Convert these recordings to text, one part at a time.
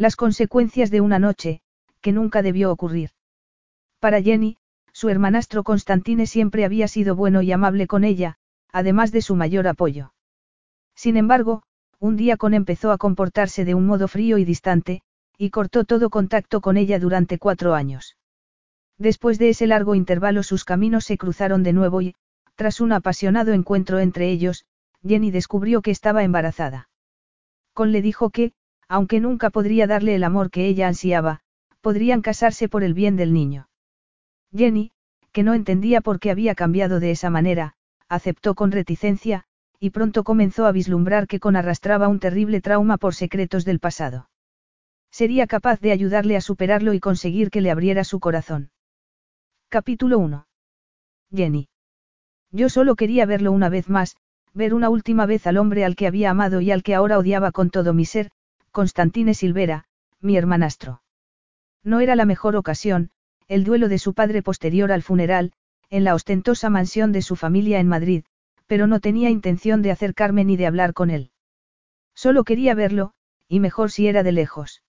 Las consecuencias de una noche, que nunca debió ocurrir. Para Jenny, su hermanastro Constantine siempre había sido bueno y amable con ella, además de su mayor apoyo. Sin embargo, un día Con empezó a comportarse de un modo frío y distante, y cortó todo contacto con ella durante cuatro años. Después de ese largo intervalo sus caminos se cruzaron de nuevo y, tras un apasionado encuentro entre ellos, Jenny descubrió que estaba embarazada. Con le dijo que, aunque nunca podría darle el amor que ella ansiaba, podrían casarse por el bien del niño. Jenny, que no entendía por qué había cambiado de esa manera, aceptó con reticencia, y pronto comenzó a vislumbrar que con arrastraba un terrible trauma por secretos del pasado. Sería capaz de ayudarle a superarlo y conseguir que le abriera su corazón. Capítulo 1. Jenny. Yo solo quería verlo una vez más, ver una última vez al hombre al que había amado y al que ahora odiaba con todo mi ser, Constantine Silvera, mi hermanastro. No era la mejor ocasión, el duelo de su padre posterior al funeral, en la ostentosa mansión de su familia en Madrid, pero no tenía intención de acercarme ni de hablar con él. Solo quería verlo, y mejor si era de lejos.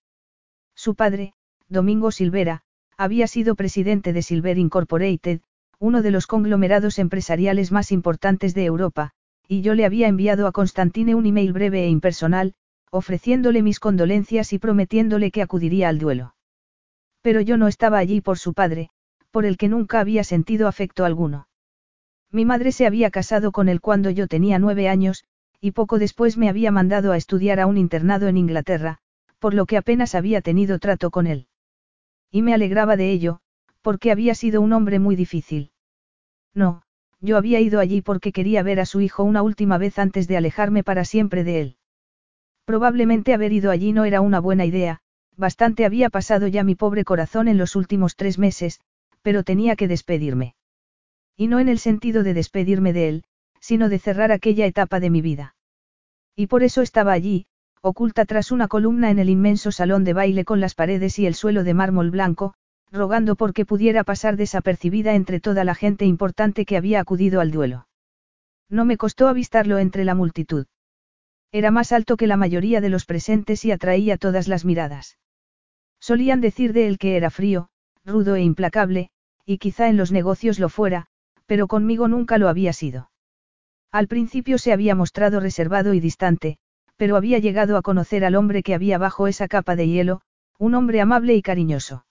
Su padre, Domingo Silvera, había sido presidente de Silver Incorporated, uno de los conglomerados empresariales más importantes de Europa, y yo le había enviado a Constantine un email breve e impersonal, ofreciéndole mis condolencias y prometiéndole que acudiría al duelo. Pero yo no estaba allí por su padre, por el que nunca había sentido afecto alguno. Mi madre se había casado con él cuando yo tenía nueve años, y poco después me había mandado a estudiar a un internado en Inglaterra, por lo que apenas había tenido trato con él. Y me alegraba de ello, porque había sido un hombre muy difícil. No, yo había ido allí porque quería ver a su hijo una última vez antes de alejarme para siempre de él. Probablemente haber ido allí no era una buena idea, bastante había pasado ya mi pobre corazón en los últimos tres meses, pero tenía que despedirme. Y no en el sentido de despedirme de él, sino de cerrar aquella etapa de mi vida. Y por eso estaba allí, oculta tras una columna en el inmenso salón de baile con las paredes y el suelo de mármol blanco, rogando porque pudiera pasar desapercibida entre toda la gente importante que había acudido al duelo. No me costó avistarlo entre la multitud. Era más alto que la mayoría de los presentes y atraía todas las miradas. Solían decir de él que era frío, rudo e implacable, y quizá en los negocios lo fuera, pero conmigo nunca lo había sido. Al principio se había mostrado reservado y distante, pero había llegado a conocer al hombre que había bajo esa capa de hielo, un hombre amable y cariñoso.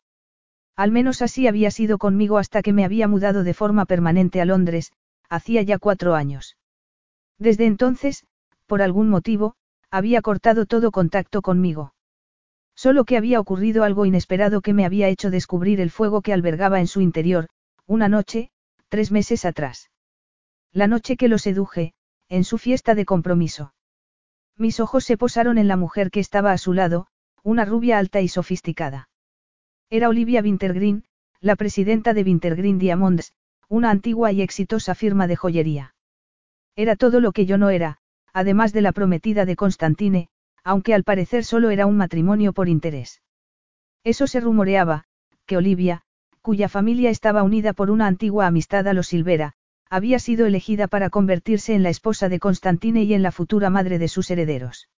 Al menos así había sido conmigo hasta que me había mudado de forma permanente a Londres, hacía ya cuatro años. Desde entonces, por algún motivo, había cortado todo contacto conmigo. Solo que había ocurrido algo inesperado que me había hecho descubrir el fuego que albergaba en su interior, una noche, tres meses atrás. La noche que lo seduje, en su fiesta de compromiso. Mis ojos se posaron en la mujer que estaba a su lado, una rubia alta y sofisticada. Era Olivia Wintergreen, la presidenta de Wintergreen Diamonds, una antigua y exitosa firma de joyería. Era todo lo que yo no era, además de la prometida de Constantine, aunque al parecer solo era un matrimonio por interés. Eso se rumoreaba, que Olivia, cuya familia estaba unida por una antigua amistad a los Silvera, había sido elegida para convertirse en la esposa de Constantine y en la futura madre de sus herederos.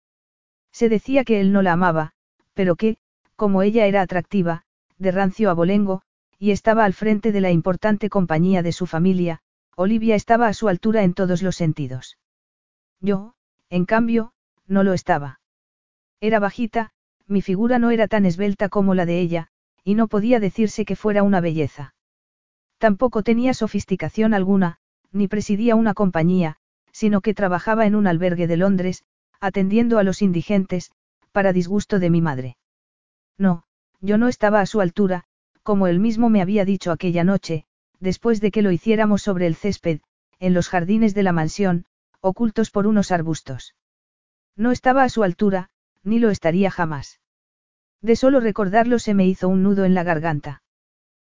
Se decía que él no la amaba, pero que, como ella era atractiva, de rancio abolengo, y estaba al frente de la importante compañía de su familia, Olivia estaba a su altura en todos los sentidos. Yo, en cambio, no lo estaba. Era bajita, mi figura no era tan esbelta como la de ella, y no podía decirse que fuera una belleza. Tampoco tenía sofisticación alguna, ni presidía una compañía, sino que trabajaba en un albergue de Londres, atendiendo a los indigentes, para disgusto de mi madre. No, yo no estaba a su altura, como él mismo me había dicho aquella noche, después de que lo hiciéramos sobre el césped, en los jardines de la mansión, ocultos por unos arbustos. No estaba a su altura, ni lo estaría jamás. De solo recordarlo se me hizo un nudo en la garganta.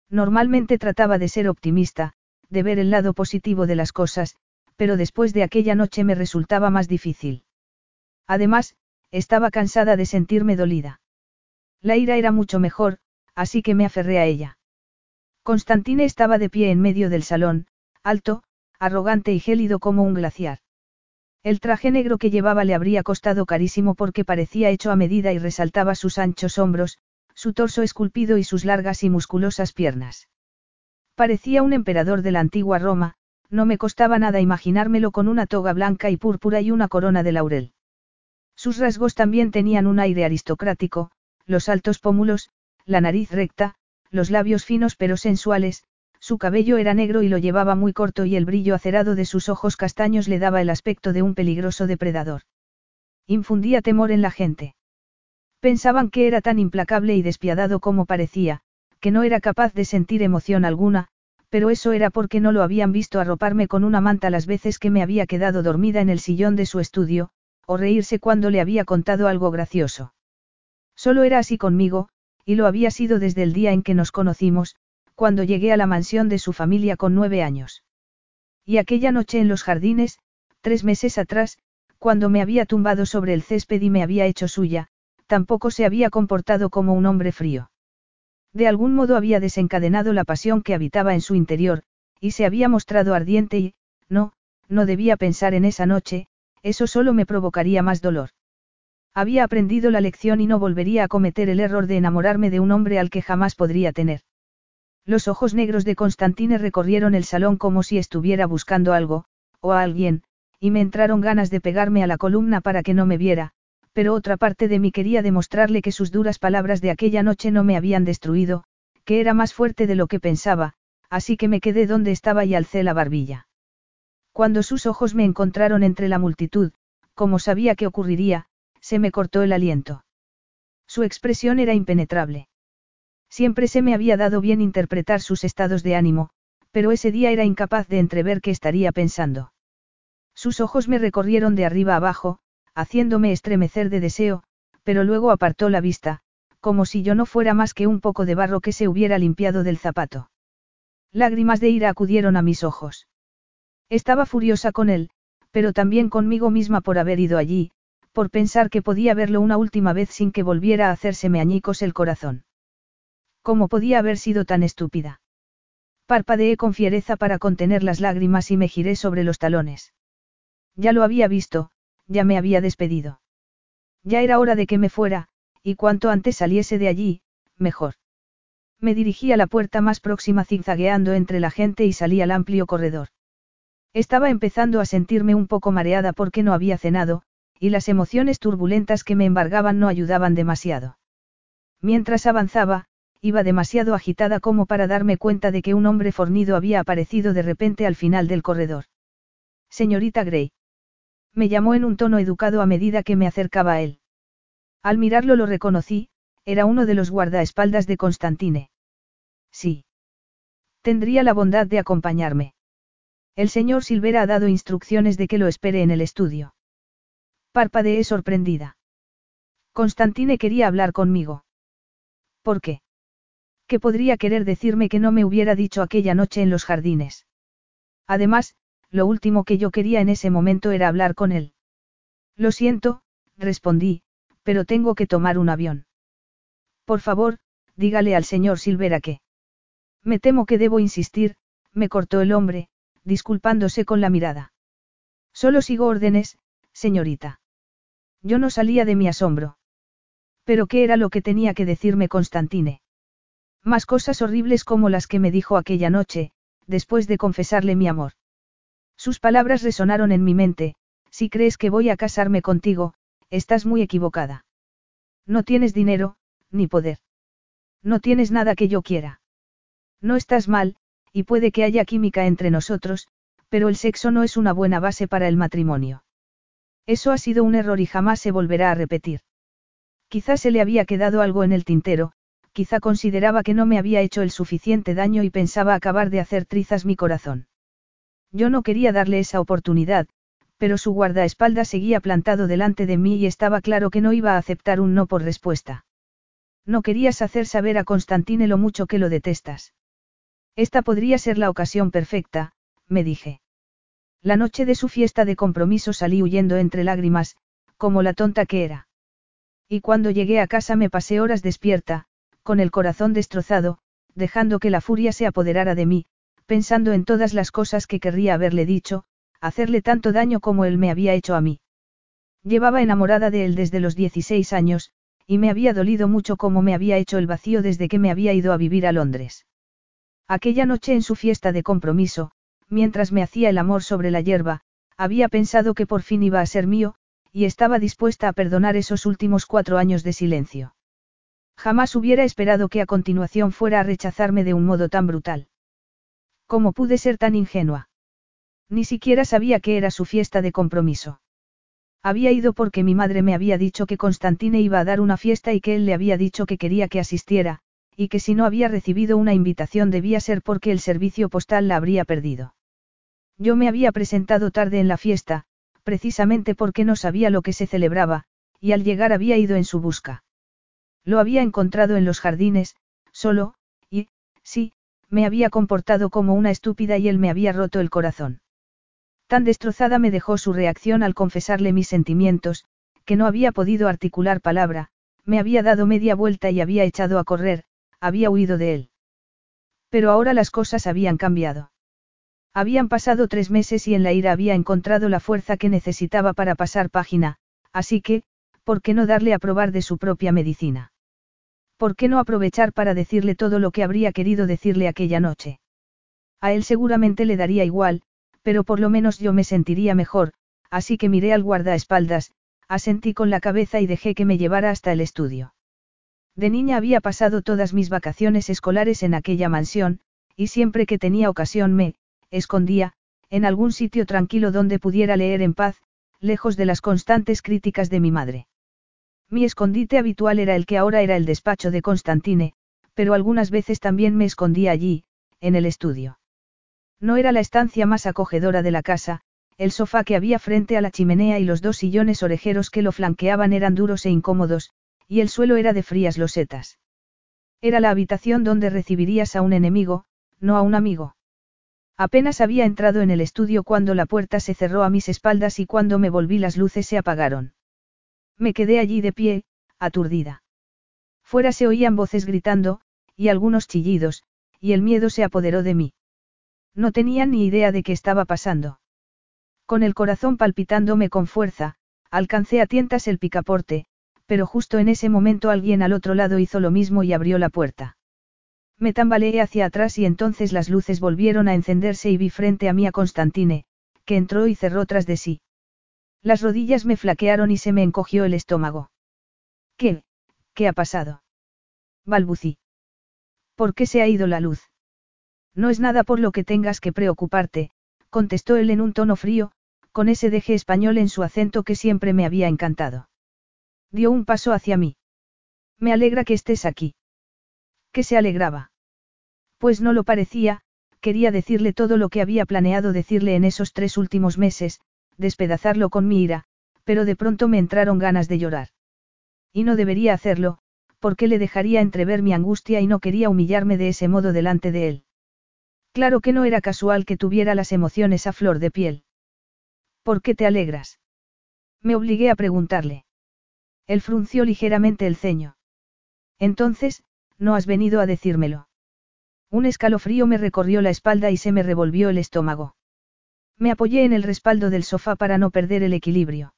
Normalmente trataba de ser optimista, de ver el lado positivo de las cosas, pero después de aquella noche me resultaba más difícil. Además, estaba cansada de sentirme dolida. La ira era mucho mejor, así que me aferré a ella. Constantine estaba de pie en medio del salón, alto, arrogante y gélido como un glaciar. El traje negro que llevaba le habría costado carísimo porque parecía hecho a medida y resaltaba sus anchos hombros, su torso esculpido y sus largas y musculosas piernas. Parecía un emperador de la antigua Roma, no me costaba nada imaginármelo con una toga blanca y púrpura y una corona de laurel. Sus rasgos también tenían un aire aristocrático, los altos pómulos, la nariz recta, los labios finos pero sensuales, su cabello era negro y lo llevaba muy corto y el brillo acerado de sus ojos castaños le daba el aspecto de un peligroso depredador. Infundía temor en la gente. Pensaban que era tan implacable y despiadado como parecía, que no era capaz de sentir emoción alguna, pero eso era porque no lo habían visto arroparme con una manta las veces que me había quedado dormida en el sillón de su estudio, o reírse cuando le había contado algo gracioso. Solo era así conmigo, y lo había sido desde el día en que nos conocimos, cuando llegué a la mansión de su familia con nueve años. Y aquella noche en los jardines, tres meses atrás, cuando me había tumbado sobre el césped y me había hecho suya, tampoco se había comportado como un hombre frío. De algún modo había desencadenado la pasión que habitaba en su interior, y se había mostrado ardiente y, no, no debía pensar en esa noche, eso solo me provocaría más dolor. Había aprendido la lección y no volvería a cometer el error de enamorarme de un hombre al que jamás podría tener. Los ojos negros de Constantine recorrieron el salón como si estuviera buscando algo, o a alguien, y me entraron ganas de pegarme a la columna para que no me viera, pero otra parte de mí quería demostrarle que sus duras palabras de aquella noche no me habían destruido, que era más fuerte de lo que pensaba, así que me quedé donde estaba y alcé la barbilla. Cuando sus ojos me encontraron entre la multitud, como sabía que ocurriría, se me cortó el aliento. Su expresión era impenetrable. Siempre se me había dado bien interpretar sus estados de ánimo, pero ese día era incapaz de entrever qué estaría pensando. Sus ojos me recorrieron de arriba abajo, haciéndome estremecer de deseo, pero luego apartó la vista, como si yo no fuera más que un poco de barro que se hubiera limpiado del zapato. Lágrimas de ira acudieron a mis ojos. Estaba furiosa con él, pero también conmigo misma por haber ido allí, por pensar que podía verlo una última vez sin que volviera a hacérseme añicos el corazón. ¿Cómo podía haber sido tan estúpida? Parpadeé con fiereza para contener las lágrimas y me giré sobre los talones. Ya lo había visto, ya me había despedido. Ya era hora de que me fuera, y cuanto antes saliese de allí, mejor. Me dirigí a la puerta más próxima zigzagueando entre la gente y salí al amplio corredor. Estaba empezando a sentirme un poco mareada porque no había cenado, y las emociones turbulentas que me embargaban no ayudaban demasiado. Mientras avanzaba, iba demasiado agitada como para darme cuenta de que un hombre fornido había aparecido de repente al final del corredor. Señorita Gray. Me llamó en un tono educado a medida que me acercaba a él. Al mirarlo lo reconocí, era uno de los guardaespaldas de Constantine. Sí. Tendría la bondad de acompañarme. El señor Silvera ha dado instrucciones de que lo espere en el estudio. Parpadeé sorprendida. Constantine quería hablar conmigo. ¿Por qué? ¿Qué podría querer decirme que no me hubiera dicho aquella noche en los jardines? Además, lo último que yo quería en ese momento era hablar con él. Lo siento, respondí, pero tengo que tomar un avión. Por favor, dígale al señor Silvera que. Me temo que debo insistir, me cortó el hombre, disculpándose con la mirada. Solo sigo órdenes, señorita. Yo no salía de mi asombro. Pero ¿qué era lo que tenía que decirme Constantine? Más cosas horribles como las que me dijo aquella noche, después de confesarle mi amor. Sus palabras resonaron en mi mente, si crees que voy a casarme contigo, estás muy equivocada. No tienes dinero, ni poder. No tienes nada que yo quiera. No estás mal, y puede que haya química entre nosotros, pero el sexo no es una buena base para el matrimonio. Eso ha sido un error y jamás se volverá a repetir. Quizás se le había quedado algo en el tintero, quizá consideraba que no me había hecho el suficiente daño y pensaba acabar de hacer trizas mi corazón. Yo no quería darle esa oportunidad, pero su guardaespaldas seguía plantado delante de mí y estaba claro que no iba a aceptar un no por respuesta. No querías hacer saber a Constantine lo mucho que lo detestas. Esta podría ser la ocasión perfecta, me dije. La noche de su fiesta de compromiso salí huyendo entre lágrimas, como la tonta que era. Y cuando llegué a casa me pasé horas despierta, con el corazón destrozado, dejando que la furia se apoderara de mí, pensando en todas las cosas que querría haberle dicho, hacerle tanto daño como él me había hecho a mí. Llevaba enamorada de él desde los 16 años, y me había dolido mucho como me había hecho el vacío desde que me había ido a vivir a Londres. Aquella noche en su fiesta de compromiso, mientras me hacía el amor sobre la hierba, había pensado que por fin iba a ser mío, y estaba dispuesta a perdonar esos últimos cuatro años de silencio. Jamás hubiera esperado que a continuación fuera a rechazarme de un modo tan brutal. ¿Cómo pude ser tan ingenua? Ni siquiera sabía que era su fiesta de compromiso. Había ido porque mi madre me había dicho que Constantine iba a dar una fiesta y que él le había dicho que quería que asistiera, y que si no había recibido una invitación debía ser porque el servicio postal la habría perdido. Yo me había presentado tarde en la fiesta, precisamente porque no sabía lo que se celebraba, y al llegar había ido en su busca. Lo había encontrado en los jardines, solo, y, sí, me había comportado como una estúpida y él me había roto el corazón. Tan destrozada me dejó su reacción al confesarle mis sentimientos, que no había podido articular palabra, me había dado media vuelta y había echado a correr, había huido de él. Pero ahora las cosas habían cambiado. Habían pasado tres meses y en la ira había encontrado la fuerza que necesitaba para pasar página, así que, ¿por qué no darle a probar de su propia medicina? ¿Por qué no aprovechar para decirle todo lo que habría querido decirle aquella noche? A él seguramente le daría igual, pero por lo menos yo me sentiría mejor, así que miré al guardaespaldas, asentí con la cabeza y dejé que me llevara hasta el estudio. De niña había pasado todas mis vacaciones escolares en aquella mansión, y siempre que tenía ocasión me, escondía, en algún sitio tranquilo donde pudiera leer en paz, lejos de las constantes críticas de mi madre. Mi escondite habitual era el que ahora era el despacho de Constantine, pero algunas veces también me escondía allí, en el estudio. No era la estancia más acogedora de la casa, el sofá que había frente a la chimenea y los dos sillones orejeros que lo flanqueaban eran duros e incómodos, y el suelo era de frías losetas. Era la habitación donde recibirías a un enemigo, no a un amigo. Apenas había entrado en el estudio cuando la puerta se cerró a mis espaldas y cuando me volví las luces se apagaron. Me quedé allí de pie, aturdida. Fuera se oían voces gritando, y algunos chillidos, y el miedo se apoderó de mí. No tenía ni idea de qué estaba pasando. Con el corazón palpitándome con fuerza, alcancé a tientas el picaporte, pero justo en ese momento alguien al otro lado hizo lo mismo y abrió la puerta. Me tambaleé hacia atrás y entonces las luces volvieron a encenderse y vi frente a mí a Constantine, que entró y cerró tras de sí. Las rodillas me flaquearon y se me encogió el estómago. ¿Qué? ¿Qué ha pasado? balbucí. ¿Por qué se ha ido la luz? No es nada por lo que tengas que preocuparte, contestó él en un tono frío, con ese deje español en su acento que siempre me había encantado. Dio un paso hacia mí. Me alegra que estés aquí. ¿Qué se alegraba? Pues no lo parecía, quería decirle todo lo que había planeado decirle en esos tres últimos meses, despedazarlo con mi ira, pero de pronto me entraron ganas de llorar. Y no debería hacerlo, porque le dejaría entrever mi angustia y no quería humillarme de ese modo delante de él. Claro que no era casual que tuviera las emociones a flor de piel. ¿Por qué te alegras? Me obligué a preguntarle. Él frunció ligeramente el ceño. Entonces, no has venido a decírmelo. Un escalofrío me recorrió la espalda y se me revolvió el estómago. Me apoyé en el respaldo del sofá para no perder el equilibrio.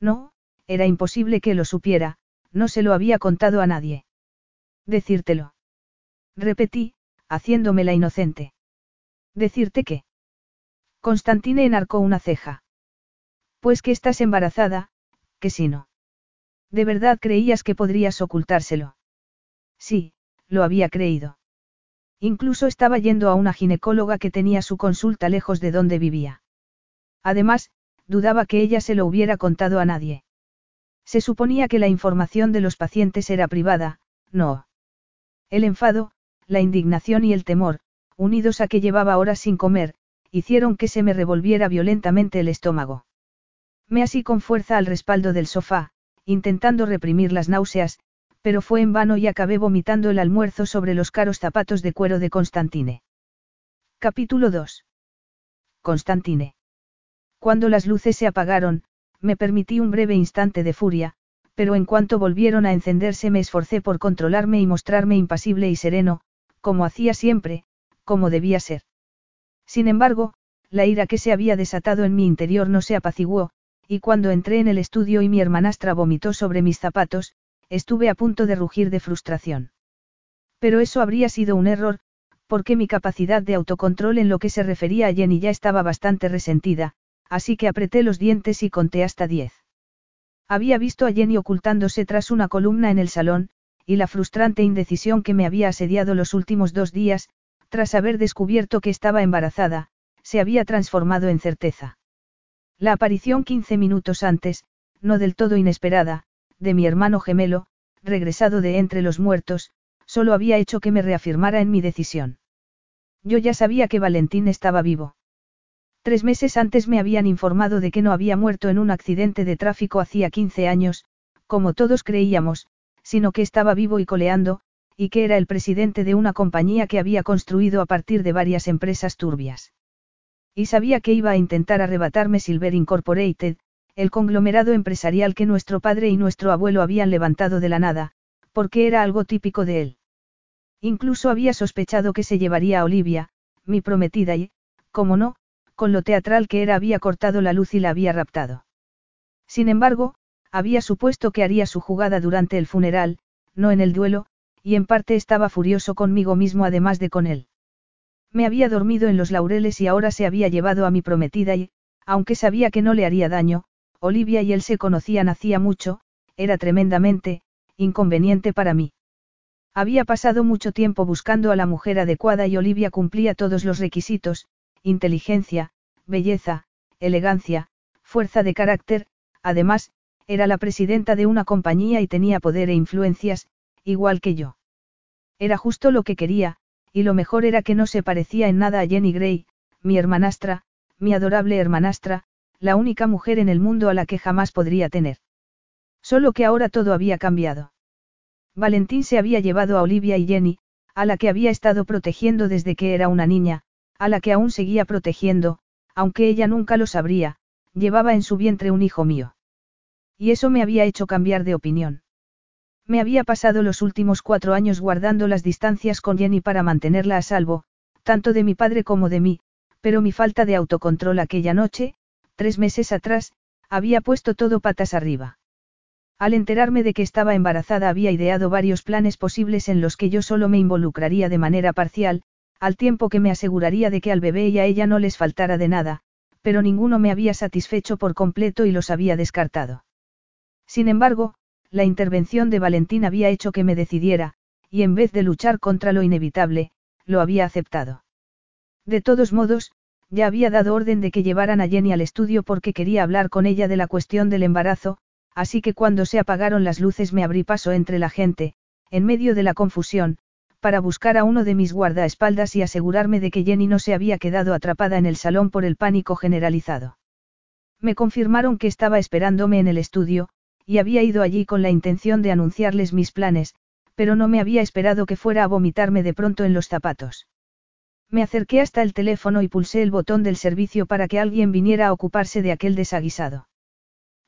No, era imposible que lo supiera, no se lo había contado a nadie. Decírtelo. Repetí, haciéndome la inocente. ¿Decirte qué? Constantine enarcó una ceja. Pues que estás embarazada, que si no. ¿De verdad creías que podrías ocultárselo? Sí, lo había creído. Incluso estaba yendo a una ginecóloga que tenía su consulta lejos de donde vivía. Además, dudaba que ella se lo hubiera contado a nadie. Se suponía que la información de los pacientes era privada, no. El enfado, la indignación y el temor, unidos a que llevaba horas sin comer, hicieron que se me revolviera violentamente el estómago. Me así con fuerza al respaldo del sofá, intentando reprimir las náuseas, Pero fue en vano y acabé vomitando el almuerzo sobre los caros zapatos de cuero de Constantine. Capítulo 2. Constantine. Cuando las luces se apagaron, me permití un breve instante de furia, pero en cuanto volvieron a encenderse me esforcé por controlarme y mostrarme impasible y sereno, como hacía siempre, como debía ser. Sin embargo, la ira que se había desatado en mi interior no se apaciguó, y cuando entré en el estudio y mi hermanastra vomitó sobre mis zapatos, estuve a punto de rugir de frustración. Pero eso habría sido un error, porque mi capacidad de autocontrol en lo que se refería a Jenny ya estaba bastante resentida, así que apreté los dientes y conté hasta diez. Había visto a Jenny ocultándose tras una columna en el salón, y la frustrante indecisión que me había asediado los últimos dos días, tras haber descubierto que estaba embarazada, se había transformado en certeza. La aparición quince minutos antes, no del todo inesperada, de mi hermano gemelo, regresado de entre los muertos, solo había hecho que me reafirmara en mi decisión. Yo ya sabía que Valentín estaba vivo. Tres meses antes me habían informado de que no había muerto en un accidente de tráfico hacía 15 años, como todos creíamos, sino que estaba vivo y coleando, y que era el presidente de una compañía que había construido a partir de varias empresas turbias. Y sabía que iba a intentar arrebatarme Silver Incorporated, el conglomerado empresarial que nuestro padre y nuestro abuelo habían levantado de la nada, porque era algo típico de él. Incluso había sospechado que se llevaría a Olivia, mi prometida y, como no, con lo teatral que era había cortado la luz y la había raptado. Sin embargo, había supuesto que haría su jugada durante el funeral, no en el duelo, y en parte estaba furioso conmigo mismo además de con él. Me había dormido en los laureles y ahora se había llevado a mi prometida y, aunque sabía que no le haría daño, Olivia y él se conocían hacía mucho, era tremendamente, inconveniente para mí. Había pasado mucho tiempo buscando a la mujer adecuada y Olivia cumplía todos los requisitos, inteligencia, belleza, elegancia, fuerza de carácter, además, era la presidenta de una compañía y tenía poder e influencias, igual que yo. Era justo lo que quería, y lo mejor era que no se parecía en nada a Jenny Gray, mi hermanastra, mi adorable hermanastra, la única mujer en el mundo a la que jamás podría tener. Solo que ahora todo había cambiado. Valentín se había llevado a Olivia y Jenny, a la que había estado protegiendo desde que era una niña, a la que aún seguía protegiendo, aunque ella nunca lo sabría, llevaba en su vientre un hijo mío. Y eso me había hecho cambiar de opinión. Me había pasado los últimos cuatro años guardando las distancias con Jenny para mantenerla a salvo, tanto de mi padre como de mí, pero mi falta de autocontrol aquella noche, tres meses atrás, había puesto todo patas arriba. Al enterarme de que estaba embarazada había ideado varios planes posibles en los que yo solo me involucraría de manera parcial, al tiempo que me aseguraría de que al bebé y a ella no les faltara de nada, pero ninguno me había satisfecho por completo y los había descartado. Sin embargo, la intervención de Valentín había hecho que me decidiera, y en vez de luchar contra lo inevitable, lo había aceptado. De todos modos, ya había dado orden de que llevaran a Jenny al estudio porque quería hablar con ella de la cuestión del embarazo, así que cuando se apagaron las luces me abrí paso entre la gente, en medio de la confusión, para buscar a uno de mis guardaespaldas y asegurarme de que Jenny no se había quedado atrapada en el salón por el pánico generalizado. Me confirmaron que estaba esperándome en el estudio, y había ido allí con la intención de anunciarles mis planes, pero no me había esperado que fuera a vomitarme de pronto en los zapatos. Me acerqué hasta el teléfono y pulsé el botón del servicio para que alguien viniera a ocuparse de aquel desaguisado.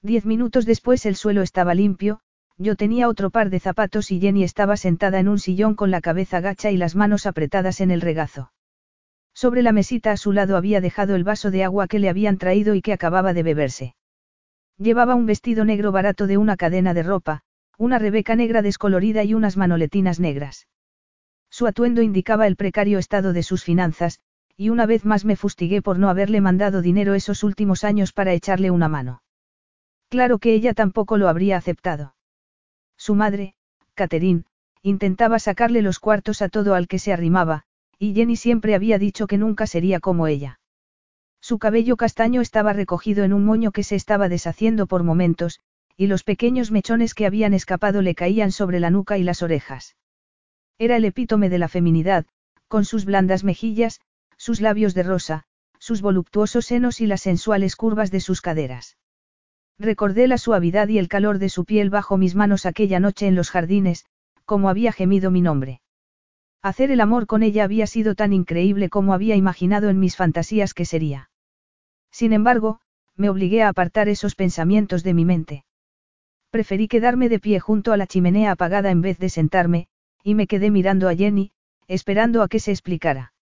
Diez minutos después el suelo estaba limpio, yo tenía otro par de zapatos y Jenny estaba sentada en un sillón con la cabeza gacha y las manos apretadas en el regazo. Sobre la mesita a su lado había dejado el vaso de agua que le habían traído y que acababa de beberse. Llevaba un vestido negro barato de una cadena de ropa, una rebeca negra descolorida y unas manoletinas negras. Su atuendo indicaba el precario estado de sus finanzas, y una vez más me fustigué por no haberle mandado dinero esos últimos años para echarle una mano. Claro que ella tampoco lo habría aceptado. Su madre, Catherine, intentaba sacarle los cuartos a todo al que se arrimaba, y Jenny siempre había dicho que nunca sería como ella. Su cabello castaño estaba recogido en un moño que se estaba deshaciendo por momentos, y los pequeños mechones que habían escapado le caían sobre la nuca y las orejas. Era el epítome de la feminidad, con sus blandas mejillas, sus labios de rosa, sus voluptuosos senos y las sensuales curvas de sus caderas. Recordé la suavidad y el calor de su piel bajo mis manos aquella noche en los jardines, como había gemido mi nombre. Hacer el amor con ella había sido tan increíble como había imaginado en mis fantasías que sería. Sin embargo, me obligué a apartar esos pensamientos de mi mente. Preferí quedarme de pie junto a la chimenea apagada en vez de sentarme, y me quedé mirando a Jenny, esperando a que se explicara.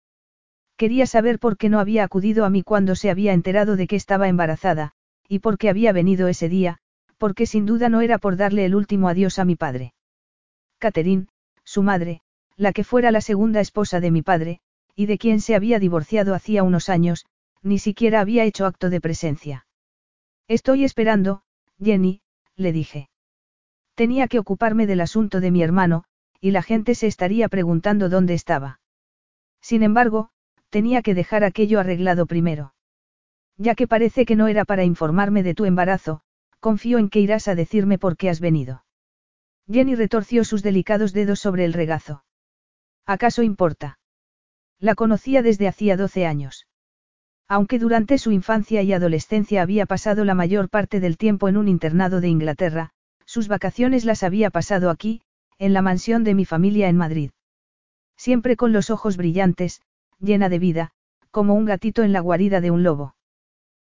Quería saber por qué no había acudido a mí cuando se había enterado de que estaba embarazada, y por qué había venido ese día, porque sin duda no era por darle el último adiós a mi padre. Catherine, su madre, la que fuera la segunda esposa de mi padre, y de quien se había divorciado hacía unos años, ni siquiera había hecho acto de presencia. Estoy esperando, Jenny, le dije. Tenía que ocuparme del asunto de mi hermano, y la gente se estaría preguntando dónde estaba. Sin embargo, tenía que dejar aquello arreglado primero. Ya que parece que no era para informarme de tu embarazo, confío en que irás a decirme por qué has venido. Jenny retorció sus delicados dedos sobre el regazo. ¿Acaso importa? La conocía desde hacía doce años. Aunque durante su infancia y adolescencia había pasado la mayor parte del tiempo en un internado de Inglaterra, sus vacaciones las había pasado aquí, en la mansión de mi familia en Madrid. Siempre con los ojos brillantes, llena de vida, como un gatito en la guarida de un lobo.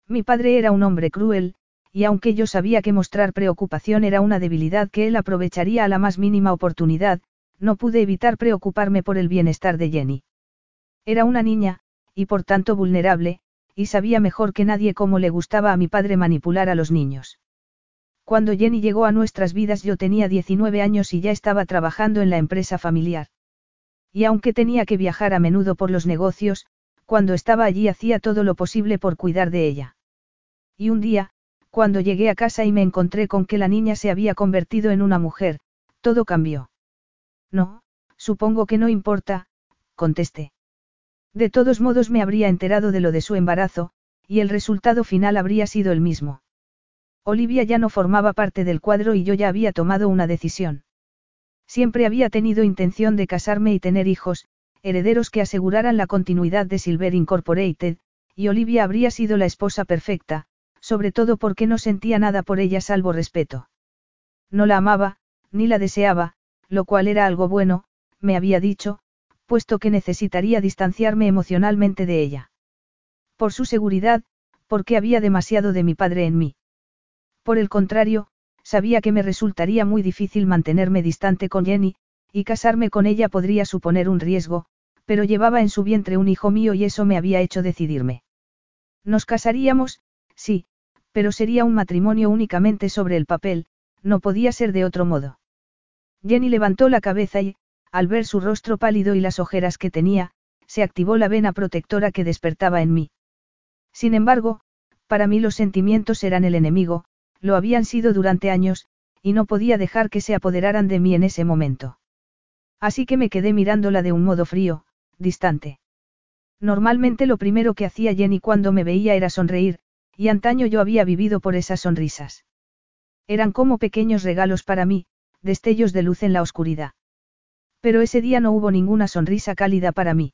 Mi padre era un hombre cruel, y aunque yo sabía que mostrar preocupación era una debilidad que él aprovecharía a la más mínima oportunidad, no pude evitar preocuparme por el bienestar de Jenny. Era una niña, y por tanto vulnerable, y sabía mejor que nadie cómo le gustaba a mi padre manipular a los niños. Cuando Jenny llegó a nuestras vidas yo tenía 19 años y ya estaba trabajando en la empresa familiar. Y aunque tenía que viajar a menudo por los negocios, cuando estaba allí hacía todo lo posible por cuidar de ella. Y un día, cuando llegué a casa y me encontré con que la niña se había convertido en una mujer, todo cambió. No, supongo que no importa, contesté. De todos modos me habría enterado de lo de su embarazo, y el resultado final habría sido el mismo. Olivia ya no formaba parte del cuadro y yo ya había tomado una decisión. Siempre había tenido intención de casarme y tener hijos, herederos que aseguraran la continuidad de Silver Incorporated, y Olivia habría sido la esposa perfecta, sobre todo porque no sentía nada por ella salvo respeto. No la amaba, ni la deseaba, lo cual era algo bueno, me había dicho, puesto que necesitaría distanciarme emocionalmente de ella. Por su seguridad, porque había demasiado de mi padre en mí. Por el contrario, sabía que me resultaría muy difícil mantenerme distante con Jenny, y casarme con ella podría suponer un riesgo, pero llevaba en su vientre un hijo mío y eso me había hecho decidirme. Nos casaríamos, sí, pero sería un matrimonio únicamente sobre el papel, no podía ser de otro modo. Jenny levantó la cabeza y, al ver su rostro pálido y las ojeras que tenía, se activó la vena protectora que despertaba en mí. Sin embargo, para mí los sentimientos eran el enemigo, lo habían sido durante años, y no podía dejar que se apoderaran de mí en ese momento. Así que me quedé mirándola de un modo frío, distante. Normalmente lo primero que hacía Jenny cuando me veía era sonreír, y antaño yo había vivido por esas sonrisas. Eran como pequeños regalos para mí, destellos de luz en la oscuridad. Pero ese día no hubo ninguna sonrisa cálida para mí.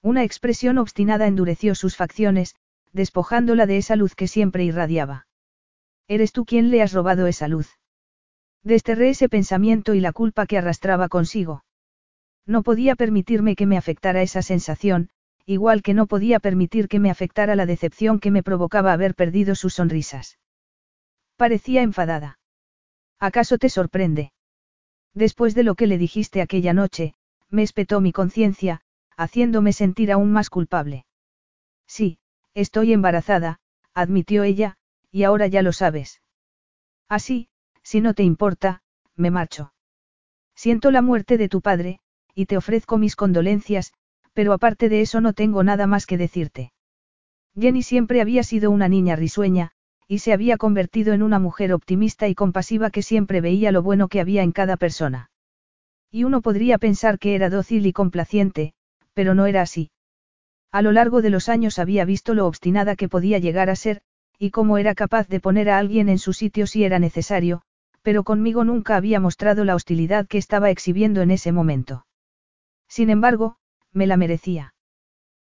Una expresión obstinada endureció sus facciones, despojándola de esa luz que siempre irradiaba. Eres tú quien le has robado esa luz. Desterré ese pensamiento y la culpa que arrastraba consigo. No podía permitirme que me afectara esa sensación, igual que no podía permitir que me afectara la decepción que me provocaba haber perdido sus sonrisas. Parecía enfadada. ¿Acaso te sorprende? Después de lo que le dijiste aquella noche, me espetó mi conciencia, haciéndome sentir aún más culpable. Sí, estoy embarazada, admitió ella, y ahora ya lo sabes. Así, si no te importa, me marcho. Siento la muerte de tu padre, y te ofrezco mis condolencias, pero aparte de eso no tengo nada más que decirte. Jenny siempre había sido una niña risueña, y se había convertido en una mujer optimista y compasiva que siempre veía lo bueno que había en cada persona. Y uno podría pensar que era dócil y complaciente, pero no era así. A lo largo de los años había visto lo obstinada que podía llegar a ser, y cómo era capaz de poner a alguien en su sitio si era necesario, pero conmigo nunca había mostrado la hostilidad que estaba exhibiendo en ese momento. Sin embargo, me la merecía.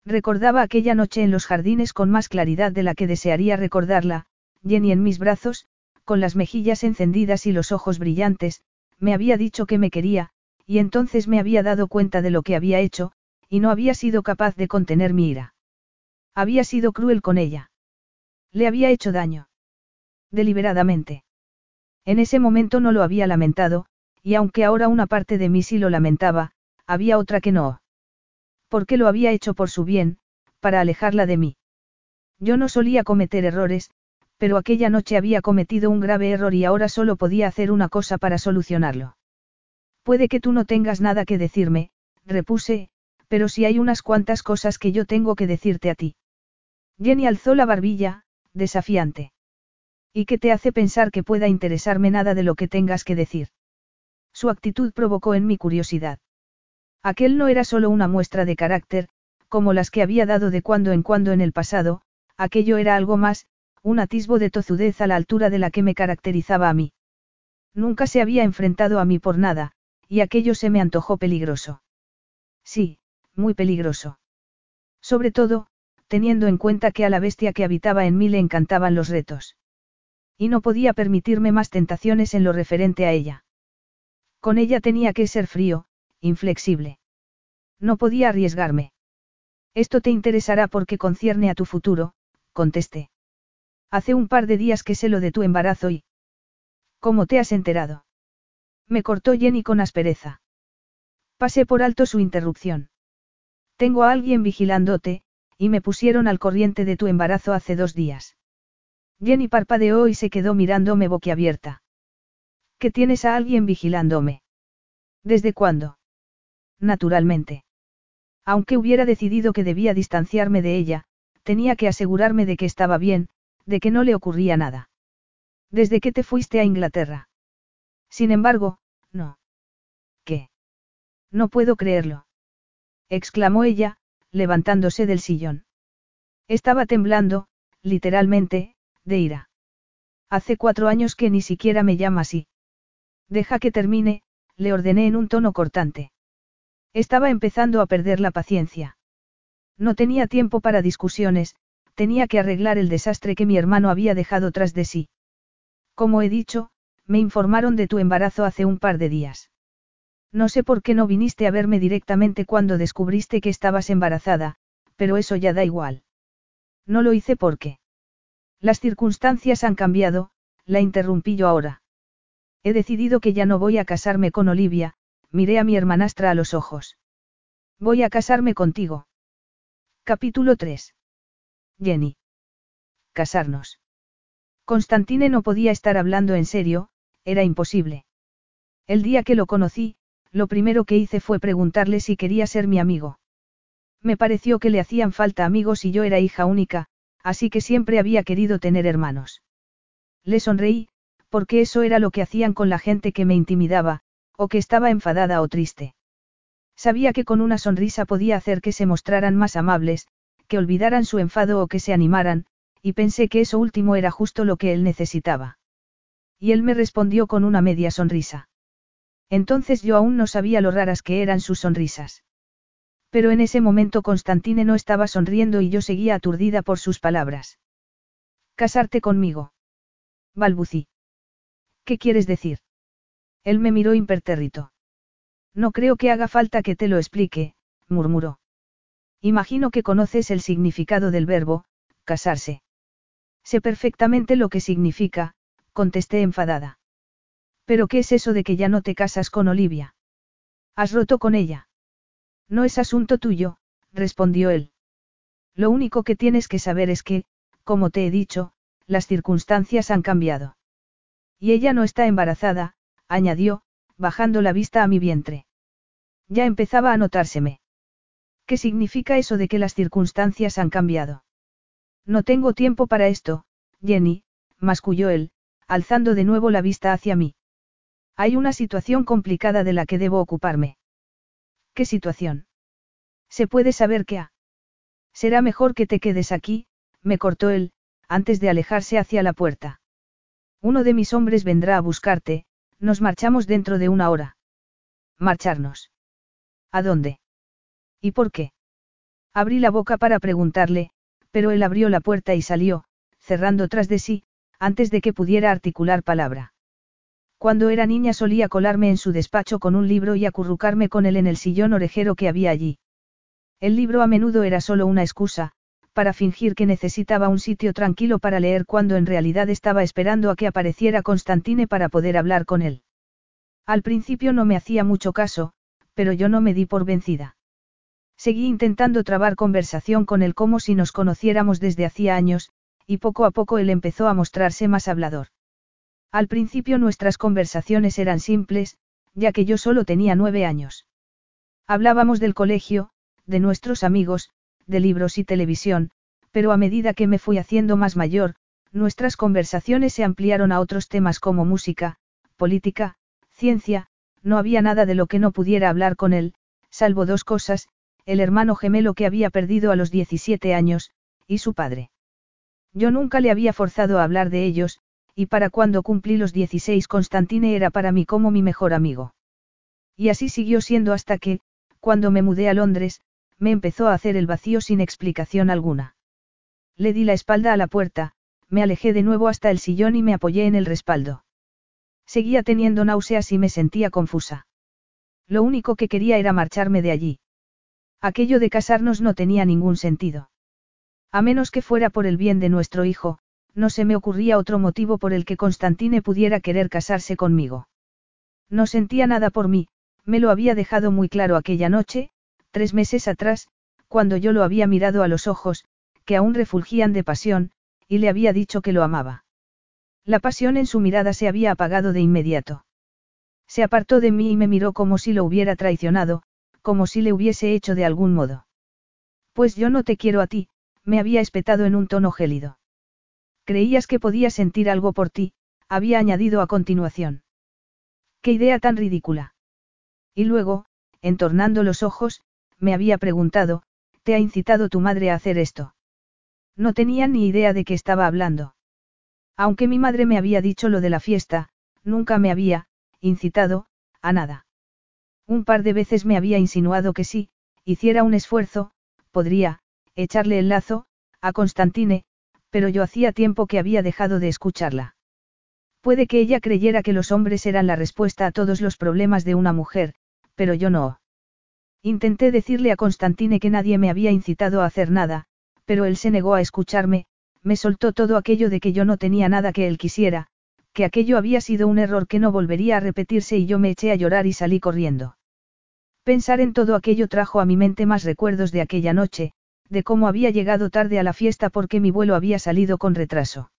Recordaba aquella noche en los jardines con más claridad de la que desearía recordarla, Jenny en mis brazos, con las mejillas encendidas y los ojos brillantes, me había dicho que me quería, y entonces me había dado cuenta de lo que había hecho, y no había sido capaz de contener mi ira. Había sido cruel con ella. Le había hecho daño. Deliberadamente. En ese momento no lo había lamentado, y aunque ahora una parte de mí sí lo lamentaba, había otra que no. Porque lo había hecho por su bien, para alejarla de mí. Yo no solía cometer errores, pero aquella noche había cometido un grave error y ahora solo podía hacer una cosa para solucionarlo. Puede que tú no tengas nada que decirme, repuse, pero sí hay unas cuantas cosas que yo tengo que decirte a ti. Jenny alzó la barbilla, desafiante. ¿Y qué te hace pensar que pueda interesarme nada de lo que tengas que decir? Su actitud provocó en mi curiosidad. Aquel no era solo una muestra de carácter, como las que había dado de cuando en cuando en el pasado, aquello era algo más, un atisbo de tozudez a la altura de la que me caracterizaba a mí. Nunca se había enfrentado a mí por nada, y aquello se me antojó peligroso. Sí, muy peligroso. Sobre todo, teniendo en cuenta que a la bestia que habitaba en mí le encantaban los retos. Y no podía permitirme más tentaciones en lo referente a ella. Con ella tenía que ser frío, inflexible. No podía arriesgarme. Esto te interesará porque concierne a tu futuro, contesté. Hace un par de días que sé lo de tu embarazo y... ¿Cómo te has enterado? Me cortó Jenny con aspereza. Pasé por alto su interrupción. Tengo a alguien vigilándote, y me pusieron al corriente de tu embarazo hace dos días. Jenny parpadeó y se quedó mirándome boquiabierta. ¿Qué tienes a alguien vigilándome? ¿Desde cuándo? Naturalmente. Aunque hubiera decidido que debía distanciarme de ella, tenía que asegurarme de que estaba bien, de que no le ocurría nada. Desde que te fuiste a Inglaterra. Sin embargo, no. ¿Qué? No puedo creerlo. exclamó ella, levantándose del sillón. Estaba temblando, literalmente, de ira. Hace cuatro años que ni siquiera me llama así. Deja que termine, le ordené en un tono cortante. Estaba empezando a perder la paciencia. No tenía tiempo para discusiones, tenía que arreglar el desastre que mi hermano había dejado tras de sí. Como he dicho, me informaron de tu embarazo hace un par de días. No sé por qué no viniste a verme directamente cuando descubriste que estabas embarazada, pero eso ya da igual. No lo hice porque. Las circunstancias han cambiado, la interrumpí yo ahora. He decidido que ya no voy a casarme con Olivia, miré a mi hermanastra a los ojos. Voy a casarme contigo. Capítulo 3. Jenny. Casarnos. Constantine no podía estar hablando en serio, era imposible. El día que lo conocí, lo primero que hice fue preguntarle si quería ser mi amigo. Me pareció que le hacían falta amigos y yo era hija única, así que siempre había querido tener hermanos. Le sonreí, porque eso era lo que hacían con la gente que me intimidaba, o que estaba enfadada o triste. Sabía que con una sonrisa podía hacer que se mostraran más amables, que olvidaran su enfado o que se animaran, y pensé que eso último era justo lo que él necesitaba. Y él me respondió con una media sonrisa. Entonces yo aún no sabía lo raras que eran sus sonrisas. Pero en ese momento Constantine no estaba sonriendo y yo seguía aturdida por sus palabras. Casarte conmigo. Balbucí. ¿Qué quieres decir? Él me miró impertérrito. No creo que haga falta que te lo explique, murmuró. Imagino que conoces el significado del verbo, casarse. Sé perfectamente lo que significa, contesté enfadada. ¿Pero qué es eso de que ya no te casas con Olivia? ¿Has roto con ella? No es asunto tuyo, respondió él. Lo único que tienes que saber es que, como te he dicho, las circunstancias han cambiado. Y ella no está embarazada, añadió, bajando la vista a mi vientre. Ya empezaba a notárseme. ¿Qué significa eso de que las circunstancias han cambiado? No tengo tiempo para esto, Jenny, masculló él, alzando de nuevo la vista hacia mí. Hay una situación complicada de la que debo ocuparme. ¿Qué situación? ¿Se puede saber qué ha? Será mejor que te quedes aquí, me cortó él, antes de alejarse hacia la puerta. Uno de mis hombres vendrá a buscarte, nos marchamos dentro de una hora. Marcharnos. ¿A dónde? ¿Y por qué? Abrí la boca para preguntarle, pero él abrió la puerta y salió, cerrando tras de sí, antes de que pudiera articular palabra. Cuando era niña solía colarme en su despacho con un libro y acurrucarme con él en el sillón orejero que había allí. El libro a menudo era solo una excusa, para fingir que necesitaba un sitio tranquilo para leer cuando en realidad estaba esperando a que apareciera Constantine para poder hablar con él. Al principio no me hacía mucho caso, pero yo no me di por vencida. Seguí intentando trabar conversación con él como si nos conociéramos desde hacía años, y poco a poco él empezó a mostrarse más hablador. Al principio nuestras conversaciones eran simples, ya que yo solo tenía nueve años. Hablábamos del colegio, de nuestros amigos, de libros y televisión, pero a medida que me fui haciendo más mayor, nuestras conversaciones se ampliaron a otros temas como música, política, ciencia, no había nada de lo que no pudiera hablar con él, salvo dos cosas, el hermano gemelo que había perdido a los 17 años, y su padre. Yo nunca le había forzado a hablar de ellos, y para cuando cumplí los 16 Constantine era para mí como mi mejor amigo. Y así siguió siendo hasta que, cuando me mudé a Londres, me empezó a hacer el vacío sin explicación alguna. Le di la espalda a la puerta, me alejé de nuevo hasta el sillón y me apoyé en el respaldo. Seguía teniendo náuseas y me sentía confusa. Lo único que quería era marcharme de allí. Aquello de casarnos no tenía ningún sentido. A menos que fuera por el bien de nuestro hijo, no se me ocurría otro motivo por el que Constantine pudiera querer casarse conmigo. No sentía nada por mí, me lo había dejado muy claro aquella noche, tres meses atrás, cuando yo lo había mirado a los ojos, que aún refulgían de pasión, y le había dicho que lo amaba. La pasión en su mirada se había apagado de inmediato. Se apartó de mí y me miró como si lo hubiera traicionado, como si le hubiese hecho de algún modo. Pues yo no te quiero a ti, me había espetado en un tono gélido. Creías que podía sentir algo por ti, había añadido a continuación. Qué idea tan ridícula. Y luego, entornando los ojos, me había preguntado, ¿te ha incitado tu madre a hacer esto? No tenía ni idea de qué estaba hablando. Aunque mi madre me había dicho lo de la fiesta, nunca me había, incitado, a nada. Un par de veces me había insinuado que si, hiciera un esfuerzo, podría, echarle el lazo, a Constantine, pero yo hacía tiempo que había dejado de escucharla. Puede que ella creyera que los hombres eran la respuesta a todos los problemas de una mujer, pero yo no. Intenté decirle a Constantine que nadie me había incitado a hacer nada, pero él se negó a escucharme, me soltó todo aquello de que yo no tenía nada que él quisiera, que aquello había sido un error que no volvería a repetirse y yo me eché a llorar y salí corriendo. Pensar en todo aquello trajo a mi mente más recuerdos de aquella noche, de cómo había llegado tarde a la fiesta porque mi vuelo había salido con retraso.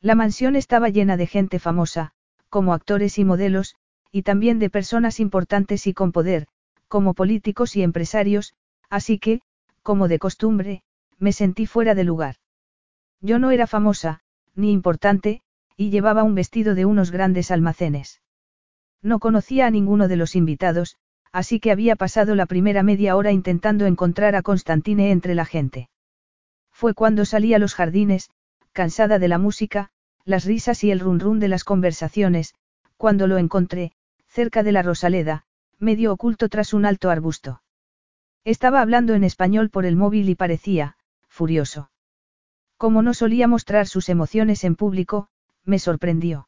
La mansión estaba llena de gente famosa, como actores y modelos, y también de personas importantes y con poder, como políticos y empresarios, así que, como de costumbre, me sentí fuera de lugar. Yo no era famosa, ni importante, y llevaba un vestido de unos grandes almacenes. No conocía a ninguno de los invitados, así que había pasado la primera media hora intentando encontrar a Constantine entre la gente. Fue cuando salí a los jardines, cansada de la música, las risas y el run de las conversaciones, cuando lo encontré, cerca de la Rosaleda, medio oculto tras un alto arbusto. Estaba hablando en español por el móvil y parecía, furioso. Como no solía mostrar sus emociones en público, me sorprendió.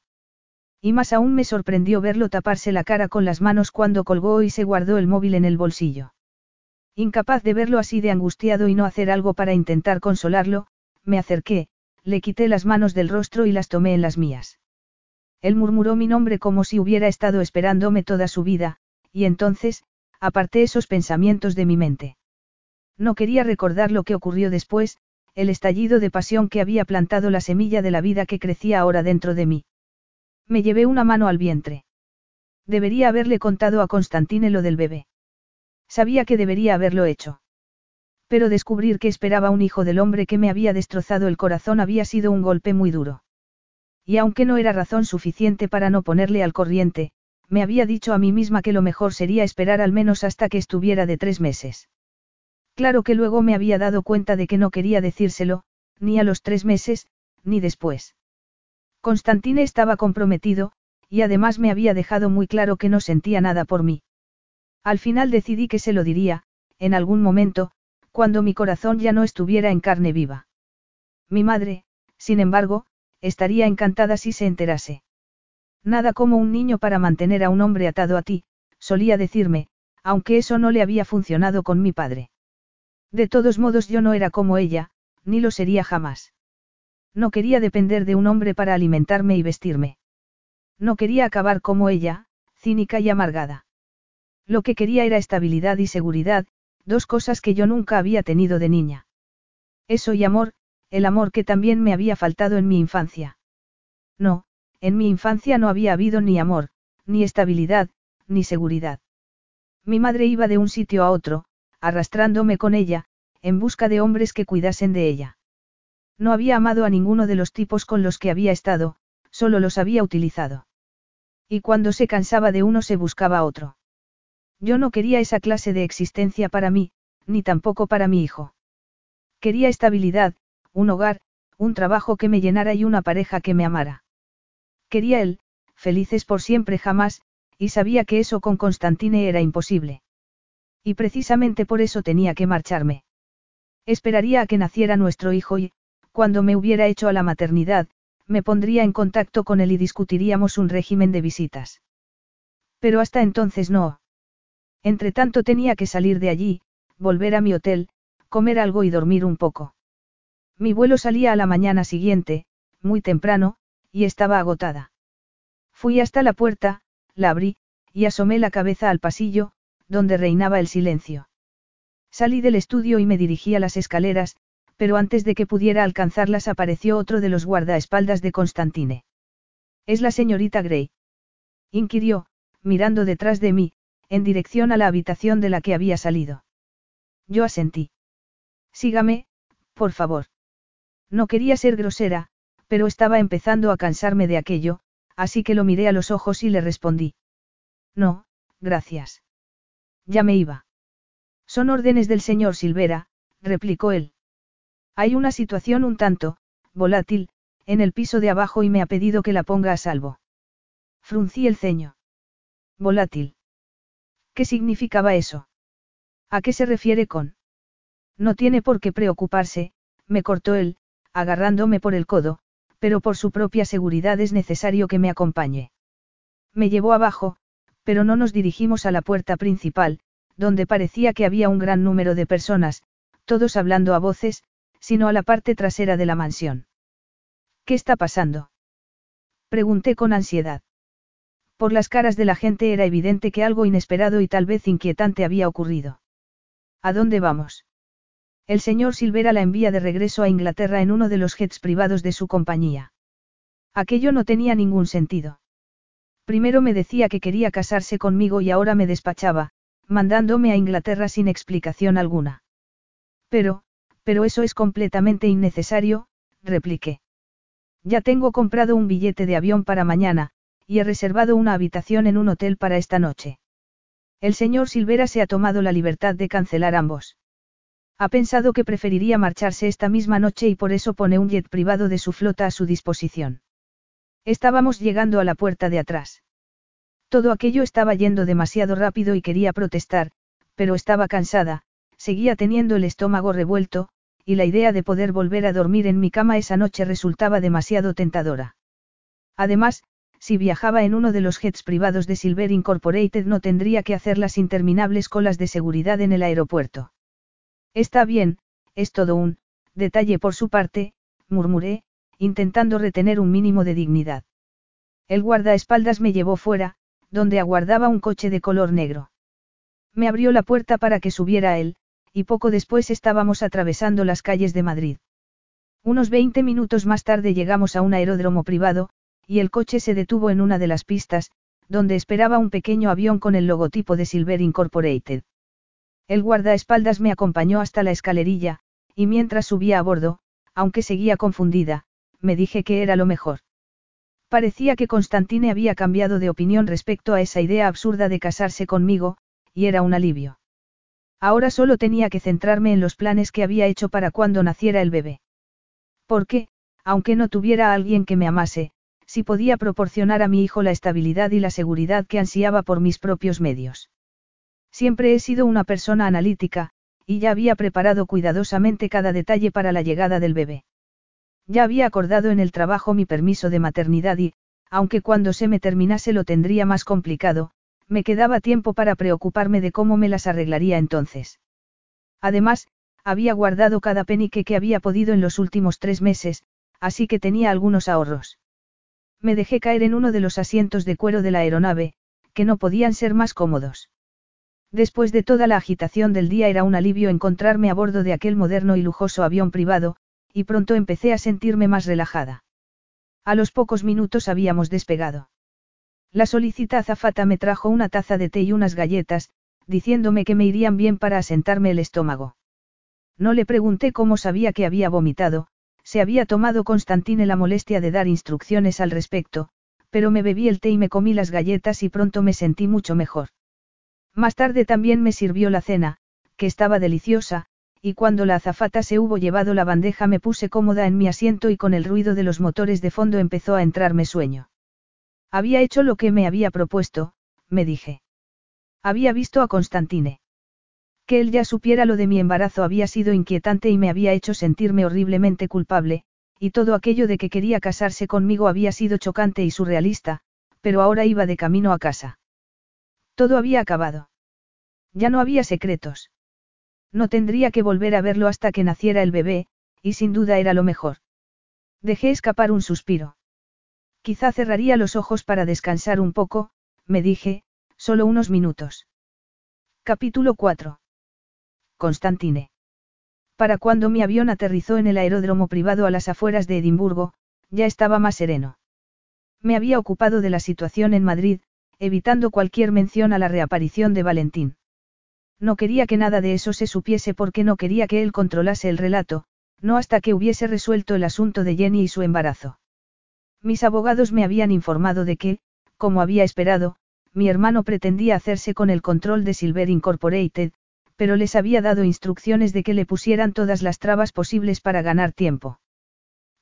Y más aún me sorprendió verlo taparse la cara con las manos cuando colgó y se guardó el móvil en el bolsillo. Incapaz de verlo así de angustiado y no hacer algo para intentar consolarlo, me acerqué, le quité las manos del rostro y las tomé en las mías. Él murmuró mi nombre como si hubiera estado esperándome toda su vida, y entonces, aparté esos pensamientos de mi mente. No quería recordar lo que ocurrió después, el estallido de pasión que había plantado la semilla de la vida que crecía ahora dentro de mí. Me llevé una mano al vientre. Debería haberle contado a Constantine lo del bebé. Sabía que debería haberlo hecho. Pero descubrir que esperaba un hijo del hombre que me había destrozado el corazón había sido un golpe muy duro. Y aunque no era razón suficiente para no ponerle al corriente, me había dicho a mí misma que lo mejor sería esperar al menos hasta que estuviera de tres meses. Claro que luego me había dado cuenta de que no quería decírselo, ni a los tres meses, ni después. Constantine estaba comprometido, y además me había dejado muy claro que no sentía nada por mí. Al final decidí que se lo diría, en algún momento, cuando mi corazón ya no estuviera en carne viva. Mi madre, sin embargo, estaría encantada si se enterase. Nada como un niño para mantener a un hombre atado a ti, solía decirme, aunque eso no le había funcionado con mi padre. De todos modos yo no era como ella, ni lo sería jamás. No quería depender de un hombre para alimentarme y vestirme. No quería acabar como ella, cínica y amargada. Lo que quería era estabilidad y seguridad, dos cosas que yo nunca había tenido de niña. Eso y amor, el amor que también me había faltado en mi infancia. No, en mi infancia no había habido ni amor, ni estabilidad, ni seguridad. Mi madre iba de un sitio a otro, arrastrándome con ella, en busca de hombres que cuidasen de ella. No había amado a ninguno de los tipos con los que había estado, solo los había utilizado. Y cuando se cansaba de uno se buscaba otro. Yo no quería esa clase de existencia para mí, ni tampoco para mi hijo. Quería estabilidad, un hogar, un trabajo que me llenara y una pareja que me amara. Quería él, felices por siempre jamás, y sabía que eso con Constantine era imposible. Y precisamente por eso tenía que marcharme. Esperaría a que naciera nuestro hijo y, cuando me hubiera hecho a la maternidad, me pondría en contacto con él y discutiríamos un régimen de visitas. Pero hasta entonces no. Entre tanto tenía que salir de allí, volver a mi hotel, comer algo y dormir un poco. Mi vuelo salía a la mañana siguiente, muy temprano, y estaba agotada. Fui hasta la puerta, la abrí, y asomé la cabeza al pasillo, donde reinaba el silencio. Salí del estudio y me dirigí a las escaleras, pero antes de que pudiera alcanzarlas apareció otro de los guardaespaldas de Constantine. ¿Es la señorita Gray? inquirió, mirando detrás de mí, en dirección a la habitación de la que había salido. Yo asentí. Sígame, por favor. No quería ser grosera, pero estaba empezando a cansarme de aquello, así que lo miré a los ojos y le respondí. No, gracias. Ya me iba. Son órdenes del señor Silvera, replicó él. Hay una situación un tanto, volátil, en el piso de abajo y me ha pedido que la ponga a salvo. Fruncí el ceño. Volátil. ¿Qué significaba eso? ¿A qué se refiere con? No tiene por qué preocuparse, me cortó él, agarrándome por el codo, pero por su propia seguridad es necesario que me acompañe. Me llevó abajo, pero no nos dirigimos a la puerta principal, donde parecía que había un gran número de personas, todos hablando a voces, sino a la parte trasera de la mansión. ¿Qué está pasando? Pregunté con ansiedad. Por las caras de la gente era evidente que algo inesperado y tal vez inquietante había ocurrido. ¿A dónde vamos? El señor Silvera la envía de regreso a Inglaterra en uno de los jets privados de su compañía. Aquello no tenía ningún sentido. Primero me decía que quería casarse conmigo y ahora me despachaba, mandándome a Inglaterra sin explicación alguna. Pero, pero eso es completamente innecesario, repliqué. Ya tengo comprado un billete de avión para mañana, y he reservado una habitación en un hotel para esta noche. El señor Silvera se ha tomado la libertad de cancelar ambos. Ha pensado que preferiría marcharse esta misma noche y por eso pone un jet privado de su flota a su disposición. Estábamos llegando a la puerta de atrás. Todo aquello estaba yendo demasiado rápido y quería protestar, pero estaba cansada, seguía teniendo el estómago revuelto, y la idea de poder volver a dormir en mi cama esa noche resultaba demasiado tentadora. Además, si viajaba en uno de los jets privados de Silver Incorporated no tendría que hacer las interminables colas de seguridad en el aeropuerto. Está bien, es todo un detalle por su parte, murmuré, intentando retener un mínimo de dignidad. El guardaespaldas me llevó fuera, donde aguardaba un coche de color negro. Me abrió la puerta para que subiera él, y poco después estábamos atravesando las calles de Madrid. Unos 20 minutos más tarde llegamos a un aeródromo privado, y el coche se detuvo en una de las pistas, donde esperaba un pequeño avión con el logotipo de Silver Incorporated. El guardaespaldas me acompañó hasta la escalerilla, y mientras subía a bordo, aunque seguía confundida, me dije que era lo mejor. Parecía que Constantine había cambiado de opinión respecto a esa idea absurda de casarse conmigo, y era un alivio. Ahora solo tenía que centrarme en los planes que había hecho para cuando naciera el bebé. Porque, aunque no tuviera a alguien que me amase, sí podía proporcionar a mi hijo la estabilidad y la seguridad que ansiaba por mis propios medios. Siempre he sido una persona analítica, y ya había preparado cuidadosamente cada detalle para la llegada del bebé. Ya había acordado en el trabajo mi permiso de maternidad y, aunque cuando se me terminase lo tendría más complicado, me quedaba tiempo para preocuparme de cómo me las arreglaría entonces. Además, había guardado cada penique que había podido en los últimos tres meses, así que tenía algunos ahorros. Me dejé caer en uno de los asientos de cuero de la aeronave, que no podían ser más cómodos. Después de toda la agitación del día era un alivio encontrarme a bordo de aquel moderno y lujoso avión privado, y pronto empecé a sentirme más relajada. A los pocos minutos habíamos despegado. La solicita azafata me trajo una taza de té y unas galletas, diciéndome que me irían bien para asentarme el estómago. No le pregunté cómo sabía que había vomitado, se había tomado Constantine la molestia de dar instrucciones al respecto, pero me bebí el té y me comí las galletas y pronto me sentí mucho mejor. Más tarde también me sirvió la cena, que estaba deliciosa, y cuando la azafata se hubo llevado la bandeja me puse cómoda en mi asiento y con el ruido de los motores de fondo empezó a entrarme sueño. Había hecho lo que me había propuesto, me dije. Había visto a Constantine. Que él ya supiera lo de mi embarazo había sido inquietante y me había hecho sentirme horriblemente culpable, y todo aquello de que quería casarse conmigo había sido chocante y surrealista, pero ahora iba de camino a casa. Todo había acabado. Ya no había secretos. No tendría que volver a verlo hasta que naciera el bebé, y sin duda era lo mejor. Dejé escapar un suspiro. Quizá cerraría los ojos para descansar un poco, me dije, solo unos minutos. Capítulo 4. Constantine. Para cuando mi avión aterrizó en el aeródromo privado a las afueras de Edimburgo, ya estaba más sereno. Me había ocupado de la situación en Madrid, evitando cualquier mención a la reaparición de Valentín. No quería que nada de eso se supiese porque no quería que él controlase el relato, no hasta que hubiese resuelto el asunto de Jenny y su embarazo. Mis abogados me habían informado de que, como había esperado, mi hermano pretendía hacerse con el control de Silver Incorporated, pero les había dado instrucciones de que le pusieran todas las trabas posibles para ganar tiempo.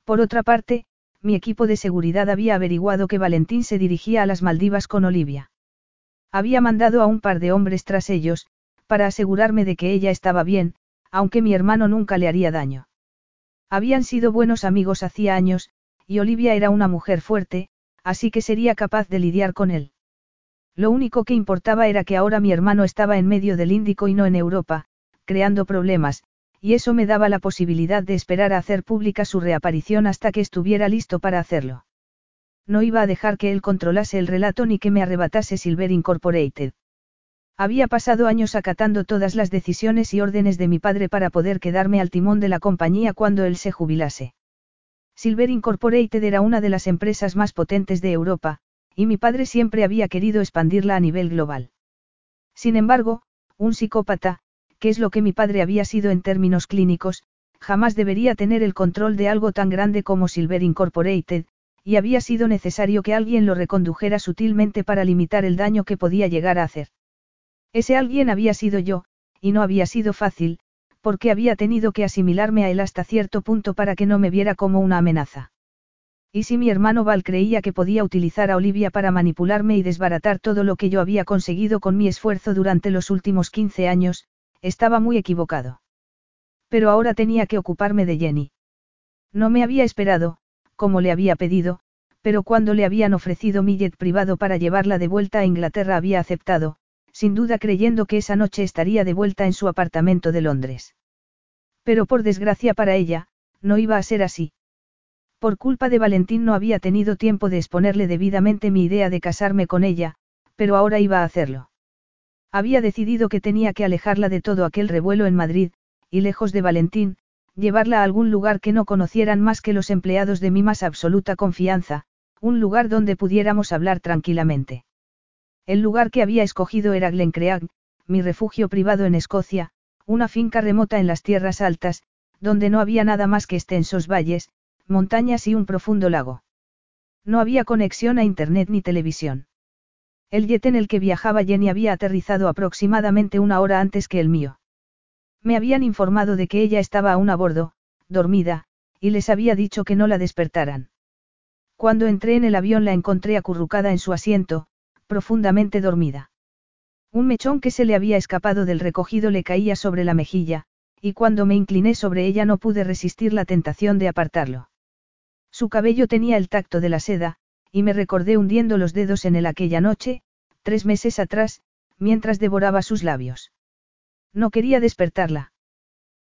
Por otra parte, mi equipo de seguridad había averiguado que Valentín se dirigía a las Maldivas con Olivia. Había mandado a un par de hombres tras ellos, para asegurarme de que ella estaba bien, aunque mi hermano nunca le haría daño. Habían sido buenos amigos hacía años, y Olivia era una mujer fuerte, así que sería capaz de lidiar con él. Lo único que importaba era que ahora mi hermano estaba en medio del Índico y no en Europa, creando problemas, y eso me daba la posibilidad de esperar a hacer pública su reaparición hasta que estuviera listo para hacerlo. No iba a dejar que él controlase el relato ni que me arrebatase Silver Incorporated. Había pasado años acatando todas las decisiones y órdenes de mi padre para poder quedarme al timón de la compañía cuando él se jubilase. Silver Incorporated era una de las empresas más potentes de Europa, y mi padre siempre había querido expandirla a nivel global. Sin embargo, un psicópata, que es lo que mi padre había sido en términos clínicos, jamás debería tener el control de algo tan grande como Silver Incorporated, y había sido necesario que alguien lo recondujera sutilmente para limitar el daño que podía llegar a hacer. Ese alguien había sido yo, y no había sido fácil, porque había tenido que asimilarme a él hasta cierto punto para que no me viera como una amenaza. Y si mi hermano Val creía que podía utilizar a Olivia para manipularme y desbaratar todo lo que yo había conseguido con mi esfuerzo durante los últimos 15 años, estaba muy equivocado. Pero ahora tenía que ocuparme de Jenny. No me había esperado, como le había pedido, pero cuando le habían ofrecido mi jet privado para llevarla de vuelta a Inglaterra había aceptado, sin duda creyendo que esa noche estaría de vuelta en su apartamento de Londres. Pero por desgracia para ella, no iba a ser así. Por culpa de Valentín no había tenido tiempo de exponerle debidamente mi idea de casarme con ella, pero ahora iba a hacerlo. Había decidido que tenía que alejarla de todo aquel revuelo en Madrid, y lejos de Valentín, llevarla a algún lugar que no conocieran más que los empleados de mi más absoluta confianza, un lugar donde pudiéramos hablar tranquilamente. El lugar que había escogido era Glencreag, mi refugio privado en Escocia, una finca remota en las tierras altas, donde no había nada más que extensos valles, montañas y un profundo lago. No había conexión a Internet ni televisión. El jet en el que viajaba Jenny había aterrizado aproximadamente una hora antes que el mío. Me habían informado de que ella estaba aún a bordo, dormida, y les había dicho que no la despertaran. Cuando entré en el avión la encontré acurrucada en su asiento, profundamente dormida. Un mechón que se le había escapado del recogido le caía sobre la mejilla, y cuando me incliné sobre ella no pude resistir la tentación de apartarlo. Su cabello tenía el tacto de la seda, y me recordé hundiendo los dedos en él aquella noche, tres meses atrás, mientras devoraba sus labios. No quería despertarla.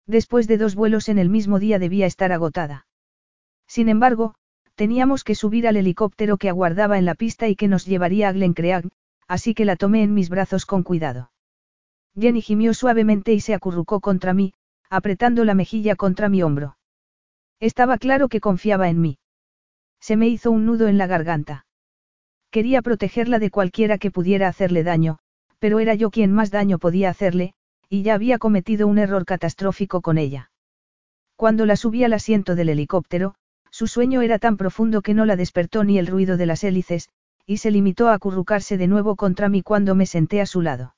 Después de dos vuelos en el mismo día debía estar agotada. Sin embargo, teníamos que subir al helicóptero que aguardaba en la pista y que nos llevaría a Glencreag, así que la tomé en mis brazos con cuidado. Jenny gimió suavemente y se acurrucó contra mí, apretando la mejilla contra mi hombro. Estaba claro que confiaba en mí. Se me hizo un nudo en la garganta. Quería protegerla de cualquiera que pudiera hacerle daño, pero era yo quien más daño podía hacerle, y ya había cometido un error catastrófico con ella. Cuando la subí al asiento del helicóptero, su sueño era tan profundo que no la despertó ni el ruido de las hélices, y se limitó a acurrucarse de nuevo contra mí cuando me senté a su lado.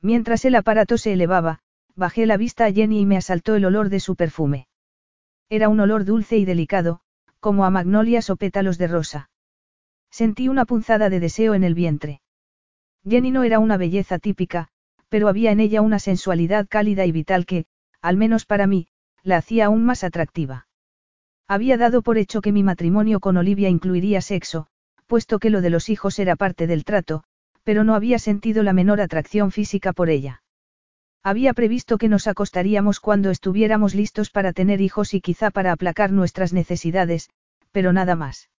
Mientras el aparato se elevaba, bajé la vista a Jenny y me asaltó el olor de su perfume. Era un olor dulce y delicado, como a magnolias o pétalos de rosa. Sentí una punzada de deseo en el vientre. Jenny no era una belleza típica, pero había en ella una sensualidad cálida y vital que, al menos para mí, la hacía aún más atractiva. Había dado por hecho que mi matrimonio con Olivia incluiría sexo, puesto que lo de los hijos era parte del trato, pero no había sentido la menor atracción física por ella. Había previsto que nos acostaríamos cuando estuviéramos listos para tener hijos y quizá para aplacar nuestras necesidades, pero nada más.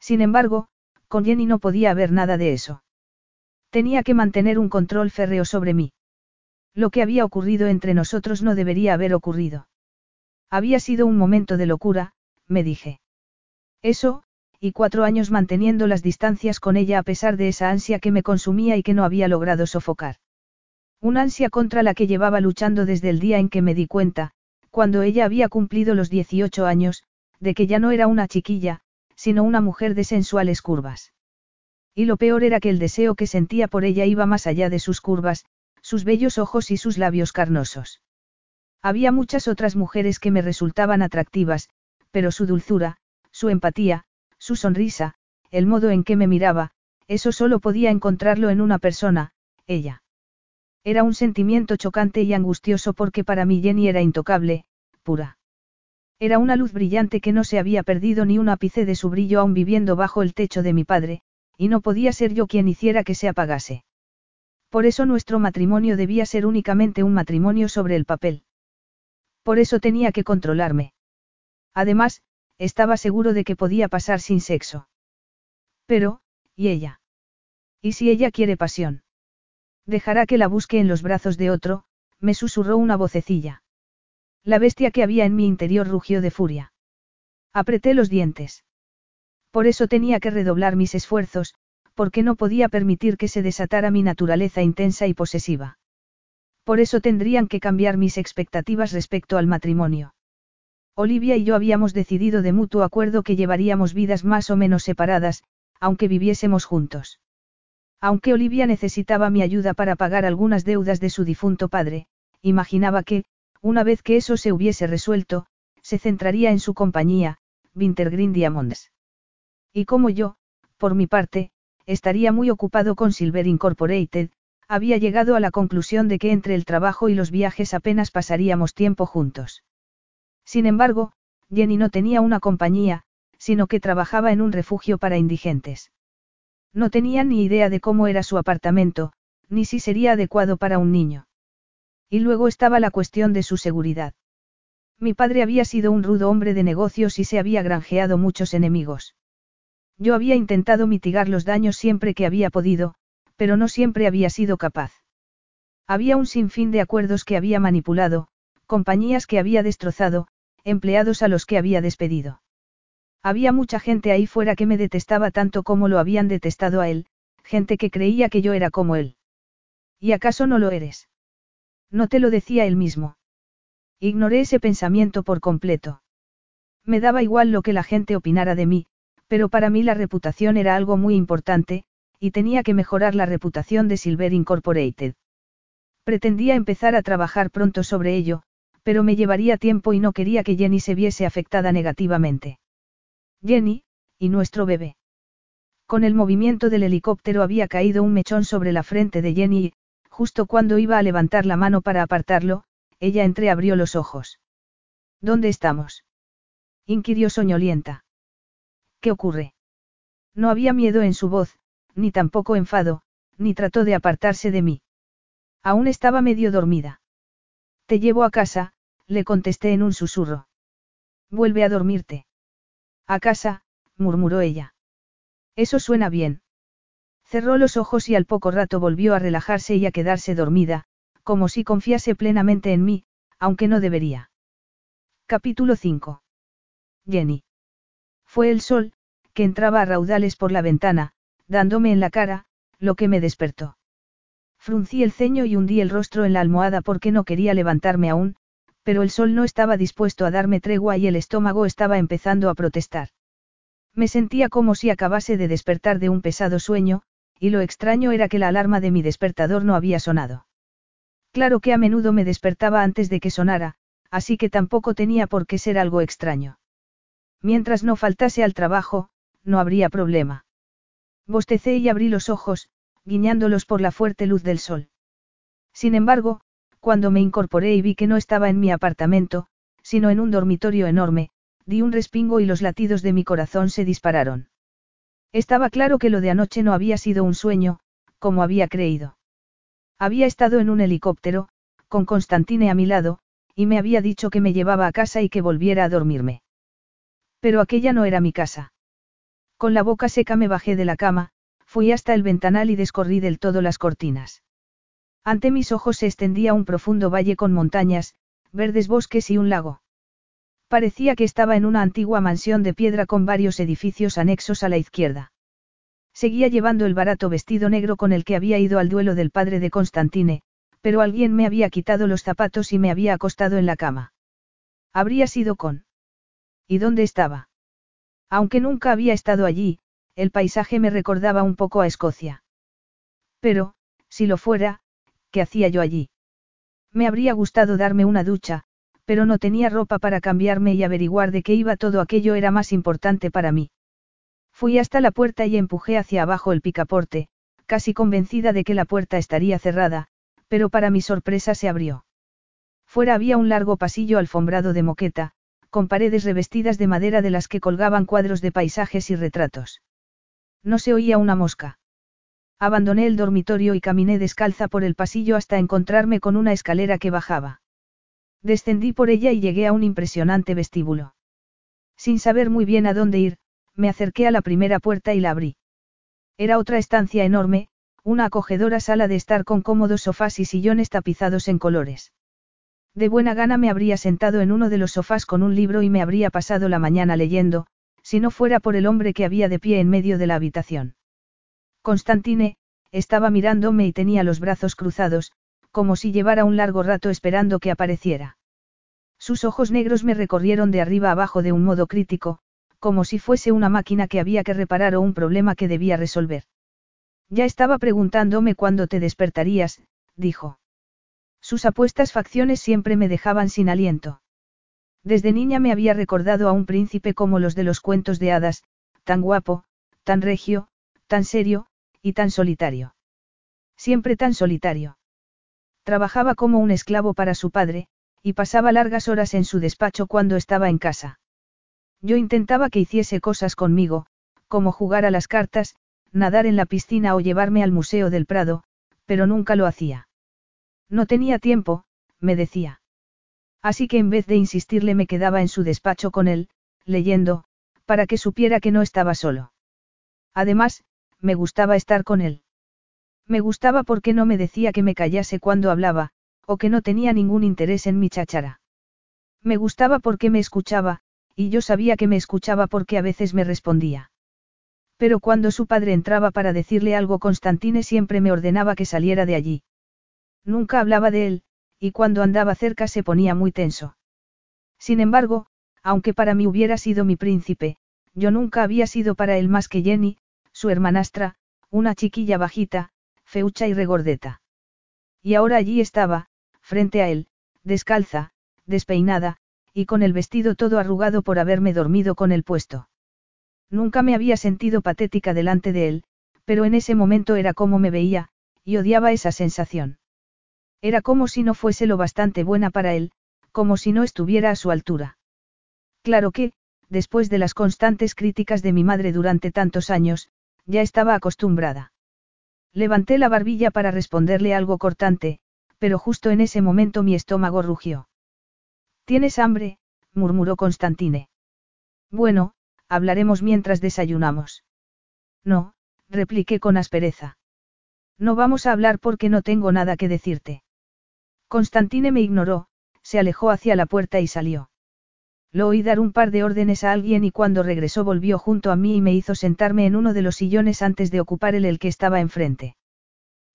Sin embargo, con Jenny no podía haber nada de eso. Tenía que mantener un control férreo sobre mí. Lo que había ocurrido entre nosotros no debería haber ocurrido. Había sido un momento de locura, me dije. Eso, y cuatro años manteniendo las distancias con ella a pesar de esa ansia que me consumía y que no había logrado sofocar. Una ansia contra la que llevaba luchando desde el día en que me di cuenta, cuando ella había cumplido los 18 años, de que ya no era una chiquilla, sino una mujer de sensuales curvas. Y lo peor era que el deseo que sentía por ella iba más allá de sus curvas, sus bellos ojos y sus labios carnosos. Había muchas otras mujeres que me resultaban atractivas, pero su dulzura, su empatía, su sonrisa, el modo en que me miraba, eso solo podía encontrarlo en una persona, ella. Era un sentimiento chocante y angustioso porque para mí Jenny era intocable, pura. Era una luz brillante que no se había perdido ni un ápice de su brillo aún viviendo bajo el techo de mi padre, y no podía ser yo quien hiciera que se apagase. Por eso nuestro matrimonio debía ser únicamente un matrimonio sobre el papel. Por eso tenía que controlarme. Además, estaba seguro de que podía pasar sin sexo. Pero, ¿y ella? ¿Y si ella quiere pasión? Dejará que la busque en los brazos de otro, me susurró una vocecilla. La bestia que había en mi interior rugió de furia. Apreté los dientes. Por eso tenía que redoblar mis esfuerzos, porque no podía permitir que se desatara mi naturaleza intensa y posesiva. Por eso tendrían que cambiar mis expectativas respecto al matrimonio. Olivia y yo habíamos decidido de mutuo acuerdo que llevaríamos vidas más o menos separadas, aunque viviésemos juntos. Aunque Olivia necesitaba mi ayuda para pagar algunas deudas de su difunto padre, imaginaba que, una vez que eso se hubiese resuelto, se centraría en su compañía, Wintergreen Diamonds. Y como yo, por mi parte, estaría muy ocupado con Silver Incorporated, había llegado a la conclusión de que entre el trabajo y los viajes apenas pasaríamos tiempo juntos. Sin embargo, Jenny no tenía una compañía, sino que trabajaba en un refugio para indigentes. No tenía ni idea de cómo era su apartamento, ni si sería adecuado para un niño. Y luego estaba la cuestión de su seguridad. Mi padre había sido un rudo hombre de negocios y se había granjeado muchos enemigos. Yo había intentado mitigar los daños siempre que había podido, pero no siempre había sido capaz. Había un sinfín de acuerdos que había manipulado, compañías que había destrozado, empleados a los que había despedido. Había mucha gente ahí fuera que me detestaba tanto como lo habían detestado a él, gente que creía que yo era como él. ¿Y acaso no lo eres? No te lo decía él mismo. Ignoré ese pensamiento por completo. Me daba igual lo que la gente opinara de mí, pero para mí la reputación era algo muy importante, y tenía que mejorar la reputación de Silver Incorporated. Pretendía empezar a trabajar pronto sobre ello, pero me llevaría tiempo y no quería que Jenny se viese afectada negativamente. Jenny, y nuestro bebé. Con el movimiento del helicóptero había caído un mechón sobre la frente de Jenny y, justo cuando iba a levantar la mano para apartarlo, ella entreabrió los ojos. ¿Dónde estamos? inquirió soñolienta. ¿Qué ocurre? No había miedo en su voz, ni tampoco enfado, ni trató de apartarse de mí. Aún estaba medio dormida. Te llevo a casa, le contesté en un susurro. Vuelve a dormirte. A casa, murmuró ella. Eso suena bien. Cerró los ojos y al poco rato volvió a relajarse y a quedarse dormida, como si confiase plenamente en mí, aunque no debería. Capítulo 5. Jenny. Fue el sol, que entraba a raudales por la ventana, dándome en la cara, lo que me despertó. Fruncí el ceño y hundí el rostro en la almohada porque no quería levantarme aún, pero el sol no estaba dispuesto a darme tregua y el estómago estaba empezando a protestar. Me sentía como si acabase de despertar de un pesado sueño, y lo extraño era que la alarma de mi despertador no había sonado. Claro que a menudo me despertaba antes de que sonara, así que tampoco tenía por qué ser algo extraño. Mientras no faltase al trabajo, no habría problema. Bostecé y abrí los ojos, guiñándolos por la fuerte luz del sol. Sin embargo, cuando me incorporé y vi que no estaba en mi apartamento, sino en un dormitorio enorme, di un respingo y los latidos de mi corazón se dispararon. Estaba claro que lo de anoche no había sido un sueño, como había creído. Había estado en un helicóptero, con Constantine a mi lado, y me había dicho que me llevaba a casa y que volviera a dormirme. Pero aquella no era mi casa. Con la boca seca me bajé de la cama, fui hasta el ventanal y descorrí del todo las cortinas. Ante mis ojos se extendía un profundo valle con montañas, verdes bosques y un lago. Parecía que estaba en una antigua mansión de piedra con varios edificios anexos a la izquierda. Seguía llevando el barato vestido negro con el que había ido al duelo del padre de Constantine, pero alguien me había quitado los zapatos y me había acostado en la cama. Habría sido con. ¿Y dónde estaba? Aunque nunca había estado allí, el paisaje me recordaba un poco a Escocia. Pero, si lo fuera, ¿qué hacía yo allí? Me habría gustado darme una ducha, pero no tenía ropa para cambiarme y averiguar de qué iba todo aquello era más importante para mí. Fui hasta la puerta y empujé hacia abajo el picaporte, casi convencida de que la puerta estaría cerrada, pero para mi sorpresa se abrió. Fuera había un largo pasillo alfombrado de moqueta, con paredes revestidas de madera de las que colgaban cuadros de paisajes y retratos. No se oía una mosca. Abandoné el dormitorio y caminé descalza por el pasillo hasta encontrarme con una escalera que bajaba. Descendí por ella y llegué a un impresionante vestíbulo. Sin saber muy bien a dónde ir, me acerqué a la primera puerta y la abrí. Era otra estancia enorme, una acogedora sala de estar con cómodos sofás y sillones tapizados en colores. De buena gana me habría sentado en uno de los sofás con un libro y me habría pasado la mañana leyendo, si no fuera por el hombre que había de pie en medio de la habitación. Constantine, estaba mirándome y tenía los brazos cruzados, como si llevara un largo rato esperando que apareciera. Sus ojos negros me recorrieron de arriba abajo de un modo crítico, como si fuese una máquina que había que reparar o un problema que debía resolver. Ya estaba preguntándome cuándo te despertarías, dijo. Sus apuestas facciones siempre me dejaban sin aliento. Desde niña me había recordado a un príncipe como los de los cuentos de hadas, tan guapo, tan regio, tan serio, y tan solitario. Siempre tan solitario. Trabajaba como un esclavo para su padre, y pasaba largas horas en su despacho cuando estaba en casa. Yo intentaba que hiciese cosas conmigo, como jugar a las cartas, nadar en la piscina o llevarme al Museo del Prado, pero nunca lo hacía. No tenía tiempo, me decía. Así que en vez de insistirle me quedaba en su despacho con él, leyendo, para que supiera que no estaba solo. Además, me gustaba estar con él. Me gustaba porque no me decía que me callase cuando hablaba, o que no tenía ningún interés en mi cháchara. Me gustaba porque me escuchaba, y yo sabía que me escuchaba porque a veces me respondía. Pero cuando su padre entraba para decirle algo Constantine siempre me ordenaba que saliera de allí. Nunca hablaba de él, y cuando andaba cerca se ponía muy tenso. Sin embargo, aunque para mí hubiera sido mi príncipe, yo nunca había sido para él más que Jenny, su hermanastra, una chiquilla bajita, feucha y regordeta. Y ahora allí estaba, frente a él, descalza, despeinada, y con el vestido todo arrugado por haberme dormido con el puesto. Nunca me había sentido patética delante de él, pero en ese momento era como me veía, y odiaba esa sensación. Era como si no fuese lo bastante buena para él, como si no estuviera a su altura. Claro que, después de las constantes críticas de mi madre durante tantos años, ya estaba acostumbrada. Levanté la barbilla para responderle algo cortante, pero justo en ese momento mi estómago rugió. ¿Tienes hambre? murmuró Constantine. Bueno, hablaremos mientras desayunamos. No, repliqué con aspereza. No vamos a hablar porque no tengo nada que decirte. Constantine me ignoró, se alejó hacia la puerta y salió. Lo oí dar un par de órdenes a alguien y cuando regresó volvió junto a mí y me hizo sentarme en uno de los sillones antes de ocupar el, el que estaba enfrente.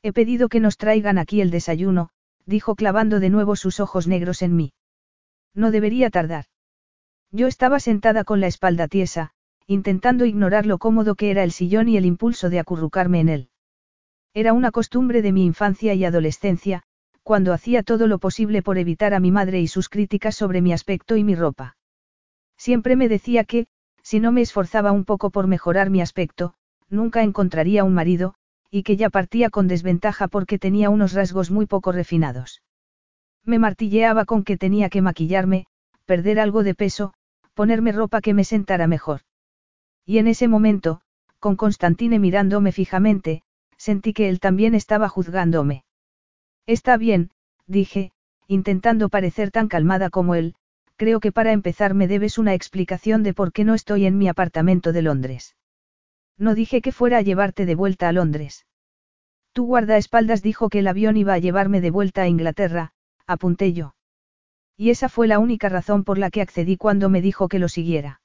He pedido que nos traigan aquí el desayuno, dijo clavando de nuevo sus ojos negros en mí. No debería tardar. Yo estaba sentada con la espalda tiesa, intentando ignorar lo cómodo que era el sillón y el impulso de acurrucarme en él. Era una costumbre de mi infancia y adolescencia, cuando hacía todo lo posible por evitar a mi madre y sus críticas sobre mi aspecto y mi ropa. Siempre me decía que, si no me esforzaba un poco por mejorar mi aspecto, nunca encontraría un marido, y que ya partía con desventaja porque tenía unos rasgos muy poco refinados. Me martilleaba con que tenía que maquillarme, perder algo de peso, ponerme ropa que me sentara mejor. Y en ese momento, con Constantine mirándome fijamente, sentí que él también estaba juzgándome. Está bien, dije, intentando parecer tan calmada como él, creo que para empezar me debes una explicación de por qué no estoy en mi apartamento de Londres. No dije que fuera a llevarte de vuelta a Londres. Tu guardaespaldas dijo que el avión iba a llevarme de vuelta a Inglaterra, apunté yo. Y esa fue la única razón por la que accedí cuando me dijo que lo siguiera.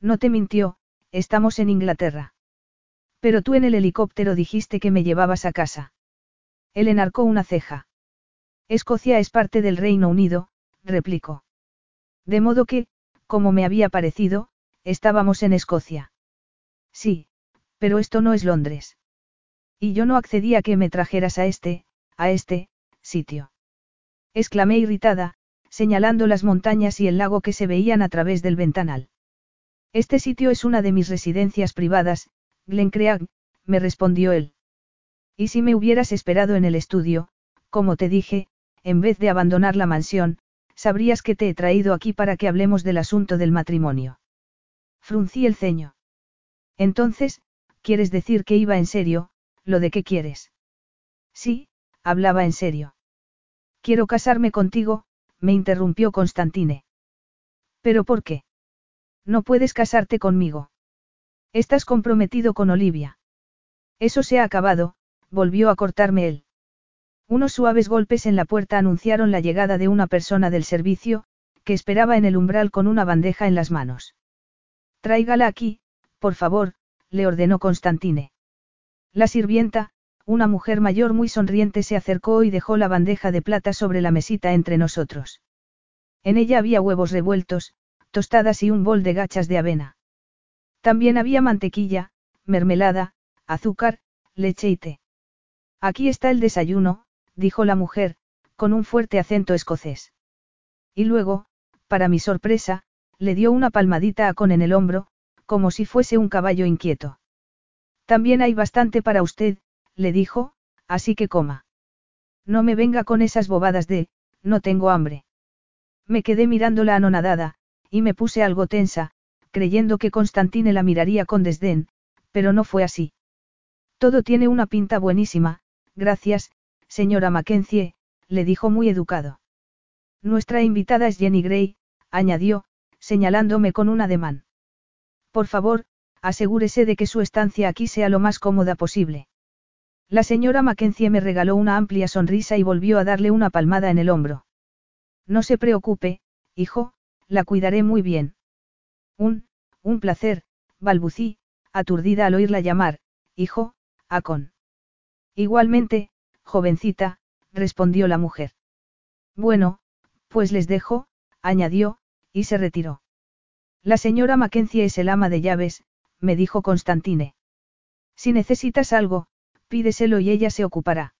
No te mintió, estamos en Inglaterra. Pero tú en el helicóptero dijiste que me llevabas a casa. Él enarcó una ceja. Escocia es parte del Reino Unido, replicó. De modo que, como me había parecido, estábamos en Escocia. Sí, pero esto no es Londres. Y yo no accedí a que me trajeras a este, a este, sitio. Exclamé irritada, señalando las montañas y el lago que se veían a través del ventanal. Este sitio es una de mis residencias privadas, Glencreag, me respondió él. Y si me hubieras esperado en el estudio, como te dije, en vez de abandonar la mansión, sabrías que te he traído aquí para que hablemos del asunto del matrimonio. Fruncí el ceño. Entonces, ¿quieres decir que iba en serio, lo de qué quieres? Sí, hablaba en serio. Quiero casarme contigo, me interrumpió Constantine. ¿Pero por qué? No puedes casarte conmigo. Estás comprometido con Olivia. Eso se ha acabado, volvió a cortarme él. Unos suaves golpes en la puerta anunciaron la llegada de una persona del servicio, que esperaba en el umbral con una bandeja en las manos. Tráigala aquí, por favor, le ordenó Constantine. La sirvienta, una mujer mayor muy sonriente, se acercó y dejó la bandeja de plata sobre la mesita entre nosotros. En ella había huevos revueltos, tostadas y un bol de gachas de avena. También había mantequilla, mermelada, azúcar, leche y té. Aquí está el desayuno, dijo la mujer, con un fuerte acento escocés. Y luego, para mi sorpresa, le dio una palmadita a Con en el hombro, como si fuese un caballo inquieto. También hay bastante para usted, le dijo, así que coma. No me venga con esas bobadas de, no tengo hambre. Me quedé mirándola anonadada, y me puse algo tensa, creyendo que Constantine la miraría con desdén, pero no fue así. Todo tiene una pinta buenísima, gracias, Señora Mackenzie, le dijo muy educado. Nuestra invitada es Jenny Gray, añadió, señalándome con un ademán. Por favor, asegúrese de que su estancia aquí sea lo más cómoda posible. La señora Mackenzie me regaló una amplia sonrisa y volvió a darle una palmada en el hombro. No se preocupe, hijo, la cuidaré muy bien. Un, un placer, balbucí, aturdida al oírla llamar, hijo, Acon. Igualmente, jovencita, respondió la mujer. Bueno, pues les dejo, añadió, y se retiró. La señora Mackenzie es el ama de llaves, me dijo Constantine. Si necesitas algo, pídeselo y ella se ocupará.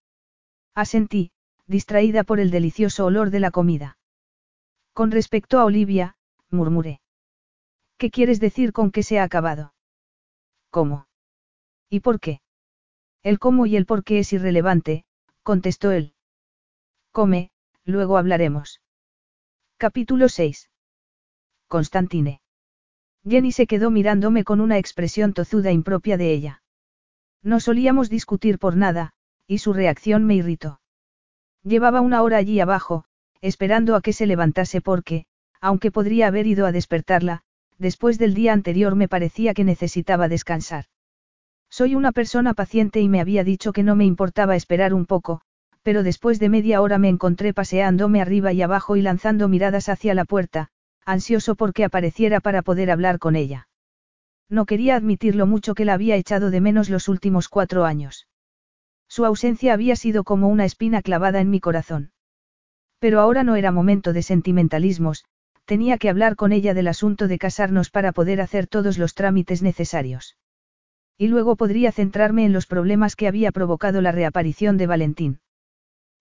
Asentí, distraída por el delicioso olor de la comida. Con respecto a Olivia, murmuré. ¿Qué quieres decir con que se ha acabado? ¿Cómo? ¿Y por qué? El cómo y el por qué es irrelevante, contestó él. Come, luego hablaremos. Capítulo 6. Constantine. Jenny se quedó mirándome con una expresión tozuda impropia de ella. No solíamos discutir por nada, y su reacción me irritó. Llevaba una hora allí abajo, esperando a que se levantase porque, aunque podría haber ido a despertarla, después del día anterior me parecía que necesitaba descansar. Soy una persona paciente y me había dicho que no me importaba esperar un poco, pero después de media hora me encontré paseándome arriba y abajo y lanzando miradas hacia la puerta, ansioso porque apareciera para poder hablar con ella. No quería admitir lo mucho que la había echado de menos los últimos cuatro años. Su ausencia había sido como una espina clavada en mi corazón. Pero ahora no era momento de sentimentalismos, tenía que hablar con ella del asunto de casarnos para poder hacer todos los trámites necesarios. Y luego podría centrarme en los problemas que había provocado la reaparición de Valentín.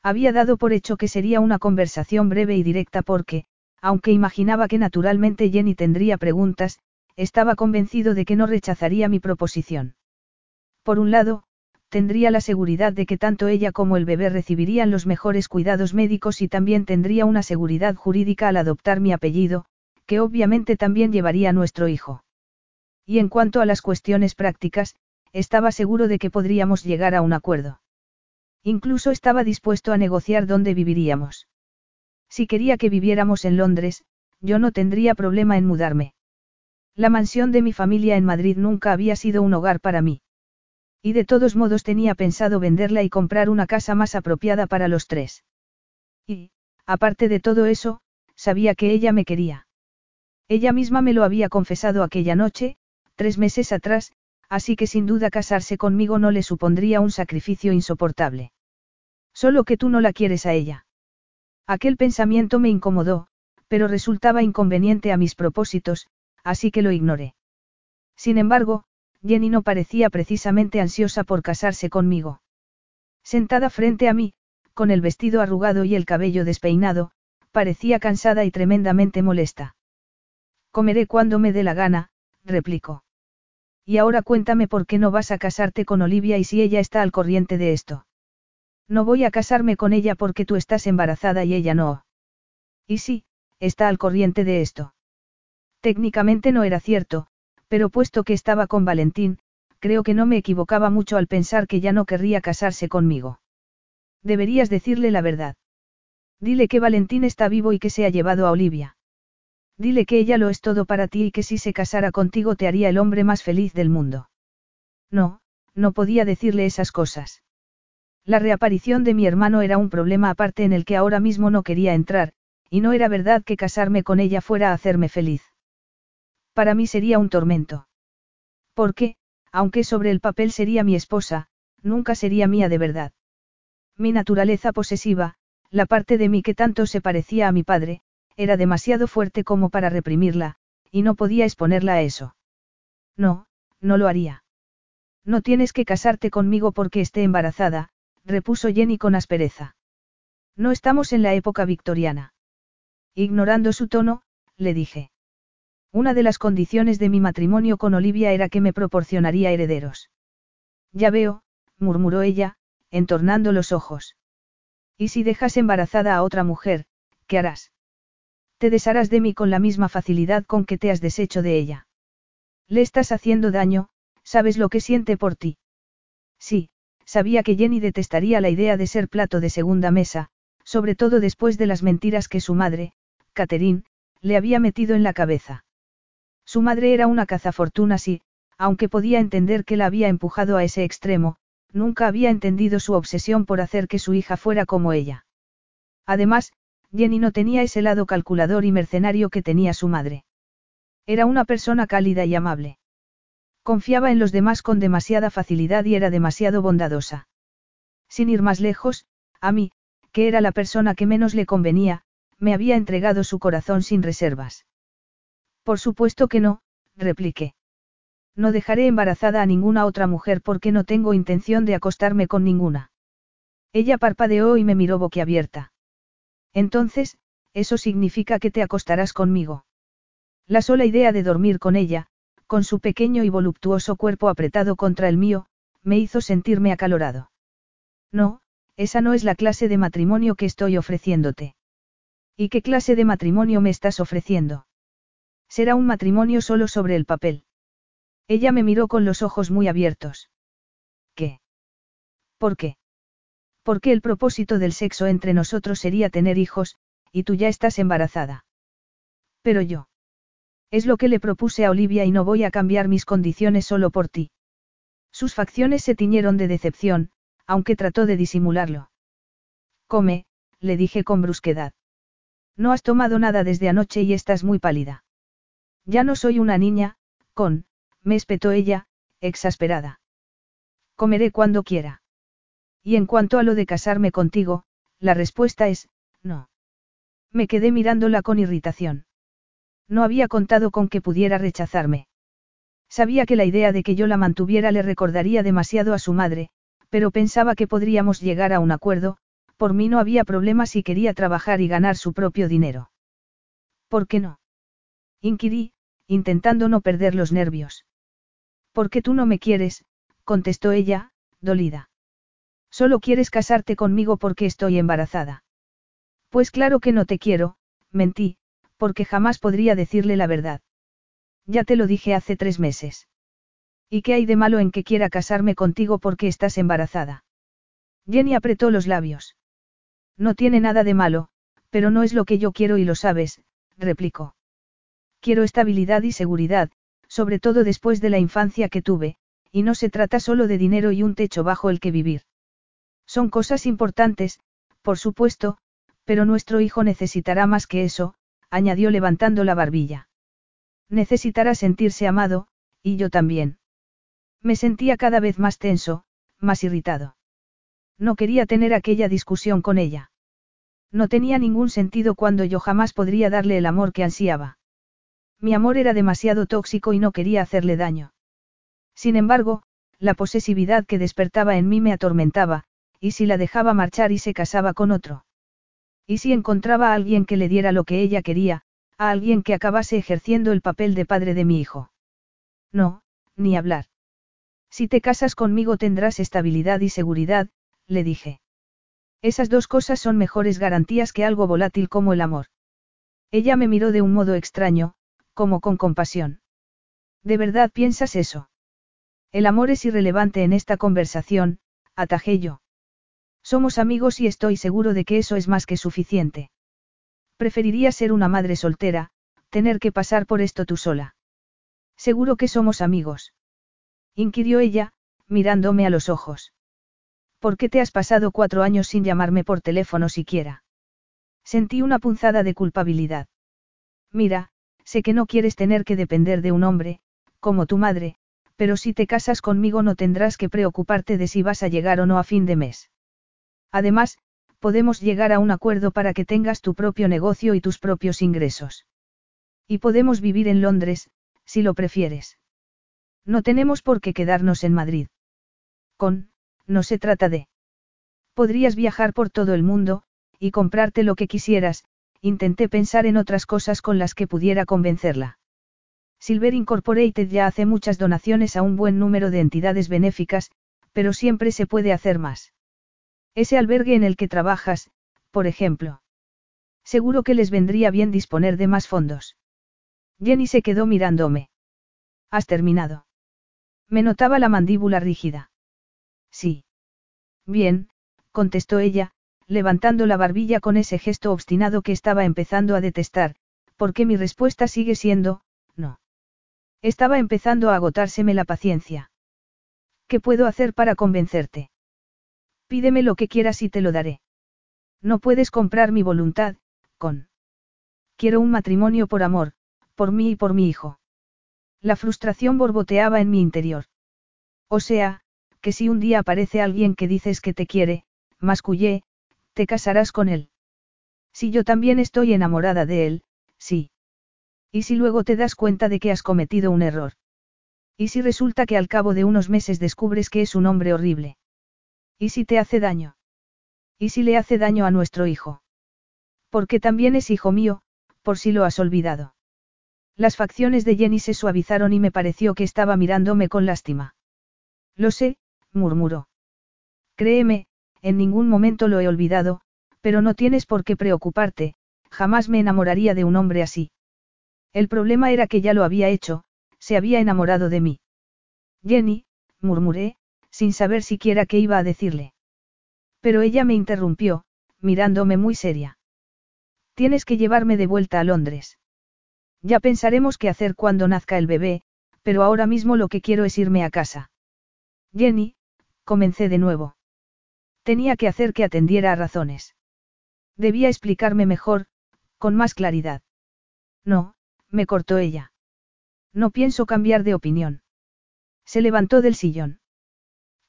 Había dado por hecho que sería una conversación breve y directa porque, aunque imaginaba que naturalmente Jenny tendría preguntas, estaba convencido de que no rechazaría mi proposición. Por un lado, tendría la seguridad de que tanto ella como el bebé recibirían los mejores cuidados médicos y también tendría una seguridad jurídica al adoptar mi apellido, que obviamente también llevaría a nuestro hijo. Y en cuanto a las cuestiones prácticas, estaba seguro de que podríamos llegar a un acuerdo. Incluso estaba dispuesto a negociar dónde viviríamos. Si quería que viviéramos en Londres, yo no tendría problema en mudarme. La mansión de mi familia en Madrid nunca había sido un hogar para mí. Y de todos modos tenía pensado venderla y comprar una casa más apropiada para los tres. Y, aparte de todo eso, sabía que ella me quería. Ella misma me lo había confesado aquella noche, tres meses atrás, así que sin duda casarse conmigo no le supondría un sacrificio insoportable. Solo que tú no la quieres a ella. Aquel pensamiento me incomodó, pero resultaba inconveniente a mis propósitos, así que lo ignoré. Sin embargo, Jenny no parecía precisamente ansiosa por casarse conmigo. Sentada frente a mí, con el vestido arrugado y el cabello despeinado, parecía cansada y tremendamente molesta. Comeré cuando me dé la gana, replicó. Y ahora cuéntame por qué no vas a casarte con Olivia y si ella está al corriente de esto. No voy a casarme con ella porque tú estás embarazada y ella no. Y sí, está al corriente de esto. Técnicamente no era cierto, pero puesto que estaba con Valentín, creo que no me equivocaba mucho al pensar que ya no querría casarse conmigo. Deberías decirle la verdad. Dile que Valentín está vivo y que se ha llevado a Olivia. Dile que ella lo es todo para ti y que si se casara contigo te haría el hombre más feliz del mundo. No, no podía decirle esas cosas. La reaparición de mi hermano era un problema aparte en el que ahora mismo no quería entrar, y no era verdad que casarme con ella fuera a hacerme feliz. Para mí sería un tormento. Porque, aunque sobre el papel sería mi esposa, nunca sería mía de verdad. Mi naturaleza posesiva, la parte de mí que tanto se parecía a mi padre, era demasiado fuerte como para reprimirla, y no podía exponerla a eso. No, no lo haría. No tienes que casarte conmigo porque esté embarazada, repuso Jenny con aspereza. No estamos en la época victoriana. Ignorando su tono, le dije. Una de las condiciones de mi matrimonio con Olivia era que me proporcionaría herederos. Ya veo, murmuró ella, entornando los ojos. ¿Y si dejas embarazada a otra mujer, qué harás? Te desharás de mí con la misma facilidad con que te has deshecho de ella. Le estás haciendo daño, sabes lo que siente por ti. Sí, sabía que Jenny detestaría la idea de ser plato de segunda mesa, sobre todo después de las mentiras que su madre, Catherine, le había metido en la cabeza. Su madre era una cazafortunas y, aunque podía entender que la había empujado a ese extremo, nunca había entendido su obsesión por hacer que su hija fuera como ella. Además, Jenny no tenía ese lado calculador y mercenario que tenía su madre. Era una persona cálida y amable. Confiaba en los demás con demasiada facilidad y era demasiado bondadosa. Sin ir más lejos, a mí, que era la persona que menos le convenía, me había entregado su corazón sin reservas. Por supuesto que no, repliqué. No dejaré embarazada a ninguna otra mujer porque no tengo intención de acostarme con ninguna. Ella parpadeó y me miró boquiabierta. Entonces, eso significa que te acostarás conmigo. La sola idea de dormir con ella, con su pequeño y voluptuoso cuerpo apretado contra el mío, me hizo sentirme acalorado. No, esa no es la clase de matrimonio que estoy ofreciéndote. ¿Y qué clase de matrimonio me estás ofreciendo? Será un matrimonio solo sobre el papel. Ella me miró con los ojos muy abiertos. ¿Qué? ¿Por qué? Porque el propósito del sexo entre nosotros sería tener hijos, y tú ya estás embarazada. Pero yo. Es lo que le propuse a Olivia y no voy a cambiar mis condiciones solo por ti. Sus facciones se tiñeron de decepción, aunque trató de disimularlo. Come, le dije con brusquedad. No has tomado nada desde anoche y estás muy pálida. Ya no soy una niña, con, me espetó ella, exasperada. Comeré cuando quiera. Y en cuanto a lo de casarme contigo, la respuesta es, no. Me quedé mirándola con irritación. No había contado con que pudiera rechazarme. Sabía que la idea de que yo la mantuviera le recordaría demasiado a su madre, pero pensaba que podríamos llegar a un acuerdo, por mí no había problema si quería trabajar y ganar su propio dinero. ¿Por qué no? Inquirí, intentando no perder los nervios. Porque tú no me quieres, contestó ella, dolida. Solo quieres casarte conmigo porque estoy embarazada. Pues claro que no te quiero, mentí, porque jamás podría decirle la verdad. Ya te lo dije hace tres meses. ¿Y qué hay de malo en que quiera casarme contigo porque estás embarazada? Jenny apretó los labios. No tiene nada de malo, pero no es lo que yo quiero y lo sabes, replicó. Quiero estabilidad y seguridad, sobre todo después de la infancia que tuve, y no se trata solo de dinero y un techo bajo el que vivir. Son cosas importantes, por supuesto, pero nuestro hijo necesitará más que eso, añadió levantando la barbilla. Necesitará sentirse amado, y yo también. Me sentía cada vez más tenso, más irritado. No quería tener aquella discusión con ella. No tenía ningún sentido cuando yo jamás podría darle el amor que ansiaba. Mi amor era demasiado tóxico y no quería hacerle daño. Sin embargo, la posesividad que despertaba en mí me atormentaba, y si la dejaba marchar y se casaba con otro. Y si encontraba a alguien que le diera lo que ella quería, a alguien que acabase ejerciendo el papel de padre de mi hijo. No, ni hablar. Si te casas conmigo tendrás estabilidad y seguridad, le dije. Esas dos cosas son mejores garantías que algo volátil como el amor. Ella me miró de un modo extraño, como con compasión. ¿De verdad piensas eso? El amor es irrelevante en esta conversación, atajé yo. Somos amigos y estoy seguro de que eso es más que suficiente. Preferiría ser una madre soltera, tener que pasar por esto tú sola. Seguro que somos amigos. Inquirió ella, mirándome a los ojos. ¿Por qué te has pasado cuatro años sin llamarme por teléfono siquiera? Sentí una punzada de culpabilidad. Mira, sé que no quieres tener que depender de un hombre, como tu madre, pero si te casas conmigo no tendrás que preocuparte de si vas a llegar o no a fin de mes. Además, podemos llegar a un acuerdo para que tengas tu propio negocio y tus propios ingresos. Y podemos vivir en Londres, si lo prefieres. No tenemos por qué quedarnos en Madrid. Con, no se trata de. Podrías viajar por todo el mundo, y comprarte lo que quisieras, intenté pensar en otras cosas con las que pudiera convencerla. Silver Incorporated ya hace muchas donaciones a un buen número de entidades benéficas, pero siempre se puede hacer más. Ese albergue en el que trabajas, por ejemplo. Seguro que les vendría bien disponer de más fondos. Jenny se quedó mirándome. ¿Has terminado? Me notaba la mandíbula rígida. Sí. Bien, contestó ella, levantando la barbilla con ese gesto obstinado que estaba empezando a detestar, porque mi respuesta sigue siendo, no. Estaba empezando a agotárseme la paciencia. ¿Qué puedo hacer para convencerte? Pídeme lo que quieras y te lo daré. No puedes comprar mi voluntad, con. Quiero un matrimonio por amor, por mí y por mi hijo. La frustración borboteaba en mi interior. O sea, que si un día aparece alguien que dices que te quiere, mascullé, te casarás con él. Si yo también estoy enamorada de él, sí. ¿Y si luego te das cuenta de que has cometido un error? ¿Y si resulta que al cabo de unos meses descubres que es un hombre horrible? ¿Y si te hace daño? ¿Y si le hace daño a nuestro hijo? Porque también es hijo mío, por si lo has olvidado. Las facciones de Jenny se suavizaron y me pareció que estaba mirándome con lástima. Lo sé, murmuró. Créeme, en ningún momento lo he olvidado, pero no tienes por qué preocuparte, jamás me enamoraría de un hombre así. El problema era que ya lo había hecho, se había enamorado de mí. Jenny, murmuré, sin saber siquiera qué iba a decirle. Pero ella me interrumpió, mirándome muy seria. Tienes que llevarme de vuelta a Londres. Ya pensaremos qué hacer cuando nazca el bebé, pero ahora mismo lo que quiero es irme a casa. Jenny, comencé de nuevo. Tenía que hacer que atendiera a razones. Debía explicarme mejor, con más claridad. No, me cortó ella. No pienso cambiar de opinión. Se levantó del sillón.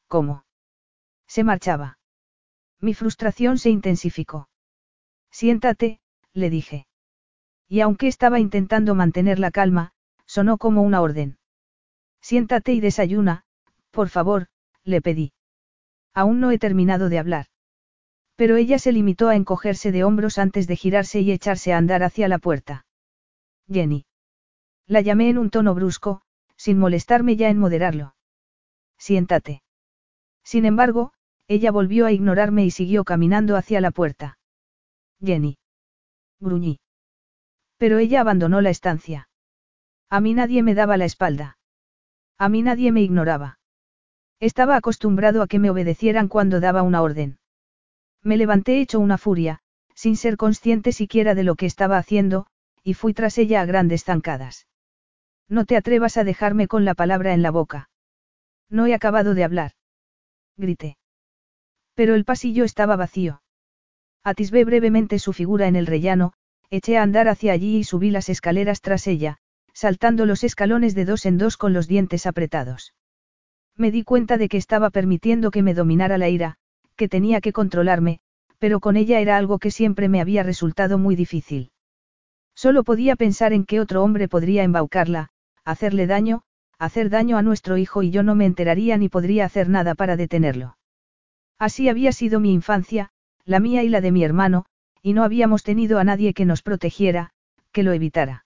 ¿Cómo? Se marchaba. Mi frustración se intensificó. Siéntate, le dije. Y aunque estaba intentando mantener la calma, sonó como una orden. Siéntate y desayuna, por favor, le pedí. Aún no he terminado de hablar. Pero ella se limitó a encogerse de hombros antes de girarse y echarse a andar hacia la puerta. Jenny. La llamé en un tono brusco, sin molestarme ya en moderarlo. Siéntate. Sin embargo, ella volvió a ignorarme y siguió caminando hacia la puerta. Jenny. Gruñí. Pero ella abandonó la estancia. A mí nadie me daba la espalda. A mí nadie me ignoraba. Estaba acostumbrado a que me obedecieran cuando daba una orden. Me levanté hecho una furia, sin ser consciente siquiera de lo que estaba haciendo, y fui tras ella a grandes zancadas. No te atrevas a dejarme con la palabra en la boca. No he acabado de hablar. Grité. Pero el pasillo estaba vacío. Atisbé brevemente su figura en el rellano, eché a andar hacia allí y subí las escaleras tras ella, saltando los escalones de dos en dos con los dientes apretados. Me di cuenta de que estaba permitiendo que me dominara la ira, que tenía que controlarme, pero con ella era algo que siempre me había resultado muy difícil. Solo podía pensar en que otro hombre podría embaucarla, hacerle daño, hacer daño a nuestro hijo y yo no me enteraría ni podría hacer nada para detenerlo. Así había sido mi infancia, la mía y la de mi hermano, y no habíamos tenido a nadie que nos protegiera, que lo evitara.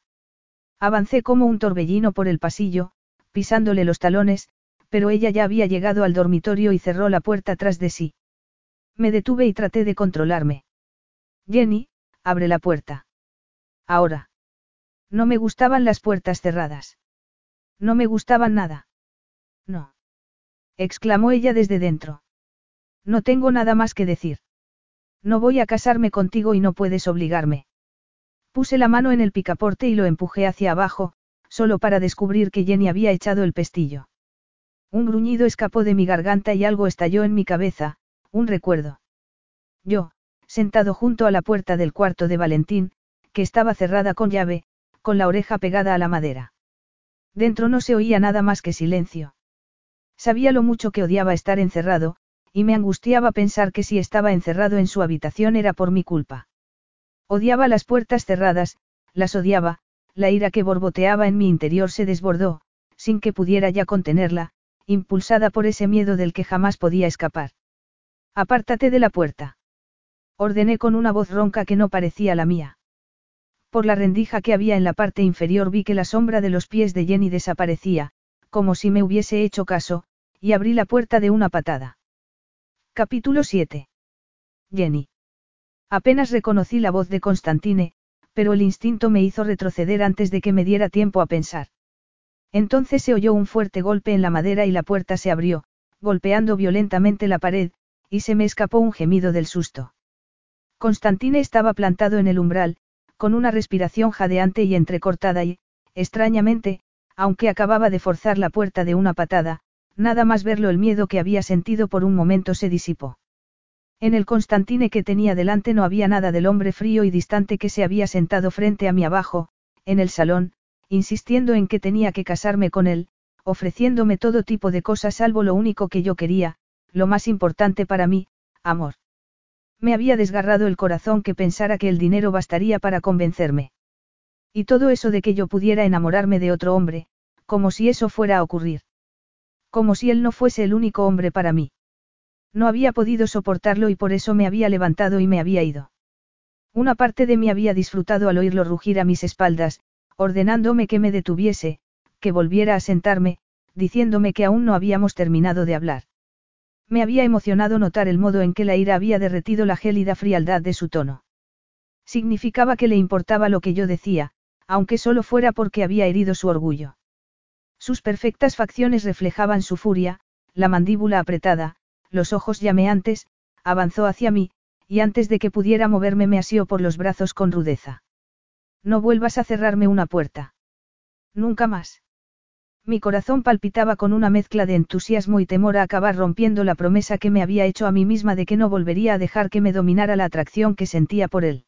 Avancé como un torbellino por el pasillo, pisándole los talones, pero ella ya había llegado al dormitorio y cerró la puerta tras de sí. Me detuve y traté de controlarme. Jenny, abre la puerta. Ahora. No me gustaban las puertas cerradas. No me gustaban nada. No. exclamó ella desde dentro. No tengo nada más que decir. No voy a casarme contigo y no puedes obligarme. Puse la mano en el picaporte y lo empujé hacia abajo, solo para descubrir que Jenny había echado el pestillo. Un gruñido escapó de mi garganta y algo estalló en mi cabeza, un recuerdo. Yo, sentado junto a la puerta del cuarto de Valentín, que estaba cerrada con llave, con la oreja pegada a la madera. Dentro no se oía nada más que silencio. Sabía lo mucho que odiaba estar encerrado, y me angustiaba pensar que si estaba encerrado en su habitación era por mi culpa. Odiaba las puertas cerradas, las odiaba, la ira que borboteaba en mi interior se desbordó, sin que pudiera ya contenerla, impulsada por ese miedo del que jamás podía escapar. Apártate de la puerta. Ordené con una voz ronca que no parecía la mía. Por la rendija que había en la parte inferior vi que la sombra de los pies de Jenny desaparecía, como si me hubiese hecho caso, y abrí la puerta de una patada. Capítulo 7. Jenny. Apenas reconocí la voz de Constantine, pero el instinto me hizo retroceder antes de que me diera tiempo a pensar. Entonces se oyó un fuerte golpe en la madera y la puerta se abrió, golpeando violentamente la pared, y se me escapó un gemido del susto. Constantine estaba plantado en el umbral, con una respiración jadeante y entrecortada y, extrañamente, aunque acababa de forzar la puerta de una patada, nada más verlo el miedo que había sentido por un momento se disipó. En el Constantine que tenía delante no había nada del hombre frío y distante que se había sentado frente a mí abajo, en el salón, insistiendo en que tenía que casarme con él, ofreciéndome todo tipo de cosas salvo lo único que yo quería, lo más importante para mí, amor. Me había desgarrado el corazón que pensara que el dinero bastaría para convencerme. Y todo eso de que yo pudiera enamorarme de otro hombre, como si eso fuera a ocurrir. Como si él no fuese el único hombre para mí. No había podido soportarlo y por eso me había levantado y me había ido. Una parte de mí había disfrutado al oírlo rugir a mis espaldas, ordenándome que me detuviese, que volviera a sentarme, diciéndome que aún no habíamos terminado de hablar. Me había emocionado notar el modo en que la ira había derretido la gélida frialdad de su tono. Significaba que le importaba lo que yo decía, aunque solo fuera porque había herido su orgullo. Sus perfectas facciones reflejaban su furia, la mandíbula apretada, los ojos llameantes, avanzó hacia mí, y antes de que pudiera moverme me asió por los brazos con rudeza. No vuelvas a cerrarme una puerta. Nunca más. Mi corazón palpitaba con una mezcla de entusiasmo y temor a acabar rompiendo la promesa que me había hecho a mí misma de que no volvería a dejar que me dominara la atracción que sentía por él.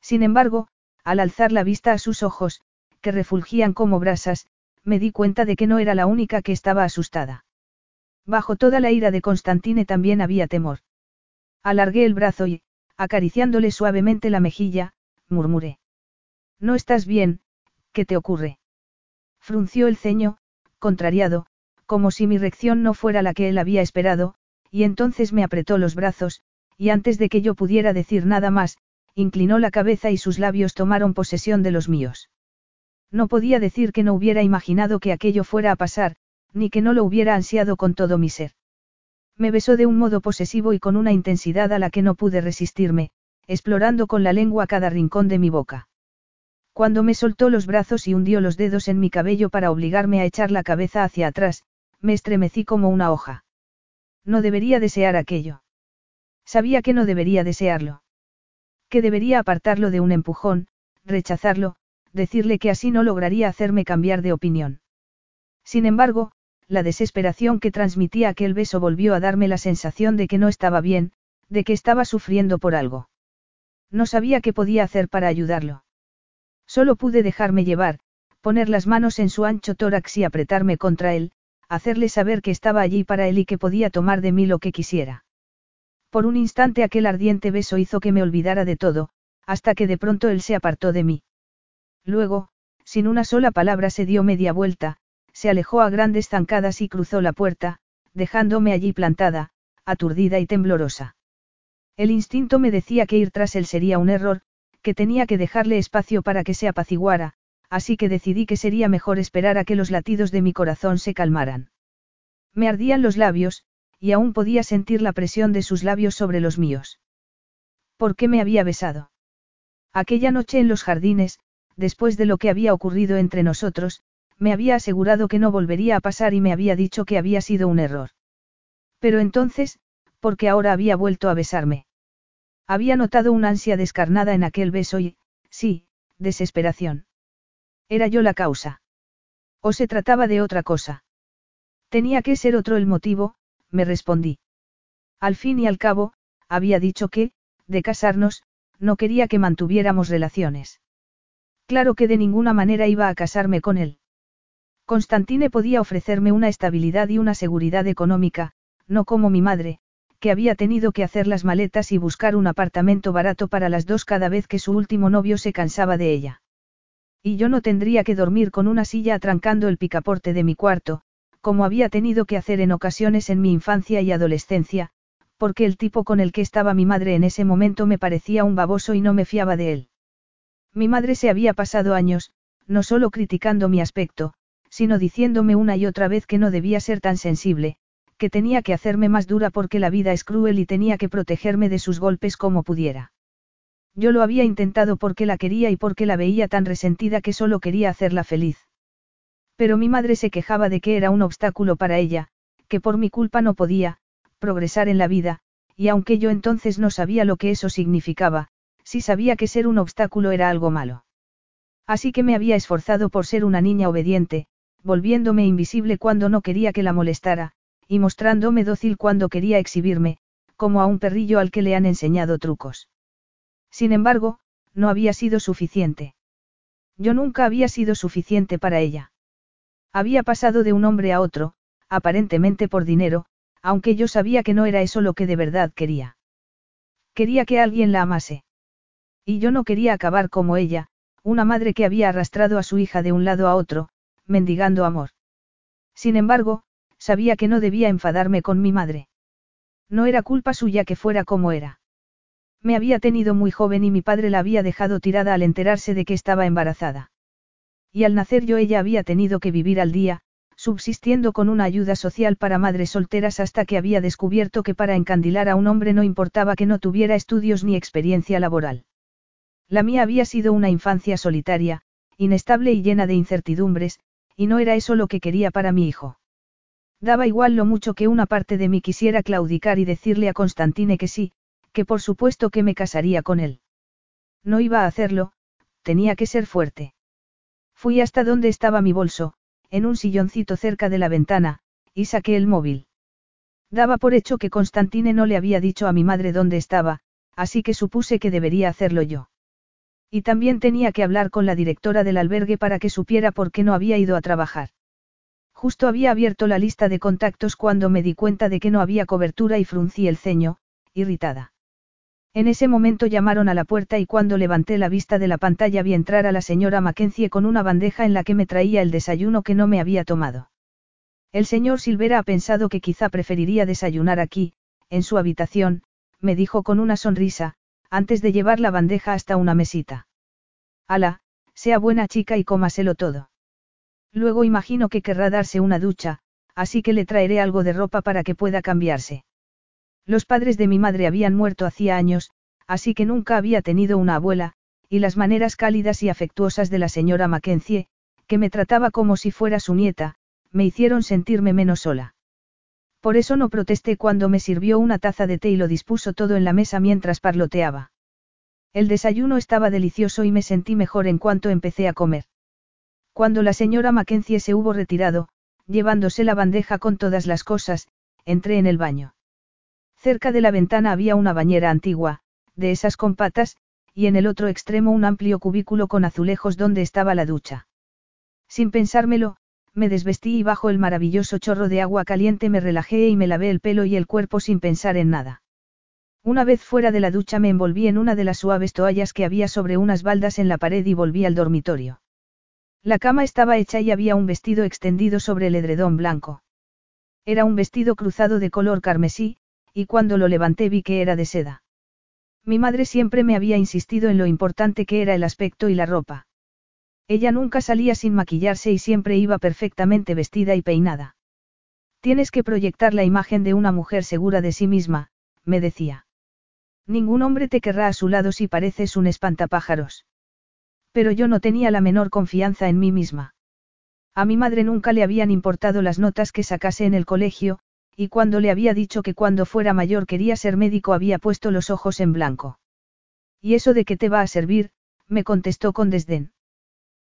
Sin embargo, al alzar la vista a sus ojos, que refulgían como brasas, me di cuenta de que no era la única que estaba asustada. Bajo toda la ira de Constantine también había temor. Alargué el brazo y, acariciándole suavemente la mejilla, murmuré. No estás bien, ¿qué te ocurre? Frunció el ceño, contrariado, como si mi reacción no fuera la que él había esperado, y entonces me apretó los brazos, y antes de que yo pudiera decir nada más, inclinó la cabeza y sus labios tomaron posesión de los míos. No podía decir que no hubiera imaginado que aquello fuera a pasar, ni que no lo hubiera ansiado con todo mi ser. Me besó de un modo posesivo y con una intensidad a la que no pude resistirme, explorando con la lengua cada rincón de mi boca. Cuando me soltó los brazos y hundió los dedos en mi cabello para obligarme a echar la cabeza hacia atrás, me estremecí como una hoja. No debería desear aquello. Sabía que no debería desearlo. Que debería apartarlo de un empujón, rechazarlo, decirle que así no lograría hacerme cambiar de opinión. Sin embargo, la desesperación que transmitía aquel beso volvió a darme la sensación de que no estaba bien, de que estaba sufriendo por algo. No sabía qué podía hacer para ayudarlo. Solo pude dejarme llevar, poner las manos en su ancho tórax y apretarme contra él, hacerle saber que estaba allí para él y que podía tomar de mí lo que quisiera. Por un instante aquel ardiente beso hizo que me olvidara de todo, hasta que de pronto él se apartó de mí. Luego, sin una sola palabra se dio media vuelta, se alejó a grandes zancadas y cruzó la puerta, dejándome allí plantada, aturdida y temblorosa. El instinto me decía que ir tras él sería un error, que tenía que dejarle espacio para que se apaciguara, así que decidí que sería mejor esperar a que los latidos de mi corazón se calmaran. Me ardían los labios, y aún podía sentir la presión de sus labios sobre los míos. ¿Por qué me había besado? Aquella noche en los jardines, después de lo que había ocurrido entre nosotros, me había asegurado que no volvería a pasar y me había dicho que había sido un error. Pero entonces, ¿por qué ahora había vuelto a besarme? Había notado una ansia descarnada en aquel beso y, sí, desesperación. ¿Era yo la causa? ¿O se trataba de otra cosa? Tenía que ser otro el motivo, me respondí. Al fin y al cabo, había dicho que, de casarnos, no quería que mantuviéramos relaciones. Claro que de ninguna manera iba a casarme con él. Constantine podía ofrecerme una estabilidad y una seguridad económica, no como mi madre, que había tenido que hacer las maletas y buscar un apartamento barato para las dos cada vez que su último novio se cansaba de ella. Y yo no tendría que dormir con una silla atrancando el picaporte de mi cuarto, como había tenido que hacer en ocasiones en mi infancia y adolescencia, porque el tipo con el que estaba mi madre en ese momento me parecía un baboso y no me fiaba de él. Mi madre se había pasado años, no solo criticando mi aspecto, sino diciéndome una y otra vez que no debía ser tan sensible, que tenía que hacerme más dura porque la vida es cruel y tenía que protegerme de sus golpes como pudiera. Yo lo había intentado porque la quería y porque la veía tan resentida que solo quería hacerla feliz. Pero mi madre se quejaba de que era un obstáculo para ella, que por mi culpa no podía, progresar en la vida, y aunque yo entonces no sabía lo que eso significaba, sí sabía que ser un obstáculo era algo malo. Así que me había esforzado por ser una niña obediente, volviéndome invisible cuando no quería que la molestara, y mostrándome dócil cuando quería exhibirme, como a un perrillo al que le han enseñado trucos. Sin embargo, no había sido suficiente. Yo nunca había sido suficiente para ella. Había pasado de un hombre a otro, aparentemente por dinero, aunque yo sabía que no era eso lo que de verdad quería. Quería que alguien la amase. Y yo no quería acabar como ella, una madre que había arrastrado a su hija de un lado a otro, mendigando amor. Sin embargo, sabía que no debía enfadarme con mi madre. No era culpa suya que fuera como era. Me había tenido muy joven y mi padre la había dejado tirada al enterarse de que estaba embarazada. Y al nacer yo ella había tenido que vivir al día, subsistiendo con una ayuda social para madres solteras hasta que había descubierto que para encandilar a un hombre no importaba que no tuviera estudios ni experiencia laboral. La mía había sido una infancia solitaria, inestable y llena de incertidumbres, y no era eso lo que quería para mi hijo. Daba igual lo mucho que una parte de mí quisiera claudicar y decirle a Constantine que sí, que por supuesto que me casaría con él. No iba a hacerlo, tenía que ser fuerte. Fui hasta donde estaba mi bolso, en un silloncito cerca de la ventana, y saqué el móvil. Daba por hecho que Constantine no le había dicho a mi madre dónde estaba, así que supuse que debería hacerlo yo. Y también tenía que hablar con la directora del albergue para que supiera por qué no había ido a trabajar. Justo había abierto la lista de contactos cuando me di cuenta de que no había cobertura y fruncí el ceño, irritada. En ese momento llamaron a la puerta y cuando levanté la vista de la pantalla vi entrar a la señora Mackenzie con una bandeja en la que me traía el desayuno que no me había tomado. El señor Silvera ha pensado que quizá preferiría desayunar aquí, en su habitación, me dijo con una sonrisa, antes de llevar la bandeja hasta una mesita. Ala, sea buena chica y cómaselo todo. Luego imagino que querrá darse una ducha, así que le traeré algo de ropa para que pueda cambiarse. Los padres de mi madre habían muerto hacía años, así que nunca había tenido una abuela, y las maneras cálidas y afectuosas de la señora Mackenzie, que me trataba como si fuera su nieta, me hicieron sentirme menos sola. Por eso no protesté cuando me sirvió una taza de té y lo dispuso todo en la mesa mientras parloteaba. El desayuno estaba delicioso y me sentí mejor en cuanto empecé a comer. Cuando la señora Mackenzie se hubo retirado, llevándose la bandeja con todas las cosas, entré en el baño. Cerca de la ventana había una bañera antigua, de esas con patas, y en el otro extremo un amplio cubículo con azulejos donde estaba la ducha. Sin pensármelo, me desvestí y bajo el maravilloso chorro de agua caliente me relajé y me lavé el pelo y el cuerpo sin pensar en nada. Una vez fuera de la ducha me envolví en una de las suaves toallas que había sobre unas baldas en la pared y volví al dormitorio. La cama estaba hecha y había un vestido extendido sobre el edredón blanco. Era un vestido cruzado de color carmesí, y cuando lo levanté vi que era de seda. Mi madre siempre me había insistido en lo importante que era el aspecto y la ropa. Ella nunca salía sin maquillarse y siempre iba perfectamente vestida y peinada. Tienes que proyectar la imagen de una mujer segura de sí misma, me decía. Ningún hombre te querrá a su lado si pareces un espantapájaros. Pero yo no tenía la menor confianza en mí misma. A mi madre nunca le habían importado las notas que sacase en el colegio, y cuando le había dicho que cuando fuera mayor quería ser médico había puesto los ojos en blanco. ¿Y eso de qué te va a servir? me contestó con desdén.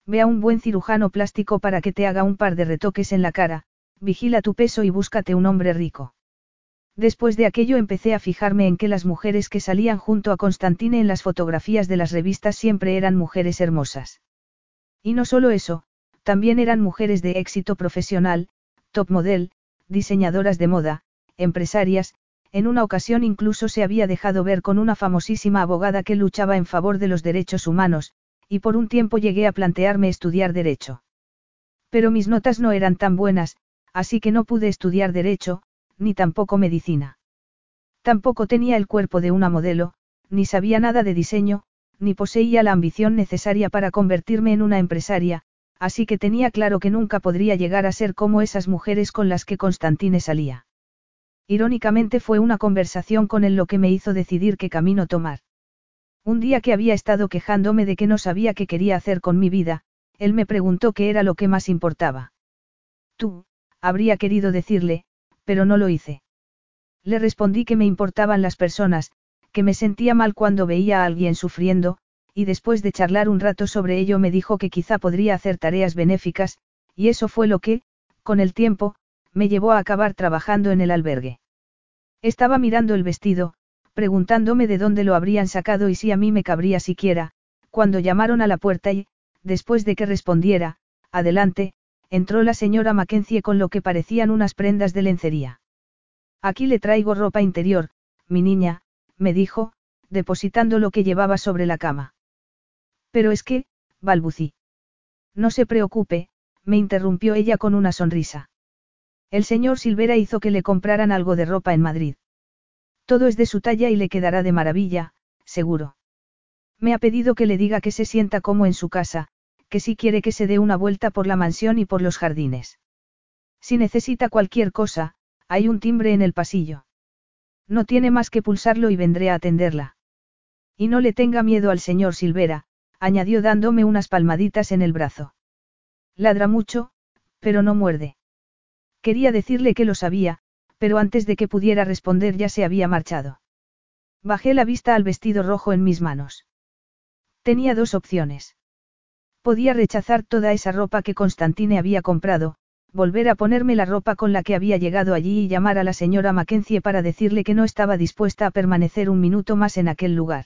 Ve a un buen cirujano plástico para que te haga un par de retoques en la cara, vigila tu peso y búscate un hombre rico. Después de aquello empecé a fijarme en que las mujeres que salían junto a Constantine en las fotografías de las revistas siempre eran mujeres hermosas. Y no solo eso, también eran mujeres de éxito profesional, top model, diseñadoras de moda, empresarias, en una ocasión incluso se había dejado ver con una famosísima abogada que luchaba en favor de los derechos humanos, y por un tiempo llegué a plantearme estudiar derecho. Pero mis notas no eran tan buenas, así que no pude estudiar derecho, ni tampoco medicina. Tampoco tenía el cuerpo de una modelo, ni sabía nada de diseño, ni poseía la ambición necesaria para convertirme en una empresaria, así que tenía claro que nunca podría llegar a ser como esas mujeres con las que Constantine salía. Irónicamente fue una conversación con él lo que me hizo decidir qué camino tomar. Un día que había estado quejándome de que no sabía qué quería hacer con mi vida, él me preguntó qué era lo que más importaba. Tú, habría querido decirle, pero no lo hice. Le respondí que me importaban las personas, que me sentía mal cuando veía a alguien sufriendo, y después de charlar un rato sobre ello me dijo que quizá podría hacer tareas benéficas, y eso fue lo que, con el tiempo, me llevó a acabar trabajando en el albergue. Estaba mirando el vestido, preguntándome de dónde lo habrían sacado y si a mí me cabría siquiera, cuando llamaron a la puerta y, después de que respondiera, adelante, entró la señora Mackenzie con lo que parecían unas prendas de lencería. Aquí le traigo ropa interior, mi niña, me dijo, depositando lo que llevaba sobre la cama. Pero es que, balbucí. No se preocupe, me interrumpió ella con una sonrisa. El señor Silvera hizo que le compraran algo de ropa en Madrid. Todo es de su talla y le quedará de maravilla, seguro. Me ha pedido que le diga que se sienta como en su casa, que si quiere que se dé una vuelta por la mansión y por los jardines. Si necesita cualquier cosa, hay un timbre en el pasillo. No tiene más que pulsarlo y vendré a atenderla. Y no le tenga miedo al señor Silvera, añadió dándome unas palmaditas en el brazo. Ladra mucho, pero no muerde. Quería decirle que lo sabía, pero antes de que pudiera responder ya se había marchado. Bajé la vista al vestido rojo en mis manos. Tenía dos opciones. Podía rechazar toda esa ropa que Constantine había comprado, volver a ponerme la ropa con la que había llegado allí y llamar a la señora Mackenzie para decirle que no estaba dispuesta a permanecer un minuto más en aquel lugar.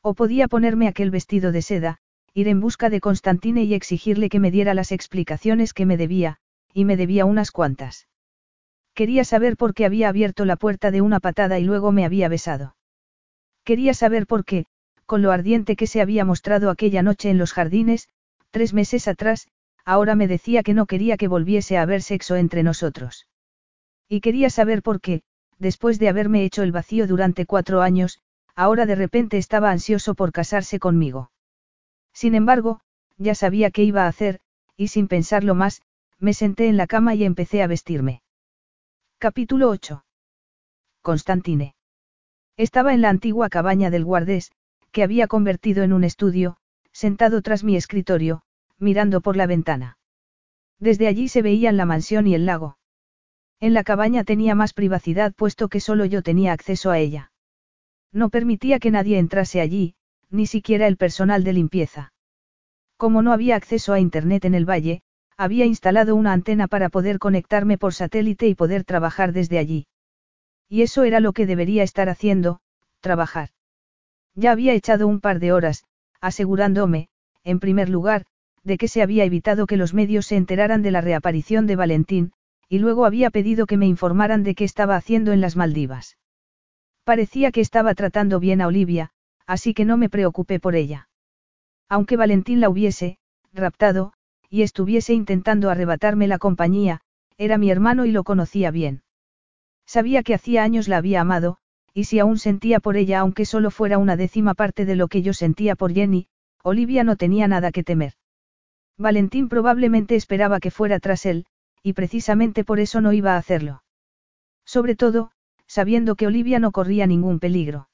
O podía ponerme aquel vestido de seda, ir en busca de Constantine y exigirle que me diera las explicaciones que me debía, y me debía unas cuantas. Quería saber por qué había abierto la puerta de una patada y luego me había besado. Quería saber por qué, con lo ardiente que se había mostrado aquella noche en los jardines, tres meses atrás, ahora me decía que no quería que volviese a haber sexo entre nosotros. Y quería saber por qué, después de haberme hecho el vacío durante cuatro años, ahora de repente estaba ansioso por casarse conmigo. Sin embargo, ya sabía qué iba a hacer, y sin pensarlo más, me senté en la cama y empecé a vestirme. Capítulo 8. Constantine. Estaba en la antigua cabaña del guardés, que había convertido en un estudio, sentado tras mi escritorio, mirando por la ventana. Desde allí se veían la mansión y el lago. En la cabaña tenía más privacidad puesto que solo yo tenía acceso a ella. No permitía que nadie entrase allí, ni siquiera el personal de limpieza. Como no había acceso a Internet en el valle, había instalado una antena para poder conectarme por satélite y poder trabajar desde allí. Y eso era lo que debería estar haciendo, trabajar. Ya había echado un par de horas, asegurándome, en primer lugar, de que se había evitado que los medios se enteraran de la reaparición de Valentín, y luego había pedido que me informaran de qué estaba haciendo en las Maldivas. Parecía que estaba tratando bien a Olivia, así que no me preocupé por ella. Aunque Valentín la hubiese, raptado, y estuviese intentando arrebatarme la compañía, era mi hermano y lo conocía bien. Sabía que hacía años la había amado, y si aún sentía por ella aunque solo fuera una décima parte de lo que yo sentía por Jenny, Olivia no tenía nada que temer. Valentín probablemente esperaba que fuera tras él, y precisamente por eso no iba a hacerlo. Sobre todo, sabiendo que Olivia no corría ningún peligro.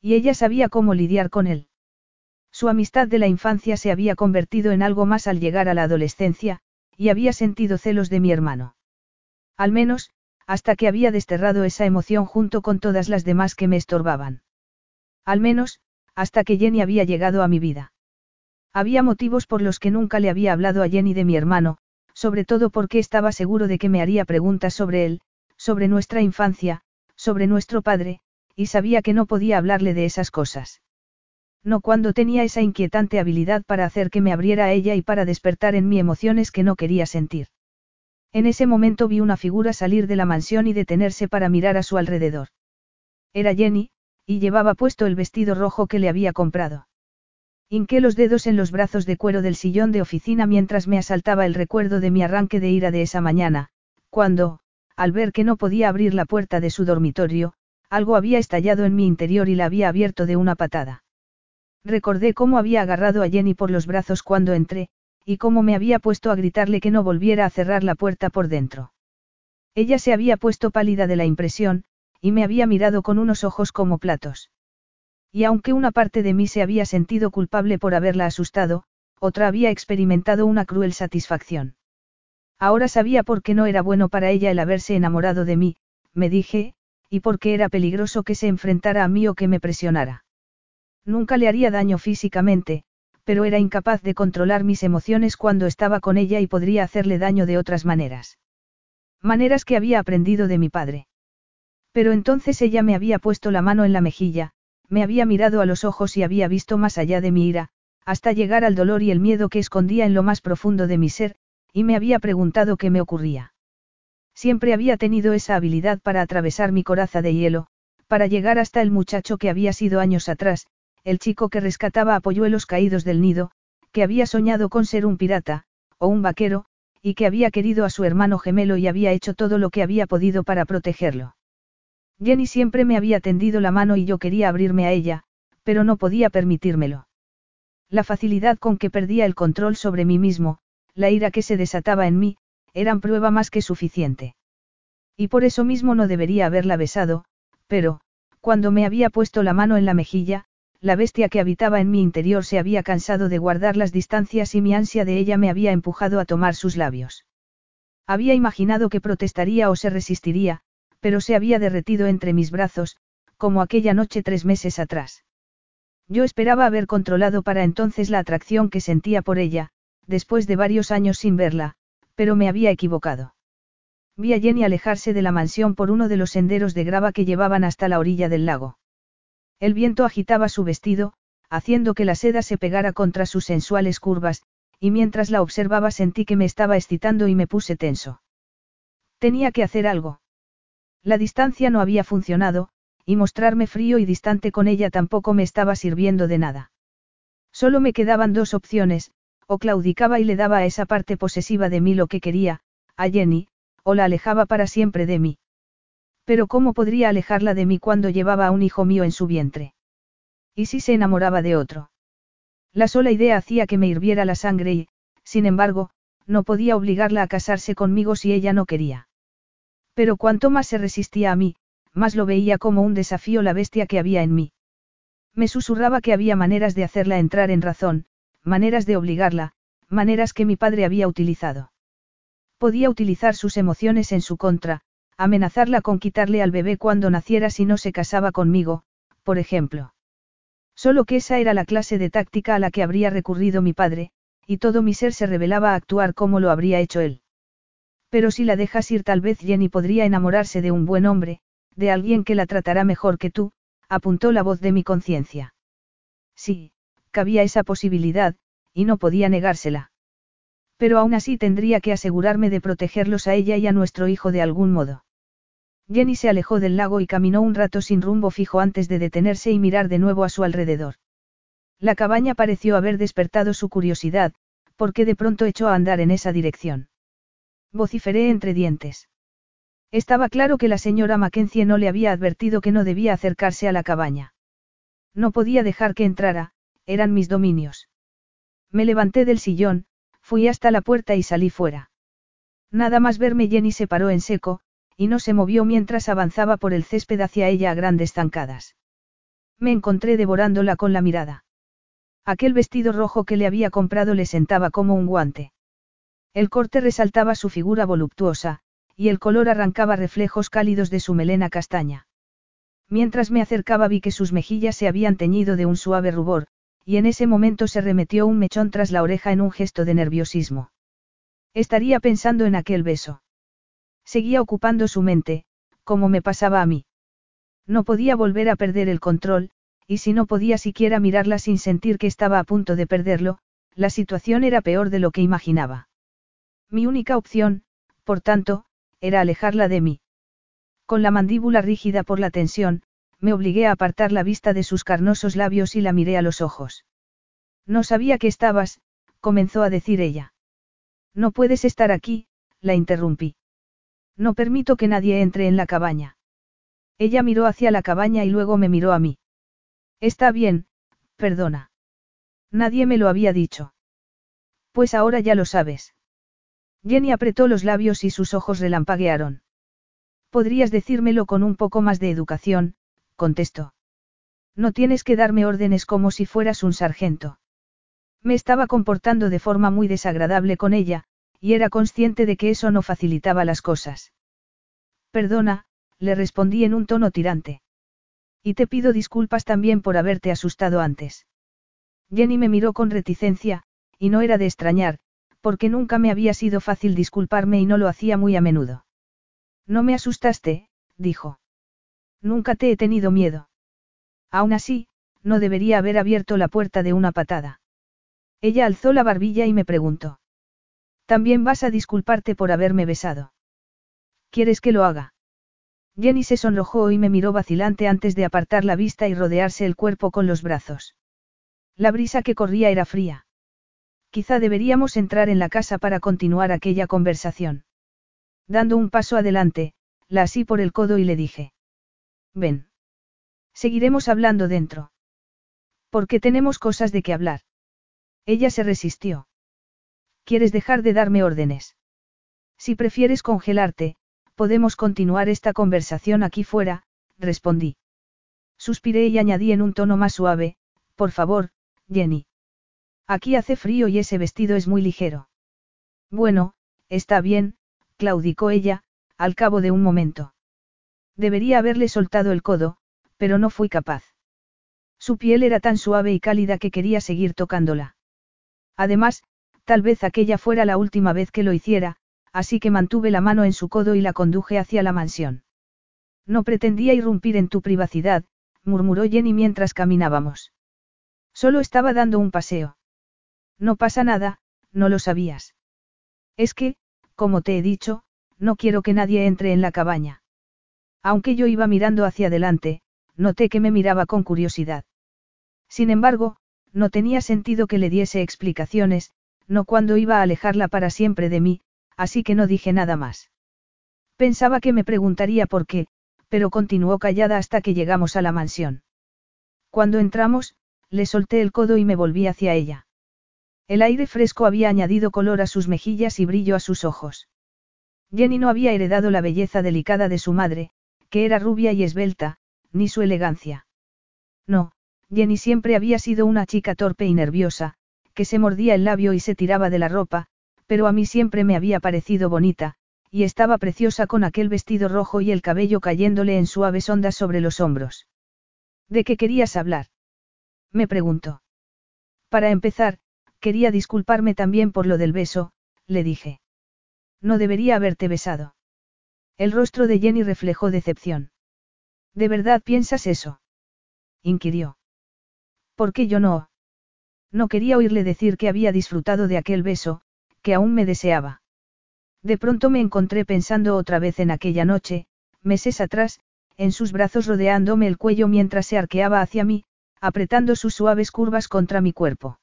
Y ella sabía cómo lidiar con él. Su amistad de la infancia se había convertido en algo más al llegar a la adolescencia, y había sentido celos de mi hermano. Al menos, hasta que había desterrado esa emoción junto con todas las demás que me estorbaban. Al menos, hasta que Jenny había llegado a mi vida. Había motivos por los que nunca le había hablado a Jenny de mi hermano, sobre todo porque estaba seguro de que me haría preguntas sobre él, sobre nuestra infancia, sobre nuestro padre, y sabía que no podía hablarle de esas cosas. No cuando tenía esa inquietante habilidad para hacer que me abriera a ella y para despertar en mí emociones que no quería sentir. En ese momento vi una figura salir de la mansión y detenerse para mirar a su alrededor. Era Jenny, y llevaba puesto el vestido rojo que le había comprado. Hinqué los dedos en los brazos de cuero del sillón de oficina mientras me asaltaba el recuerdo de mi arranque de ira de esa mañana, cuando, al ver que no podía abrir la puerta de su dormitorio, algo había estallado en mi interior y la había abierto de una patada. Recordé cómo había agarrado a Jenny por los brazos cuando entré, y cómo me había puesto a gritarle que no volviera a cerrar la puerta por dentro. Ella se había puesto pálida de la impresión, y me había mirado con unos ojos como platos. Y aunque una parte de mí se había sentido culpable por haberla asustado, otra había experimentado una cruel satisfacción. Ahora sabía por qué no era bueno para ella el haberse enamorado de mí, me dije, y por qué era peligroso que se enfrentara a mí o que me presionara. Nunca le haría daño físicamente, pero era incapaz de controlar mis emociones cuando estaba con ella y podría hacerle daño de otras maneras. Maneras que había aprendido de mi padre. Pero entonces ella me había puesto la mano en la mejilla, me había mirado a los ojos y había visto más allá de mi ira, hasta llegar al dolor y el miedo que escondía en lo más profundo de mi ser, y me había preguntado qué me ocurría. Siempre había tenido esa habilidad para atravesar mi coraza de hielo, para llegar hasta el muchacho que había sido años atrás, el chico que rescataba a polluelos caídos del nido, que había soñado con ser un pirata, o un vaquero, y que había querido a su hermano gemelo y había hecho todo lo que había podido para protegerlo. Jenny siempre me había tendido la mano y yo quería abrirme a ella, pero no podía permitírmelo. La facilidad con que perdía el control sobre mí mismo, la ira que se desataba en mí, eran prueba más que suficiente. Y por eso mismo no debería haberla besado, pero, cuando me había puesto la mano en la mejilla, la bestia que habitaba en mi interior se había cansado de guardar las distancias y mi ansia de ella me había empujado a tomar sus labios. Había imaginado que protestaría o se resistiría, pero se había derretido entre mis brazos, como aquella noche tres meses atrás. Yo esperaba haber controlado para entonces la atracción que sentía por ella, después de varios años sin verla, pero me había equivocado. Vi a Jenny alejarse de la mansión por uno de los senderos de grava que llevaban hasta la orilla del lago. El viento agitaba su vestido, haciendo que la seda se pegara contra sus sensuales curvas, y mientras la observaba sentí que me estaba excitando y me puse tenso. Tenía que hacer algo. La distancia no había funcionado, y mostrarme frío y distante con ella tampoco me estaba sirviendo de nada. Solo me quedaban dos opciones, o claudicaba y le daba a esa parte posesiva de mí lo que quería, a Jenny, o la alejaba para siempre de mí. Pero ¿cómo podría alejarla de mí cuando llevaba a un hijo mío en su vientre? ¿Y si se enamoraba de otro? La sola idea hacía que me hirviera la sangre y, sin embargo, no podía obligarla a casarse conmigo si ella no quería. Pero cuanto más se resistía a mí, más lo veía como un desafío la bestia que había en mí. Me susurraba que había maneras de hacerla entrar en razón, maneras de obligarla, maneras que mi padre había utilizado. Podía utilizar sus emociones en su contra, amenazarla con quitarle al bebé cuando naciera si no se casaba conmigo, por ejemplo. Solo que esa era la clase de táctica a la que habría recurrido mi padre, y todo mi ser se revelaba a actuar como lo habría hecho él. Pero si la dejas ir tal vez Jenny podría enamorarse de un buen hombre, de alguien que la tratará mejor que tú, apuntó la voz de mi conciencia. Sí, cabía esa posibilidad, y no podía negársela. Pero aún así tendría que asegurarme de protegerlos a ella y a nuestro hijo de algún modo. Jenny se alejó del lago y caminó un rato sin rumbo fijo antes de detenerse y mirar de nuevo a su alrededor. La cabaña pareció haber despertado su curiosidad, porque de pronto echó a andar en esa dirección. Vociferé entre dientes. Estaba claro que la señora Mackenzie no le había advertido que no debía acercarse a la cabaña. No podía dejar que entrara, eran mis dominios. Me levanté del sillón, fui hasta la puerta y salí fuera. Nada más verme Jenny se paró en seco, y no se movió mientras avanzaba por el césped hacia ella a grandes zancadas. Me encontré devorándola con la mirada. Aquel vestido rojo que le había comprado le sentaba como un guante. El corte resaltaba su figura voluptuosa, y el color arrancaba reflejos cálidos de su melena castaña. Mientras me acercaba vi que sus mejillas se habían teñido de un suave rubor, y en ese momento se remetió un mechón tras la oreja en un gesto de nerviosismo. Estaría pensando en aquel beso. Seguía ocupando su mente, como me pasaba a mí. No podía volver a perder el control, y si no podía siquiera mirarla sin sentir que estaba a punto de perderlo, la situación era peor de lo que imaginaba. Mi única opción, por tanto, era alejarla de mí. Con la mandíbula rígida por la tensión, me obligué a apartar la vista de sus carnosos labios y la miré a los ojos. No sabía que estabas, comenzó a decir ella. No puedes estar aquí, la interrumpí. No permito que nadie entre en la cabaña. Ella miró hacia la cabaña y luego me miró a mí. Está bien, perdona. Nadie me lo había dicho. Pues ahora ya lo sabes. Jenny apretó los labios y sus ojos relampaguearon. Podrías decírmelo con un poco más de educación, contestó. No tienes que darme órdenes como si fueras un sargento. Me estaba comportando de forma muy desagradable con ella, y era consciente de que eso no facilitaba las cosas. Perdona, le respondí en un tono tirante. Y te pido disculpas también por haberte asustado antes. Jenny me miró con reticencia, y no era de extrañar, porque nunca me había sido fácil disculparme y no lo hacía muy a menudo. No me asustaste, dijo. Nunca te he tenido miedo. Aún así, no debería haber abierto la puerta de una patada. Ella alzó la barbilla y me preguntó. También vas a disculparte por haberme besado. ¿Quieres que lo haga? Jenny se sonrojó y me miró vacilante antes de apartar la vista y rodearse el cuerpo con los brazos. La brisa que corría era fría. Quizá deberíamos entrar en la casa para continuar aquella conversación. Dando un paso adelante, la así por el codo y le dije. Ven. Seguiremos hablando dentro. Porque tenemos cosas de qué hablar. Ella se resistió. ¿Quieres dejar de darme órdenes? Si prefieres congelarte, podemos continuar esta conversación aquí fuera, respondí. Suspiré y añadí en un tono más suave, Por favor, Jenny. Aquí hace frío y ese vestido es muy ligero. Bueno, está bien, claudicó ella, al cabo de un momento. Debería haberle soltado el codo, pero no fui capaz. Su piel era tan suave y cálida que quería seguir tocándola. Además, tal vez aquella fuera la última vez que lo hiciera, así que mantuve la mano en su codo y la conduje hacia la mansión. No pretendía irrumpir en tu privacidad, murmuró Jenny mientras caminábamos. Solo estaba dando un paseo. No pasa nada, no lo sabías. Es que, como te he dicho, no quiero que nadie entre en la cabaña. Aunque yo iba mirando hacia adelante, noté que me miraba con curiosidad. Sin embargo, no tenía sentido que le diese explicaciones, no cuando iba a alejarla para siempre de mí, así que no dije nada más. Pensaba que me preguntaría por qué, pero continuó callada hasta que llegamos a la mansión. Cuando entramos, le solté el codo y me volví hacia ella. El aire fresco había añadido color a sus mejillas y brillo a sus ojos. Jenny no había heredado la belleza delicada de su madre, que era rubia y esbelta, ni su elegancia. No, Jenny siempre había sido una chica torpe y nerviosa, que se mordía el labio y se tiraba de la ropa, pero a mí siempre me había parecido bonita, y estaba preciosa con aquel vestido rojo y el cabello cayéndole en suaves ondas sobre los hombros. ¿De qué querías hablar? Me preguntó. Para empezar, quería disculparme también por lo del beso, le dije. No debería haberte besado. El rostro de Jenny reflejó decepción. ¿De verdad piensas eso? inquirió. ¿Por qué yo no? No quería oírle decir que había disfrutado de aquel beso, que aún me deseaba. De pronto me encontré pensando otra vez en aquella noche, meses atrás, en sus brazos rodeándome el cuello mientras se arqueaba hacia mí, apretando sus suaves curvas contra mi cuerpo.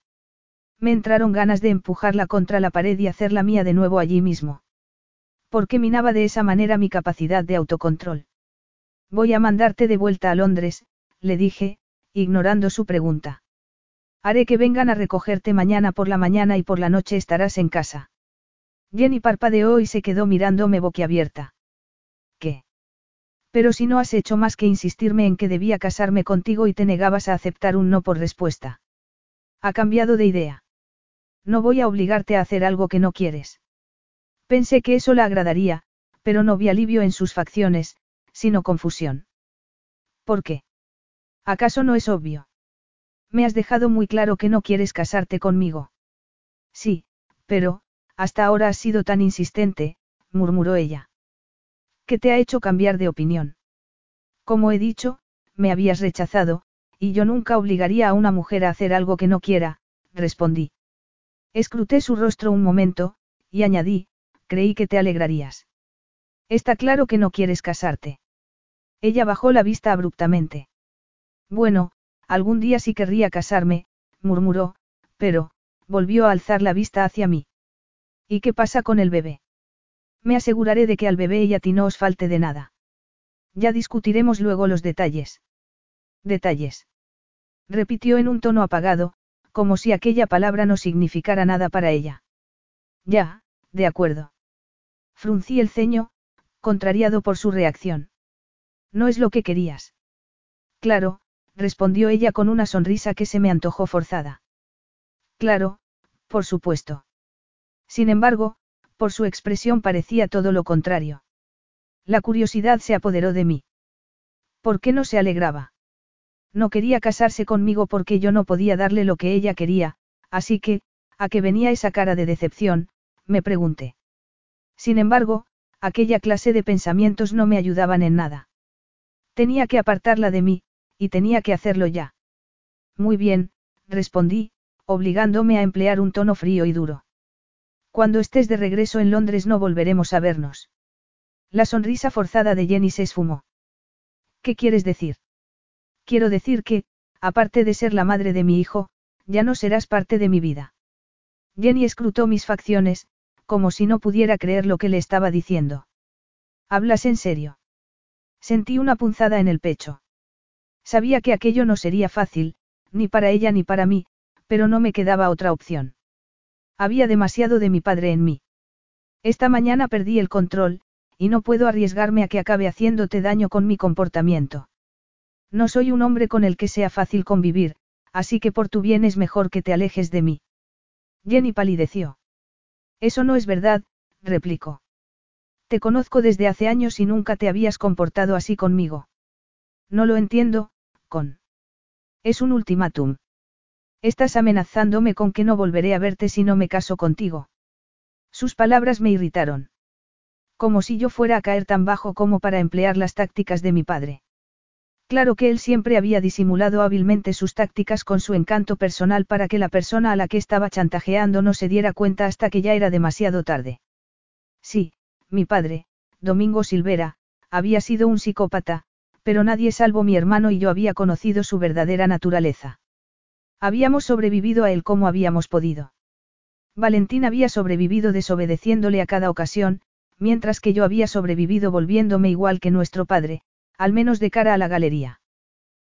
Me entraron ganas de empujarla contra la pared y hacerla mía de nuevo allí mismo. ¿Por qué minaba de esa manera mi capacidad de autocontrol? Voy a mandarte de vuelta a Londres, le dije, ignorando su pregunta. Haré que vengan a recogerte mañana por la mañana y por la noche estarás en casa. Jenny parpadeó y se quedó mirándome boquiabierta. ¿Qué? Pero si no has hecho más que insistirme en que debía casarme contigo y te negabas a aceptar un no por respuesta. Ha cambiado de idea. No voy a obligarte a hacer algo que no quieres. Pensé que eso la agradaría, pero no vi alivio en sus facciones, sino confusión. ¿Por qué? ¿Acaso no es obvio? Me has dejado muy claro que no quieres casarte conmigo. Sí, pero, hasta ahora has sido tan insistente, murmuró ella. ¿Qué te ha hecho cambiar de opinión? Como he dicho, me habías rechazado, y yo nunca obligaría a una mujer a hacer algo que no quiera, respondí. Escruté su rostro un momento, y añadí, creí que te alegrarías. Está claro que no quieres casarte. Ella bajó la vista abruptamente. Bueno, Algún día sí querría casarme, murmuró, pero, volvió a alzar la vista hacia mí. ¿Y qué pasa con el bebé? Me aseguraré de que al bebé y a ti no os falte de nada. Ya discutiremos luego los detalles. Detalles. Repitió en un tono apagado, como si aquella palabra no significara nada para ella. Ya, de acuerdo. Fruncí el ceño, contrariado por su reacción. No es lo que querías. Claro, respondió ella con una sonrisa que se me antojó forzada. Claro, por supuesto. Sin embargo, por su expresión parecía todo lo contrario. La curiosidad se apoderó de mí. ¿Por qué no se alegraba? No quería casarse conmigo porque yo no podía darle lo que ella quería, así que, ¿a qué venía esa cara de decepción? me pregunté. Sin embargo, aquella clase de pensamientos no me ayudaban en nada. Tenía que apartarla de mí, y tenía que hacerlo ya. Muy bien, respondí, obligándome a emplear un tono frío y duro. Cuando estés de regreso en Londres no volveremos a vernos. La sonrisa forzada de Jenny se esfumó. ¿Qué quieres decir? Quiero decir que, aparte de ser la madre de mi hijo, ya no serás parte de mi vida. Jenny escrutó mis facciones, como si no pudiera creer lo que le estaba diciendo. ¿Hablas en serio? Sentí una punzada en el pecho. Sabía que aquello no sería fácil, ni para ella ni para mí, pero no me quedaba otra opción. Había demasiado de mi padre en mí. Esta mañana perdí el control, y no puedo arriesgarme a que acabe haciéndote daño con mi comportamiento. No soy un hombre con el que sea fácil convivir, así que por tu bien es mejor que te alejes de mí. Jenny palideció. Eso no es verdad, replicó. Te conozco desde hace años y nunca te habías comportado así conmigo. No lo entiendo, Es un ultimátum. Estás amenazándome con que no volveré a verte si no me caso contigo. Sus palabras me irritaron. Como si yo fuera a caer tan bajo como para emplear las tácticas de mi padre. Claro que él siempre había disimulado hábilmente sus tácticas con su encanto personal para que la persona a la que estaba chantajeando no se diera cuenta hasta que ya era demasiado tarde. Sí, mi padre, Domingo Silvera, había sido un psicópata, pero nadie salvo mi hermano y yo había conocido su verdadera naturaleza. Habíamos sobrevivido a él como habíamos podido. Valentín había sobrevivido desobedeciéndole a cada ocasión, mientras que yo había sobrevivido volviéndome igual que nuestro padre, al menos de cara a la galería.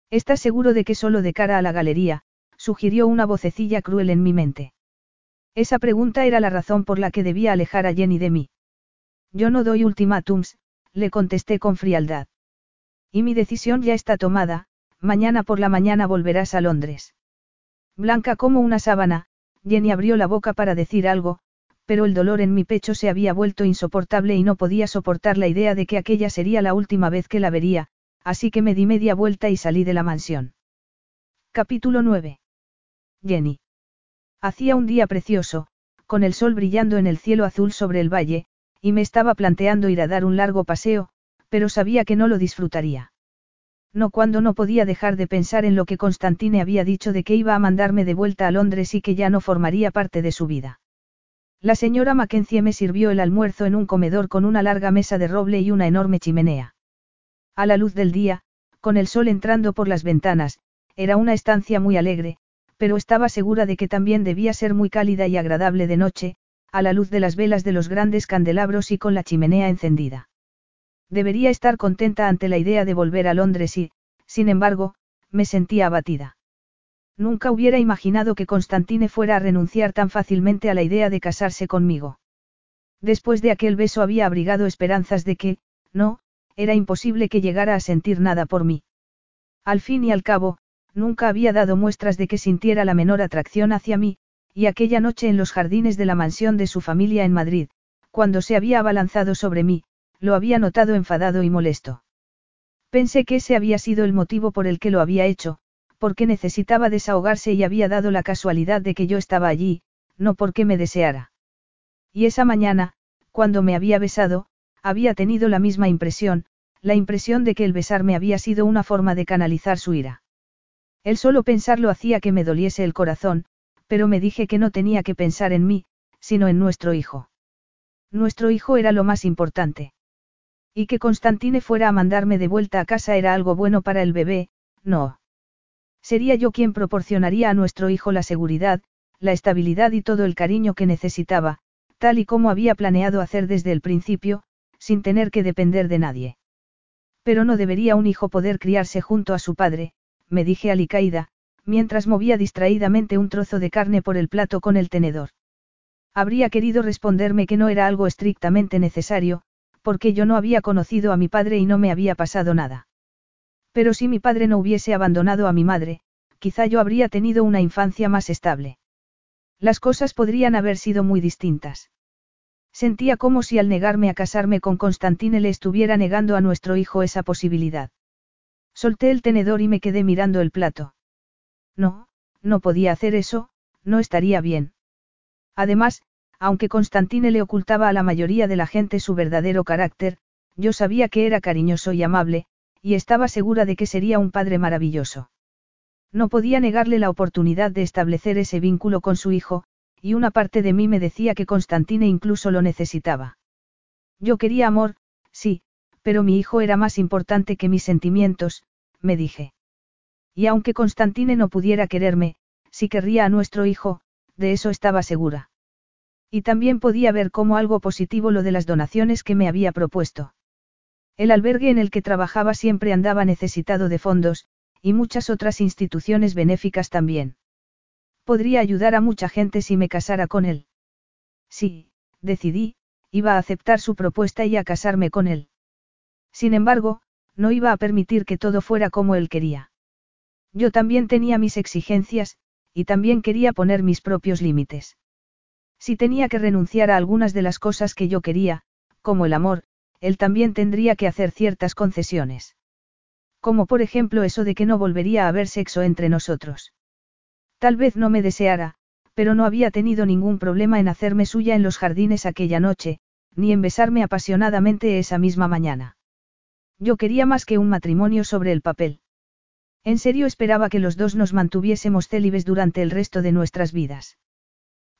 ¿Estás seguro de que solo de cara a la galería? sugirió una vocecilla cruel en mi mente. Esa pregunta era la razón por la que debía alejar a Jenny de mí. Yo no doy ultimátums, le contesté con frialdad. Y mi decisión ya está tomada, mañana por la mañana volverás a Londres. Blanca como una sábana, Jenny abrió la boca para decir algo, pero el dolor en mi pecho se había vuelto insoportable y no podía soportar la idea de que aquella sería la última vez que la vería, así que me di media vuelta y salí de la mansión. Capítulo 9. Jenny. Hacía un día precioso, con el sol brillando en el cielo azul sobre el valle, y me estaba planteando ir a dar un largo paseo, pero sabía que no lo disfrutaría. No cuando no podía dejar de pensar en lo que Constantine había dicho de que iba a mandarme de vuelta a Londres y que ya no formaría parte de su vida. La señora Mackenzie me sirvió el almuerzo en un comedor con una larga mesa de roble y una enorme chimenea. A la luz del día, con el sol entrando por las ventanas, era una estancia muy alegre, pero estaba segura de que también debía ser muy cálida y agradable de noche, a la luz de las velas de los grandes candelabros y con la chimenea encendida. Debería estar contenta ante la idea de volver a Londres y, sin embargo, me sentía abatida. Nunca hubiera imaginado que Constantine fuera a renunciar tan fácilmente a la idea de casarse conmigo. Después de aquel beso había abrigado esperanzas de que, no, era imposible que llegara a sentir nada por mí. Al fin y al cabo, nunca había dado muestras de que sintiera la menor atracción hacia mí, y aquella noche en los jardines de la mansión de su familia en Madrid, cuando se había abalanzado sobre mí, lo había notado enfadado y molesto. Pensé que ese había sido el motivo por el que lo había hecho, porque necesitaba desahogarse y había dado la casualidad de que yo estaba allí, no porque me deseara. Y esa mañana, cuando me había besado, había tenido la misma impresión, la impresión de que el besarme había sido una forma de canalizar su ira. El solo pensarlo hacía que me doliese el corazón, pero me dije que no tenía que pensar en mí, sino en nuestro hijo. Nuestro hijo era lo más importante. Y que Constantine fuera a mandarme de vuelta a casa era algo bueno para el bebé, no. Sería yo quien proporcionaría a nuestro hijo la seguridad, la estabilidad y todo el cariño que necesitaba, tal y como había planeado hacer desde el principio, sin tener que depender de nadie. Pero no debería un hijo poder criarse junto a su padre, me dije alicaída, mientras movía distraídamente un trozo de carne por el plato con el tenedor. Habría querido responderme que no era algo estrictamente necesario, porque yo no había conocido a mi padre y no me había pasado nada. Pero si mi padre no hubiese abandonado a mi madre, quizá yo habría tenido una infancia más estable. Las cosas podrían haber sido muy distintas. Sentía como si al negarme a casarme con Constantine le estuviera negando a nuestro hijo esa posibilidad. Solté el tenedor y me quedé mirando el plato. No, no podía hacer eso, no estaría bien. Además, aunque Constantine le ocultaba a la mayoría de la gente su verdadero carácter, yo sabía que era cariñoso y amable, y estaba segura de que sería un padre maravilloso. No podía negarle la oportunidad de establecer ese vínculo con su hijo, y una parte de mí me decía que Constantine incluso lo necesitaba. Yo quería amor, sí, pero mi hijo era más importante que mis sentimientos, me dije. Y aunque Constantine no pudiera quererme, si querría a nuestro hijo, de eso estaba segura. Y también podía ver como algo positivo lo de las donaciones que me había propuesto. El albergue en el que trabajaba siempre andaba necesitado de fondos, y muchas otras instituciones benéficas también. Podría ayudar a mucha gente si me casara con él. Sí, decidí, iba a aceptar su propuesta y a casarme con él. Sin embargo, no iba a permitir que todo fuera como él quería. Yo también tenía mis exigencias, y también quería poner mis propios límites. Si tenía que renunciar a algunas de las cosas que yo quería, como el amor, él también tendría que hacer ciertas concesiones. Como por ejemplo eso de que no volvería a haber sexo entre nosotros. Tal vez no me deseara, pero no había tenido ningún problema en hacerme suya en los jardines aquella noche, ni en besarme apasionadamente esa misma mañana. Yo quería más que un matrimonio sobre el papel. En serio esperaba que los dos nos mantuviésemos célibes durante el resto de nuestras vidas.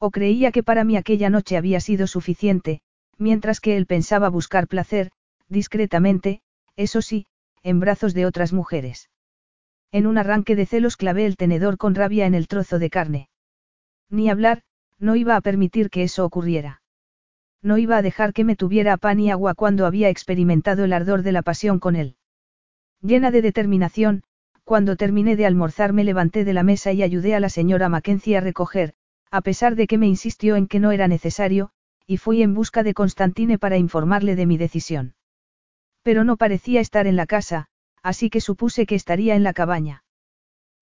O creía que para mí aquella noche había sido suficiente, mientras que él pensaba buscar placer, discretamente, eso sí, en brazos de otras mujeres. En un arranque de celos clavé el tenedor con rabia en el trozo de carne. Ni hablar, no iba a permitir que eso ocurriera. No iba a dejar que me tuviera a pan y agua cuando había experimentado el ardor de la pasión con él. Llena de determinación, cuando terminé de almorzar me levanté de la mesa y ayudé a la señora Mackenzie a recoger, a pesar de que me insistió en que no era necesario, y fui en busca de Constantine para informarle de mi decisión. Pero no parecía estar en la casa, así que supuse que estaría en la cabaña.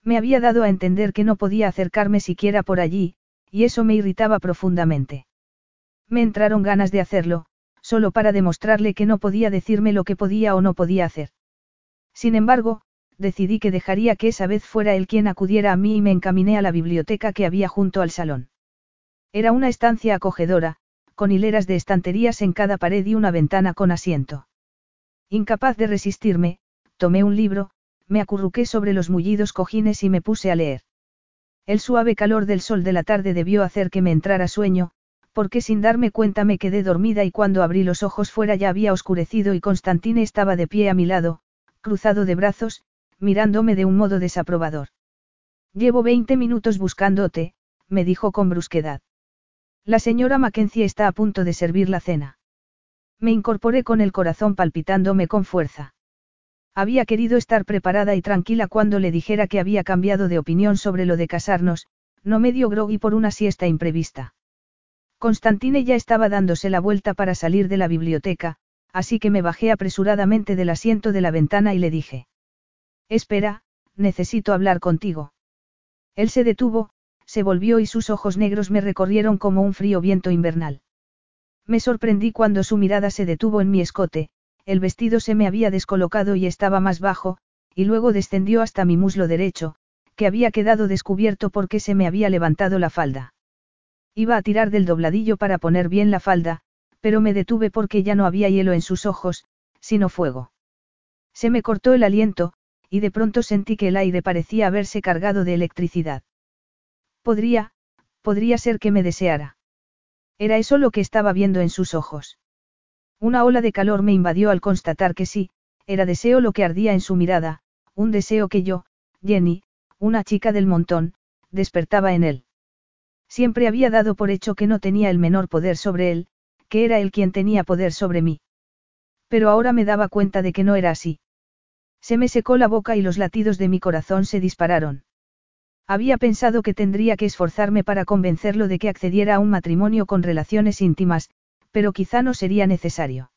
Me había dado a entender que no podía acercarme siquiera por allí, y eso me irritaba profundamente. Me entraron ganas de hacerlo, solo para demostrarle que no podía decirme lo que podía o no podía hacer. Sin embargo, decidí que dejaría que esa vez fuera él quien acudiera a mí y me encaminé a la biblioteca que había junto al salón. Era una estancia acogedora, con hileras de estanterías en cada pared y una ventana con asiento. Incapaz de resistirme, tomé un libro, me acurruqué sobre los mullidos cojines y me puse a leer. El suave calor del sol de la tarde debió hacer que me entrara sueño, porque sin darme cuenta me quedé dormida y cuando abrí los ojos fuera ya había oscurecido y Constantine estaba de pie a mi lado, cruzado de brazos, mirándome de un modo desaprobador. Llevo 20 minutos buscándote, me dijo con brusquedad. La señora Mackenzie está a punto de servir la cena. Me incorporé con el corazón palpitándome con fuerza. Había querido estar preparada y tranquila cuando le dijera que había cambiado de opinión sobre lo de casarnos, no medio groggy por una siesta imprevista. Constantine ya estaba dándose la vuelta para salir de la biblioteca, así que me bajé apresuradamente del asiento de la ventana y le dije. Espera, necesito hablar contigo. Él se detuvo, se volvió y sus ojos negros me recorrieron como un frío viento invernal. Me sorprendí cuando su mirada se detuvo en mi escote, el vestido se me había descolocado y estaba más bajo, y luego descendió hasta mi muslo derecho, que había quedado descubierto porque se me había levantado la falda. Iba a tirar del dobladillo para poner bien la falda, pero me detuve porque ya no había hielo en sus ojos, sino fuego. Se me cortó el aliento, y de pronto sentí que el aire parecía haberse cargado de electricidad. Podría, podría ser que me deseara. Era eso lo que estaba viendo en sus ojos. Una ola de calor me invadió al constatar que sí, era deseo lo que ardía en su mirada, un deseo que yo, Jenny, una chica del montón, despertaba en él. Siempre había dado por hecho que no tenía el menor poder sobre él, que era él quien tenía poder sobre mí. Pero ahora me daba cuenta de que no era así. Se me secó la boca y los latidos de mi corazón se dispararon. Había pensado que tendría que esforzarme para convencerlo de que accediera a un matrimonio con relaciones íntimas, pero quizá no sería necesario.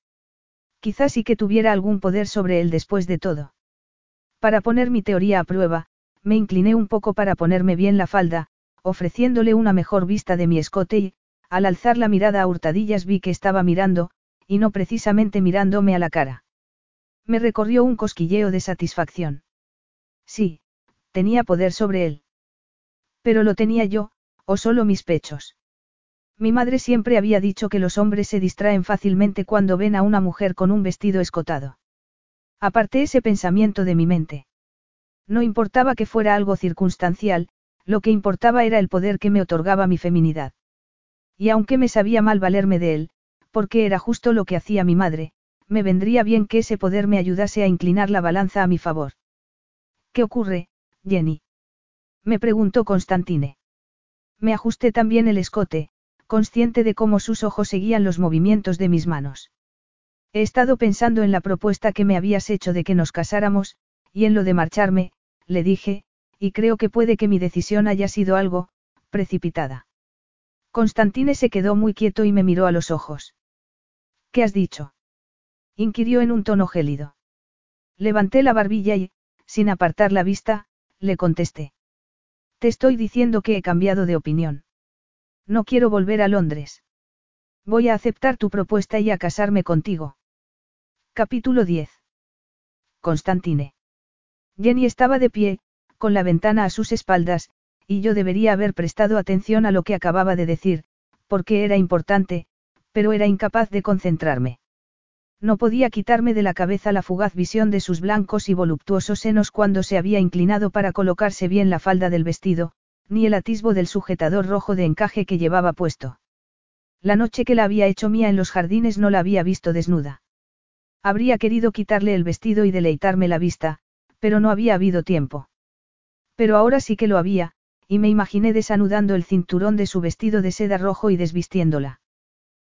Quizá sí que tuviera algún poder sobre él después de todo. Para poner mi teoría a prueba, me incliné un poco para ponerme bien la falda, ofreciéndole una mejor vista de mi escote y, al alzar la mirada a hurtadillas vi que estaba mirando, y no precisamente mirándome a la cara. Me recorrió un cosquilleo de satisfacción. Sí, tenía poder sobre él. Pero lo tenía yo, o solo mis pechos. Mi madre siempre había dicho que los hombres se distraen fácilmente cuando ven a una mujer con un vestido escotado. Aparté ese pensamiento de mi mente. No importaba que fuera algo circunstancial, lo que importaba era el poder que me otorgaba mi feminidad. Y aunque me sabía mal valerme de él, porque era justo lo que hacía mi madre, me vendría bien que ese poder me ayudase a inclinar la balanza a mi favor. ¿Qué ocurre, Jenny? Me preguntó Constantine. Me ajusté también el escote, consciente de cómo sus ojos seguían los movimientos de mis manos. He estado pensando en la propuesta que me habías hecho de que nos casáramos, y en lo de marcharme, le dije, y creo que puede que mi decisión haya sido algo, precipitada. Constantine se quedó muy quieto y me miró a los ojos. ¿Qué has dicho? Inquirió en un tono gélido. Levanté la barbilla y, sin apartar la vista, le contesté. Te estoy diciendo que he cambiado de opinión. No quiero volver a Londres. Voy a aceptar tu propuesta y a casarme contigo. Capítulo 10. Constantine. Jenny estaba de pie, con la ventana a sus espaldas, y yo debería haber prestado atención a lo que acababa de decir, porque era importante, pero era incapaz de concentrarme. No podía quitarme de la cabeza la fugaz visión de sus blancos y voluptuosos senos cuando se había inclinado para colocarse bien la falda del vestido, ni el atisbo del sujetador rojo de encaje que llevaba puesto. La noche que la había hecho mía en los jardines no la había visto desnuda. Habría querido quitarle el vestido y deleitarme la vista, pero no había habido tiempo. Pero ahora sí que lo había, y me imaginé desanudando el cinturón de su vestido de seda rojo y desvistiéndola.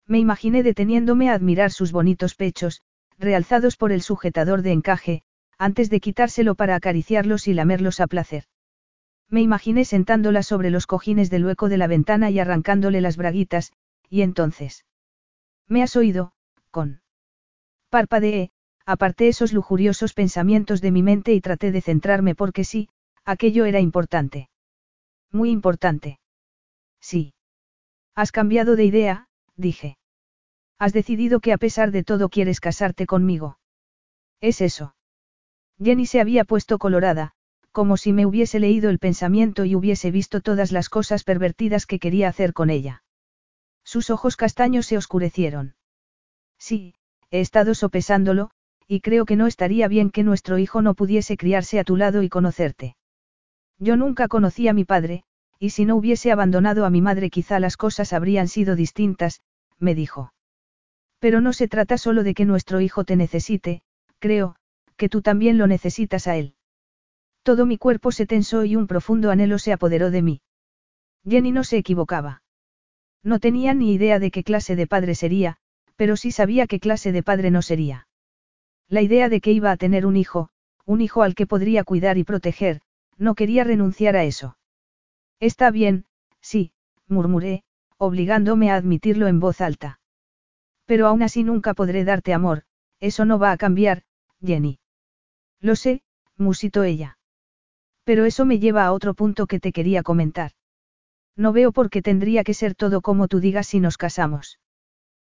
Me imaginé deteniéndome a admirar sus bonitos pechos, realzados por el sujetador de encaje, antes de quitárselo para acariciarlos y lamerlos a placer. Me imaginé sentándola sobre los cojines del hueco de la ventana y arrancándole las braguitas, y entonces. ¿Me has oído, con? Parpadeé, aparté esos lujuriosos pensamientos de mi mente y traté de centrarme porque sí, aquello era importante. Muy importante. Sí. Has cambiado de idea, dije. Has decidido que a pesar de todo quieres casarte conmigo. Es eso. Jenny se había puesto colorada, como si me hubiese leído el pensamiento y hubiese visto todas las cosas pervertidas que quería hacer con ella. Sus ojos castaños se oscurecieron. Sí, he estado sopesándolo, y creo que no estaría bien que nuestro hijo no pudiese criarse a tu lado y conocerte. Yo nunca conocí a mi padre, y si no hubiese abandonado a mi madre quizá las cosas habrían sido distintas, me dijo. Pero no se trata solo de que nuestro hijo te necesite, creo, que tú también lo necesitas a él. Todo mi cuerpo se tensó y un profundo anhelo se apoderó de mí. Jenny no se equivocaba. No tenía ni idea de qué clase de padre sería, pero sí sabía qué clase de padre no sería. La idea de que iba a tener un hijo, un hijo al que podría cuidar y proteger, no quería renunciar a eso. Está bien, sí, murmuré, obligándome a admitirlo en voz alta. Pero aún así nunca podré darte amor, eso no va a cambiar, Jenny. Lo sé, musitó ella. Pero eso me lleva a otro punto que te quería comentar. No veo por qué tendría que ser todo como tú digas si nos casamos.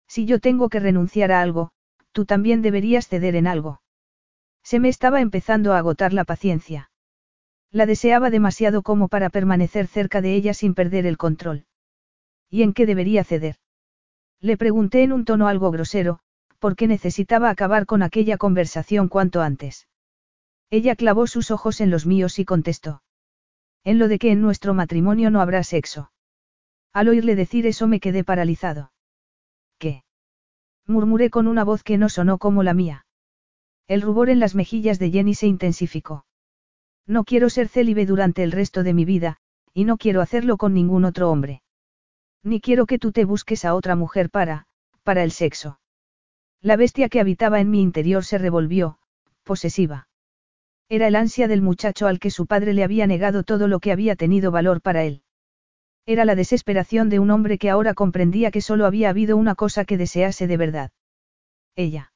Si yo tengo que renunciar a algo, tú también deberías ceder en algo. Se me estaba empezando a agotar la paciencia. La deseaba demasiado como para permanecer cerca de ella sin perder el control. ¿Y en qué debería ceder? Le pregunté en un tono algo grosero, porque necesitaba acabar con aquella conversación cuanto antes. Ella clavó sus ojos en los míos y contestó. En lo de que en nuestro matrimonio no habrá sexo. Al oírle decir eso me quedé paralizado. ¿Qué? Murmuré con una voz que no sonó como la mía. El rubor en las mejillas de Jenny se intensificó. No quiero ser célibe durante el resto de mi vida, y no quiero hacerlo con ningún otro hombre. Ni quiero que tú te busques a otra mujer para, para el sexo. La bestia que habitaba en mi interior se revolvió, posesiva. Era el ansia del muchacho al que su padre le había negado todo lo que había tenido valor para él. Era la desesperación de un hombre que ahora comprendía que solo había habido una cosa que desease de verdad. Ella.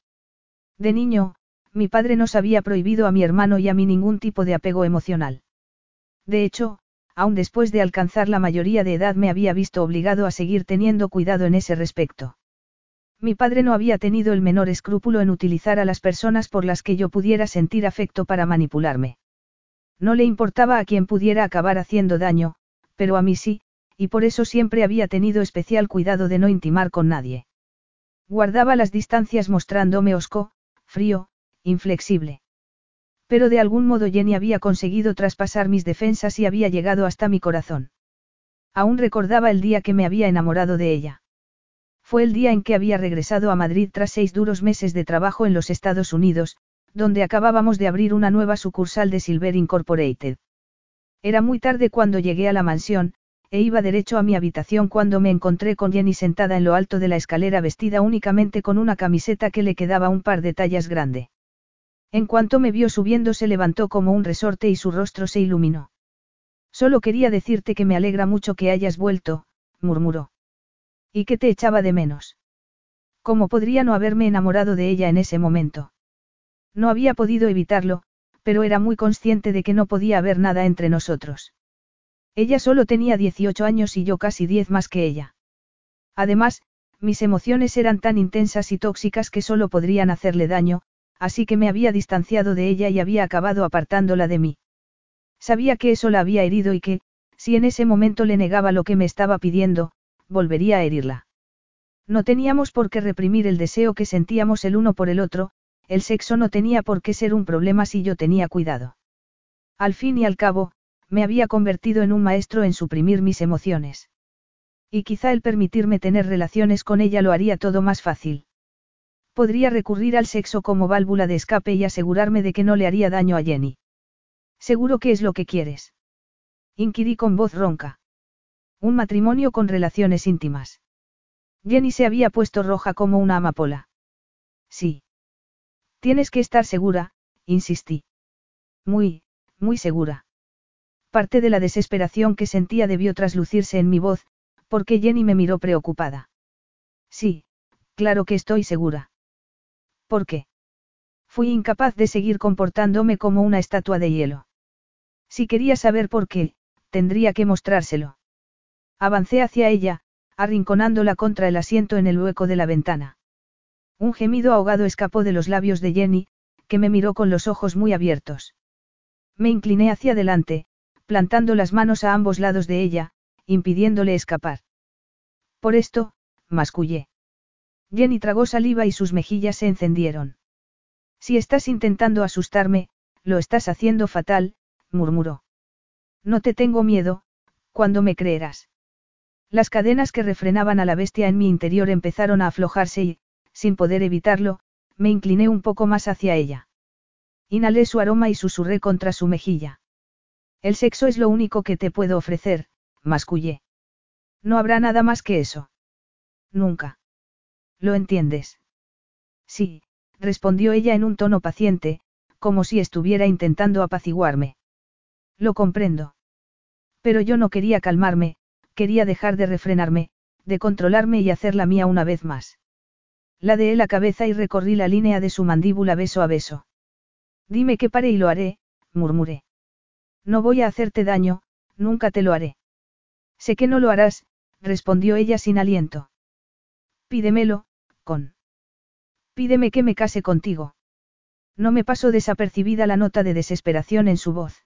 De niño, mi padre nos había prohibido a mi hermano y a mí ningún tipo de apego emocional. De hecho, aun después de alcanzar la mayoría de edad me había visto obligado a seguir teniendo cuidado en ese respecto. Mi padre no había tenido el menor escrúpulo en utilizar a las personas por las que yo pudiera sentir afecto para manipularme. No le importaba a quien pudiera acabar haciendo daño, pero a mí sí, y por eso siempre había tenido especial cuidado de no intimar con nadie. Guardaba las distancias mostrándome osco, frío, inflexible. Pero de algún modo Jenny había conseguido traspasar mis defensas y había llegado hasta mi corazón. Aún recordaba el día que me había enamorado de ella. Fue el día en que había regresado a Madrid tras seis duros meses de trabajo en los Estados Unidos, donde acabábamos de abrir una nueva sucursal de Silver Incorporated. Era muy tarde cuando llegué a la mansión, e iba derecho a mi habitación cuando me encontré con Jenny sentada en lo alto de la escalera vestida únicamente con una camiseta que le quedaba un par de tallas grande. En cuanto me vio subiendo se levantó como un resorte y su rostro se iluminó. Solo quería decirte que me alegra mucho que hayas vuelto, murmuró. Y que te echaba de menos. ¿Cómo podría no haberme enamorado de ella en ese momento? No había podido evitarlo, pero era muy consciente de que no podía haber nada entre nosotros. Ella solo tenía 18 años y yo casi 10 más que ella. Además, mis emociones eran tan intensas y tóxicas que solo podrían hacerle daño, así que me había distanciado de ella y había acabado apartándola de mí. Sabía que eso la había herido y que, si en ese momento le negaba lo que me estaba pidiendo, volvería a herirla. No teníamos por qué reprimir el deseo que sentíamos el uno por el otro, el sexo no tenía por qué ser un problema si yo tenía cuidado. Al fin y al cabo, me había convertido en un maestro en suprimir mis emociones. Y quizá el permitirme tener relaciones con ella lo haría todo más fácil. Podría recurrir al sexo como válvula de escape y asegurarme de que no le haría daño a Jenny. Seguro que es lo que quieres. Inquirí con voz ronca. Un matrimonio con relaciones íntimas. Jenny se había puesto roja como una amapola. Sí. Tienes que estar segura, insistí. Muy, muy segura. Parte de la desesperación que sentía debió traslucirse en mi voz, porque Jenny me miró preocupada. Sí, claro que estoy segura. ¿Por qué? Fui incapaz de seguir comportándome como una estatua de hielo. Si quería saber por qué, tendría que mostrárselo. Avancé hacia ella, arrinconándola contra el asiento en el hueco de la ventana. Un gemido ahogado escapó de los labios de Jenny, que me miró con los ojos muy abiertos. Me incliné hacia adelante, plantando las manos a ambos lados de ella, impidiéndole escapar. Por esto, mascullé. Jenny tragó saliva y sus mejillas se encendieron. Si estás intentando asustarme, lo estás haciendo fatal, murmuró. No te tengo miedo, cuando me creerás. Las cadenas que refrenaban a la bestia en mi interior empezaron a aflojarse y, sin poder evitarlo, me incliné un poco más hacia ella. Inhalé su aroma y susurré contra su mejilla. El sexo es lo único que te puedo ofrecer, mascullé. No habrá nada más que eso. Nunca. ¿Lo entiendes? Sí, respondió ella en un tono paciente, como si estuviera intentando apaciguarme. Lo comprendo. Pero yo no quería calmarme, quería dejar de refrenarme, de controlarme y hacerla mía una vez más. La de la cabeza y recorrí la línea de su mandíbula beso a beso. Dime que pare y lo haré, murmuré. No voy a hacerte daño, nunca te lo haré. Sé que no lo harás, respondió ella sin aliento. Pídemelo, Pídeme que me case contigo. No me pasó desapercibida la nota de desesperación en su voz.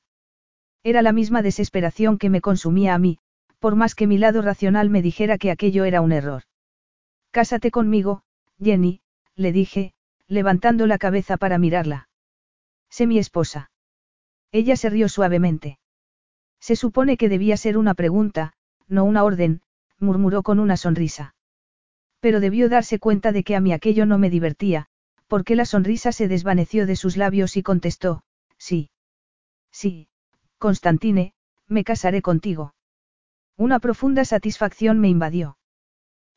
Era la misma desesperación que me consumía a mí, por más que mi lado racional me dijera que aquello era un error. Cásate conmigo, Jenny, le dije, levantando la cabeza para mirarla. Sé mi esposa. Ella se rió suavemente. Se supone que debía ser una pregunta, no una orden, murmuró con una sonrisa. Pero debió darse cuenta de que a mí aquello no me divertía, porque la sonrisa se desvaneció de sus labios y contestó, sí. Sí, Constantine, me casaré contigo. Una profunda satisfacción me invadió.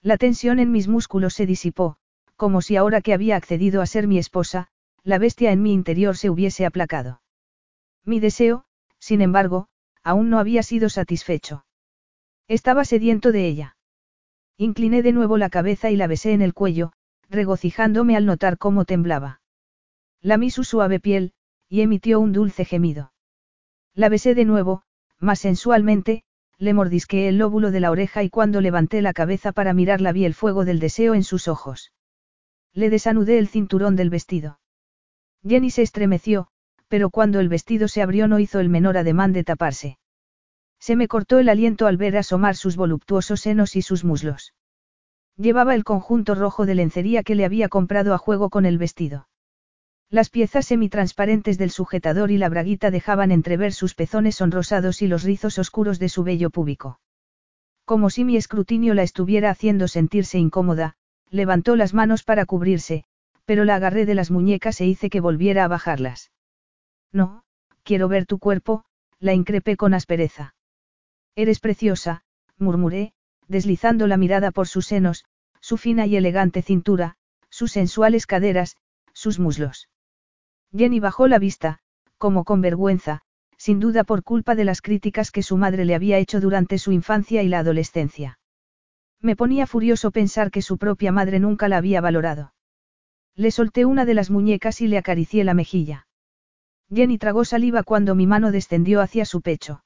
La tensión en mis músculos se disipó, como si ahora que había accedido a ser mi esposa, la bestia en mi interior se hubiese aplacado. Mi deseo, sin embargo, aún no había sido satisfecho. Estaba sediento de ella. Incliné de nuevo la cabeza y la besé en el cuello, regocijándome al notar cómo temblaba. Lamí su suave piel, y emitió un dulce gemido. La besé de nuevo, más sensualmente, le mordisqué el lóbulo de la oreja y cuando levanté la cabeza para mirarla vi el fuego del deseo en sus ojos. Le desanudé el cinturón del vestido. Jenny se estremeció, pero cuando el vestido se abrió no hizo el menor ademán de taparse. Se me cortó el aliento al ver asomar sus voluptuosos senos y sus muslos. Llevaba el conjunto rojo de lencería que le había comprado a juego con el vestido. Las piezas semitransparentes del sujetador y la braguita dejaban entrever sus pezones sonrosados y los rizos oscuros de su vello púbico. Como si mi escrutinio la estuviera haciendo sentirse incómoda, levantó las manos para cubrirse, pero la agarré de las muñecas e hice que volviera a bajarlas. No, quiero ver tu cuerpo, la increpé con aspereza. Eres preciosa, murmuré, deslizando la mirada por sus senos, su fina y elegante cintura, sus sensuales caderas, sus muslos. Jenny bajó la vista, como con vergüenza, sin duda por culpa de las críticas que su madre le había hecho durante su infancia y la adolescencia. Me ponía furioso pensar que su propia madre nunca la había valorado. Le solté una de las muñecas y le acaricié la mejilla. Jenny tragó saliva cuando mi mano descendió hacia su pecho.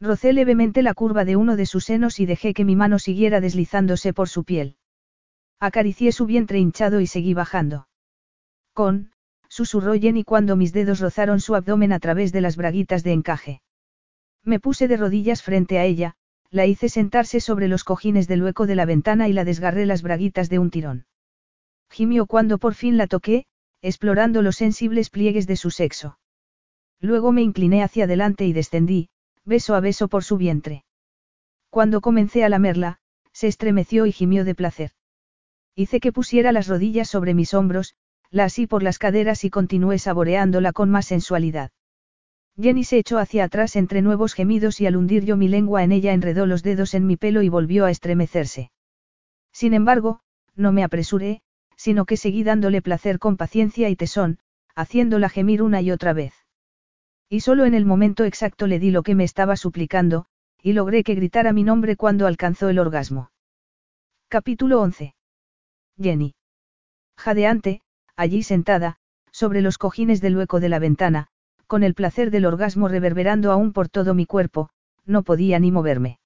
Rocé levemente la curva de uno de sus senos y dejé que mi mano siguiera deslizándose por su piel. Acaricié su vientre hinchado y seguí bajando. Con, susurró Jenny cuando mis dedos rozaron su abdomen a través de las braguitas de encaje. Me puse de rodillas frente a ella, la hice sentarse sobre los cojines del hueco de la ventana y la desgarré las braguitas de un tirón. Gimió cuando por fin la toqué, explorando los sensibles pliegues de su sexo. Luego me incliné hacia adelante y descendí, beso a beso por su vientre. Cuando comencé a lamerla, se estremeció y gimió de placer. Hice que pusiera las rodillas sobre mis hombros, la así por las caderas y continué saboreándola con más sensualidad. Jenny se echó hacia atrás entre nuevos gemidos y al hundir yo mi lengua en ella enredó los dedos en mi pelo y volvió a estremecerse. Sin embargo, no me apresuré, sino que seguí dándole placer con paciencia y tesón, haciéndola gemir una y otra vez. Y solo en el momento exacto le di lo que me estaba suplicando, y logré que gritara mi nombre cuando alcanzó el orgasmo. Capítulo 11. Jenny. Jadeante, allí sentada, sobre los cojines del hueco de la ventana, con el placer del orgasmo reverberando aún por todo mi cuerpo, no podía ni moverme.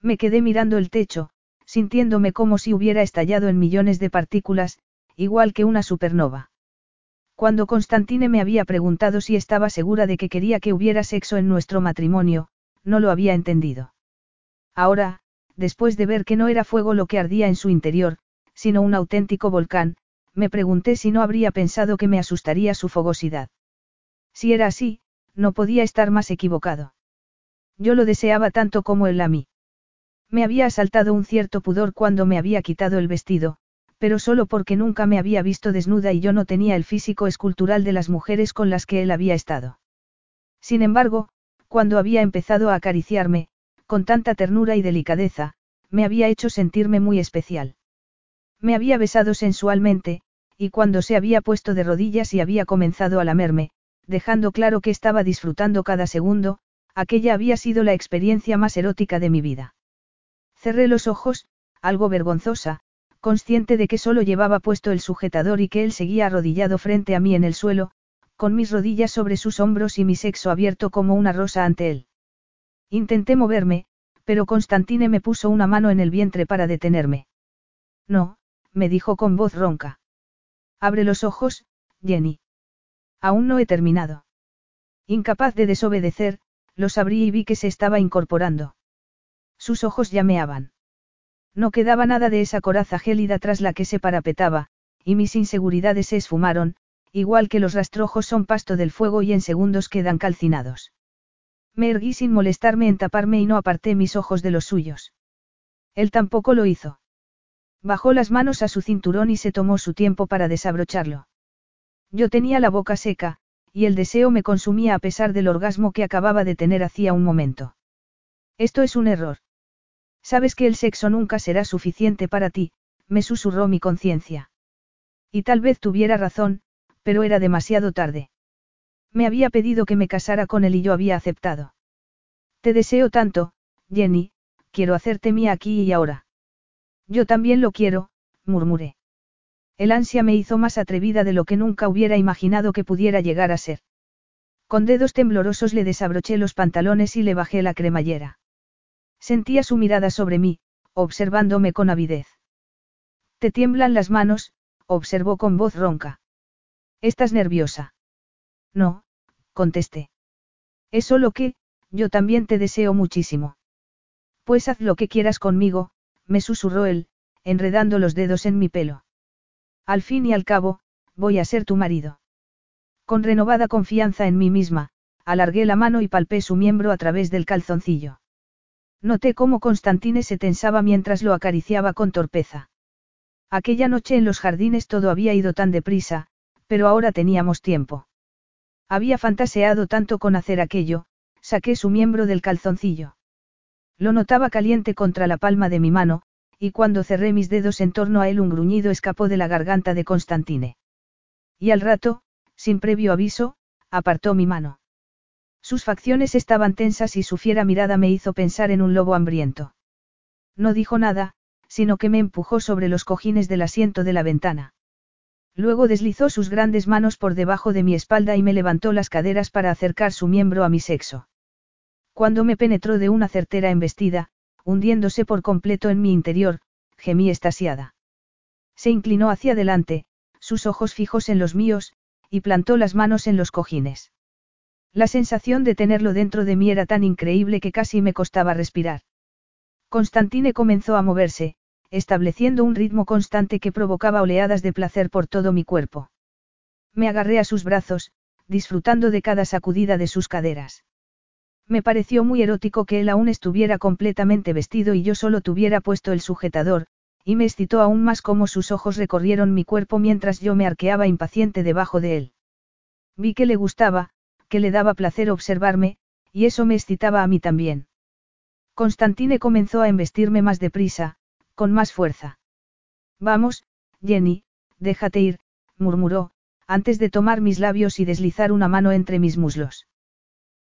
Me quedé mirando el techo, sintiéndome como si hubiera estallado en millones de partículas, igual que una supernova. Cuando Constantine me había preguntado si estaba segura de que quería que hubiera sexo en nuestro matrimonio, no lo había entendido. Ahora, después de ver que no era fuego lo que ardía en su interior, sino un auténtico volcán, me pregunté si no habría pensado que me asustaría su fogosidad. Si era así, no podía estar más equivocado. Yo lo deseaba tanto como él a mí. Me había asaltado un cierto pudor cuando me había quitado el vestido, pero solo porque nunca me había visto desnuda y yo no tenía el físico escultural de las mujeres con las que él había estado. Sin embargo, cuando había empezado a acariciarme, con tanta ternura y delicadeza, me había hecho sentirme muy especial. Me había besado sensualmente, y cuando se había puesto de rodillas y había comenzado a lamerme, dejando claro que estaba disfrutando cada segundo, aquella había sido la experiencia más erótica de mi vida. Cerré los ojos, algo vergonzosa, consciente de que solo llevaba puesto el sujetador y que él seguía arrodillado frente a mí en el suelo, con mis rodillas sobre sus hombros y mi sexo abierto como una rosa ante él. Intenté moverme, pero Constantine me puso una mano en el vientre para detenerme. No, me dijo con voz ronca. Abre los ojos, Jenny. Aún no he terminado. Incapaz de desobedecer, los abrí y vi que se estaba incorporando. Sus ojos llameaban. No quedaba nada de esa coraza gélida tras la que se parapetaba, y mis inseguridades se esfumaron, igual que los rastrojos son pasto del fuego y en segundos quedan calcinados. Me erguí sin molestarme en taparme y no aparté mis ojos de los suyos. Él tampoco lo hizo. Bajó las manos a su cinturón y se tomó su tiempo para desabrocharlo. Yo tenía la boca seca, y el deseo me consumía a pesar del orgasmo que acababa de tener hacía un momento. Esto es un error. Sabes que el sexo nunca será suficiente para ti, me susurró mi conciencia. Y tal vez tuviera razón, pero era demasiado tarde. Me había pedido que me casara con él y yo había aceptado. Te deseo tanto, Jenny, quiero hacerte mía aquí y ahora. Yo también lo quiero, murmuré. El ansia me hizo más atrevida de lo que nunca hubiera imaginado que pudiera llegar a ser. Con dedos temblorosos le desabroché los pantalones y le bajé la cremallera. Sentía su mirada sobre mí, observándome con avidez. Te tiemblan las manos, observó con voz ronca. ¿Estás nerviosa? No, contesté. Es solo que, yo también te deseo muchísimo. Pues haz lo que quieras conmigo, me susurró él, enredando los dedos en mi pelo. Al fin y al cabo, voy a ser tu marido. Con renovada confianza en mí misma, alargué la mano y palpé su miembro a través del calzoncillo. Noté cómo Constantine se tensaba mientras lo acariciaba con torpeza. Aquella noche en los jardines todo había ido tan deprisa, pero ahora teníamos tiempo. Había fantaseado tanto con hacer aquello, saqué su miembro del calzoncillo. Lo notaba caliente contra la palma de mi mano, y cuando cerré mis dedos en torno a él un gruñido escapó de la garganta de Constantine. Y al rato, sin previo aviso, apartó mi mano. Sus facciones estaban tensas y su fiera mirada me hizo pensar en un lobo hambriento. No dijo nada, sino que me empujó sobre los cojines del asiento de la ventana. Luego deslizó sus grandes manos por debajo de mi espalda y me levantó las caderas para acercar su miembro a mi sexo. Cuando me penetró de una certera embestida, hundiéndose por completo en mi interior, gemí estasiada. Se inclinó hacia adelante, sus ojos fijos en los míos, y plantó las manos en los cojines. La sensación de tenerlo dentro de mí era tan increíble que casi me costaba respirar. Constantine comenzó a moverse, estableciendo un ritmo constante que provocaba oleadas de placer por todo mi cuerpo. Me agarré a sus brazos, disfrutando de cada sacudida de sus caderas. Me pareció muy erótico que él aún estuviera completamente vestido y yo solo tuviera puesto el sujetador, y me excitó aún más cómo sus ojos recorrieron mi cuerpo mientras yo me arqueaba impaciente debajo de él. Vi que le gustaba, que le daba placer observarme, y eso me excitaba a mí también. Constantine comenzó a embestirme más deprisa, con más fuerza. Vamos, Jenny, déjate ir, murmuró, antes de tomar mis labios y deslizar una mano entre mis muslos.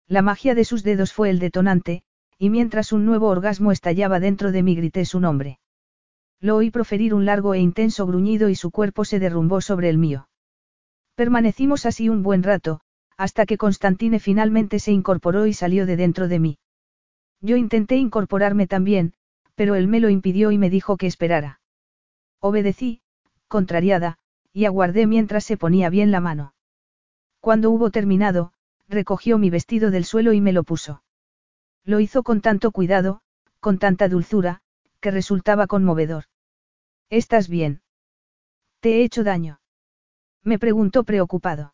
La magia de sus dedos fue el detonante, y mientras un nuevo orgasmo estallaba dentro de mí grité su nombre. Lo oí proferir un largo e intenso gruñido y su cuerpo se derrumbó sobre el mío. Permanecimos así un buen rato, hasta que Constantine finalmente se incorporó y salió de dentro de mí. Yo intenté incorporarme también, pero él me lo impidió y me dijo que esperara. Obedecí, contrariada, y aguardé mientras se ponía bien la mano. Cuando hubo terminado, recogió mi vestido del suelo y me lo puso. Lo hizo con tanto cuidado, con tanta dulzura, que resultaba conmovedor. ¿Estás bien? ¿Te he hecho daño? Me preguntó preocupado.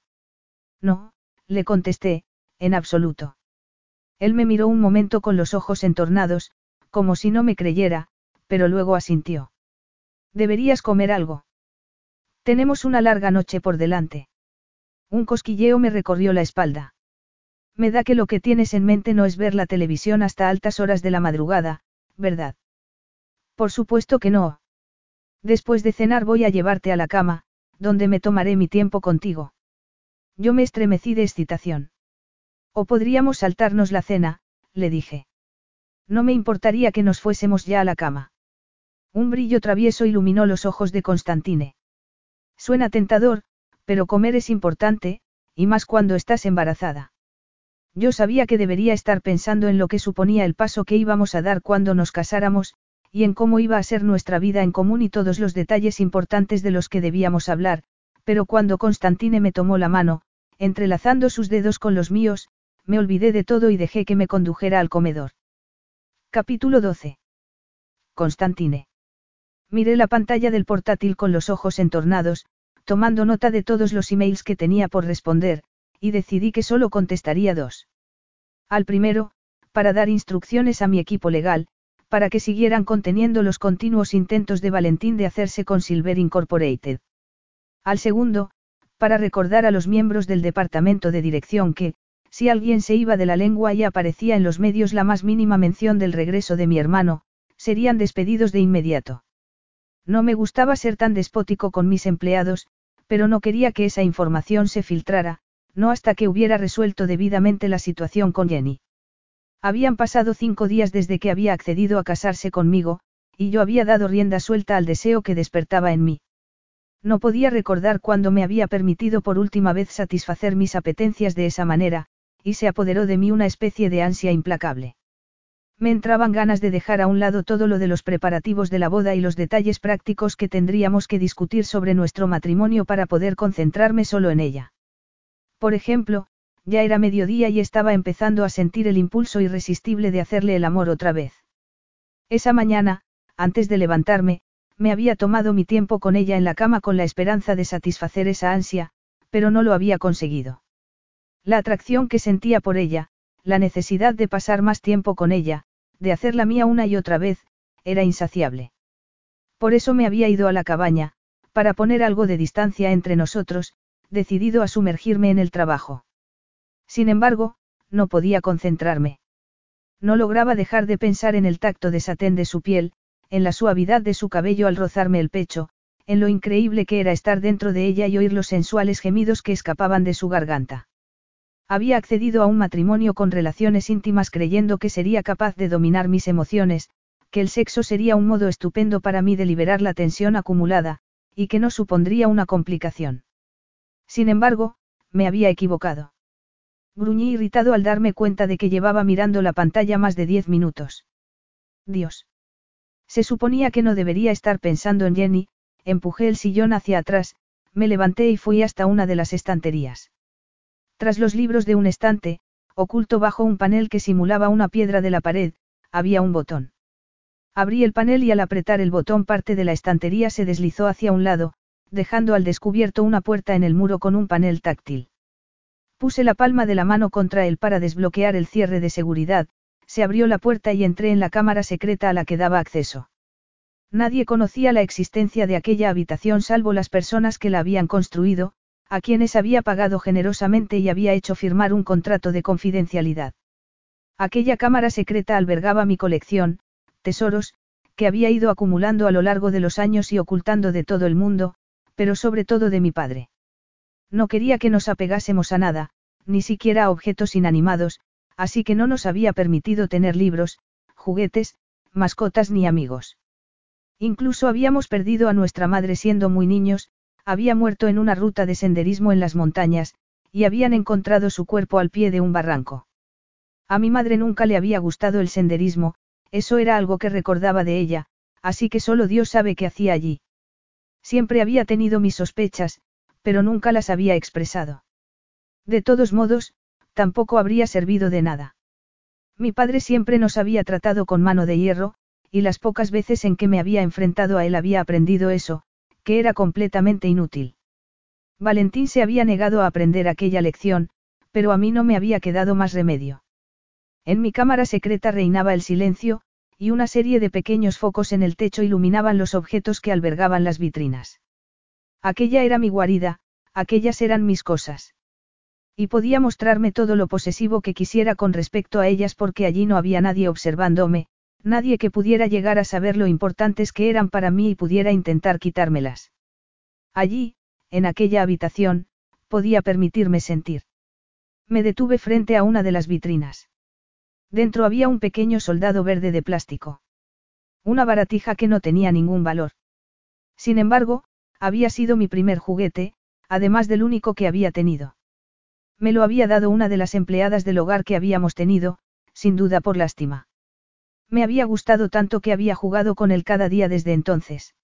No, le contesté, en absoluto. Él me miró un momento con los ojos entornados, como si no me creyera, pero luego asintió. Deberías comer algo. Tenemos una larga noche por delante. Un cosquilleo me recorrió la espalda. Me da que lo que tienes en mente no es ver la televisión hasta altas horas de la madrugada, ¿verdad? Por supuesto que no. Después de cenar voy a llevarte a la cama, donde me tomaré mi tiempo contigo. Yo me estremecí de excitación. O podríamos saltarnos la cena, le dije. No me importaría que nos fuésemos ya a la cama. Un brillo travieso iluminó los ojos de Constantine. Suena tentador, pero comer es importante, y más cuando estás embarazada. Yo sabía que debería estar pensando en lo que suponía el paso que íbamos a dar cuando nos casáramos, y en cómo iba a ser nuestra vida en común y todos los detalles importantes de los que debíamos hablar, pero cuando Constantine me tomó la mano, entrelazando sus dedos con los míos, me olvidé de todo y dejé que me condujera al comedor. Capítulo 12. Constantine. Miré la pantalla del portátil con los ojos entornados, tomando nota de todos los emails que tenía por responder, y decidí que solo contestaría dos. Al primero, para dar instrucciones a mi equipo legal, para que siguieran conteniendo los continuos intentos de Valentín de hacerse con Silver Incorporated. Al segundo, para recordar a los miembros del departamento de dirección que, si alguien se iba de la lengua y aparecía en los medios la más mínima mención del regreso de mi hermano, serían despedidos de inmediato. No me gustaba ser tan despótico con mis empleados, pero no quería que esa información se filtrara, no hasta que hubiera resuelto debidamente la situación con Jenny. Habían pasado cinco días desde que había accedido a casarse conmigo, y yo había dado rienda suelta al deseo que despertaba en mí. No podía recordar cuándo me había permitido por última vez satisfacer mis apetencias de esa manera, y se apoderó de mí una especie de ansia implacable. Me entraban ganas de dejar a un lado todo lo de los preparativos de la boda y los detalles prácticos que tendríamos que discutir sobre nuestro matrimonio para poder concentrarme solo en ella. Por ejemplo, ya era mediodía y estaba empezando a sentir el impulso irresistible de hacerle el amor otra vez. Esa mañana, antes de levantarme, me había tomado mi tiempo con ella en la cama con la esperanza de satisfacer esa ansia, pero no lo había conseguido. La atracción que sentía por ella, la necesidad de pasar más tiempo con ella, de hacerla mía una y otra vez, era insaciable. Por eso me había ido a la cabaña, para poner algo de distancia entre nosotros, decidido a sumergirme en el trabajo. Sin embargo, no podía concentrarme. No lograba dejar de pensar en el tacto de satén de su piel, en la suavidad de su cabello al rozarme el pecho, en lo increíble que era estar dentro de ella y oír los sensuales gemidos que escapaban de su garganta. Había accedido a un matrimonio con relaciones íntimas creyendo que sería capaz de dominar mis emociones, que el sexo sería un modo estupendo para mí de liberar la tensión acumulada, y que no supondría una complicación. Sin embargo, me había equivocado. Gruñí irritado al darme cuenta de que llevaba mirando la pantalla más de diez minutos. Dios. Se suponía que no debería estar pensando en Jenny, empujé el sillón hacia atrás, me levanté y fui hasta una de las estanterías. Tras los libros de un estante, oculto bajo un panel que simulaba una piedra de la pared, había un botón. Abrí el panel y al apretar el botón parte de la estantería se deslizó hacia un lado, dejando al descubierto una puerta en el muro con un panel táctil. Puse la palma de la mano contra él para desbloquear el cierre de seguridad, se abrió la puerta y entré en la cámara secreta a la que daba acceso. Nadie conocía la existencia de aquella habitación salvo las personas que la habían construido, a quienes había pagado generosamente y había hecho firmar un contrato de confidencialidad. Aquella cámara secreta albergaba mi colección, tesoros, que había ido acumulando a lo largo de los años y ocultando de todo el mundo, pero sobre todo de mi padre. No quería que nos apegásemos a nada, ni siquiera a objetos inanimados, así que no nos había permitido tener libros, juguetes, mascotas ni amigos. Incluso habíamos perdido a nuestra madre siendo muy niños, había muerto en una ruta de senderismo en las montañas, y habían encontrado su cuerpo al pie de un barranco. A mi madre nunca le había gustado el senderismo, eso era algo que recordaba de ella, así que solo Dios sabe qué hacía allí. Siempre había tenido mis sospechas, pero nunca las había expresado. De todos modos, tampoco habría servido de nada. Mi padre siempre nos había tratado con mano de hierro, y las pocas veces en que me había enfrentado a él había aprendido eso, que era completamente inútil. Valentín se había negado a aprender aquella lección, pero a mí no me había quedado más remedio. En mi cámara secreta reinaba el silencio, y una serie de pequeños focos en el techo iluminaban los objetos que albergaban las vitrinas. Aquella era mi guarida, aquellas eran mis cosas. Y podía mostrarme todo lo posesivo que quisiera con respecto a ellas porque allí no había nadie observándome, nadie que pudiera llegar a saber lo importantes que eran para mí y pudiera intentar quitármelas. Allí, en aquella habitación, podía permitirme sentir. Me detuve frente a una de las vitrinas. Dentro había un pequeño soldado verde de plástico. Una baratija que no tenía ningún valor. Sin embargo, había sido mi primer juguete, además del único que había tenido. Me lo había dado una de las empleadas del hogar que habíamos tenido, sin duda por lástima. Me había gustado tanto que había jugado con él cada día desde entonces.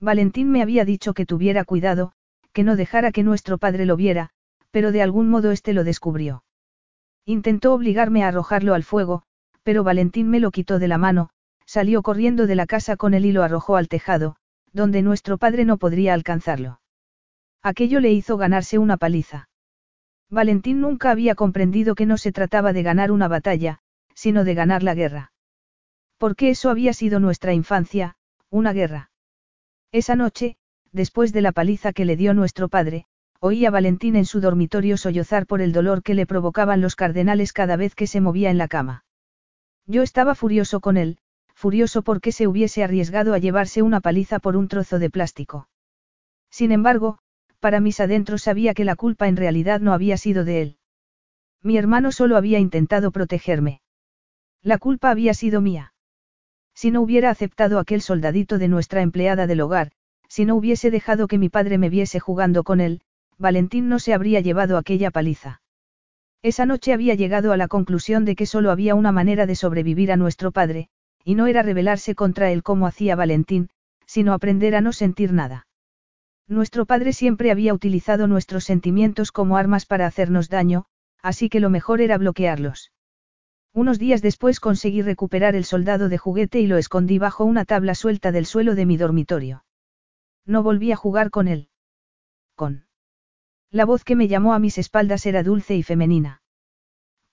Valentín me había dicho que tuviera cuidado, que no dejara que nuestro padre lo viera, pero de algún modo éste lo descubrió. Intentó obligarme a arrojarlo al fuego, pero Valentín me lo quitó de la mano, salió corriendo de la casa con él y lo arrojó al tejado, donde nuestro padre no podría alcanzarlo. Aquello le hizo ganarse una paliza. Valentín nunca había comprendido que no se trataba de ganar una batalla, sino de ganar la guerra. Porque eso había sido nuestra infancia, una guerra. Esa noche, después de la paliza que le dio nuestro padre, oí a Valentín en su dormitorio sollozar por el dolor que le provocaban los cardenales cada vez que se movía en la cama. Yo estaba furioso con él, furioso porque se hubiese arriesgado a llevarse una paliza por un trozo de plástico. Sin embargo, para mis adentros sabía que la culpa en realidad no había sido de él. Mi hermano solo había intentado protegerme. La culpa había sido mía. Si no hubiera aceptado aquel soldadito de nuestra empleada del hogar, si no hubiese dejado que mi padre me viese jugando con él, Valentín no se habría llevado aquella paliza. Esa noche había llegado a la conclusión de que solo había una manera de sobrevivir a nuestro padre, y no era rebelarse contra él como hacía Valentín, sino aprender a no sentir nada. Nuestro padre siempre había utilizado nuestros sentimientos como armas para hacernos daño, así que lo mejor era bloquearlos. Unos días después conseguí recuperar el soldado de juguete y lo escondí bajo una tabla suelta del suelo de mi dormitorio. No volví a jugar con él. Con. La voz que me llamó a mis espaldas era dulce y femenina.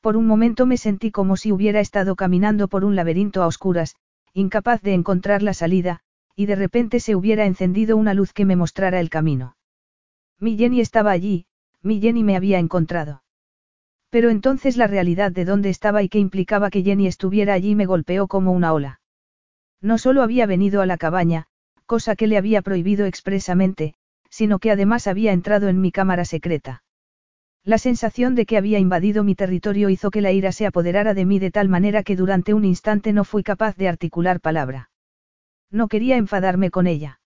Por un momento me sentí como si hubiera estado caminando por un laberinto a oscuras, incapaz de encontrar la salida, y de repente se hubiera encendido una luz que me mostrara el camino. Mi Jenny estaba allí, mi Jenny me había encontrado. Pero entonces la realidad de dónde estaba y qué implicaba que Jenny estuviera allí me golpeó como una ola. No solo había venido a la cabaña, cosa que le había prohibido expresamente, sino que además había entrado en mi cámara secreta. La sensación de que había invadido mi territorio hizo que la ira se apoderara de mí de tal manera que durante un instante no fui capaz de articular palabra. No quería enfadarme con ella.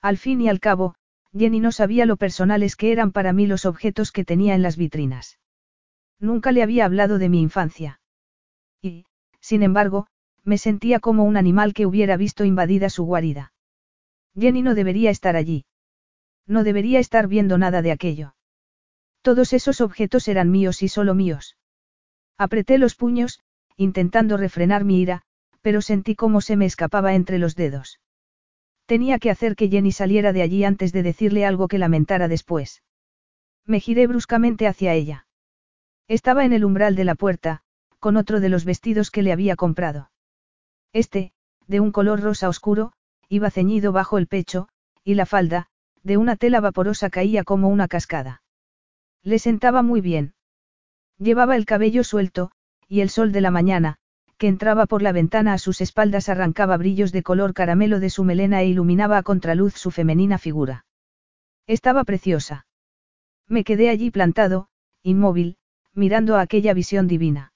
Al fin y al cabo, Jenny no sabía lo personales que eran para mí los objetos que tenía en las vitrinas. Nunca le había hablado de mi infancia. Y, sin embargo, me sentía como un animal que hubiera visto invadida su guarida. Jenny no debería estar allí. No debería estar viendo nada de aquello. Todos esos objetos eran míos y solo míos. Apreté los puños, intentando refrenar mi ira, pero sentí cómo se me escapaba entre los dedos. Tenía que hacer que Jenny saliera de allí antes de decirle algo que lamentara después. Me giré bruscamente hacia ella. Estaba en el umbral de la puerta, con otro de los vestidos que le había comprado. Este, de un color rosa oscuro, iba ceñido bajo el pecho, y la falda, de una tela vaporosa caía como una cascada. Le sentaba muy bien. Llevaba el cabello suelto, y el sol de la mañana, que entraba por la ventana a sus espaldas arrancaba brillos de color caramelo de su melena e iluminaba a contraluz su femenina figura. Estaba preciosa. Me quedé allí plantado, inmóvil, mirando a aquella visión divina.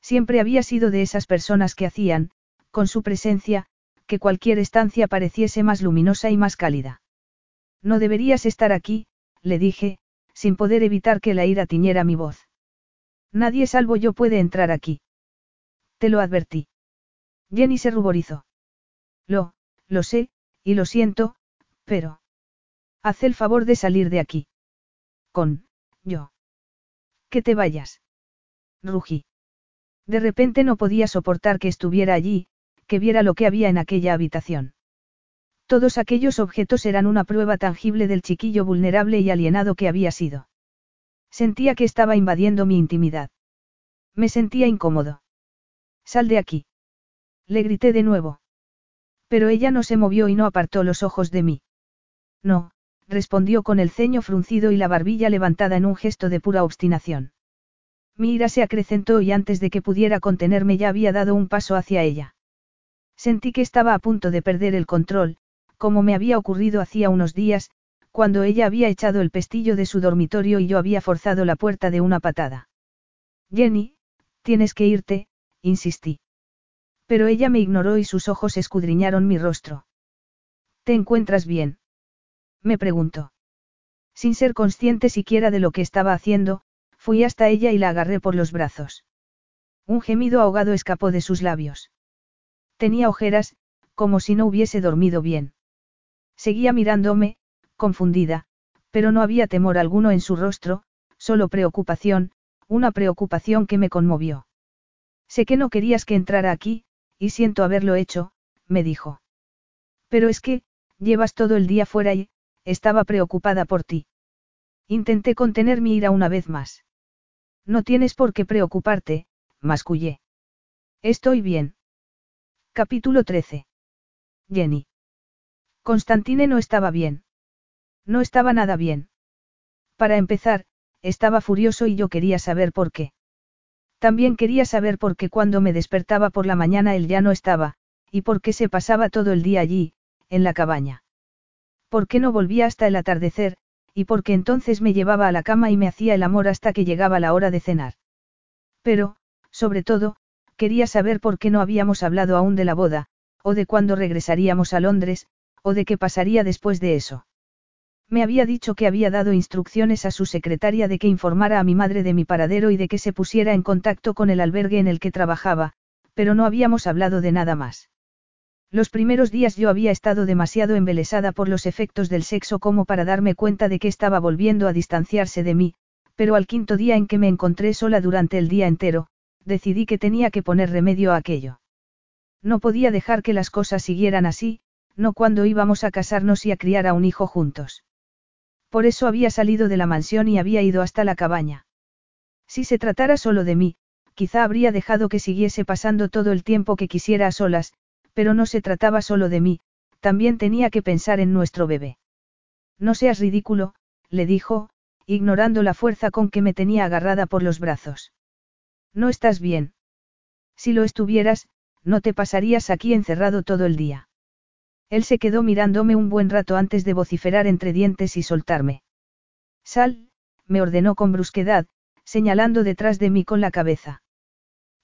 Siempre había sido de esas personas que hacían, con su presencia, que cualquier estancia pareciese más luminosa y más cálida. No deberías estar aquí, le dije, sin poder evitar que la ira tiñera mi voz. Nadie salvo yo puede entrar aquí. Te lo advertí. Jenny se ruborizó. Lo, lo sé, y lo siento, pero... Haz el favor de salir de aquí. Con, yo. Que te vayas. Rugí. De repente no podía soportar que estuviera allí, que viera lo que había en aquella habitación. Todos aquellos objetos eran una prueba tangible del chiquillo vulnerable y alienado que había sido. Sentía que estaba invadiendo mi intimidad. Me sentía incómodo. Sal de aquí. Le grité de nuevo. Pero ella no se movió y no apartó los ojos de mí. No, respondió con el ceño fruncido y la barbilla levantada en un gesto de pura obstinación. Mi ira se acrecentó y antes de que pudiera contenerme ya había dado un paso hacia ella. Sentí que estaba a punto de perder el control, como me había ocurrido hacía unos días, cuando ella había echado el pestillo de su dormitorio y yo había forzado la puerta de una patada. Jenny, tienes que irte, insistí. Pero ella me ignoró y sus ojos escudriñaron mi rostro. ¿Te encuentras bien? Me preguntó. Sin ser consciente siquiera de lo que estaba haciendo, fui hasta ella y la agarré por los brazos. Un gemido ahogado escapó de sus labios. Tenía ojeras, como si no hubiese dormido bien. Seguía mirándome, confundida, pero no había temor alguno en su rostro, solo preocupación, una preocupación que me conmovió. Sé que no querías que entrara aquí, y siento haberlo hecho, me dijo. Pero es que, llevas todo el día fuera y, estaba preocupada por ti. Intenté contener mi ira una vez más. No tienes por qué preocuparte, mascullé. Estoy bien. Capítulo 13. Jenny. Constantine no estaba bien. No estaba nada bien. Para empezar, estaba furioso y yo quería saber por qué. También quería saber por qué cuando me despertaba por la mañana él ya no estaba, y por qué se pasaba todo el día allí, en la cabaña. Por qué no volvía hasta el atardecer, y por qué entonces me llevaba a la cama y me hacía el amor hasta que llegaba la hora de cenar. Pero, sobre todo, quería saber por qué no habíamos hablado aún de la boda, o de cuándo regresaríamos a Londres, o de qué pasaría después de eso. Me había dicho que había dado instrucciones a su secretaria de que informara a mi madre de mi paradero y de que se pusiera en contacto con el albergue en el que trabajaba, pero no habíamos hablado de nada más. Los primeros días yo había estado demasiado embelesada por los efectos del sexo como para darme cuenta de que estaba volviendo a distanciarse de mí, pero al quinto día en que me encontré sola durante el día entero, decidí que tenía que poner remedio a aquello. No podía dejar que las cosas siguieran así, no cuando íbamos a casarnos y a criar a un hijo juntos. Por eso había salido de la mansión y había ido hasta la cabaña. Si se tratara solo de mí, quizá habría dejado que siguiese pasando todo el tiempo que quisiera a solas, pero no se trataba solo de mí, también tenía que pensar en nuestro bebé. No seas ridículo, le dijo, ignorando la fuerza con que me tenía agarrada por los brazos. No estás bien. Si lo estuvieras, no te pasarías aquí encerrado todo el día. Él se quedó mirándome un buen rato antes de vociferar entre dientes y soltarme. Sal, me ordenó con brusquedad, señalando detrás de mí con la cabeza.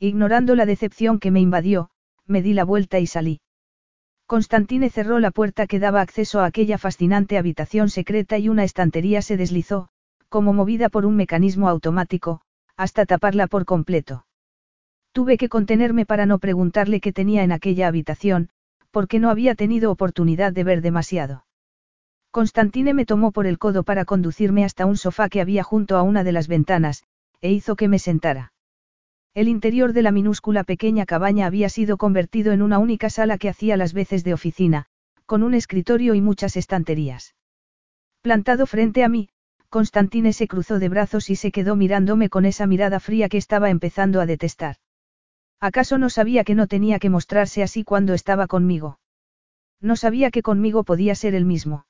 Ignorando la decepción que me invadió, me di la vuelta y salí. Constantine cerró la puerta que daba acceso a aquella fascinante habitación secreta y una estantería se deslizó, como movida por un mecanismo automático, hasta taparla por completo. Tuve que contenerme para no preguntarle qué tenía en aquella habitación, porque no había tenido oportunidad de ver demasiado. Constantine me tomó por el codo para conducirme hasta un sofá que había junto a una de las ventanas, e hizo que me sentara. El interior de la minúscula pequeña cabaña había sido convertido en una única sala que hacía las veces de oficina, con un escritorio y muchas estanterías. Plantado frente a mí, Constantine se cruzó de brazos y se quedó mirándome con esa mirada fría que estaba empezando a detestar. ¿Acaso no sabía que no tenía que mostrarse así cuando estaba conmigo? No sabía que conmigo podía ser el mismo.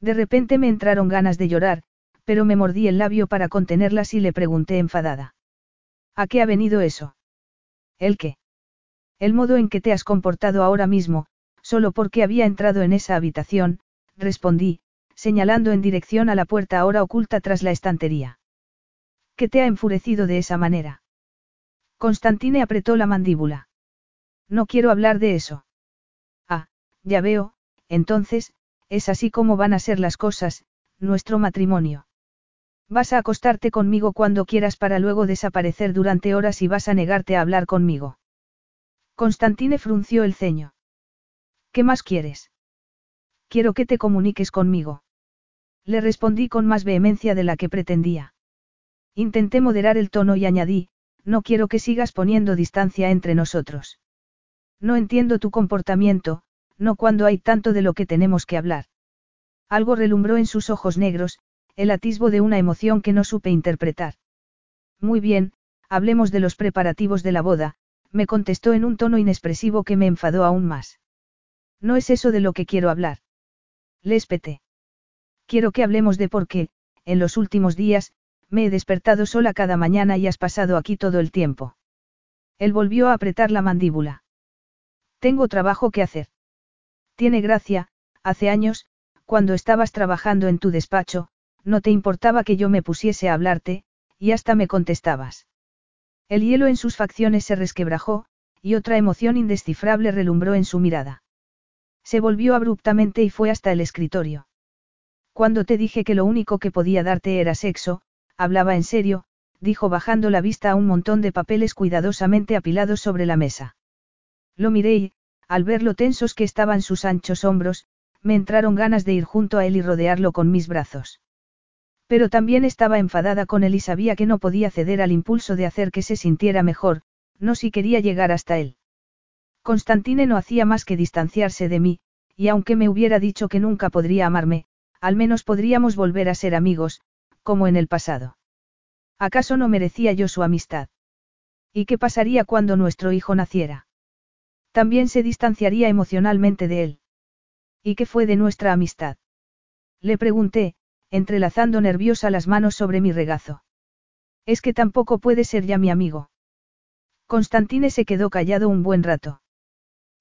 De repente me entraron ganas de llorar, pero me mordí el labio para contenerlas y le pregunté enfadada. ¿A qué ha venido eso? ¿El qué? El modo en que te has comportado ahora mismo, solo porque había entrado en esa habitación, respondí, señalando en dirección a la puerta ahora oculta tras la estantería. ¿Qué te ha enfurecido de esa manera? Constantine apretó la mandíbula. No quiero hablar de eso. Ah, ya veo, entonces, es así como van a ser las cosas, nuestro matrimonio. Vas a acostarte conmigo cuando quieras para luego desaparecer durante horas y vas a negarte a hablar conmigo. Constantine frunció el ceño. ¿Qué más quieres? Quiero que te comuniques conmigo. Le respondí con más vehemencia de la que pretendía. Intenté moderar el tono y añadí, no quiero que sigas poniendo distancia entre nosotros. No entiendo tu comportamiento, no cuando hay tanto de lo que tenemos que hablar. Algo relumbró en sus ojos negros, el atisbo de una emoción que no supe interpretar. Muy bien, hablemos de los preparativos de la boda, me contestó en un tono inexpresivo que me enfadó aún más. No es eso de lo que quiero hablar. Le espeté. Quiero que hablemos de por qué, en los últimos días, me he despertado sola cada mañana y has pasado aquí todo el tiempo. Él volvió a apretar la mandíbula. Tengo trabajo que hacer. Tiene gracia, hace años, cuando estabas trabajando en tu despacho, no te importaba que yo me pusiese a hablarte, y hasta me contestabas. El hielo en sus facciones se resquebrajó, y otra emoción indescifrable relumbró en su mirada. Se volvió abruptamente y fue hasta el escritorio. Cuando te dije que lo único que podía darte era sexo, hablaba en serio, dijo bajando la vista a un montón de papeles cuidadosamente apilados sobre la mesa. Lo miré y, al ver lo tensos que estaban sus anchos hombros, me entraron ganas de ir junto a él y rodearlo con mis brazos. Pero también estaba enfadada con él y sabía que no podía ceder al impulso de hacer que se sintiera mejor, no si quería llegar hasta él. Constantine no hacía más que distanciarse de mí, y aunque me hubiera dicho que nunca podría amarme, al menos podríamos volver a ser amigos, como en el pasado. ¿Acaso no merecía yo su amistad? ¿Y qué pasaría cuando nuestro hijo naciera? También se distanciaría emocionalmente de él. ¿Y qué fue de nuestra amistad? Le pregunté, entrelazando nerviosa las manos sobre mi regazo. Es que tampoco puede ser ya mi amigo. Constantine se quedó callado un buen rato.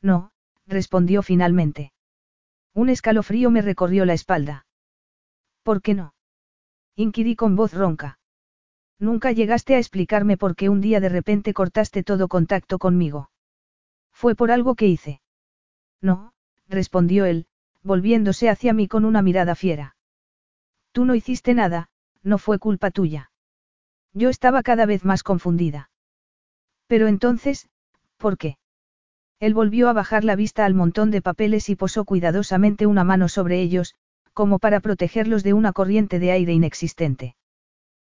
No, respondió finalmente. Un escalofrío me recorrió la espalda. ¿Por qué no? Inquirí con voz ronca. Nunca llegaste a explicarme por qué un día de repente cortaste todo contacto conmigo. Fue por algo que hice. No, respondió él, volviéndose hacia mí con una mirada fiera. Tú no hiciste nada, no fue culpa tuya. Yo estaba cada vez más confundida. Pero entonces, ¿por qué? Él volvió a bajar la vista al montón de papeles y posó cuidadosamente una mano sobre ellos, como para protegerlos de una corriente de aire inexistente.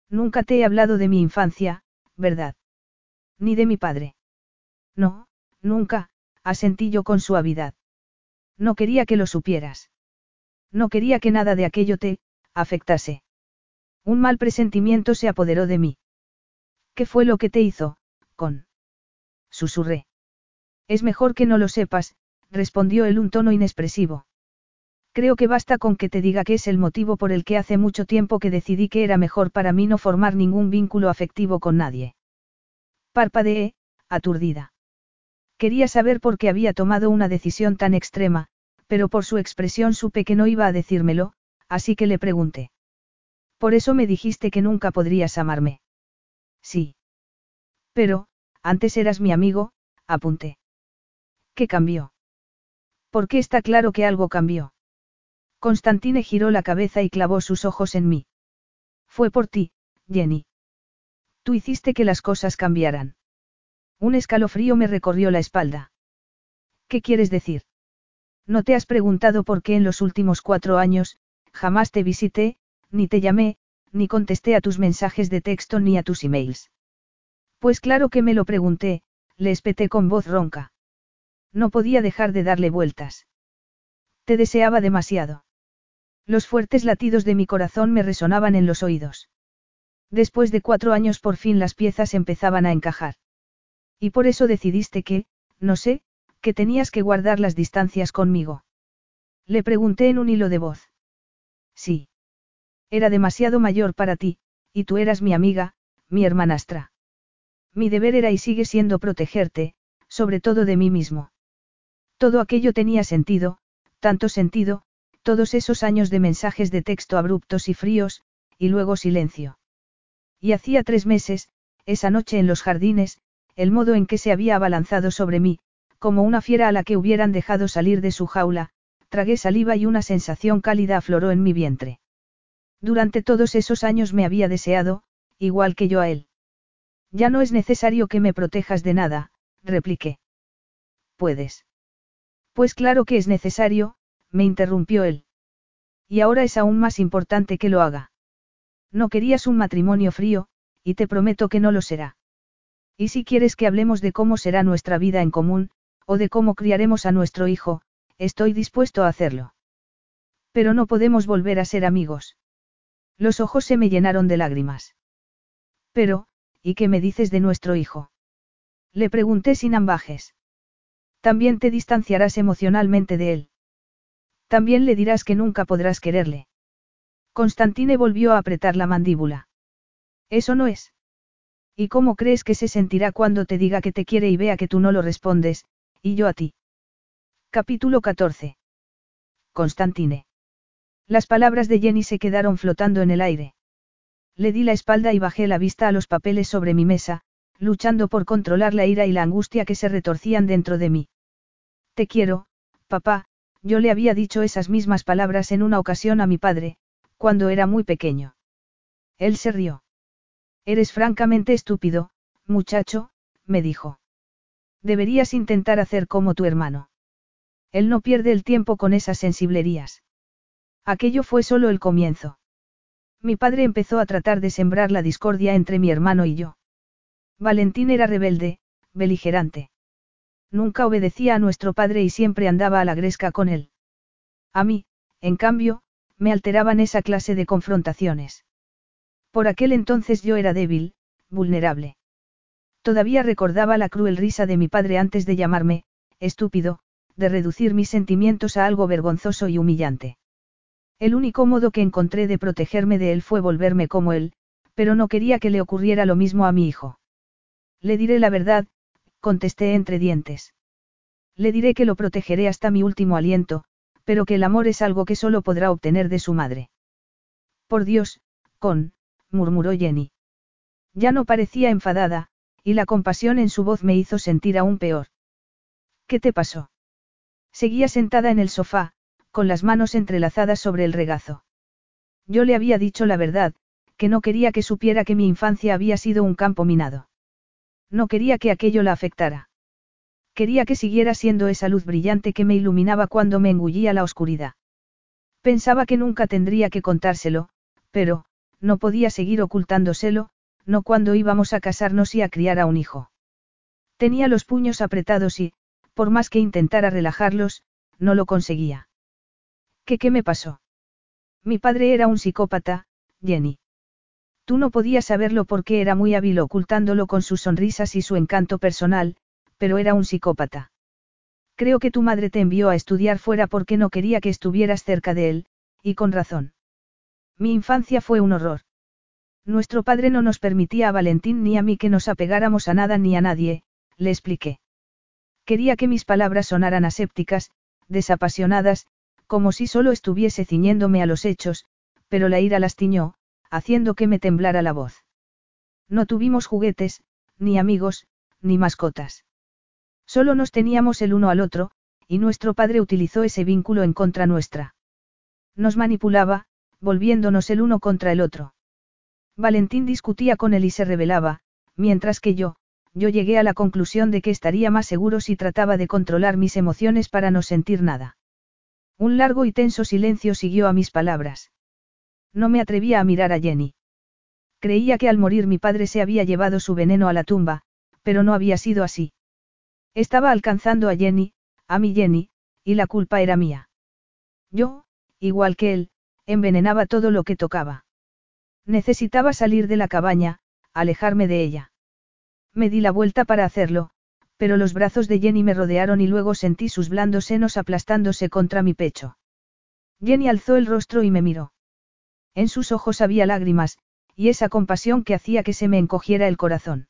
Nunca te he hablado de mi infancia, ¿verdad? Ni de mi padre. No, nunca, asentí yo con suavidad. No quería que lo supieras. No quería que nada de aquello te, afectase. Un mal presentimiento se apoderó de mí. ¿Qué fue lo que te hizo, con? Susurré. Es mejor que no lo sepas, respondió él un tono inexpresivo. Creo que basta con que te diga que es el motivo por el que hace mucho tiempo que decidí que era mejor para mí no formar ningún vínculo afectivo con nadie. Parpadeé, aturdida. Quería saber por qué había tomado una decisión tan extrema, pero por su expresión supe que no iba a decírmelo, así que le pregunté. Por eso me dijiste que nunca podrías amarme. Sí. Pero, antes eras mi amigo, apunté. ¿Qué cambió? Porque está claro que algo cambió. Constantine giró la cabeza y clavó sus ojos en mí. Fue por ti, Jenny. Tú hiciste que las cosas cambiaran. Un escalofrío me recorrió la espalda. ¿Qué quieres decir? No te has preguntado por qué en los últimos cuatro años, jamás te visité, ni te llamé, ni contesté a tus mensajes de texto ni a tus emails. Pues claro que me lo pregunté, le espeté con voz ronca. No podía dejar de darle vueltas. Te deseaba demasiado. Los fuertes latidos de mi corazón me resonaban en los oídos. Después de cuatro años por fin las piezas empezaban a encajar. Y por eso decidiste que, no sé, que tenías que guardar las distancias conmigo. Le pregunté en un hilo de voz. Sí. Era demasiado mayor para ti, y tú eras mi amiga, mi hermanastra. Mi deber era y sigue siendo protegerte, sobre todo de mí mismo. Todo aquello tenía sentido, tanto sentido, todos esos años de mensajes de texto abruptos y fríos, y luego silencio. Y hacía tres meses, esa noche en los jardines, el modo en que se había abalanzado sobre mí, como una fiera a la que hubieran dejado salir de su jaula, tragué saliva y una sensación cálida afloró en mi vientre. Durante todos esos años me había deseado, igual que yo a él. Ya no es necesario que me protejas de nada, repliqué. Puedes. Pues claro que es necesario, me interrumpió él. Y ahora es aún más importante que lo haga. No querías un matrimonio frío, y te prometo que no lo será. Y si quieres que hablemos de cómo será nuestra vida en común, o de cómo criaremos a nuestro hijo, estoy dispuesto a hacerlo. Pero no podemos volver a ser amigos. Los ojos se me llenaron de lágrimas. Pero, ¿y qué me dices de nuestro hijo? Le pregunté sin ambajes. También te distanciarás emocionalmente de él. También le dirás que nunca podrás quererle. Constantine volvió a apretar la mandíbula. Eso no es. ¿Y cómo crees que se sentirá cuando te diga que te quiere y vea que tú no lo respondes, y yo a ti? Capítulo 14. Constantine. Las palabras de Jenny se quedaron flotando en el aire. Le di la espalda y bajé la vista a los papeles sobre mi mesa, luchando por controlar la ira y la angustia que se retorcían dentro de mí. Te quiero, papá, yo le había dicho esas mismas palabras en una ocasión a mi padre, cuando era muy pequeño. Él se rió. Eres francamente estúpido, muchacho, me dijo. Deberías intentar hacer como tu hermano. Él no pierde el tiempo con esas sensiblerías. Aquello fue solo el comienzo. Mi padre empezó a tratar de sembrar la discordia entre mi hermano y yo. Valentín era rebelde, beligerante. Nunca obedecía a nuestro padre y siempre andaba a la gresca con él. A mí, en cambio, me alteraban esa clase de confrontaciones. Por aquel entonces yo era débil, vulnerable. Todavía recordaba la cruel risa de mi padre antes de llamarme, estúpido, de reducir mis sentimientos a algo vergonzoso y humillante. El único modo que encontré de protegerme de él fue volverme como él, pero no quería que le ocurriera lo mismo a mi hijo. Le diré la verdad, contesté entre dientes. Le diré que lo protegeré hasta mi último aliento, pero que el amor es algo que solo podrá obtener de su madre. Por Dios, con, murmuró Jenny. Ya no parecía enfadada, y la compasión en su voz me hizo sentir aún peor. ¿Qué te pasó? Seguía sentada en el sofá, con las manos entrelazadas sobre el regazo. Yo le había dicho la verdad, que no quería que supiera que mi infancia había sido un campo minado. No quería que aquello la afectara. Quería que siguiera siendo esa luz brillante que me iluminaba cuando me engullía la oscuridad. Pensaba que nunca tendría que contárselo, pero, no podía seguir ocultándoselo, no cuando íbamos a casarnos y a criar a un hijo. Tenía los puños apretados y, por más que intentara relajarlos, no lo conseguía. ¿Qué me pasó? Mi padre era un psicópata, Jenny. Tú no podías saberlo porque era muy hábil ocultándolo con sus sonrisas y su encanto personal, pero era un psicópata. Creo que tu madre te envió a estudiar fuera porque no quería que estuvieras cerca de él, y con razón. Mi infancia fue un horror. Nuestro padre no nos permitía a Valentín ni a mí que nos apegáramos a nada ni a nadie, le expliqué. Quería que mis palabras sonaran asépticas, desapasionadas, como si solo estuviese ciñéndome a los hechos, pero la ira las tiñó, haciendo que me temblara la voz. No tuvimos juguetes, ni amigos, ni mascotas. Solo nos teníamos el uno al otro, y nuestro padre utilizó ese vínculo en contra nuestra. Nos manipulaba, volviéndonos el uno contra el otro. Valentín discutía con él y se rebelaba, mientras que yo, yo llegué a la conclusión de que estaría más seguro si trataba de controlar mis emociones para no sentir nada. Un largo y tenso silencio siguió a mis palabras. No me atrevía a mirar a Jenny. Creía que al morir mi padre se había llevado su veneno a la tumba, pero no había sido así. Estaba alcanzando a Jenny, a mi Jenny, y la culpa era mía. Yo, igual que él, envenenaba todo lo que tocaba. Necesitaba salir de la cabaña, alejarme de ella. Me di la vuelta para hacerlo, pero los brazos de Jenny me rodearon y luego sentí sus blandos senos aplastándose contra mi pecho. Jenny alzó el rostro y me miró. En sus ojos había lágrimas, y esa compasión que hacía que se me encogiera el corazón.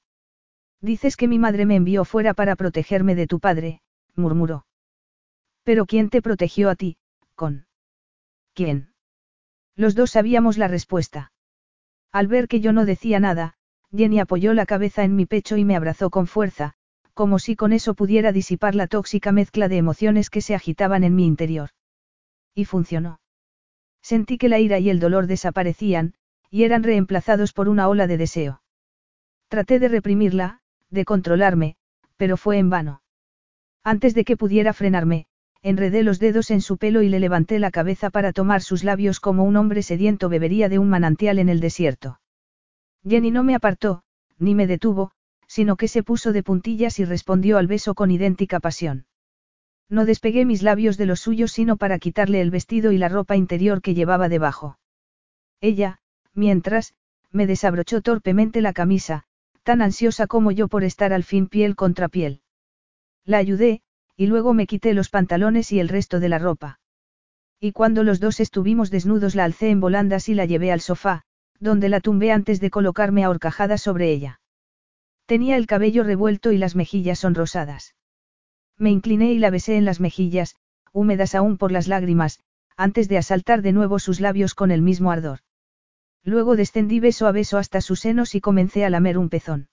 Dices que mi madre me envió fuera para protegerme de tu padre, murmuró. Pero ¿quién te protegió a ti, con? ¿Quién? Los dos sabíamos la respuesta. Al ver que yo no decía nada, Jenny apoyó la cabeza en mi pecho y me abrazó con fuerza, como si con eso pudiera disipar la tóxica mezcla de emociones que se agitaban en mi interior. Y funcionó. Sentí que la ira y el dolor desaparecían, y eran reemplazados por una ola de deseo. Traté de reprimirla, de controlarme, pero fue en vano. Antes de que pudiera frenarme, enredé los dedos en su pelo y le levanté la cabeza para tomar sus labios como un hombre sediento bebería de un manantial en el desierto. Jenny no me apartó, ni me detuvo, sino que se puso de puntillas y respondió al beso con idéntica pasión. No despegué mis labios de los suyos sino para quitarle el vestido y la ropa interior que llevaba debajo. Ella, mientras, me desabrochó torpemente la camisa, tan ansiosa como yo por estar al fin piel contra piel. La ayudé, y luego me quité los pantalones y el resto de la ropa. Y cuando los dos estuvimos desnudos la alcé en volandas y la llevé al sofá, donde la tumbé antes de colocarme a horcajadas sobre ella. Tenía el cabello revuelto y las mejillas sonrosadas. Me incliné y la besé en las mejillas, húmedas aún por las lágrimas, antes de asaltar de nuevo sus labios con el mismo ardor. Luego descendí beso a beso hasta sus senos y comencé a lamer un pezón.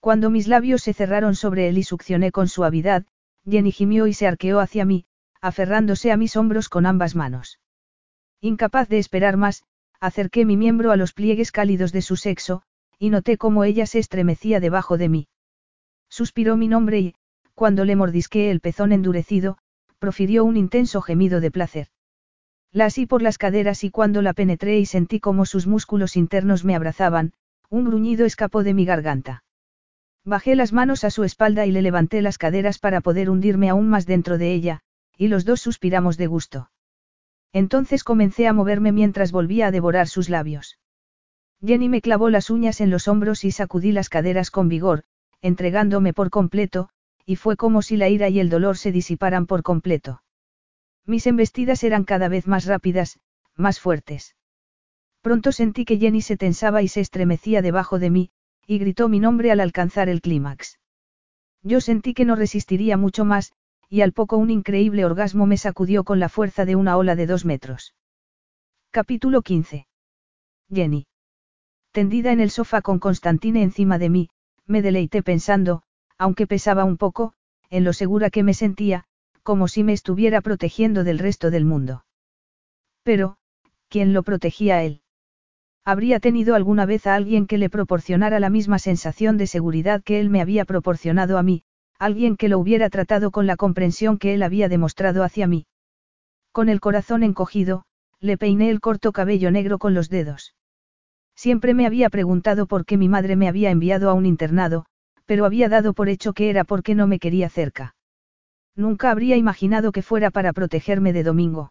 Cuando mis labios se cerraron sobre él y succioné con suavidad, Jenny gimió y se arqueó hacia mí, aferrándose a mis hombros con ambas manos. Incapaz de esperar más, acerqué mi miembro a los pliegues cálidos de su sexo, y noté cómo ella se estremecía debajo de mí. Suspiró mi nombre y, cuando le mordisqué el pezón endurecido, profirió un intenso gemido de placer. La así por las caderas y cuando la penetré y sentí como sus músculos internos me abrazaban, un gruñido escapó de mi garganta. Bajé las manos a su espalda y le levanté las caderas para poder hundirme aún más dentro de ella, y los dos suspiramos de gusto. Entonces comencé a moverme mientras volvía a devorar sus labios. Jenny me clavó las uñas en los hombros y sacudí las caderas con vigor, entregándome por completo, y fue como si la ira y el dolor se disiparan por completo. Mis embestidas eran cada vez más rápidas, más fuertes. Pronto sentí que Jenny se tensaba y se estremecía debajo de mí, y gritó mi nombre al alcanzar el clímax. Yo sentí que no resistiría mucho más, y al poco un increíble orgasmo me sacudió con la fuerza de una ola de dos metros. Capítulo 15. Jenny. Tendida en el sofá con Constantine encima de mí, me deleité pensando, aunque pesaba un poco, en lo segura que me sentía, como si me estuviera protegiendo del resto del mundo. Pero, ¿quién lo protegía a él? ¿Habría tenido alguna vez a alguien que le proporcionara la misma sensación de seguridad que él me había proporcionado a mí, alguien que lo hubiera tratado con la comprensión que él había demostrado hacia mí. Con el corazón encogido, le peiné el corto cabello negro con los dedos. Siempre me había preguntado por qué mi madre me había enviado a un internado, pero había dado por hecho que era porque no me quería cerca. Nunca habría imaginado que fuera para protegerme de Domingo.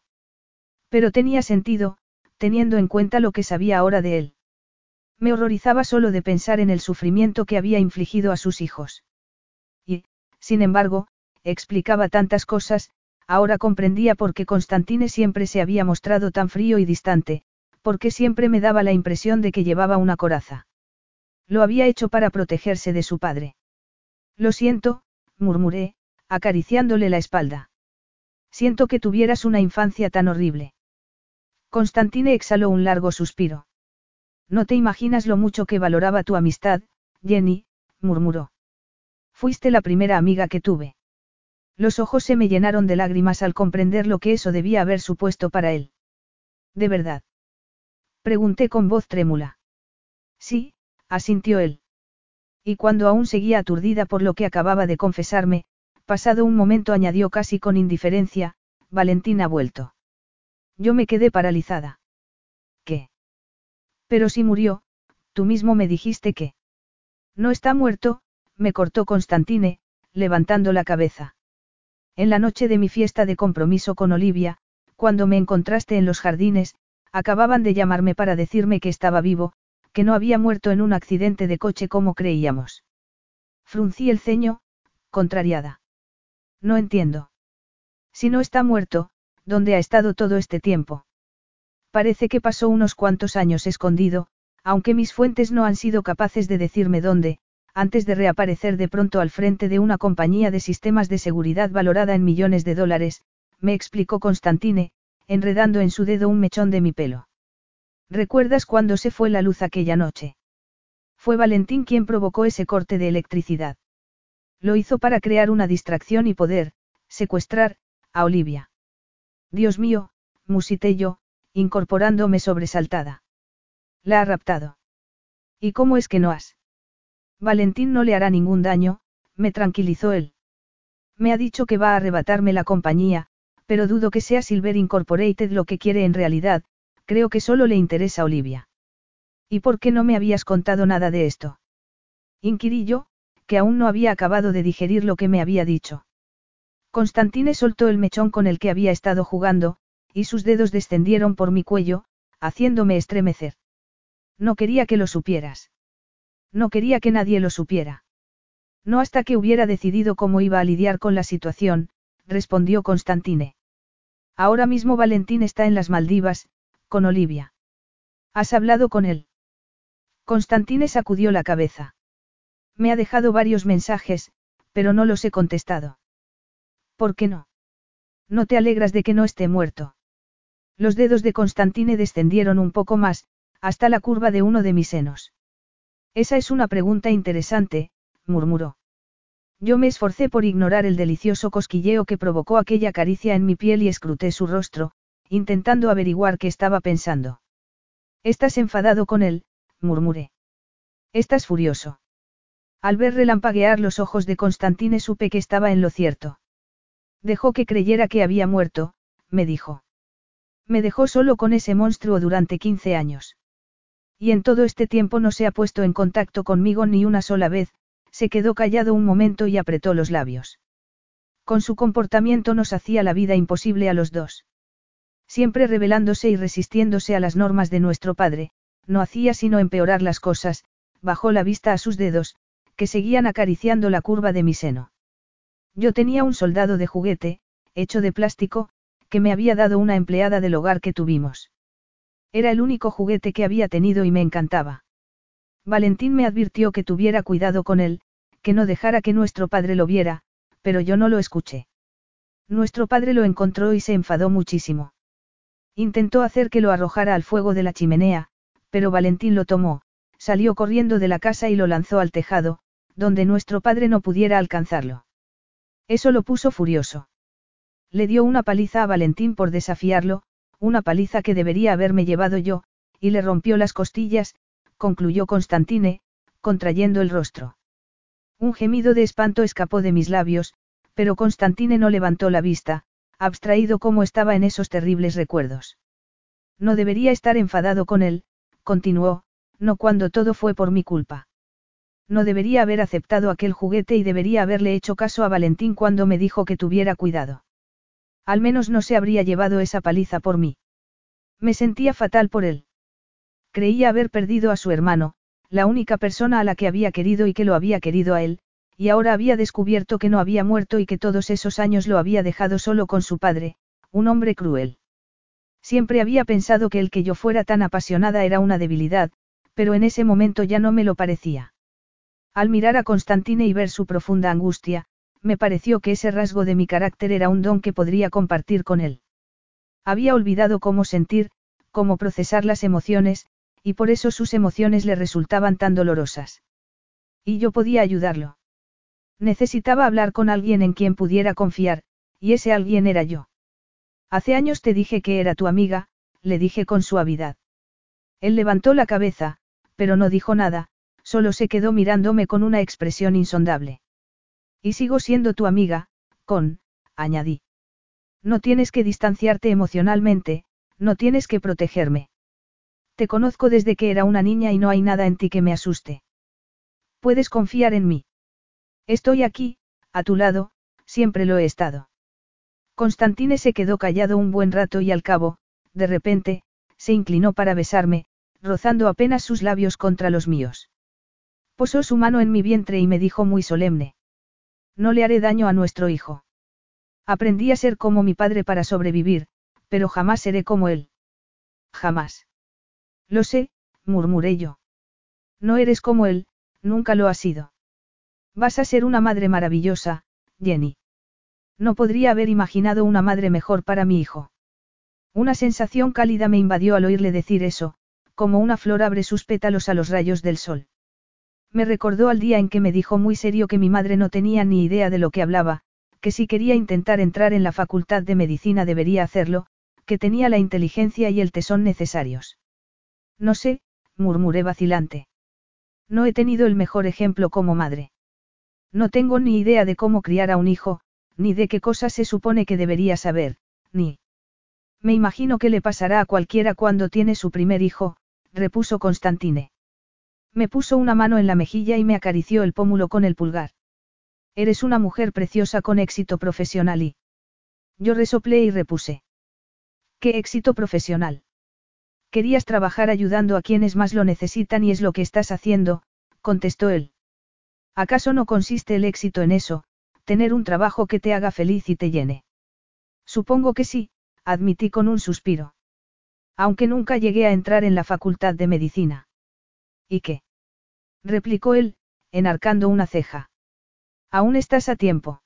Pero tenía sentido, teniendo en cuenta lo que sabía ahora de él. Me horrorizaba solo de pensar en el sufrimiento que había infligido a sus hijos. Sin embargo, explicaba tantas cosas, ahora comprendía por qué Constantine siempre se había mostrado tan frío y distante, porque siempre me daba la impresión de que llevaba una coraza. Lo había hecho para protegerse de su padre. Lo siento, murmuré, acariciándole la espalda. Siento que tuvieras una infancia tan horrible. Constantine exhaló un largo suspiro. No te imaginas lo mucho que valoraba tu amistad, Jenny, murmuró. Fuiste la primera amiga que tuve. Los ojos se me llenaron de lágrimas al comprender lo que eso debía haber supuesto para él. ¿De verdad? Pregunté con voz trémula. Sí, asintió él. Y cuando aún seguía aturdida por lo que acababa de confesarme, pasado un momento añadió casi con indiferencia, Valentín ha vuelto. Yo me quedé paralizada. ¿Qué? Pero si murió, tú mismo me dijiste que. No está muerto, me cortó Constantine, levantando la cabeza. En la noche de mi fiesta de compromiso con Olivia, cuando me encontraste en los jardines, acababan de llamarme para decirme que estaba vivo, que no había muerto en un accidente de coche como creíamos. Fruncí el ceño, contrariada. No entiendo. Si no está muerto, ¿dónde ha estado todo este tiempo? Parece que pasó unos cuantos años escondido, aunque mis fuentes no han sido capaces de decirme dónde, antes de reaparecer de pronto al frente de una compañía de sistemas de seguridad valorada en millones de dólares, me explicó Constantine, enredando en su dedo un mechón de mi pelo. ¿Recuerdas cuando se fue la luz aquella noche? Fue Valentín quien provocó ese corte de electricidad. Lo hizo para crear una distracción y poder, secuestrar, a Olivia. Dios mío, musité yo, incorporándome sobresaltada. La ha raptado. ¿Y cómo es que no has? Valentín no le hará ningún daño, me tranquilizó él. Me ha dicho que va a arrebatarme la compañía, pero dudo que sea Silver Incorporated lo que quiere en realidad, creo que solo le interesa Olivia. ¿Y por qué no me habías contado nada de esto? Inquirí yo, que aún no había acabado de digerir lo que me había dicho. Constantine soltó el mechón con el que había estado jugando, y sus dedos descendieron por mi cuello, haciéndome estremecer. No quería que lo supieras. No quería que nadie lo supiera. No hasta que hubiera decidido cómo iba a lidiar con la situación, respondió Constantine. Ahora mismo Valentín está en las Maldivas, con Olivia. ¿Has hablado con él? Constantine sacudió la cabeza. Me ha dejado varios mensajes, pero no los he contestado. ¿Por qué no? No te alegras de que no esté muerto. Los dedos de Constantine descendieron un poco más, hasta la curva de uno de mis senos. Esa es una pregunta interesante, murmuró. Yo me esforcé por ignorar el delicioso cosquilleo que provocó aquella caricia en mi piel y escruté su rostro, intentando averiguar qué estaba pensando. Estás enfadado con él, murmuré. Estás furioso. Al ver relampaguear los ojos de Constantine supe que estaba en lo cierto. Dejó que creyera que había muerto, me dijo. Me dejó solo con ese monstruo durante 15 años. Y en todo este tiempo no se ha puesto en contacto conmigo ni una sola vez, se quedó callado un momento y apretó los labios. Con su comportamiento nos hacía la vida imposible a los dos. Siempre rebelándose y resistiéndose a las normas de nuestro padre, no hacía sino empeorar las cosas, bajó la vista a sus dedos, que seguían acariciando la curva de mi seno. Yo tenía un soldado de juguete, hecho de plástico, que me había dado una empleada del hogar que tuvimos. Era el único juguete que había tenido y me encantaba. Valentín me advirtió que tuviera cuidado con él, que no dejara que nuestro padre lo viera, pero yo no lo escuché. Nuestro padre lo encontró y se enfadó muchísimo. Intentó hacer que lo arrojara al fuego de la chimenea, pero Valentín lo tomó, salió corriendo de la casa y lo lanzó al tejado, donde nuestro padre no pudiera alcanzarlo. Eso lo puso furioso. Le dio una paliza a Valentín por desafiarlo, una paliza que debería haberme llevado yo, y le rompió las costillas, concluyó Constantine, contrayendo el rostro. Un gemido de espanto escapó de mis labios, pero Constantine no levantó la vista, abstraído como estaba en esos terribles recuerdos. No debería estar enfadado con él, continuó, no cuando todo fue por mi culpa. No debería haber aceptado aquel juguete y debería haberle hecho caso a Valentín cuando me dijo que tuviera cuidado. Al menos no se habría llevado esa paliza por mí. Me sentía fatal por él. Creía haber perdido a su hermano, la única persona a la que había querido y que lo había querido a él, y ahora había descubierto que no había muerto y que todos esos años lo había dejado solo con su padre, un hombre cruel. Siempre había pensado que el que yo fuera tan apasionada era una debilidad, pero en ese momento ya no me lo parecía. Al mirar a Constantine y ver su profunda angustia, me pareció que ese rasgo de mi carácter era un don que podría compartir con él. Había olvidado cómo sentir, cómo procesar las emociones, y por eso sus emociones le resultaban tan dolorosas. Y yo podía ayudarlo. Necesitaba hablar con alguien en quien pudiera confiar, y ese alguien era yo. Hace años te dije que era tu amiga, le dije con suavidad. Él levantó la cabeza, pero no dijo nada, solo se quedó mirándome con una expresión insondable. Y sigo siendo tu amiga, con, añadí. No tienes que distanciarte emocionalmente, no tienes que protegerme. Te conozco desde que era una niña y no hay nada en ti que me asuste. Puedes confiar en mí. Estoy aquí, a tu lado, siempre lo he estado. Constantine se quedó callado un buen rato y al cabo, de repente, se inclinó para besarme, rozando apenas sus labios contra los míos. Posó su mano en mi vientre y me dijo muy solemne. No le haré daño a nuestro hijo. Aprendí a ser como mi padre para sobrevivir, pero jamás seré como él. Jamás. Lo sé, murmuré yo. No eres como él, nunca lo has sido. Vas a ser una madre maravillosa, Jenny. No podría haber imaginado una madre mejor para mi hijo. Una sensación cálida me invadió al oírle decir eso, como una flor abre sus pétalos a los rayos del sol. Me recordó al día en que me dijo muy serio que mi madre no tenía ni idea de lo que hablaba, que si quería intentar entrar en la facultad de medicina debería hacerlo, que tenía la inteligencia y el tesón necesarios. No sé, murmuré vacilante. No he tenido el mejor ejemplo como madre. No tengo ni idea de cómo criar a un hijo, ni de qué cosas se supone que debería saber, ni... Me imagino que le pasará a cualquiera cuando tiene su primer hijo, repuso Constantine. Me puso una mano en la mejilla y me acarició el pómulo con el pulgar. Eres una mujer preciosa con éxito profesional y... Yo resoplé y repuse. ¿Qué éxito profesional? Querías trabajar ayudando a quienes más lo necesitan y es lo que estás haciendo, contestó él. ¿Acaso no consiste el éxito en eso, tener un trabajo que te haga feliz y te llene. Supongo que sí, admití con un suspiro. Aunque nunca llegué a entrar en la facultad de medicina. ¿Y qué? replicó él, enarcando una ceja. Aún estás a tiempo.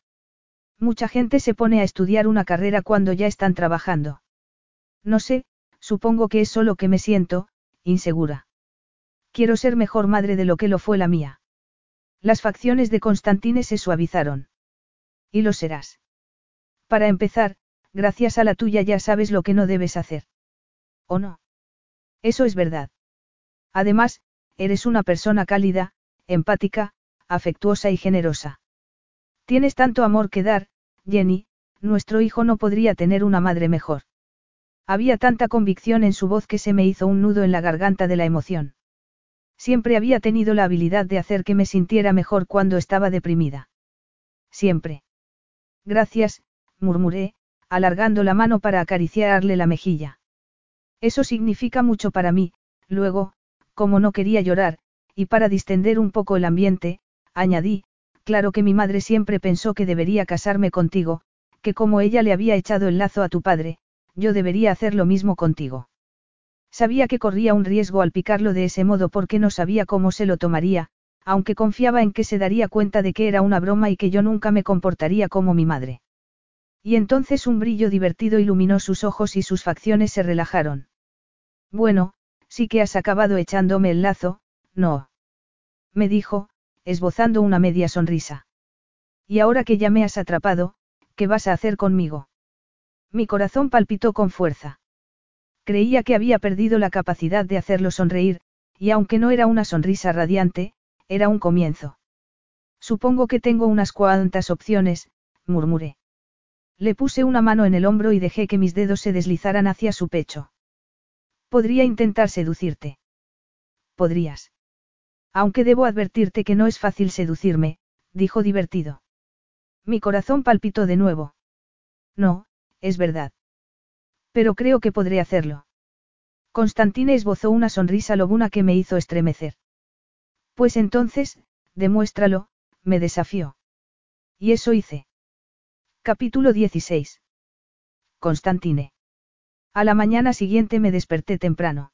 Mucha gente se pone a estudiar una carrera cuando ya están trabajando. No sé, supongo que es solo que me siento, insegura. Quiero ser mejor madre de lo que lo fue la mía. Las facciones de Constantine se suavizaron. Y lo serás. Para empezar, gracias a la tuya ya sabes lo que no debes hacer. ¿O no? Eso es verdad. Además, eres una persona cálida, empática, afectuosa y generosa. Tienes tanto amor que dar, Jenny, nuestro hijo no podría tener una madre mejor. Había tanta convicción en su voz que se me hizo un nudo en la garganta de la emoción. Siempre había tenido la habilidad de hacer que me sintiera mejor cuando estaba deprimida. Siempre. Gracias, murmuré, alargando la mano para acariciarle la mejilla. Eso significa mucho para mí, luego, como no quería llorar, y para distender un poco el ambiente, añadí, claro que mi madre siempre pensó que debería casarme contigo, que como ella le había echado el lazo a tu padre, yo debería hacer lo mismo contigo. Sabía que corría un riesgo al picarlo de ese modo porque no sabía cómo se lo tomaría, aunque confiaba en que se daría cuenta de que era una broma y que yo nunca me comportaría como mi madre. Y entonces un brillo divertido iluminó sus ojos y sus facciones se relajaron. Bueno, sí que has acabado echándome el lazo, no. Me dijo, esbozando una media sonrisa. Y ahora que ya me has atrapado, ¿qué vas a hacer conmigo? Mi corazón palpitó con fuerza. Creía que había perdido la capacidad de hacerlo sonreír, y aunque no era una sonrisa radiante, era un comienzo. Supongo que tengo unas cuantas opciones, murmuré. Le puse una mano en el hombro y dejé que mis dedos se deslizaran hacia su pecho. Podría intentar seducirte. Podrías. Aunque debo advertirte que no es fácil seducirme, dijo divertido. Mi corazón palpitó de nuevo. No, es verdad. Pero creo que podré hacerlo. Constantine esbozó una sonrisa lobuna que me hizo estremecer. Pues entonces, demuéstralo, me desafió. Y eso hice. Capítulo 16. Constantine. A la mañana siguiente me desperté temprano.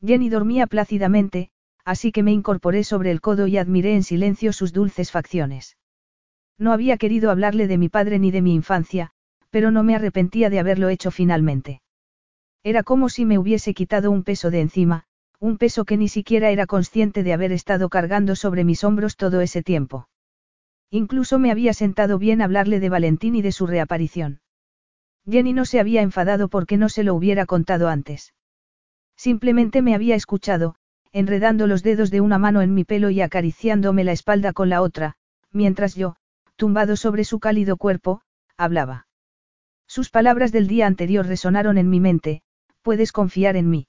Jenny dormía plácidamente, así que me incorporé sobre el codo y admiré en silencio sus dulces facciones. No había querido hablarle de mi padre ni de mi infancia, pero no me arrepentía de haberlo hecho finalmente. Era como si me hubiese quitado un peso de encima, un peso que ni siquiera era consciente de haber estado cargando sobre mis hombros todo ese tiempo. Incluso me había sentado bien hablarle de Valentín y de su reaparición. Jenny no se había enfadado porque no se lo hubiera contado antes. Simplemente me había escuchado, enredando los dedos de una mano en mi pelo y acariciándome la espalda con la otra, mientras yo, tumbado sobre su cálido cuerpo, hablaba. Sus palabras del día anterior resonaron en mi mente, puedes confiar en mí.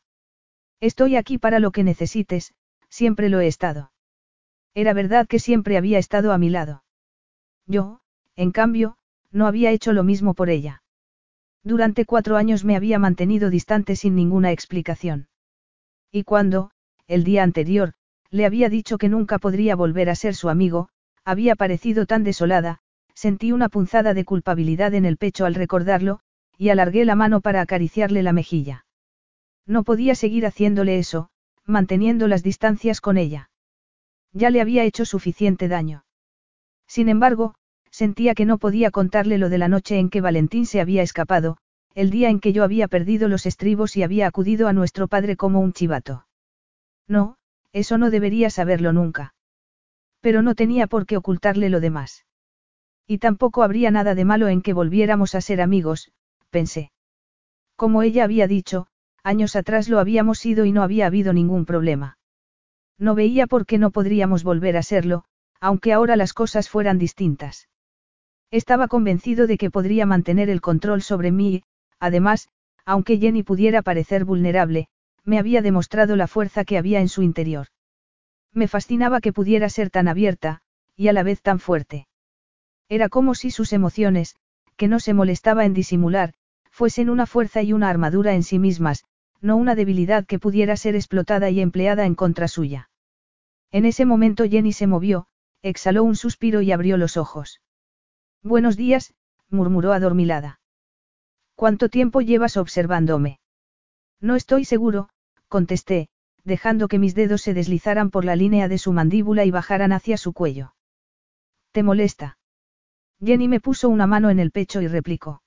Estoy aquí para lo que necesites, siempre lo he estado. Era verdad que siempre había estado a mi lado. Yo, en cambio, no había hecho lo mismo por ella. Durante cuatro años me había mantenido distante sin ninguna explicación. Y cuando, el día anterior, le había dicho que nunca podría volver a ser su amigo, había parecido tan desolada, sentí una punzada de culpabilidad en el pecho al recordarlo, y alargué la mano para acariciarle la mejilla. No podía seguir haciéndole eso, manteniendo las distancias con ella. Ya le había hecho suficiente daño. Sin embargo, sentía que no podía contarle lo de la noche en que Valentín se había escapado, el día en que yo había perdido los estribos y había acudido a nuestro padre como un chivato. No, eso no debería saberlo nunca. Pero no tenía por qué ocultarle lo demás. Y tampoco habría nada de malo en que volviéramos a ser amigos, pensé. Como ella había dicho, años atrás lo habíamos sido y no había habido ningún problema. No veía por qué no podríamos volver a serlo, aunque ahora las cosas fueran distintas. Estaba convencido de que podría mantener el control sobre mí y, además, aunque Jenny pudiera parecer vulnerable, me había demostrado la fuerza que había en su interior. Me fascinaba que pudiera ser tan abierta, y a la vez tan fuerte. Era como si sus emociones, que no se molestaba en disimular, fuesen una fuerza y una armadura en sí mismas, no una debilidad que pudiera ser explotada y empleada en contra suya. En ese momento Jenny se movió, exhaló un suspiro y abrió los ojos. Buenos días, murmuró adormilada. ¿Cuánto tiempo llevas observándome? No estoy seguro, contesté, dejando que mis dedos se deslizaran por la línea de su mandíbula y bajaran hacia su cuello. ¿Te molesta? Jenny me puso una mano en el pecho y replicó.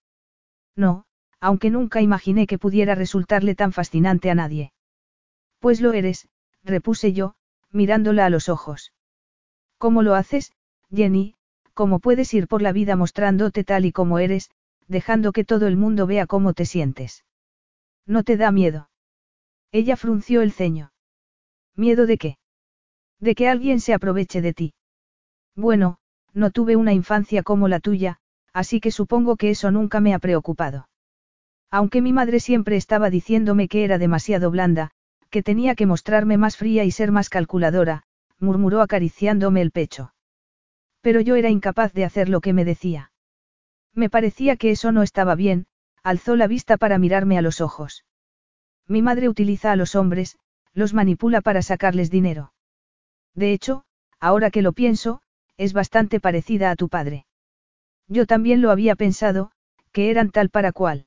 No, aunque nunca imaginé que pudiera resultarle tan fascinante a nadie. Pues lo eres, repuse yo, mirándola a los ojos. ¿Cómo lo haces, Jenny? ¿Cómo puedes ir por la vida mostrándote tal y como eres, dejando que todo el mundo vea cómo te sientes? ¿No te da miedo? Ella frunció el ceño. ¿Miedo de qué? De que alguien se aproveche de ti. Bueno, no tuve una infancia como la tuya, así que supongo que eso nunca me ha preocupado. Aunque mi madre siempre estaba diciéndome que era demasiado blanda, que tenía que mostrarme más fría y ser más calculadora, murmuró acariciándome el pecho. Pero yo era incapaz de hacer lo que me decía. Me parecía que eso no estaba bien, alzó la vista para mirarme a los ojos. Mi madre utiliza a los hombres, los manipula para sacarles dinero. De hecho, ahora que lo pienso, es bastante parecida a tu padre. Yo también lo había pensado, que eran tal para cual.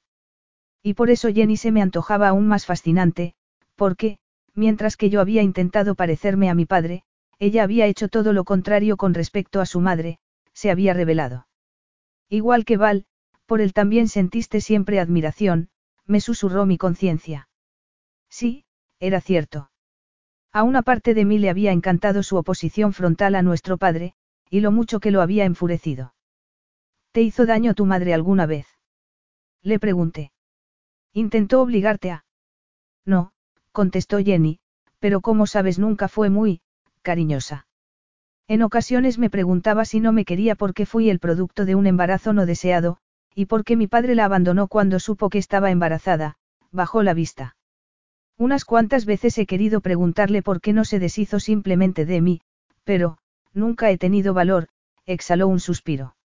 Y por eso Jenny se me antojaba aún más fascinante, porque, mientras que yo había intentado parecerme a mi padre, ella había hecho todo lo contrario con respecto a su madre, se había revelado. Igual que Val, por él también sentiste siempre admiración, me susurró mi conciencia. Sí, era cierto. A una parte de mí le había encantado su oposición frontal a nuestro padre, y lo mucho que lo había enfurecido. ¿Te hizo daño tu madre alguna vez? Le pregunté. Intentó obligarte a... No, contestó Jenny, pero como sabes nunca fue muy, cariñosa. En ocasiones me preguntaba si no me quería porque fui el producto de un embarazo no deseado, y porque mi padre la abandonó cuando supo que estaba embarazada, bajó la vista. Unas cuantas veces he querido preguntarle por qué no se deshizo simplemente de mí, pero, Nunca he tenido valor, exhaló un suspiro.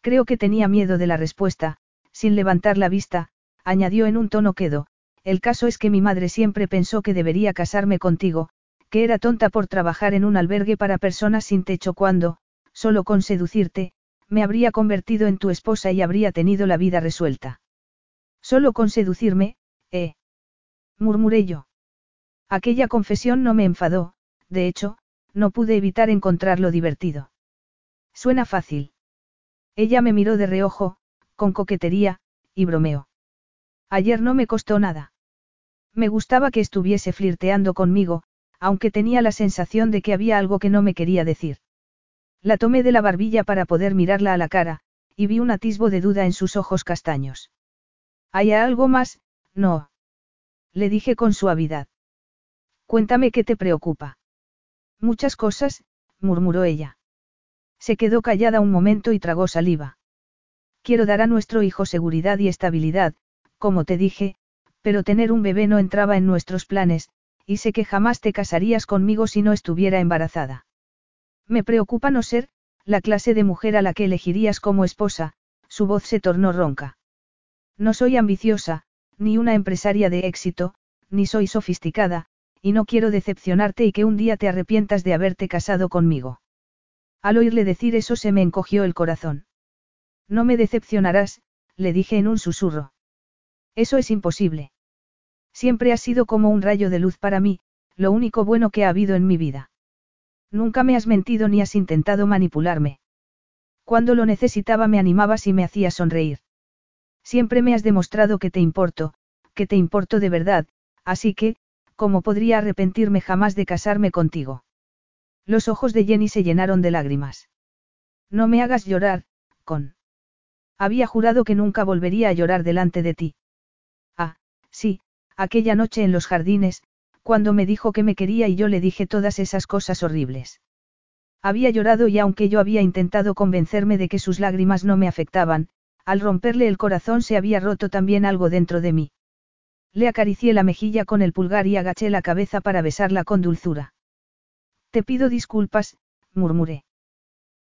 Creo que tenía miedo de la respuesta, sin levantar la vista, añadió en un tono quedo, el caso es que mi madre siempre pensó que debería casarme contigo, que era tonta por trabajar en un albergue para personas sin techo cuando, solo con seducirte, me habría convertido en tu esposa y habría tenido la vida resuelta. Solo con seducirme, eh. murmuré yo. Aquella confesión no me enfadó, de hecho, no pude evitar encontrarlo divertido. Suena fácil. Ella me miró de reojo, con coquetería, y bromeó. Ayer no me costó nada. Me gustaba que estuviese flirteando conmigo, aunque tenía la sensación de que había algo que no me quería decir. La tomé de la barbilla para poder mirarla a la cara, y vi un atisbo de duda en sus ojos castaños. ¿Hay algo más? No. Le dije con suavidad. Cuéntame qué te preocupa. Muchas cosas, murmuró ella. Se quedó callada un momento y tragó saliva. Quiero dar a nuestro hijo seguridad y estabilidad, como te dije, pero tener un bebé no entraba en nuestros planes, y sé que jamás te casarías conmigo si no estuviera embarazada. Me preocupa no ser, la clase de mujer a la que elegirías como esposa, su voz se tornó ronca. No soy ambiciosa, ni una empresaria de éxito, ni soy sofisticada, y no quiero decepcionarte y que un día te arrepientas de haberte casado conmigo. Al oírle decir eso se me encogió el corazón. No me decepcionarás, le dije en un susurro. Eso es imposible. Siempre has sido como un rayo de luz para mí, lo único bueno que ha habido en mi vida. Nunca me has mentido ni has intentado manipularme. Cuando lo necesitaba me animabas y me hacías sonreír. Siempre me has demostrado que te importo, que te importo de verdad, así que, ¿cómo podría arrepentirme jamás de casarme contigo? Los ojos de Jenny se llenaron de lágrimas. No me hagas llorar, con. Había jurado que nunca volvería a llorar delante de ti. Ah, sí, aquella noche en los jardines, cuando me dijo que me quería y yo le dije todas esas cosas horribles. Había llorado y aunque yo había intentado convencerme de que sus lágrimas no me afectaban, al romperle el corazón se había roto también algo dentro de mí. Le acaricié la mejilla con el pulgar y agaché la cabeza para besarla con dulzura. Te pido disculpas, murmuré.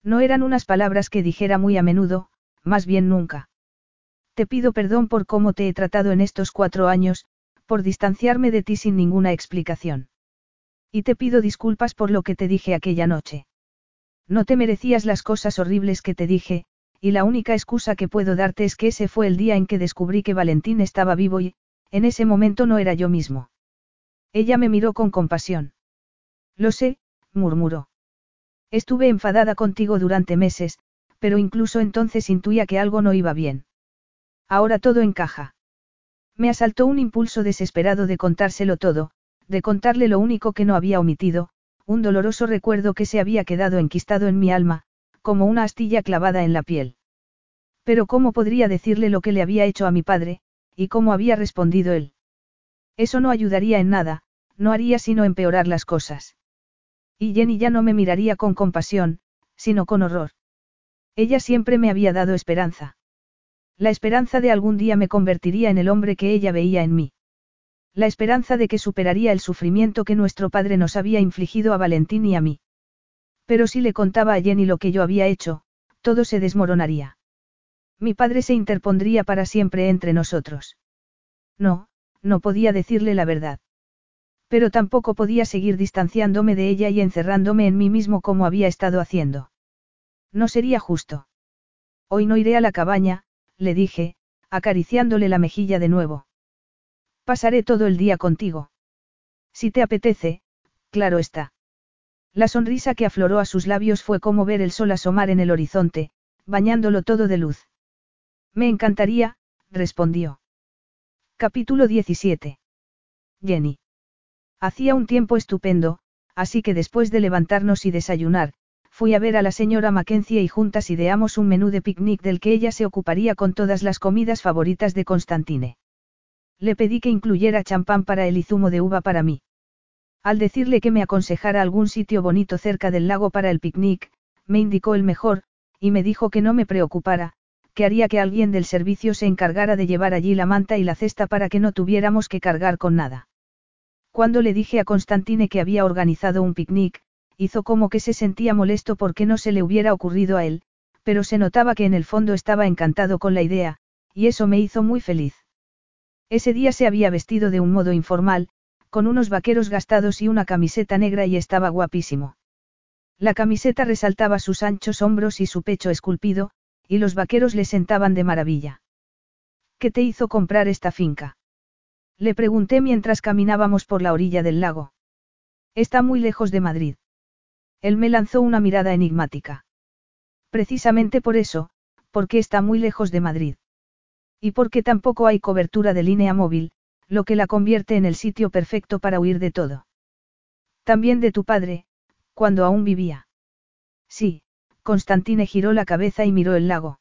No eran unas palabras que dijera muy a menudo, más bien nunca. Te pido perdón por cómo te he tratado en estos cuatro años, por distanciarme de ti sin ninguna explicación. Y te pido disculpas por lo que te dije aquella noche. No te merecías las cosas horribles que te dije, y la única excusa que puedo darte es que ese fue el día en que descubrí que Valentín estaba vivo y, en ese momento no era yo mismo. Ella me miró con compasión. Lo sé, murmuró. Estuve enfadada contigo durante meses, pero incluso entonces intuía que algo no iba bien. Ahora todo encaja. Me asaltó un impulso desesperado de contárselo todo, de contarle lo único que no había omitido, un doloroso recuerdo que se había quedado enquistado en mi alma, como una astilla clavada en la piel. Pero ¿cómo podría decirle lo que le había hecho a mi padre, y cómo había respondido él? Eso no ayudaría en nada, no haría sino empeorar las cosas. Y Jenny ya no me miraría con compasión, sino con horror. Ella siempre me había dado esperanza. La esperanza de algún día me convertiría en el hombre que ella veía en mí. La esperanza de que superaría el sufrimiento que nuestro padre nos había infligido a Valentín y a mí. Pero si le contaba a Jenny lo que yo había hecho, todo se desmoronaría. Mi padre se interpondría para siempre entre nosotros. No, no podía decirle la verdad. Pero tampoco podía seguir distanciándome de ella y encerrándome en mí mismo como había estado haciendo. No sería justo. Hoy no iré a la cabaña, le dije, acariciándole la mejilla de nuevo. Pasaré todo el día contigo. Si te apetece, claro está. La sonrisa que afloró a sus labios fue como ver el sol asomar en el horizonte, bañándolo todo de luz. Me encantaría, respondió. Capítulo 17. Jenny. Hacía un tiempo estupendo, así que después de levantarnos y desayunar, fui a ver a la señora Mackenzie y juntas ideamos un menú de picnic del que ella se ocuparía con todas las comidas favoritas de Constantine. Le pedí que incluyera champán para él y zumo de uva para mí. Al decirle que me aconsejara algún sitio bonito cerca del lago para el picnic, me indicó el mejor, y me dijo que no me preocupara, que haría que alguien del servicio se encargara de llevar allí la manta y la cesta para que no tuviéramos que cargar con nada. Cuando le dije a Constantine que había organizado un picnic, hizo como que se sentía molesto porque no se le hubiera ocurrido a él, pero se notaba que en el fondo estaba encantado con la idea, y eso me hizo muy feliz. Ese día se había vestido de un modo informal, con unos vaqueros gastados y una camiseta negra y estaba guapísimo. La camiseta resaltaba sus anchos hombros y su pecho esculpido, y los vaqueros le sentaban de maravilla. ¿Qué te hizo comprar esta finca? Le pregunté mientras caminábamos por la orilla del lago. Está muy lejos de Madrid. Él me lanzó una mirada enigmática. Precisamente por eso, porque está muy lejos de Madrid. Y porque tampoco hay cobertura de línea móvil, lo que la convierte en el sitio perfecto para huir de todo. También de tu padre, cuando aún vivía. Sí, Constantine giró la cabeza y miró el lago.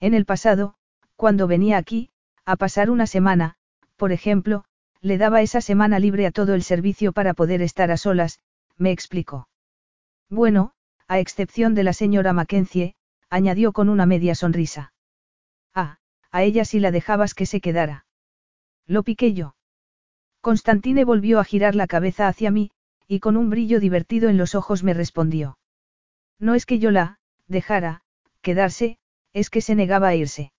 En el pasado, cuando venía aquí, a pasar una semana, por ejemplo, le daba esa semana libre a todo el servicio para poder estar a solas, me explicó. Bueno, a excepción de la señora Mackenzie, añadió con una media sonrisa. Ah, a ella sí la dejabas que se quedara. Lo piqué yo. Constantine volvió a girar la cabeza hacia mí, y con un brillo divertido en los ojos me respondió. No es que yo la, dejara, quedarse, es que se negaba a irse.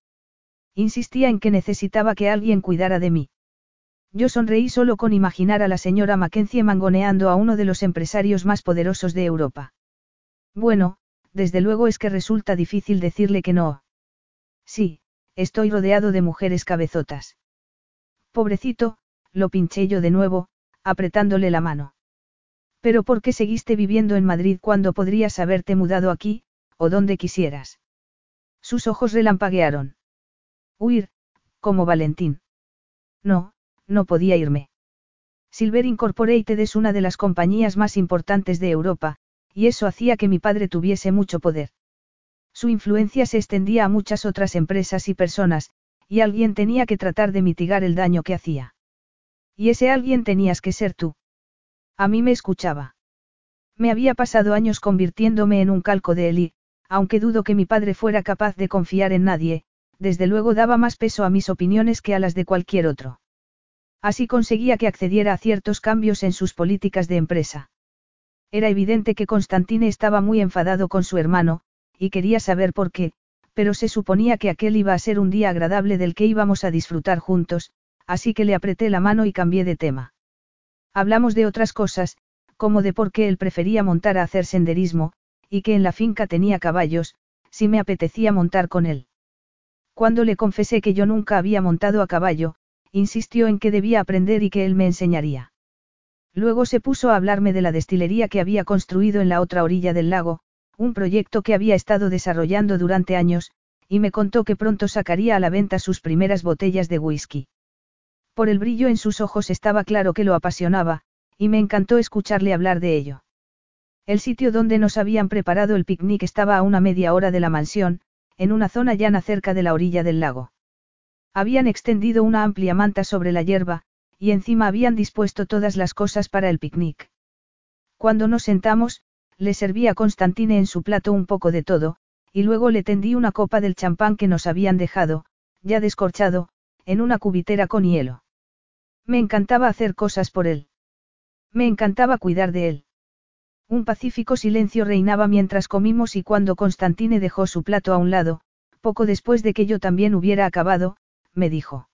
Insistía en que necesitaba que alguien cuidara de mí. Yo sonreí solo con imaginar a la señora Mackenzie mangoneando a uno de los empresarios más poderosos de Europa. Bueno, desde luego es que resulta difícil decirle que no. Sí, estoy rodeado de mujeres cabezotas. Pobrecito, lo pinché yo de nuevo, apretándole la mano. Pero ¿por qué seguiste viviendo en Madrid cuando podrías haberte mudado aquí, o donde quisieras? Sus ojos relampaguearon. Huir, como Valentín. No, no podía irme. Silver Incorporated es una de las compañías más importantes de Europa, y eso hacía que mi padre tuviese mucho poder. Su influencia se extendía a muchas otras empresas y personas, y alguien tenía que tratar de mitigar el daño que hacía. Y ese alguien tenías que ser tú. A mí me escuchaba. Me había pasado años convirtiéndome en un calco de él aunque dudo que mi padre fuera capaz de confiar en nadie, desde luego daba más peso a mis opiniones que a las de cualquier otro. Así conseguía que accediera a ciertos cambios en sus políticas de empresa. Era evidente que Constantine estaba muy enfadado con su hermano, y quería saber por qué, pero se suponía que aquel iba a ser un día agradable del que íbamos a disfrutar juntos, así que le apreté la mano y cambié de tema. Hablamos de otras cosas, como de por qué él prefería montar a hacer senderismo, y que en la finca tenía caballos, si me apetecía montar con él. Cuando le confesé que yo nunca había montado a caballo, insistió en que debía aprender y que él me enseñaría. Luego se puso a hablarme de la destilería que había construido en la otra orilla del lago, un proyecto que había estado desarrollando durante años, y me contó que pronto sacaría a la venta sus primeras botellas de whisky. Por el brillo en sus ojos estaba claro que lo apasionaba, y me encantó escucharle hablar de ello. El sitio donde nos habían preparado el picnic estaba a una media hora de la mansión, en una zona llana cerca de la orilla del lago. Habían extendido una amplia manta sobre la hierba, y encima habían dispuesto todas las cosas para el picnic. Cuando nos sentamos, le serví a Constantine en su plato un poco de todo, y luego le tendí una copa del champán que nos habían dejado, ya descorchado, en una cubitera con hielo. Me encantaba hacer cosas por él. Me encantaba cuidar de él. Un pacífico silencio reinaba mientras comimos y cuando Constantine dejó su plato a un lado, poco después de que yo también hubiera acabado, me dijo.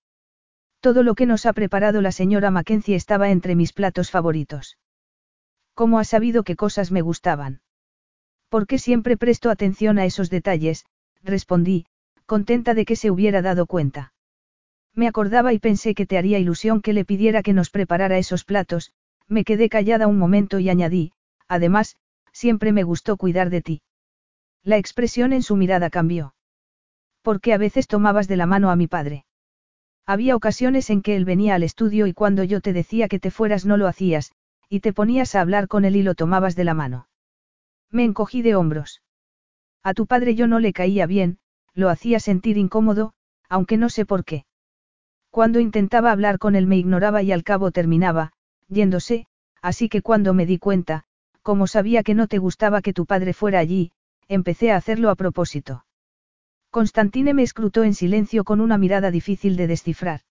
Todo lo que nos ha preparado la señora Mackenzie estaba entre mis platos favoritos. ¿Cómo ha sabido qué cosas me gustaban? Porque siempre presto atención a esos detalles, respondí, contenta de que se hubiera dado cuenta. Me acordaba y pensé que te haría ilusión que le pidiera que nos preparara esos platos, me quedé callada un momento y añadí, además, siempre me gustó cuidar de ti. La expresión en su mirada cambió. Porque a veces tomabas de la mano a mi padre. Había ocasiones en que él venía al estudio y cuando yo te decía que te fueras no lo hacías, y te ponías a hablar con él y lo tomabas de la mano. Me encogí de hombros. A tu padre yo no le caía bien, lo hacía sentir incómodo, aunque no sé por qué. Cuando intentaba hablar con él me ignoraba y al cabo terminaba, yéndose, así que cuando me di cuenta, como sabía que no te gustaba que tu padre fuera allí, empecé a hacerlo a propósito. Constantine me escrutó en silencio con una mirada difícil de descifrar.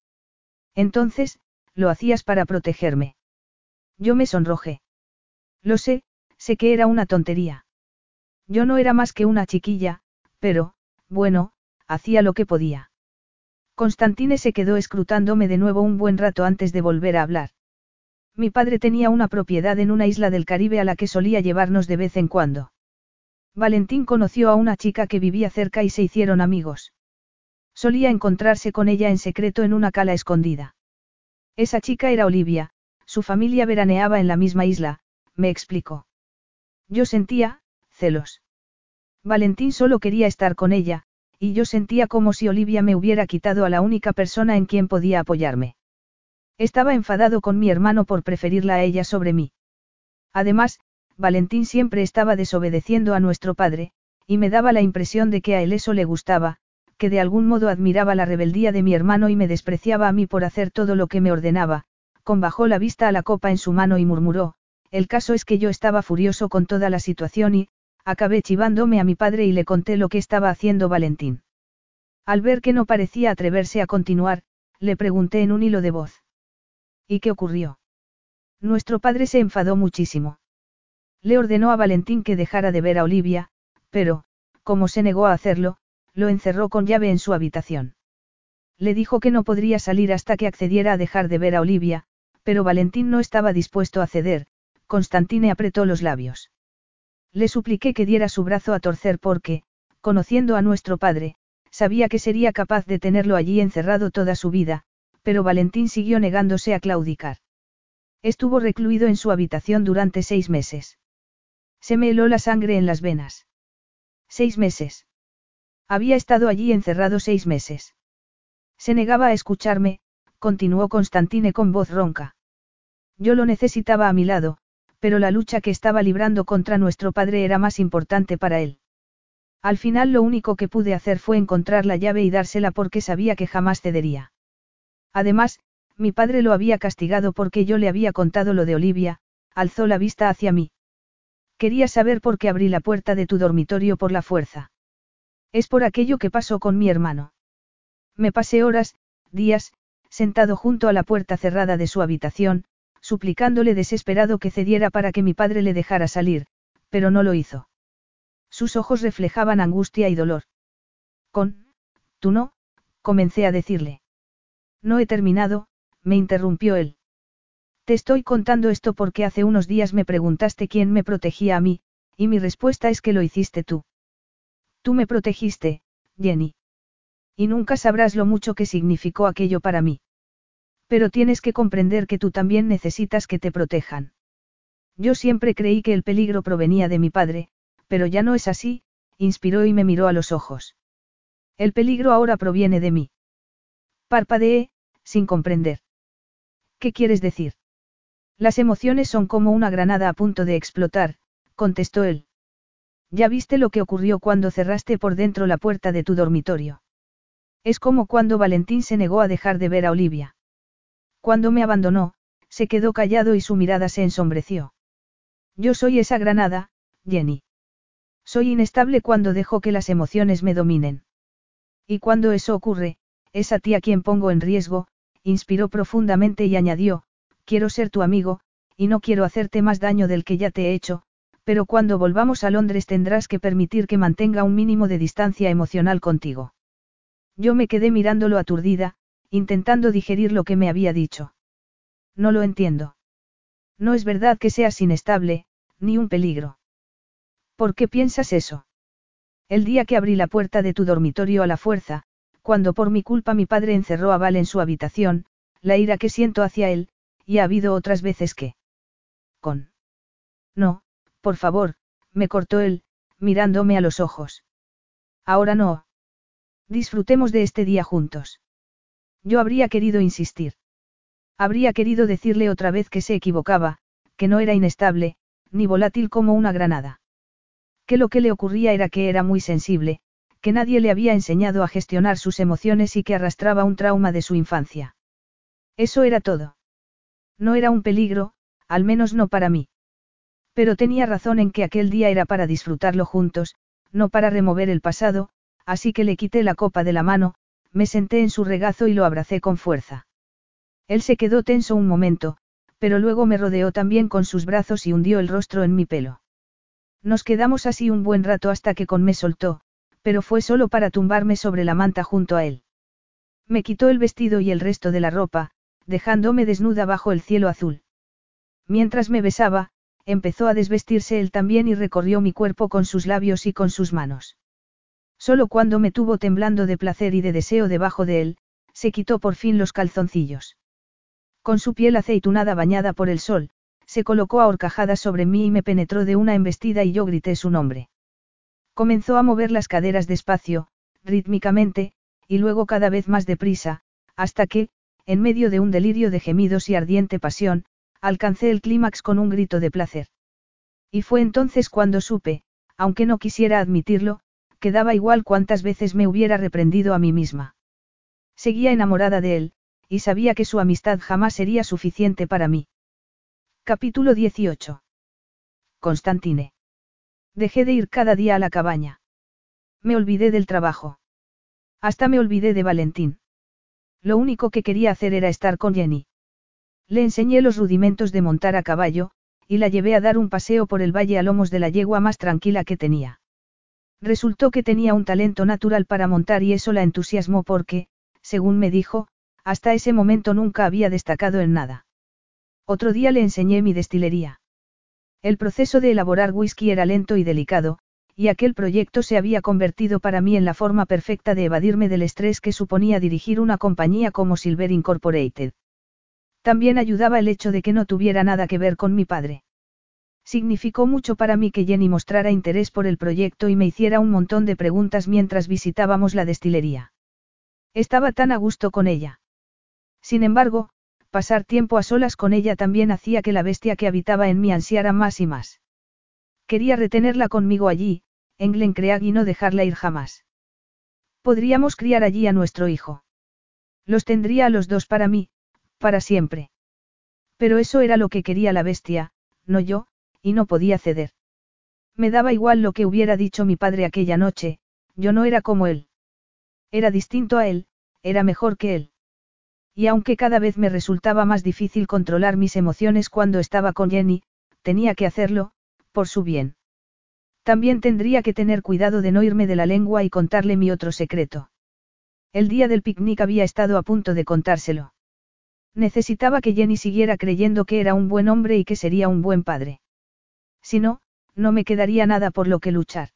Entonces, lo hacías para protegerme. Yo me sonrojé. Lo sé, sé que era una tontería. Yo no era más que una chiquilla, pero, bueno, hacía lo que podía. Constantine se quedó escrutándome de nuevo un buen rato antes de volver a hablar. Mi padre tenía una propiedad en una isla del Caribe a la que solía llevarnos de vez en cuando. Valentín conoció a una chica que vivía cerca y se hicieron amigos. Solía encontrarse con ella en secreto en una cala escondida. Esa chica era Olivia, su familia veraneaba en la misma isla, me explicó. Yo sentía, celos. Valentín solo quería estar con ella, y yo sentía como si Olivia me hubiera quitado a la única persona en quien podía apoyarme. Estaba enfadado con mi hermano por preferirla a ella sobre mí. Además, Valentín siempre estaba desobedeciendo a nuestro padre, y me daba la impresión de que a él eso le gustaba, que de algún modo admiraba la rebeldía de mi hermano y me despreciaba a mí por hacer todo lo que me ordenaba, con bajó la vista a la copa en su mano y murmuró, el caso es que yo estaba furioso con toda la situación y, acabé chivándome a mi padre y le conté lo que estaba haciendo Valentín. Al ver que no parecía atreverse a continuar, le pregunté en un hilo de voz. ¿Y qué ocurrió? Nuestro padre se enfadó muchísimo. Le ordenó a Valentín que dejara de ver a Olivia, pero, como se negó a hacerlo, lo encerró con llave en su habitación. Le dijo que no podría salir hasta que accediera a dejar de ver a Olivia, pero Valentín no estaba dispuesto a ceder, Constantine apretó los labios. Le supliqué que diera su brazo a torcer porque, conociendo a nuestro padre, sabía que sería capaz de tenerlo allí encerrado toda su vida, pero Valentín siguió negándose a claudicar. Estuvo recluido en su habitación durante seis meses. Se me heló la sangre en las venas. Seis meses. Había estado allí encerrado seis meses. Se negaba a escucharme, continuó Constantine con voz ronca. Yo lo necesitaba a mi lado, pero la lucha que estaba librando contra nuestro padre era más importante para él. Al final lo único que pude hacer fue encontrar la llave y dársela porque sabía que jamás cedería. Además, mi padre lo había castigado porque yo le había contado lo de Olivia, alzó la vista hacia mí. Quería saber por qué abrí la puerta de tu dormitorio por la fuerza. Es por aquello que pasó con mi hermano. Me pasé horas, días, sentado junto a la puerta cerrada de su habitación, suplicándole desesperado que cediera para que mi padre le dejara salir, pero no lo hizo. Sus ojos reflejaban angustia y dolor. Con, tú no, comencé a decirle. No he terminado, me interrumpió él. Te estoy contando esto porque hace unos días me preguntaste quién me protegía a mí, y mi respuesta es que lo hiciste tú. Tú me protegiste, Jenny. Y nunca sabrás lo mucho que significó aquello para mí. Pero tienes que comprender que tú también necesitas que te protejan. Yo siempre creí que el peligro provenía de mi padre, pero ya no es así, inspiró y me miró a los ojos. El peligro ahora proviene de mí. Parpadeé, sin comprender. ¿Qué quieres decir? Las emociones son como una granada a punto de explotar, contestó él. Ya viste lo que ocurrió cuando cerraste por dentro la puerta de tu dormitorio. Es como cuando Valentín se negó a dejar de ver a Olivia. Cuando me abandonó, se quedó callado y su mirada se ensombreció. Yo soy esa granada, Jenny. Soy inestable cuando dejo que las emociones me dominen. Y cuando eso ocurre, es a ti a quien pongo en riesgo, inspiró profundamente y añadió, quiero ser tu amigo, y no quiero hacerte más daño del que ya te he hecho, pero cuando volvamos a Londres tendrás que permitir que mantenga un mínimo de distancia emocional contigo. Yo me quedé mirándolo aturdida, intentando digerir lo que me había dicho. No lo entiendo. No es verdad que seas inestable, ni un peligro. ¿Por qué piensas eso? El día que abrí la puerta de tu dormitorio a la fuerza, cuando por mi culpa mi padre encerró a Val en su habitación, la ira que siento hacia él, y ha habido otras veces que... Con. No, por favor, me cortó él, mirándome a los ojos. Ahora no. Disfrutemos de este día juntos. Yo habría querido insistir. Habría querido decirle otra vez que se equivocaba, que no era inestable, ni volátil como una granada. Que lo que le ocurría era que era muy sensible, que nadie le había enseñado a gestionar sus emociones y que arrastraba un trauma de su infancia. Eso era todo. No era un peligro, al menos no para mí. Pero tenía razón en que aquel día era para disfrutarlo juntos, no para remover el pasado, así que le quité la copa de la mano, me senté en su regazo y lo abracé con fuerza. Él se quedó tenso un momento, pero luego me rodeó también con sus brazos y hundió el rostro en mi pelo. Nos quedamos así un buen rato hasta que con me soltó, pero fue solo para tumbarme sobre la manta junto a él. Me quitó el vestido y el resto de la ropa, dejándome desnuda bajo el cielo azul. Mientras me besaba, empezó a desvestirse él también y recorrió mi cuerpo con sus labios y con sus manos. Solo cuando me tuvo temblando de placer y de deseo debajo de él, se quitó por fin los calzoncillos. Con su piel aceitunada bañada por el sol, se colocó a horcajadas sobre mí y me penetró de una embestida y yo grité su nombre. Comenzó a mover las caderas despacio, rítmicamente, y luego cada vez más deprisa, hasta que, en medio de un delirio de gemidos y ardiente pasión, alcancé el clímax con un grito de placer. Y fue entonces cuando supe, aunque no quisiera admitirlo, quedaba igual cuántas veces me hubiera reprendido a mí misma. Seguía enamorada de él, y sabía que su amistad jamás sería suficiente para mí. Capítulo 18. Constantine. Dejé de ir cada día a la cabaña. Me olvidé del trabajo. Hasta me olvidé de Valentín. Lo único que quería hacer era estar con Jenny. Le enseñé los rudimentos de montar a caballo, y la llevé a dar un paseo por el valle a lomos de la yegua más tranquila que tenía. Resultó que tenía un talento natural para montar y eso la entusiasmó porque, según me dijo, hasta ese momento nunca había destacado en nada. Otro día le enseñé mi destilería. El proceso de elaborar whisky era lento y delicado, y aquel proyecto se había convertido para mí en la forma perfecta de evadirme del estrés que suponía dirigir una compañía como Silver Incorporated. También ayudaba el hecho de que no tuviera nada que ver con mi padre. Significó mucho para mí que Jenny mostrara interés por el proyecto y me hiciera un montón de preguntas mientras visitábamos la destilería. Estaba tan a gusto con ella. Sin embargo, pasar tiempo a solas con ella también hacía que la bestia que habitaba en mí ansiara más y más. Quería retenerla conmigo allí, en Glencreag y no dejarla ir jamás. Podríamos criar allí a nuestro hijo. Los tendría a los dos para mí, para siempre. Pero eso era lo que quería la bestia, no yo, y no podía ceder. Me daba igual lo que hubiera dicho mi padre aquella noche, yo no era como él. Era distinto a él, era mejor que él. Y aunque cada vez me resultaba más difícil controlar mis emociones cuando estaba con Jenny, tenía que hacerlo, por su bien. También tendría que tener cuidado de no irme de la lengua y contarle mi otro secreto. El día del picnic había estado a punto de contárselo. Necesitaba que Jenny siguiera creyendo que era un buen hombre y que sería un buen padre. Si no, no me quedaría nada por lo que luchar.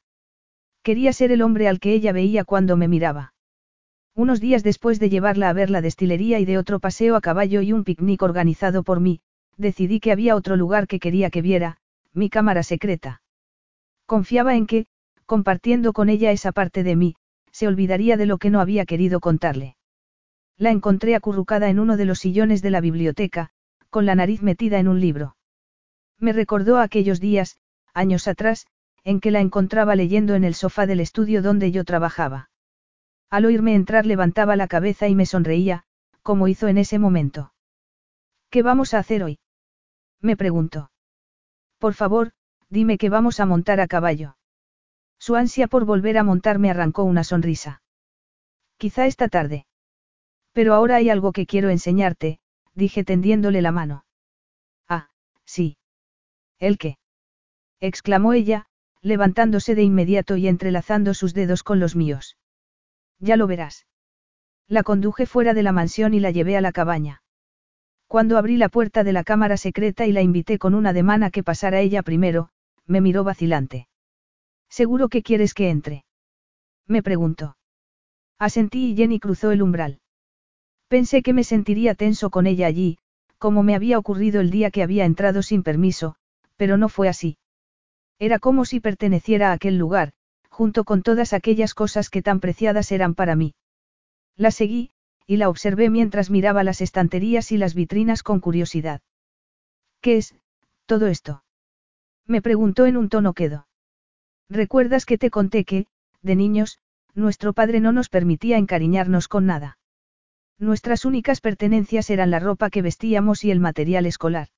Quería ser el hombre al que ella veía cuando me miraba. Unos días después de llevarla a ver la destilería y de otro paseo a caballo y un picnic organizado por mí, decidí que había otro lugar que quería que viera, mi cámara secreta. Confiaba en que, compartiendo con ella esa parte de mí, se olvidaría de lo que no había querido contarle. La encontré acurrucada en uno de los sillones de la biblioteca, con la nariz metida en un libro. Me recordó aquellos días, años atrás, en que la encontraba leyendo en el sofá del estudio donde yo trabajaba. Al oírme entrar levantaba la cabeza y me sonreía, como hizo en ese momento. ¿Qué vamos a hacer hoy? Me preguntó. Por favor, dime que vamos a montar a caballo. Su ansia por volver a montar me arrancó una sonrisa. Quizá esta tarde. Pero ahora hay algo que quiero enseñarte, dije tendiéndole la mano. Ah, sí. ¿El qué? exclamó ella, levantándose de inmediato y entrelazando sus dedos con los míos. Ya lo verás. La conduje fuera de la mansión y la llevé a la cabaña. Cuando abrí la puerta de la cámara secreta y la invité con una demanda que pasara ella primero, me miró vacilante. ¿Seguro que quieres que entre? Me preguntó. Asentí y Jenny cruzó el umbral. Pensé que me sentiría tenso con ella allí, como me había ocurrido el día que había entrado sin permiso, pero no fue así. Era como si perteneciera a aquel lugar, junto con todas aquellas cosas que tan preciadas eran para mí. La seguí, y la observé mientras miraba las estanterías y las vitrinas con curiosidad. ¿Qué es, todo esto? Me preguntó en un tono quedo. ¿Recuerdas que te conté que, de niños, nuestro padre no nos permitía encariñarnos con nada? Nuestras únicas pertenencias eran la ropa que vestíamos y el material escolar.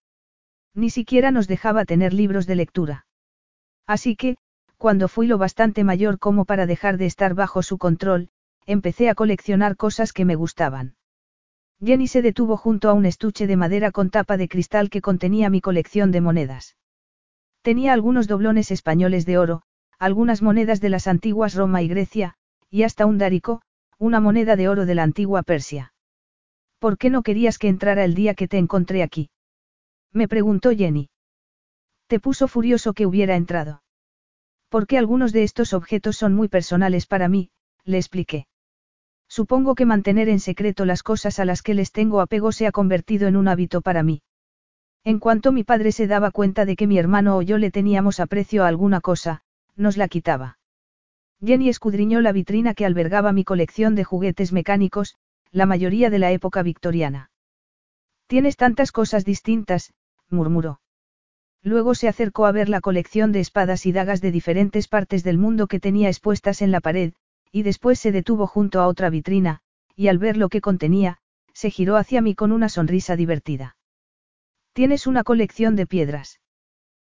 Ni siquiera nos dejaba tener libros de lectura. Así que, cuando fui lo bastante mayor como para dejar de estar bajo su control, empecé a coleccionar cosas que me gustaban. Jenny se detuvo junto a un estuche de madera con tapa de cristal que contenía mi colección de monedas. Tenía algunos doblones españoles de oro, algunas monedas de las antiguas Roma y Grecia, y hasta un dárico, una moneda de oro de la antigua Persia. ¿Por qué no querías que entrara el día que te encontré aquí? Me preguntó Jenny. Te puso furioso que hubiera entrado. Porque algunos de estos objetos son muy personales para mí, le expliqué. Supongo que mantener en secreto las cosas a las que les tengo apego se ha convertido en un hábito para mí. En cuanto mi padre se daba cuenta de que mi hermano o yo le teníamos aprecio a alguna cosa, nos la quitaba. Jenny escudriñó la vitrina que albergaba mi colección de juguetes mecánicos, la mayoría de la época victoriana. Tienes tantas cosas distintas, murmuró. Luego se acercó a ver la colección de espadas y dagas de diferentes partes del mundo que tenía expuestas en la pared, y después se detuvo junto a otra vitrina, y al ver lo que contenía, se giró hacia mí con una sonrisa divertida. Tienes una colección de piedras.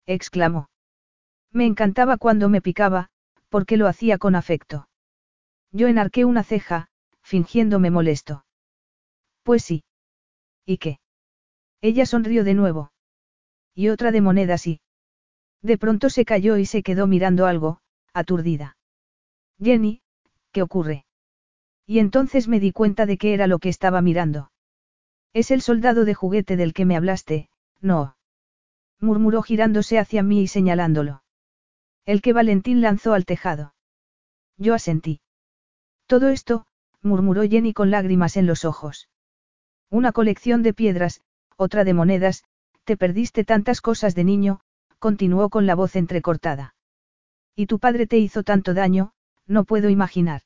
exclamó. Me encantaba cuando me picaba, porque lo hacía con afecto. Yo enarqué una ceja, fingiéndome molesto. Pues sí. ¿Y qué? Ella sonrió de nuevo. Y otra de monedas y... De pronto se cayó y se quedó mirando algo, aturdida. Jenny, ¿qué ocurre? Y entonces me di cuenta de qué era lo que estaba mirando. Es el soldado de juguete del que me hablaste, no. Murmuró girándose hacia mí y señalándolo. El que Valentín lanzó al tejado. Yo asentí. Todo esto, murmuró Jenny con lágrimas en los ojos. Una colección de piedras, otra de monedas, te perdiste tantas cosas de niño, continuó con la voz entrecortada. Y tu padre te hizo tanto daño, no puedo imaginar.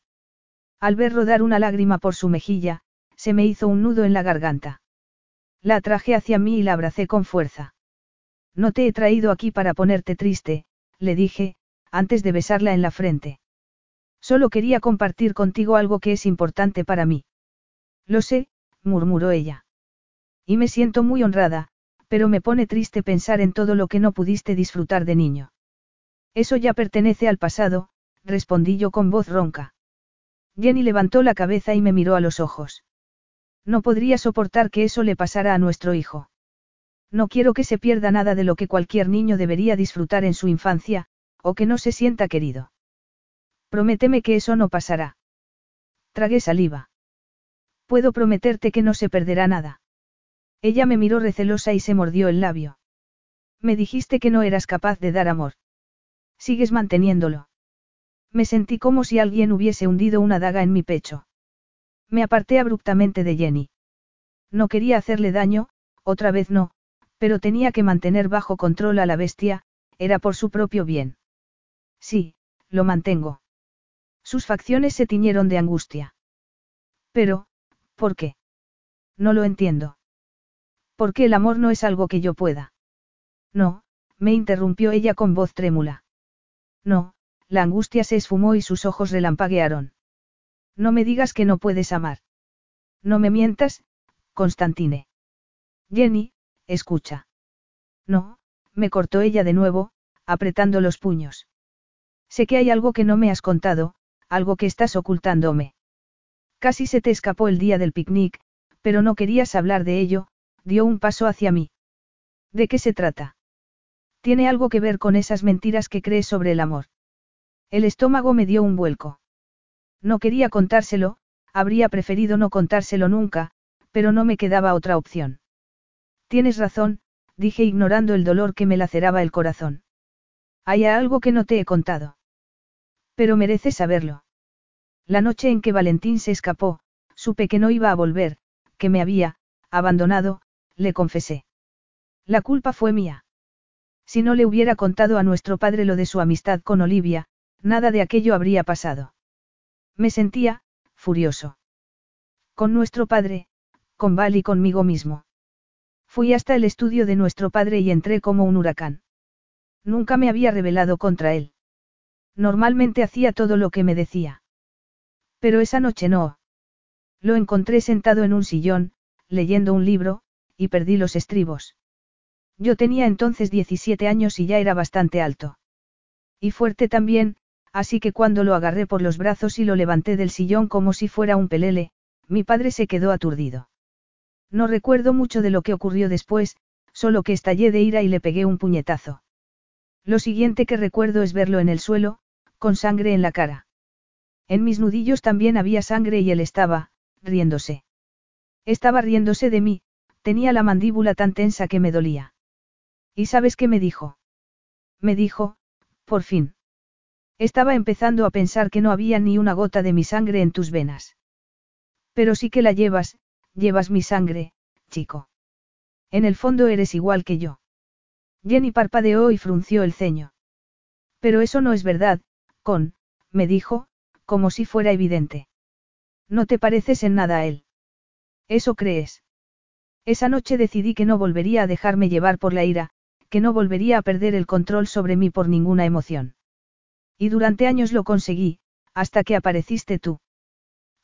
Al ver rodar una lágrima por su mejilla, se me hizo un nudo en la garganta. La atraje hacia mí y la abracé con fuerza. No te he traído aquí para ponerte triste, le dije, antes de besarla en la frente. Solo quería compartir contigo algo que es importante para mí. Lo sé, murmuró ella. Y me siento muy honrada, pero me pone triste pensar en todo lo que no pudiste disfrutar de niño. Eso ya pertenece al pasado, respondí yo con voz ronca. Jenny levantó la cabeza y me miró a los ojos. No podría soportar que eso le pasara a nuestro hijo. No quiero que se pierda nada de lo que cualquier niño debería disfrutar en su infancia, o que no se sienta querido. Prométeme que eso no pasará. Tragué saliva. Puedo prometerte que no se perderá nada. Ella me miró recelosa y se mordió el labio. Me dijiste que no eras capaz de dar amor. Sigues manteniéndolo. Me sentí como si alguien hubiese hundido una daga en mi pecho. Me aparté abruptamente de Jenny. No quería hacerle daño, otra vez no, pero tenía que mantener bajo control a la bestia, era por su propio bien. Sí, lo mantengo. Sus facciones se tiñeron de angustia. Pero, ¿por qué? No lo entiendo. ¿Por qué el amor no es algo que yo pueda? No, me interrumpió ella con voz trémula. No, la angustia se esfumó y sus ojos relampaguearon. No me digas que no puedes amar. No me mientas, Constantine. Jenny, escucha. No, me cortó ella de nuevo, apretando los puños. Sé que hay algo que no me has contado, algo que estás ocultándome. Casi se te escapó el día del picnic, pero no querías hablar de ello, dio un paso hacia mí. ¿De qué se trata? Tiene algo que ver con esas mentiras que crees sobre el amor. El estómago me dio un vuelco. No quería contárselo, habría preferido no contárselo nunca, pero no me quedaba otra opción. Tienes razón, dije ignorando el dolor que me laceraba el corazón. Hay algo que no te he contado. Pero mereces saberlo. La noche en que Valentín se escapó, supe que no iba a volver, que me había, abandonado, le confesé. La culpa fue mía. Si no le hubiera contado a nuestro padre lo de su amistad con Olivia, nada de aquello habría pasado. Me sentía, furioso. Con nuestro padre, con Val y conmigo mismo. Fui hasta el estudio de nuestro padre y entré como un huracán. Nunca me había rebelado contra él. Normalmente hacía todo lo que me decía. Pero esa noche no. Lo encontré sentado en un sillón, leyendo un libro, y perdí los estribos. Yo tenía entonces 17 años y ya era bastante alto. Y fuerte también, así que cuando lo agarré por los brazos y lo levanté del sillón como si fuera un pelele, mi padre se quedó aturdido. No recuerdo mucho de lo que ocurrió después, solo que estallé de ira y le pegué un puñetazo. Lo siguiente que recuerdo es verlo en el suelo, con sangre en la cara. En mis nudillos también había sangre y él estaba, riéndose. Estaba riéndose de mí, tenía la mandíbula tan tensa que me dolía. ¿Y sabes qué me dijo? Me dijo, por fin. Estaba empezando a pensar que no había ni una gota de mi sangre en tus venas. Pero sí que la llevas, llevas mi sangre, chico. En el fondo eres igual que yo. Jenny parpadeó y frunció el ceño. Pero eso no es verdad, con, me dijo, como si fuera evidente. No te pareces en nada a él. ¿Eso crees? Esa noche decidí que no volvería a dejarme llevar por la ira, que no volvería a perder el control sobre mí por ninguna emoción. Y durante años lo conseguí, hasta que apareciste tú.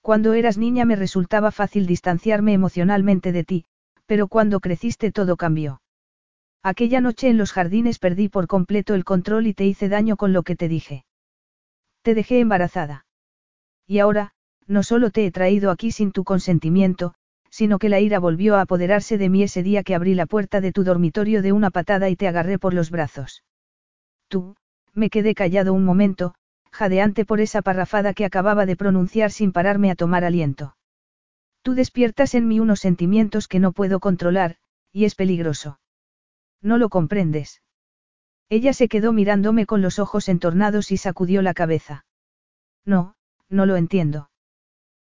Cuando eras niña me resultaba fácil distanciarme emocionalmente de ti, pero cuando creciste todo cambió. Aquella noche en los jardines perdí por completo el control y te hice daño con lo que te dije. Te dejé embarazada. Y ahora, no solo te he traído aquí sin tu consentimiento, sino que la ira volvió a apoderarse de mí ese día que abrí la puerta de tu dormitorio de una patada y te agarré por los brazos. Tú, me quedé callado un momento, jadeante por esa parrafada que acababa de pronunciar sin pararme a tomar aliento. Tú despiertas en mí unos sentimientos que no puedo controlar, y es peligroso. No lo comprendes. Ella se quedó mirándome con los ojos entornados y sacudió la cabeza. No, no lo entiendo.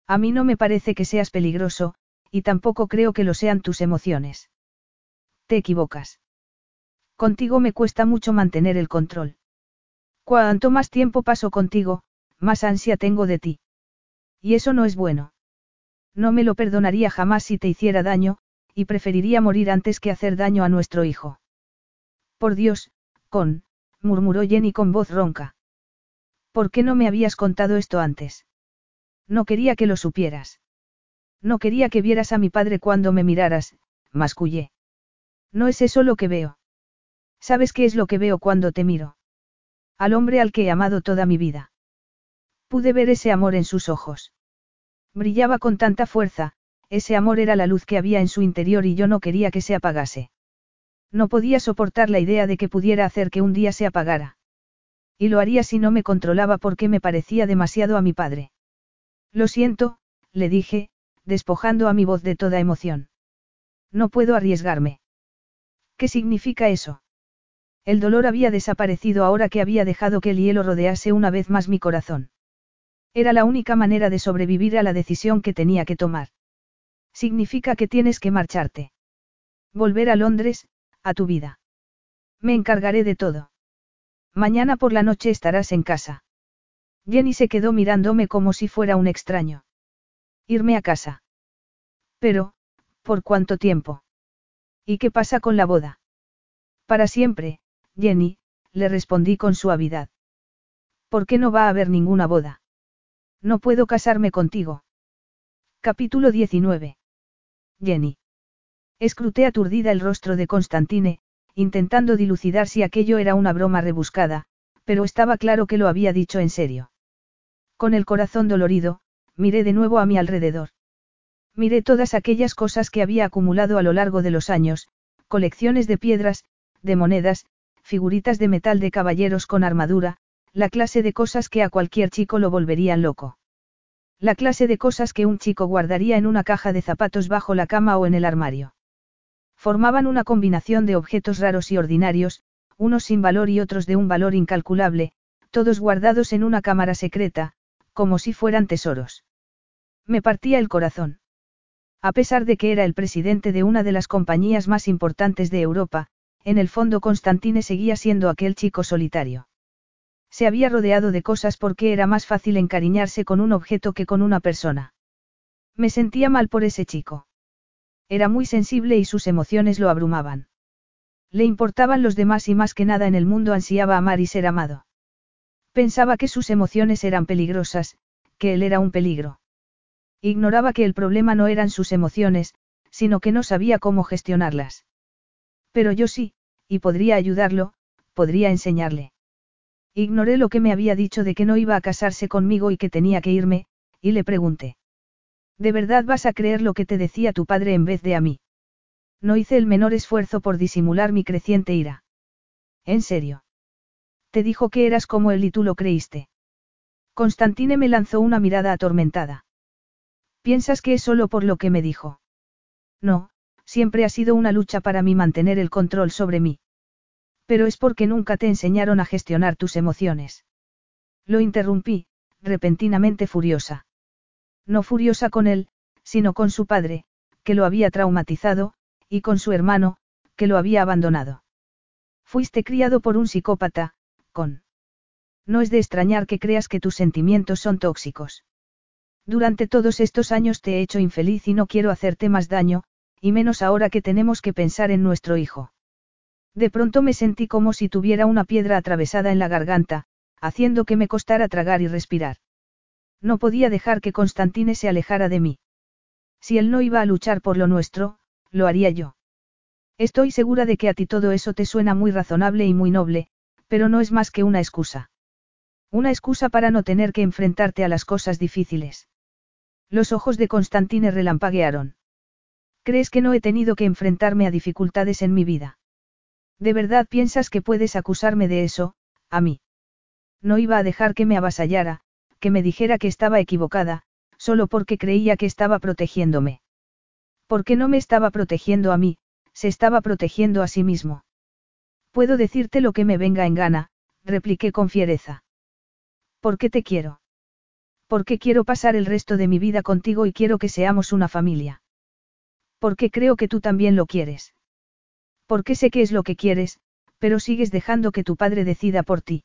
A mí no me parece que seas peligroso, y tampoco creo que lo sean tus emociones. Te equivocas. Contigo me cuesta mucho mantener el control. Cuanto más tiempo paso contigo, más ansia tengo de ti. Y eso no es bueno. No me lo perdonaría jamás si te hiciera daño, y preferiría morir antes que hacer daño a nuestro hijo. Por Dios, con, murmuró Jenny con voz ronca. ¿Por qué no me habías contado esto antes? No quería que lo supieras. No quería que vieras a mi padre cuando me miraras, mascullé. No es eso lo que veo. ¿Sabes qué es lo que veo cuando te miro? Al hombre al que he amado toda mi vida. Pude ver ese amor en sus ojos. Brillaba con tanta fuerza, ese amor era la luz que había en su interior y yo no quería que se apagase. No podía soportar la idea de que pudiera hacer que un día se apagara. Y lo haría si no me controlaba porque me parecía demasiado a mi padre. Lo siento, le dije, despojando a mi voz de toda emoción. No puedo arriesgarme. ¿Qué significa eso? El dolor había desaparecido ahora que había dejado que el hielo rodease una vez más mi corazón. Era la única manera de sobrevivir a la decisión que tenía que tomar. Significa que tienes que marcharte. Volver a Londres, a tu vida. Me encargaré de todo. Mañana por la noche estarás en casa. Jenny se quedó mirándome como si fuera un extraño. Irme a casa. Pero, ¿por cuánto tiempo? ¿Y qué pasa con la boda? Para siempre, Jenny, le respondí con suavidad. ¿Por qué no va a haber ninguna boda? No puedo casarme contigo. Capítulo 19. Jenny. Escruté aturdida el rostro de Constantine, intentando dilucidar si aquello era una broma rebuscada, pero estaba claro que lo había dicho en serio. Con el corazón dolorido, miré de nuevo a mi alrededor. Miré todas aquellas cosas que había acumulado a lo largo de los años, colecciones de piedras, de monedas, figuritas de metal de caballeros con armadura, la clase de cosas que a cualquier chico lo volverían loco. La clase de cosas que un chico guardaría en una caja de zapatos bajo la cama o en el armario. Formaban una combinación de objetos raros y ordinarios, unos sin valor y otros de un valor incalculable, todos guardados en una cámara secreta, como si fueran tesoros. Me partía el corazón. A pesar de que era el presidente de una de las compañías más importantes de Europa, en el fondo Constantine seguía siendo aquel chico solitario. Se había rodeado de cosas porque era más fácil encariñarse con un objeto que con una persona. Me sentía mal por ese chico. Era muy sensible y sus emociones lo abrumaban. Le importaban los demás y más que nada en el mundo ansiaba amar y ser amado. Pensaba que sus emociones eran peligrosas, que él era un peligro. Ignoraba que el problema no eran sus emociones, sino que no sabía cómo gestionarlas. Pero yo sí, y podría ayudarlo, podría enseñarle. Ignoré lo que me había dicho de que no iba a casarse conmigo y que tenía que irme, y le pregunté. ¿De verdad vas a creer lo que te decía tu padre en vez de a mí? No hice el menor esfuerzo por disimular mi creciente ira. ¿En serio? Te dijo que eras como él y tú lo creíste. Constantine me lanzó una mirada atormentada. ¿Piensas que es solo por lo que me dijo? No, siempre ha sido una lucha para mí mantener el control sobre mí. Pero es porque nunca te enseñaron a gestionar tus emociones. Lo interrumpí, repentinamente furiosa. No furiosa con él, sino con su padre, que lo había traumatizado, y con su hermano, que lo había abandonado. Fuiste criado por un psicópata, No es de extrañar que creas que tus sentimientos son tóxicos. Durante todos estos años te he hecho infeliz y no quiero hacerte más daño, y menos ahora que tenemos que pensar en nuestro hijo. De pronto me sentí como si tuviera una piedra atravesada en la garganta, haciendo que me costara tragar y respirar. No podía dejar que Constantine se alejara de mí. Si él no iba a luchar por lo nuestro, lo haría yo. Estoy segura de que a ti todo eso te suena muy razonable y muy noble, pero no es más que una excusa. Una excusa para no tener que enfrentarte a las cosas difíciles. Los ojos de Constantine relampaguearon. ¿Crees que no he tenido que enfrentarme a dificultades en mi vida? ¿De verdad piensas que puedes acusarme de eso, a mí? No iba a dejar que me avasallara, que me dijera que estaba equivocada, solo porque creía que estaba protegiéndome. ¿Por qué no me estaba protegiendo a mí? Se estaba protegiendo a sí mismo. Puedo decirte lo que me venga en gana, repliqué con fiereza. ¿Por qué te quiero? Porque quiero pasar el resto de mi vida contigo y quiero que seamos una familia. Porque creo que tú también lo quieres. Porque sé que es lo que quieres, pero sigues dejando que tu padre decida por ti.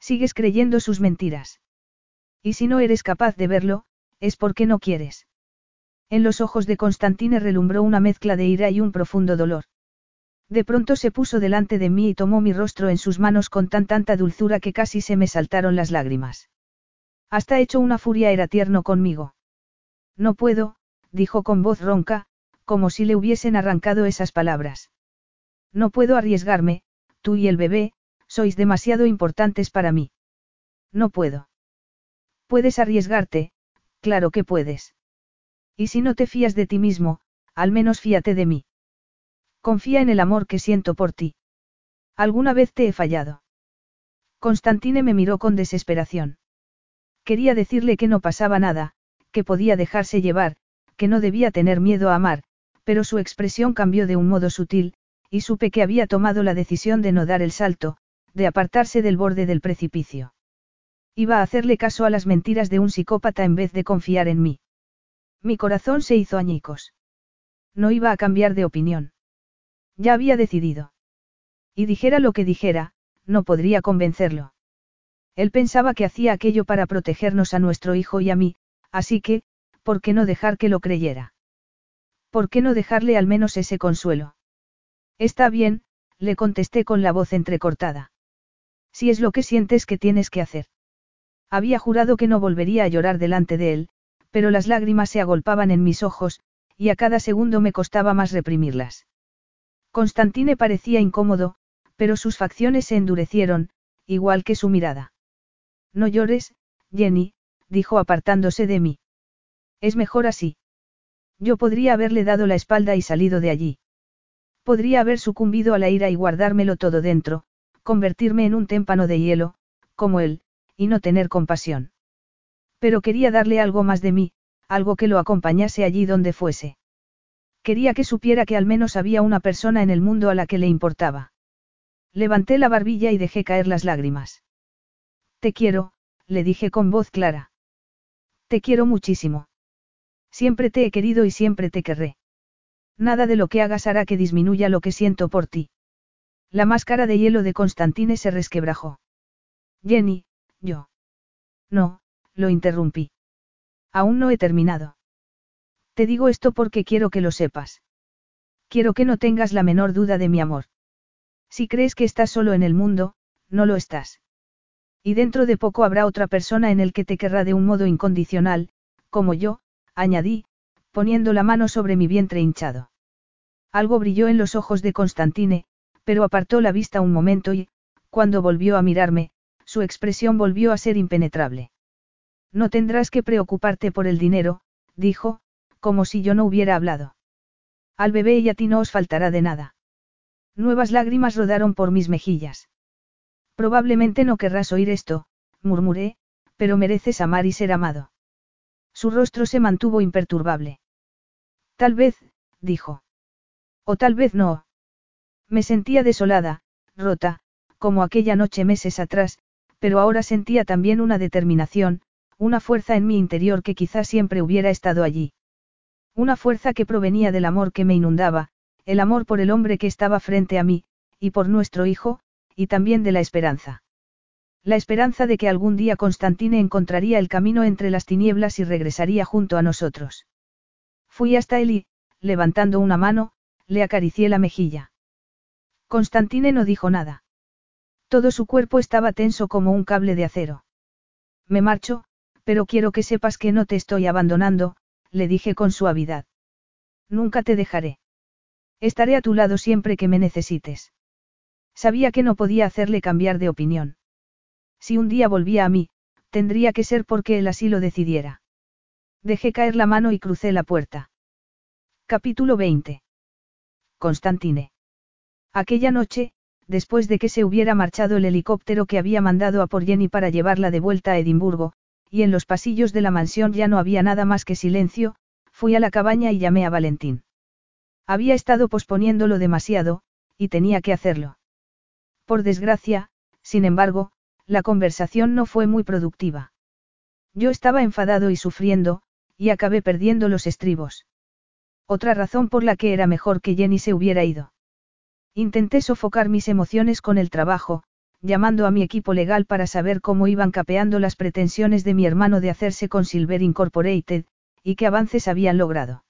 Sigues creyendo sus mentiras. Y si no eres capaz de verlo, es porque no quieres. En los ojos de Constantine relumbró una mezcla de ira y un profundo dolor. De pronto se puso delante de mí y tomó mi rostro en sus manos con tan tanta dulzura que casi se me saltaron las lágrimas. Hasta hecho una furia era tierno conmigo. No puedo, dijo con voz ronca, como si le hubiesen arrancado esas palabras. No puedo arriesgarme, tú y el bebé, sois demasiado importantes para mí. No puedo. Puedes arriesgarte, claro que puedes. Y si no te fías de ti mismo, al menos fíate de mí. Confía en el amor que siento por ti. ¿Alguna vez te he fallado? Constantine me miró con desesperación. Quería decirle que no pasaba nada, que podía dejarse llevar, que no debía tener miedo a amar, pero su expresión cambió de un modo sutil, y supe que había tomado la decisión de no dar el salto, de apartarse del borde del precipicio. Iba a hacerle caso a las mentiras de un psicópata en vez de confiar en mí. Mi corazón se hizo añicos. No iba a cambiar de opinión. Ya había decidido. Y dijera lo que dijera, no podría convencerlo. Él pensaba que hacía aquello para protegernos a nuestro hijo y a mí, así que, ¿por qué no dejar que lo creyera? ¿Por qué no dejarle al menos ese consuelo? Está bien, le contesté con la voz entrecortada. Si es lo que sientes que tienes que hacer. Había jurado que no volvería a llorar delante de él, pero las lágrimas se agolpaban en mis ojos, y a cada segundo me costaba más reprimirlas. Constantine parecía incómodo, pero sus facciones se endurecieron, igual que su mirada. No llores, Jenny, dijo apartándose de mí. Es mejor así. Yo podría haberle dado la espalda y salido de allí. Podría haber sucumbido a la ira y guardármelo todo dentro, convertirme en un témpano de hielo, como él, y no tener compasión. Pero quería darle algo más de mí, algo que lo acompañase allí donde fuese. Quería que supiera que al menos había una persona en el mundo a la que le importaba. Levanté la barbilla y dejé caer las lágrimas. Te quiero, le dije con voz clara. Te quiero muchísimo. Siempre te he querido y siempre te querré. Nada de lo que hagas hará que disminuya lo que siento por ti. La máscara de hielo de Constantine se resquebrajó. Jenny, yo. No, lo interrumpí. Aún no he terminado. Te digo esto porque quiero que lo sepas. Quiero que no tengas la menor duda de mi amor. Si crees que estás solo en el mundo, no lo estás. Y dentro de poco habrá otra persona en el que te querrá de un modo incondicional, como yo, añadí, poniendo la mano sobre mi vientre hinchado. Algo brilló en los ojos de Constantine, pero apartó la vista un momento y, cuando volvió a mirarme, su expresión volvió a ser impenetrable. No tendrás que preocuparte por el dinero, dijo, como si yo no hubiera hablado. Al bebé y a ti no os faltará de nada. Nuevas lágrimas rodaron por mis mejillas. Probablemente no querrás oír esto, murmuré, pero mereces amar y ser amado. Su rostro se mantuvo imperturbable. Tal vez, dijo. O tal vez no. Me sentía desolada, rota, como aquella noche meses atrás, pero ahora sentía también una determinación, una fuerza en mi interior que quizás siempre hubiera estado allí. Una fuerza que provenía del amor que me inundaba, el amor por el hombre que estaba frente a mí, y por nuestro hijo, y también de la esperanza. La esperanza de que algún día Constantine encontraría el camino entre las tinieblas y regresaría junto a nosotros. Fui hasta él y, levantando una mano, le acaricié la mejilla. Constantine no dijo nada. Todo su cuerpo estaba tenso como un cable de acero. Me marcho, pero quiero que sepas que no te estoy abandonando, le dije con suavidad. Nunca te dejaré. Estaré a tu lado siempre que me necesites. Sabía que no podía hacerle cambiar de opinión. Si un día volvía a mí, tendría que ser porque él así lo decidiera. Dejé caer la mano y crucé la puerta. Capítulo 20. Constantine. Aquella noche, después de que se hubiera marchado el helicóptero que había mandado a por Jenny para llevarla de vuelta a Edimburgo, y en los pasillos de la mansión ya no había nada más que silencio, fui a la cabaña y llamé a Valentín. Había estado posponiéndolo demasiado, y tenía que hacerlo. Por desgracia, sin embargo, la conversación no fue muy productiva. Yo estaba enfadado y sufriendo, y acabé perdiendo los estribos. Otra razón por la que era mejor que Jenny se hubiera ido. Intenté sofocar mis emociones con el trabajo, llamando a mi equipo legal para saber cómo iban capeando las pretensiones de mi hermano de hacerse con Silver Incorporated, y qué avances habían logrado.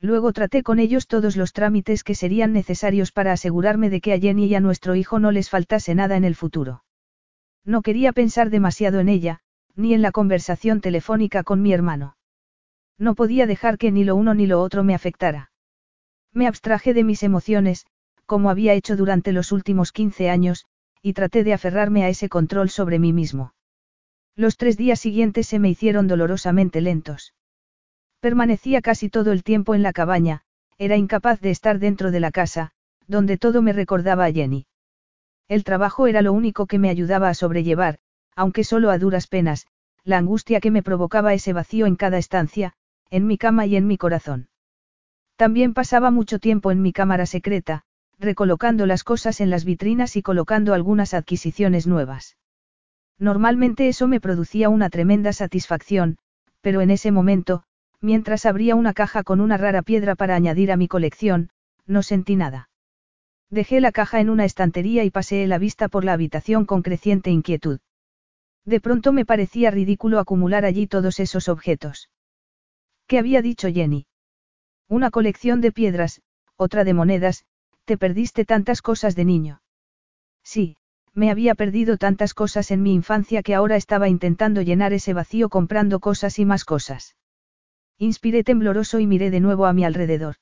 Luego traté con ellos todos los trámites que serían necesarios para asegurarme de que a Jenny y a nuestro hijo no les faltase nada en el futuro. No quería pensar demasiado en ella, ni en la conversación telefónica con mi hermano. No podía dejar que ni lo uno ni lo otro me afectara. Me abstraje de mis emociones, como había hecho durante los últimos 15 años, y traté de aferrarme a ese control sobre mí mismo. Los tres días siguientes se me hicieron dolorosamente lentos. Permanecía casi todo el tiempo en la cabaña, era incapaz de estar dentro de la casa, donde todo me recordaba a Jenny. El trabajo era lo único que me ayudaba a sobrellevar, aunque solo a duras penas, la angustia que me provocaba ese vacío en cada estancia, en mi cama y en mi corazón. También pasaba mucho tiempo en mi cámara secreta, recolocando las cosas en las vitrinas y colocando algunas adquisiciones nuevas. Normalmente eso me producía una tremenda satisfacción, pero en ese momento, mientras abría una caja con una rara piedra para añadir a mi colección, no sentí nada. Dejé la caja en una estantería y pasé la vista por la habitación con creciente inquietud. De pronto me parecía ridículo acumular allí todos esos objetos. ¿Qué había dicho Jenny? Una colección de piedras, otra de monedas, te perdiste tantas cosas de niño. Sí, me había perdido tantas cosas en mi infancia que ahora estaba intentando llenar ese vacío comprando cosas y más cosas. Inspiré tembloroso y miré de nuevo a mi alrededor.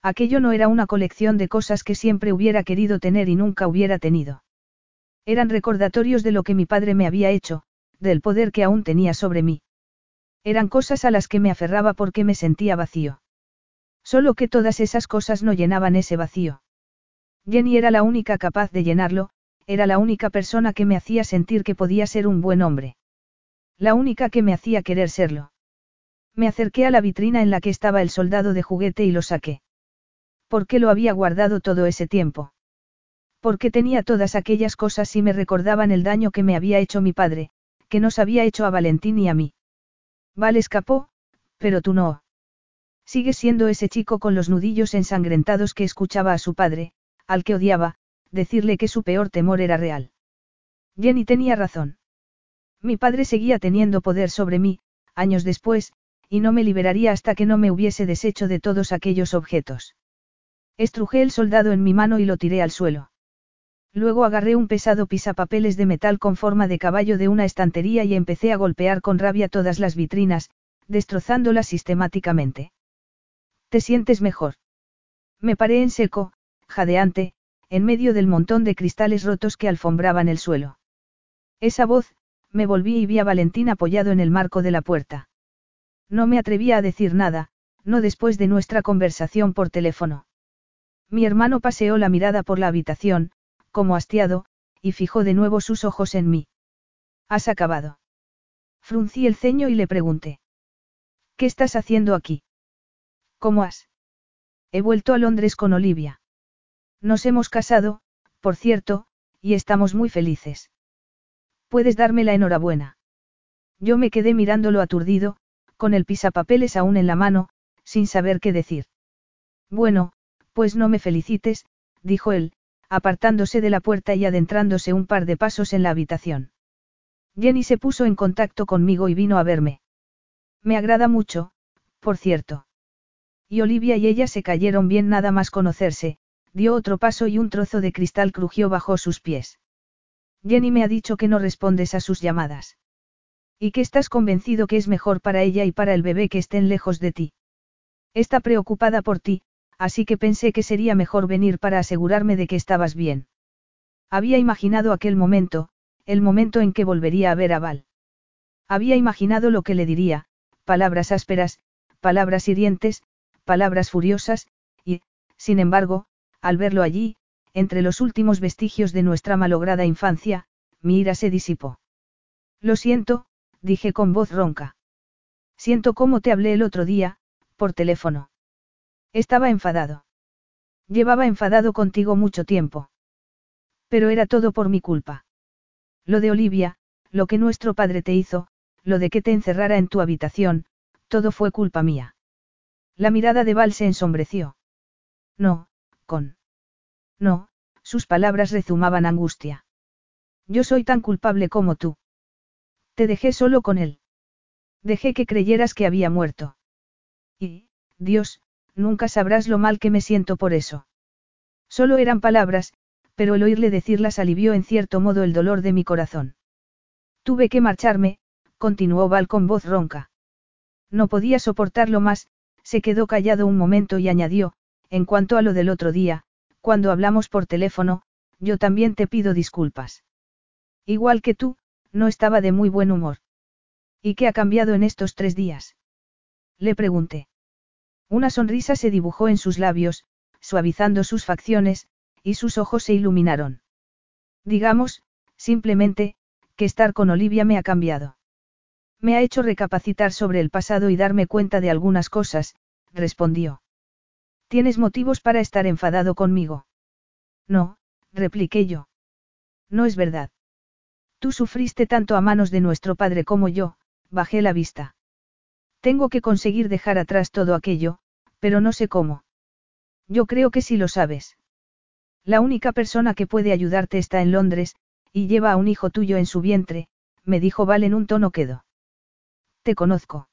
Aquello no era una colección de cosas que siempre hubiera querido tener y nunca hubiera tenido. Eran recordatorios de lo que mi padre me había hecho, del poder que aún tenía sobre mí. Eran cosas a las que me aferraba porque me sentía vacío. Solo que todas esas cosas no llenaban ese vacío. Jenny era la única capaz de llenarlo, era la única persona que me hacía sentir que podía ser un buen hombre. La única que me hacía querer serlo. Me acerqué a la vitrina en la que estaba el soldado de juguete y lo saqué. ¿Por qué lo había guardado todo ese tiempo? Porque tenía todas aquellas cosas y me recordaban el daño que me había hecho mi padre, que nos había hecho a Valentín y a mí. Vale escapó, pero tú no. Sigue siendo ese chico con los nudillos ensangrentados que escuchaba a su padre, al que odiaba, decirle que su peor temor era real. Jenny tenía razón. Mi padre seguía teniendo poder sobre mí, años después, y no me liberaría hasta que no me hubiese deshecho de todos aquellos objetos. Estrujé el soldado en mi mano y lo tiré al suelo. Luego agarré un pesado pisapapeles de metal con forma de caballo de una estantería y empecé a golpear con rabia todas las vitrinas, destrozándolas sistemáticamente. ¿Te sientes mejor? Me paré en seco, jadeante, en medio del montón de cristales rotos que alfombraban el suelo. Esa voz, me volví y vi a Valentín apoyado en el marco de la puerta. No me atrevía a decir nada, no después de nuestra conversación por teléfono. Mi hermano paseó la mirada por la habitación, como hastiado, y fijó de nuevo sus ojos en mí. ¿Has acabado? Fruncí el ceño y le pregunté. ¿Qué estás haciendo aquí? ¿Cómo has? He vuelto a Londres con Olivia. Nos hemos casado, por cierto, y estamos muy felices. Puedes darme la enhorabuena. Yo me quedé mirándolo aturdido, con el pisapapeles aún en la mano, sin saber qué decir. Bueno, pues no me felicites, dijo él, apartándose de la puerta y adentrándose un par de pasos en la habitación. Jenny se puso en contacto conmigo y vino a verme. Me agrada mucho, por cierto. Y Olivia y ella se cayeron bien nada más conocerse, dio otro paso y un trozo de cristal crujió bajo sus pies. Jenny me ha dicho que no respondes a sus llamadas. Y que estás convencido que es mejor para ella y para el bebé que estén lejos de ti. Está preocupada por ti, así que pensé que sería mejor venir para asegurarme de que estabas bien. Había imaginado aquel momento, el momento en que volvería a ver a Val. Había imaginado lo que le diría, palabras ásperas, palabras hirientes, palabras furiosas, y, sin embargo, al verlo allí, entre los últimos vestigios de nuestra malograda infancia, mi ira se disipó. Lo siento, dije con voz ronca. Siento cómo te hablé el otro día, por teléfono. Estaba enfadado. Llevaba enfadado contigo mucho tiempo. Pero era todo por mi culpa. Lo de Olivia, lo que nuestro padre te hizo, lo de que te encerrara en tu habitación, todo fue culpa mía. La mirada de Val se ensombreció. No, con. No, sus palabras rezumaban angustia. Yo soy tan culpable como tú. Te dejé solo con él. Dejé que creyeras que había muerto. Y, Dios, nunca sabrás lo mal que me siento por eso. Solo eran palabras, pero el oírle decirlas alivió en cierto modo el dolor de mi corazón. Tuve que marcharme, continuó Val con voz ronca. No podía soportarlo más, se quedó callado un momento y añadió, en cuanto a lo del otro día, cuando hablamos por teléfono, yo también te pido disculpas. Igual que tú, no estaba de muy buen humor. ¿Y qué ha cambiado en estos tres días? Le pregunté. Una sonrisa se dibujó en sus labios, suavizando sus facciones, y sus ojos se iluminaron. Digamos, simplemente, que estar con Olivia me ha cambiado. Me ha hecho recapacitar sobre el pasado y darme cuenta de algunas cosas, respondió. ¿Tienes motivos para estar enfadado conmigo? No, repliqué yo. No es verdad. Tú sufriste tanto a manos de nuestro padre como yo, bajé la vista. Tengo que conseguir dejar atrás todo aquello, pero no sé cómo. Yo creo que sí lo sabes. La única persona que puede ayudarte está en Londres, y lleva a un hijo tuyo en su vientre, me dijo Val en un tono quedo. Te conozco.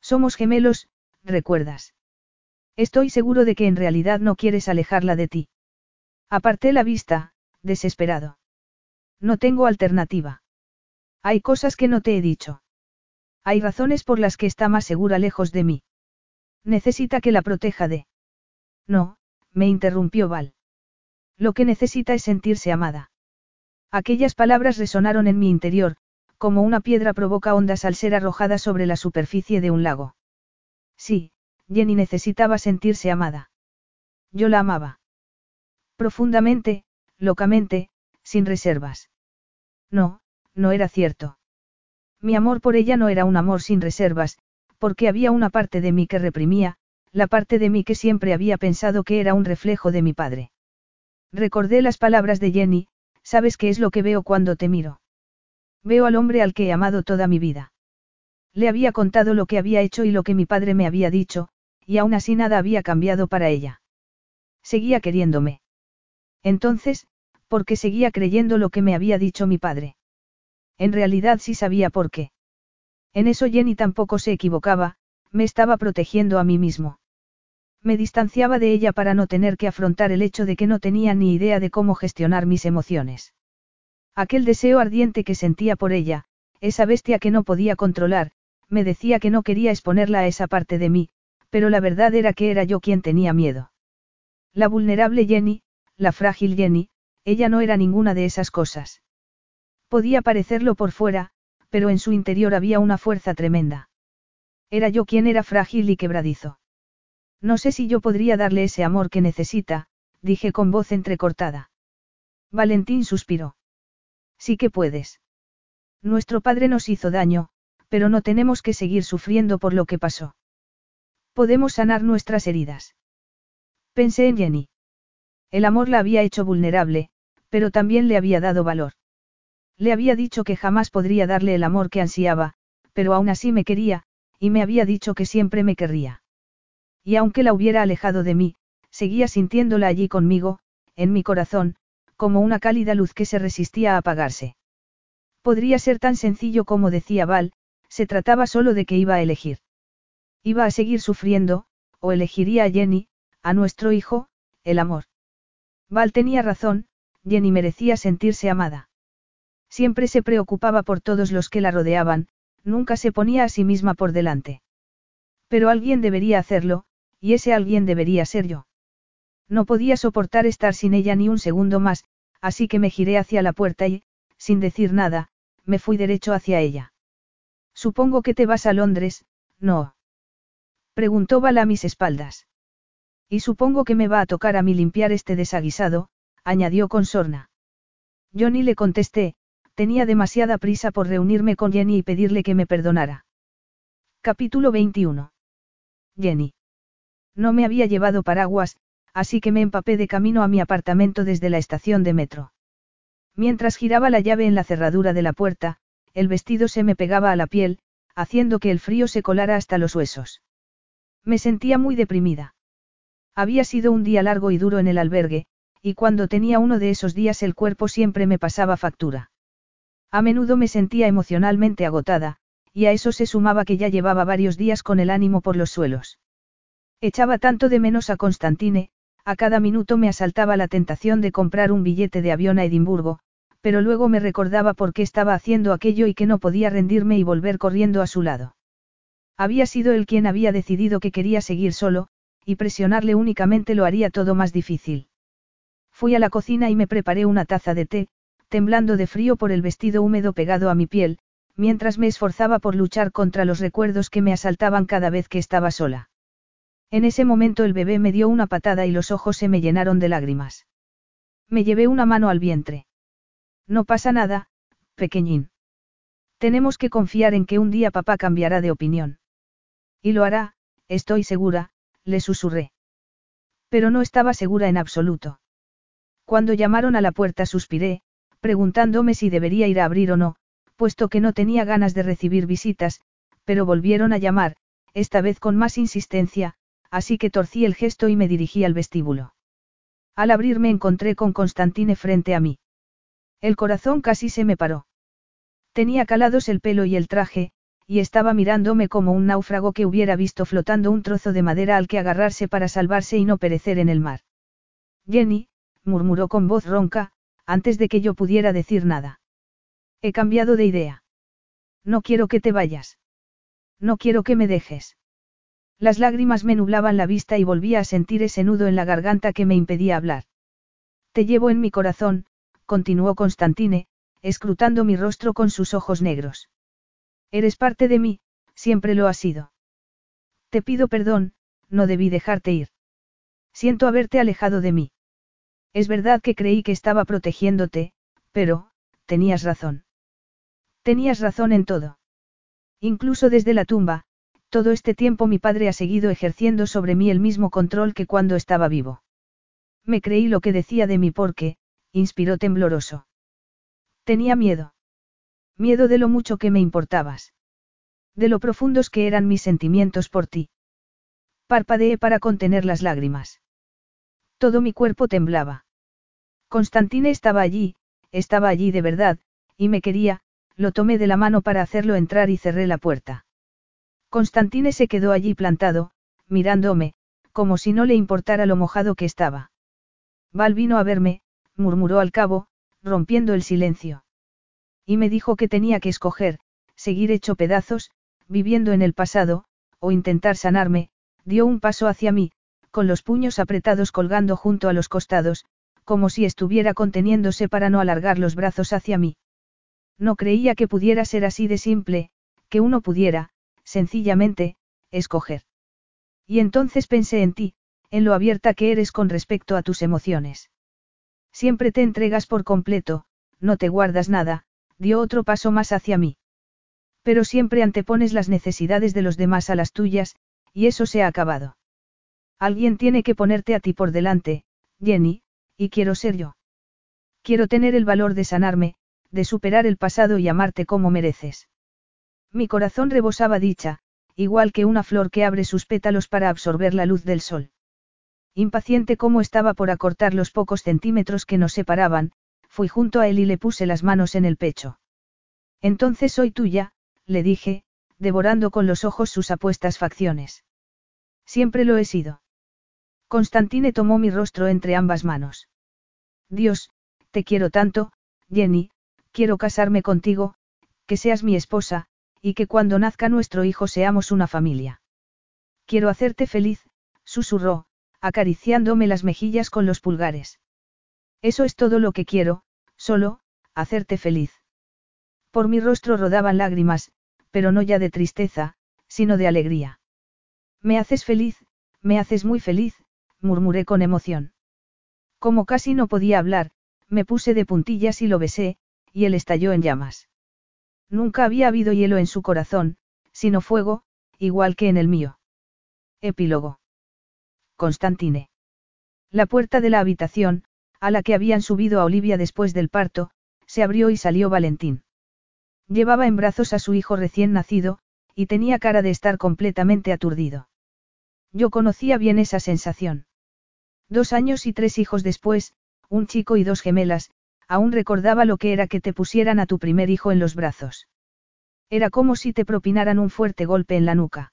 Somos gemelos, recuerdas. Estoy seguro de que en realidad no quieres alejarla de ti. Aparté la vista, desesperado. No tengo alternativa. Hay cosas que no te he dicho. Hay razones por las que está más segura lejos de mí. Necesita que la proteja de... No, me interrumpió Val. Lo que necesita es sentirse amada. Aquellas palabras resonaron en mi interior, como una piedra provoca ondas al ser arrojada sobre la superficie de un lago. Sí, Jenny necesitaba sentirse amada. Yo la amaba. Profundamente, locamente, sin reservas. No, no era cierto. Mi amor por ella no era un amor sin reservas, porque había una parte de mí que reprimía, la parte de mí que siempre había pensado que era un reflejo de mi padre. Recordé las palabras de Jenny, ¿sabes qué es lo que veo cuando te miro? Veo al hombre al que he amado toda mi vida. Le había contado lo que había hecho y lo que mi padre me había dicho, y aún así nada había cambiado para ella. Seguía queriéndome. Entonces, ¿por qué seguía creyendo lo que me había dicho mi padre? En realidad sí sabía por qué. En eso Jenny tampoco se equivocaba, me estaba protegiendo a mí mismo. Me distanciaba de ella para no tener que afrontar el hecho de que no tenía ni idea de cómo gestionar mis emociones. Aquel deseo ardiente que sentía por ella, esa bestia que no podía controlar, me decía que no quería exponerla a esa parte de mí, pero la verdad era que era yo quien tenía miedo. La vulnerable Jenny, la frágil Jenny, ella no era ninguna de esas cosas. Podía parecerlo por fuera, pero en su interior había una fuerza tremenda. Era yo quien era frágil y quebradizo. No sé si yo podría darle ese amor que necesita, dije con voz entrecortada. Valentín suspiró. Sí que puedes. Nuestro padre nos hizo daño, pero no tenemos que seguir sufriendo por lo que pasó. Podemos sanar nuestras heridas. Pensé en Jenny. El amor la había hecho vulnerable, pero también le había dado valor. Le había dicho que jamás podría darle el amor que ansiaba, pero aún así me quería, y me había dicho que siempre me querría. Y aunque la hubiera alejado de mí, seguía sintiéndola allí conmigo, en mi corazón, como una cálida luz que se resistía a apagarse. Podría ser tan sencillo como decía Val, se trataba solo de que iba a elegir. Iba a seguir sufriendo, o elegiría a Jenny, a nuestro hijo, el amor. Val tenía razón, Jenny merecía sentirse amada. Siempre se preocupaba por todos los que la rodeaban, nunca se ponía a sí misma por delante. Pero alguien debería hacerlo, y ese alguien debería ser yo. No podía soportar estar sin ella ni un segundo más, así que me giré hacia la puerta y, sin decir nada, me fui derecho hacia ella. Supongo que te vas a Londres, ¿no? Preguntó Val a mis espaldas. Y supongo que me va a tocar a mí limpiar este desaguisado, añadió con sorna. Yo ni le contesté, tenía demasiada prisa por reunirme con Jenny y pedirle que me perdonara. Capítulo 21. Jenny. No me había llevado paraguas, así que me empapé de camino a mi apartamento desde la estación de metro. Mientras giraba la llave en la cerradura de la puerta, el vestido se me pegaba a la piel, haciendo que el frío se colara hasta los huesos. Me sentía muy deprimida. Había sido un día largo y duro en el albergue, y cuando tenía uno de esos días el cuerpo siempre me pasaba factura. A menudo me sentía emocionalmente agotada, y a eso se sumaba que ya llevaba varios días con el ánimo por los suelos. Echaba tanto de menos a Constantine, a cada minuto me asaltaba la tentación de comprar un billete de avión a Edimburgo, pero luego me recordaba por qué estaba haciendo aquello y que no podía rendirme y volver corriendo a su lado. Había sido él quien había decidido que quería seguir solo, y presionarle únicamente lo haría todo más difícil. Fui a la cocina y me preparé una taza de té, temblando de frío por el vestido húmedo pegado a mi piel, mientras me esforzaba por luchar contra los recuerdos que me asaltaban cada vez que estaba sola. En ese momento el bebé me dio una patada y los ojos se me llenaron de lágrimas. Me llevé una mano al vientre. No pasa nada, pequeñín. Tenemos que confiar en que un día papá cambiará de opinión. Y lo hará, estoy segura, le susurré. Pero no estaba segura en absoluto. Cuando llamaron a la puerta suspiré, preguntándome si debería ir a abrir o no, puesto que no tenía ganas de recibir visitas, pero volvieron a llamar, esta vez con más insistencia, así que torcí el gesto y me dirigí al vestíbulo. Al abrir me encontré con Constantine frente a mí. El corazón casi se me paró. Tenía calados el pelo y el traje, y estaba mirándome como un náufrago que hubiera visto flotando un trozo de madera al que agarrarse para salvarse y no perecer en el mar. Jenny, murmuró con voz ronca, antes de que yo pudiera decir nada. He cambiado de idea. No quiero que te vayas. No quiero que me dejes. Las lágrimas me nublaban la vista y volvía a sentir ese nudo en la garganta que me impedía hablar. Te llevo en mi corazón, continuó Constantine, escrutando mi rostro con sus ojos negros. Eres parte de mí, siempre lo has sido. Te pido perdón, no debí dejarte ir. Siento haberte alejado de mí. Es verdad que creí que estaba protegiéndote, pero, tenías razón. Tenías razón en todo. Incluso desde la tumba, todo este tiempo mi padre ha seguido ejerciendo sobre mí el mismo control que cuando estaba vivo. Me creí lo que decía de mí porque, inspiró tembloroso. Tenía miedo. Miedo de lo mucho que me importabas. De lo profundos que eran mis sentimientos por ti. Parpadeé para contener las lágrimas. Todo mi cuerpo temblaba. Constantine estaba allí, estaba allí de verdad, y me quería, lo tomé de la mano para hacerlo entrar y cerré la puerta. Constantine se quedó allí plantado, mirándome, como si no le importara lo mojado que estaba. Val vino a verme, murmuró al cabo, rompiendo el silencio. Y me dijo que tenía que escoger, seguir hecho pedazos, viviendo en el pasado, o intentar sanarme, dio un paso hacia mí, con los puños apretados colgando junto a los costados, como si estuviera conteniéndose para no alargar los brazos hacia mí. No creía que pudiera ser así de simple, que uno pudiera, sencillamente, escoger. Y entonces pensé en ti, en lo abierta que eres con respecto a tus emociones. Siempre te entregas por completo, no te guardas nada, dio otro paso más hacia mí. Pero siempre antepones las necesidades de los demás a las tuyas, y eso se ha acabado. Alguien tiene que ponerte a ti por delante, Jenny, y quiero ser yo. Quiero tener el valor de sanarme, de superar el pasado y amarte como mereces. Mi corazón rebosaba dicha, igual que una flor que abre sus pétalos para absorber la luz del sol. Impaciente como estaba por acortar los pocos centímetros que nos separaban, fui junto a él y le puse las manos en el pecho. Entonces soy tuya, le dije, devorando con los ojos sus apuestas facciones. Siempre lo he sido. Constantine tomó mi rostro entre ambas manos. Dios, te quiero tanto, Jenny, quiero casarme contigo, que seas mi esposa, y que cuando nazca nuestro hijo seamos una familia. Quiero hacerte feliz, susurró, acariciándome las mejillas con los pulgares. Eso es todo lo que quiero, solo, hacerte feliz. Por mi rostro rodaban lágrimas, pero no ya de tristeza, sino de alegría. Me haces feliz, me haces muy feliz, murmuré con emoción. Como casi no podía hablar, me puse de puntillas y lo besé, y él estalló en llamas. Nunca había habido hielo en su corazón, sino fuego, igual que en el mío. Epílogo. Constantine. La puerta de la habitación, a la que habían subido a Olivia después del parto, se abrió y salió Valentín. Llevaba en brazos a su hijo recién nacido, y tenía cara de estar completamente aturdido. Yo conocía bien esa sensación. Dos años y tres hijos después, un chico y dos gemelas, aún recordaba lo que era que te pusieran a tu primer hijo en los brazos. Era como si te propinaran un fuerte golpe en la nuca.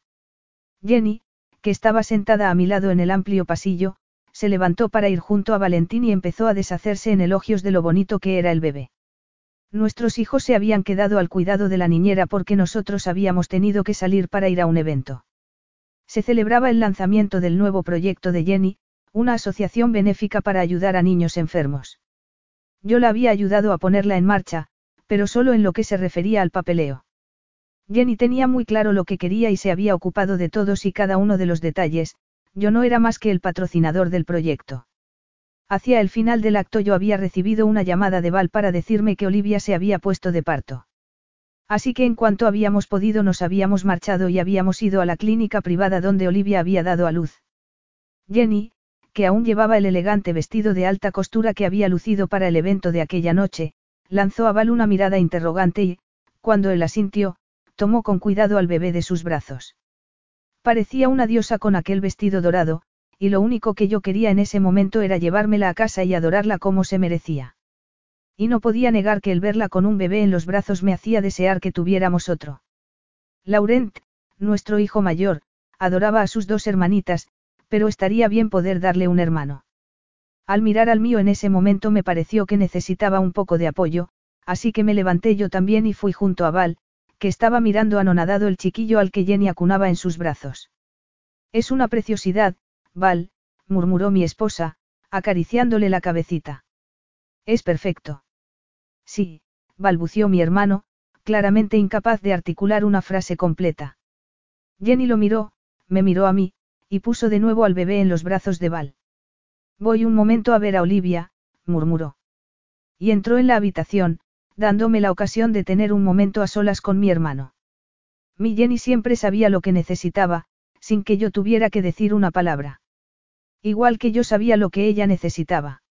Jenny, que estaba sentada a mi lado en el amplio pasillo, se levantó para ir junto a Valentín y empezó a deshacerse en elogios de lo bonito que era el bebé. Nuestros hijos se habían quedado al cuidado de la niñera porque nosotros habíamos tenido que salir para ir a un evento. Se celebraba el lanzamiento del nuevo proyecto de Jenny, una asociación benéfica para ayudar a niños enfermos. Yo la había ayudado a ponerla en marcha, pero solo en lo que se refería al papeleo. Jenny tenía muy claro lo que quería y se había ocupado de todos y cada uno de los detalles, yo no era más que el patrocinador del proyecto. Hacia el final del acto yo había recibido una llamada de Val para decirme que Olivia se había puesto de parto. Así que en cuanto habíamos podido nos habíamos marchado y habíamos ido a la clínica privada donde Olivia había dado a luz. Jenny, que aún llevaba el elegante vestido de alta costura que había lucido para el evento de aquella noche, lanzó a Val una mirada interrogante y, cuando él asintió, tomó con cuidado al bebé de sus brazos. Parecía una diosa con aquel vestido dorado, y lo único que yo quería en ese momento era llevármela a casa y adorarla como se merecía. Y no podía negar que el verla con un bebé en los brazos me hacía desear que tuviéramos otro. Laurent, nuestro hijo mayor, adoraba a sus dos hermanitas, pero estaría bien poder darle un hermano. Al mirar al mío en ese momento me pareció que necesitaba un poco de apoyo, así que me levanté yo también y fui junto a Val, que estaba mirando anonadado el chiquillo al que Jenny acunaba en sus brazos. Es una preciosidad, Val, murmuró mi esposa, acariciándole la cabecita. Es perfecto. Sí, balbució mi hermano, claramente incapaz de articular una frase completa. Jenny lo miró, me miró a mí, y puso de nuevo al bebé en los brazos de Val. Voy un momento a ver a Olivia, murmuró. Y entró en la habitación, dándome la ocasión de tener un momento a solas con mi hermano. Mi Jenny siempre sabía lo que necesitaba, sin que yo tuviera que decir una palabra. Igual que yo sabía lo que ella necesitaba.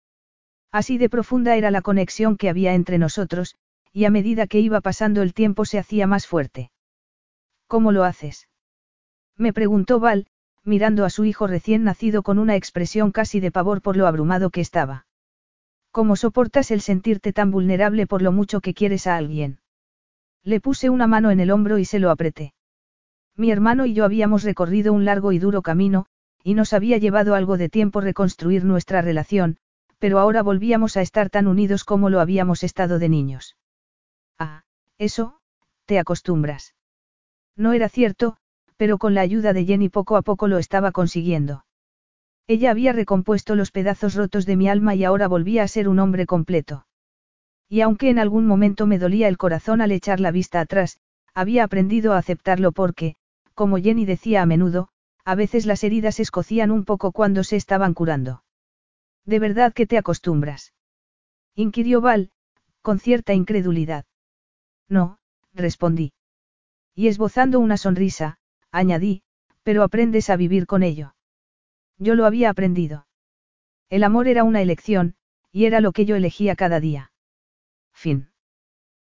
Así de profunda era la conexión que había entre nosotros, y a medida que iba pasando el tiempo se hacía más fuerte. ¿Cómo lo haces? Me preguntó Val, mirando a su hijo recién nacido con una expresión casi de pavor por lo abrumado que estaba. ¿Cómo soportas el sentirte tan vulnerable por lo mucho que quieres a alguien? Le puse una mano en el hombro y se lo apreté. Mi hermano y yo habíamos recorrido un largo y duro camino, y nos había llevado algo de tiempo reconstruir nuestra relación, pero ahora volvíamos a estar tan unidos como lo habíamos estado de niños. Ah, eso, te acostumbras. No era cierto, pero con la ayuda de Jenny poco a poco lo estaba consiguiendo. Ella había recompuesto los pedazos rotos de mi alma y ahora volvía a ser un hombre completo. Y aunque en algún momento me dolía el corazón al echar la vista atrás, había aprendido a aceptarlo porque, como Jenny decía a menudo, a veces las heridas escocían un poco cuando se estaban curando. ¿De verdad que te acostumbras? inquirió Val, con cierta incredulidad. No, respondí. Y esbozando una sonrisa, añadí, pero aprendes a vivir con ello. Yo lo había aprendido. El amor era una elección, y era lo que yo elegía cada día. Fin.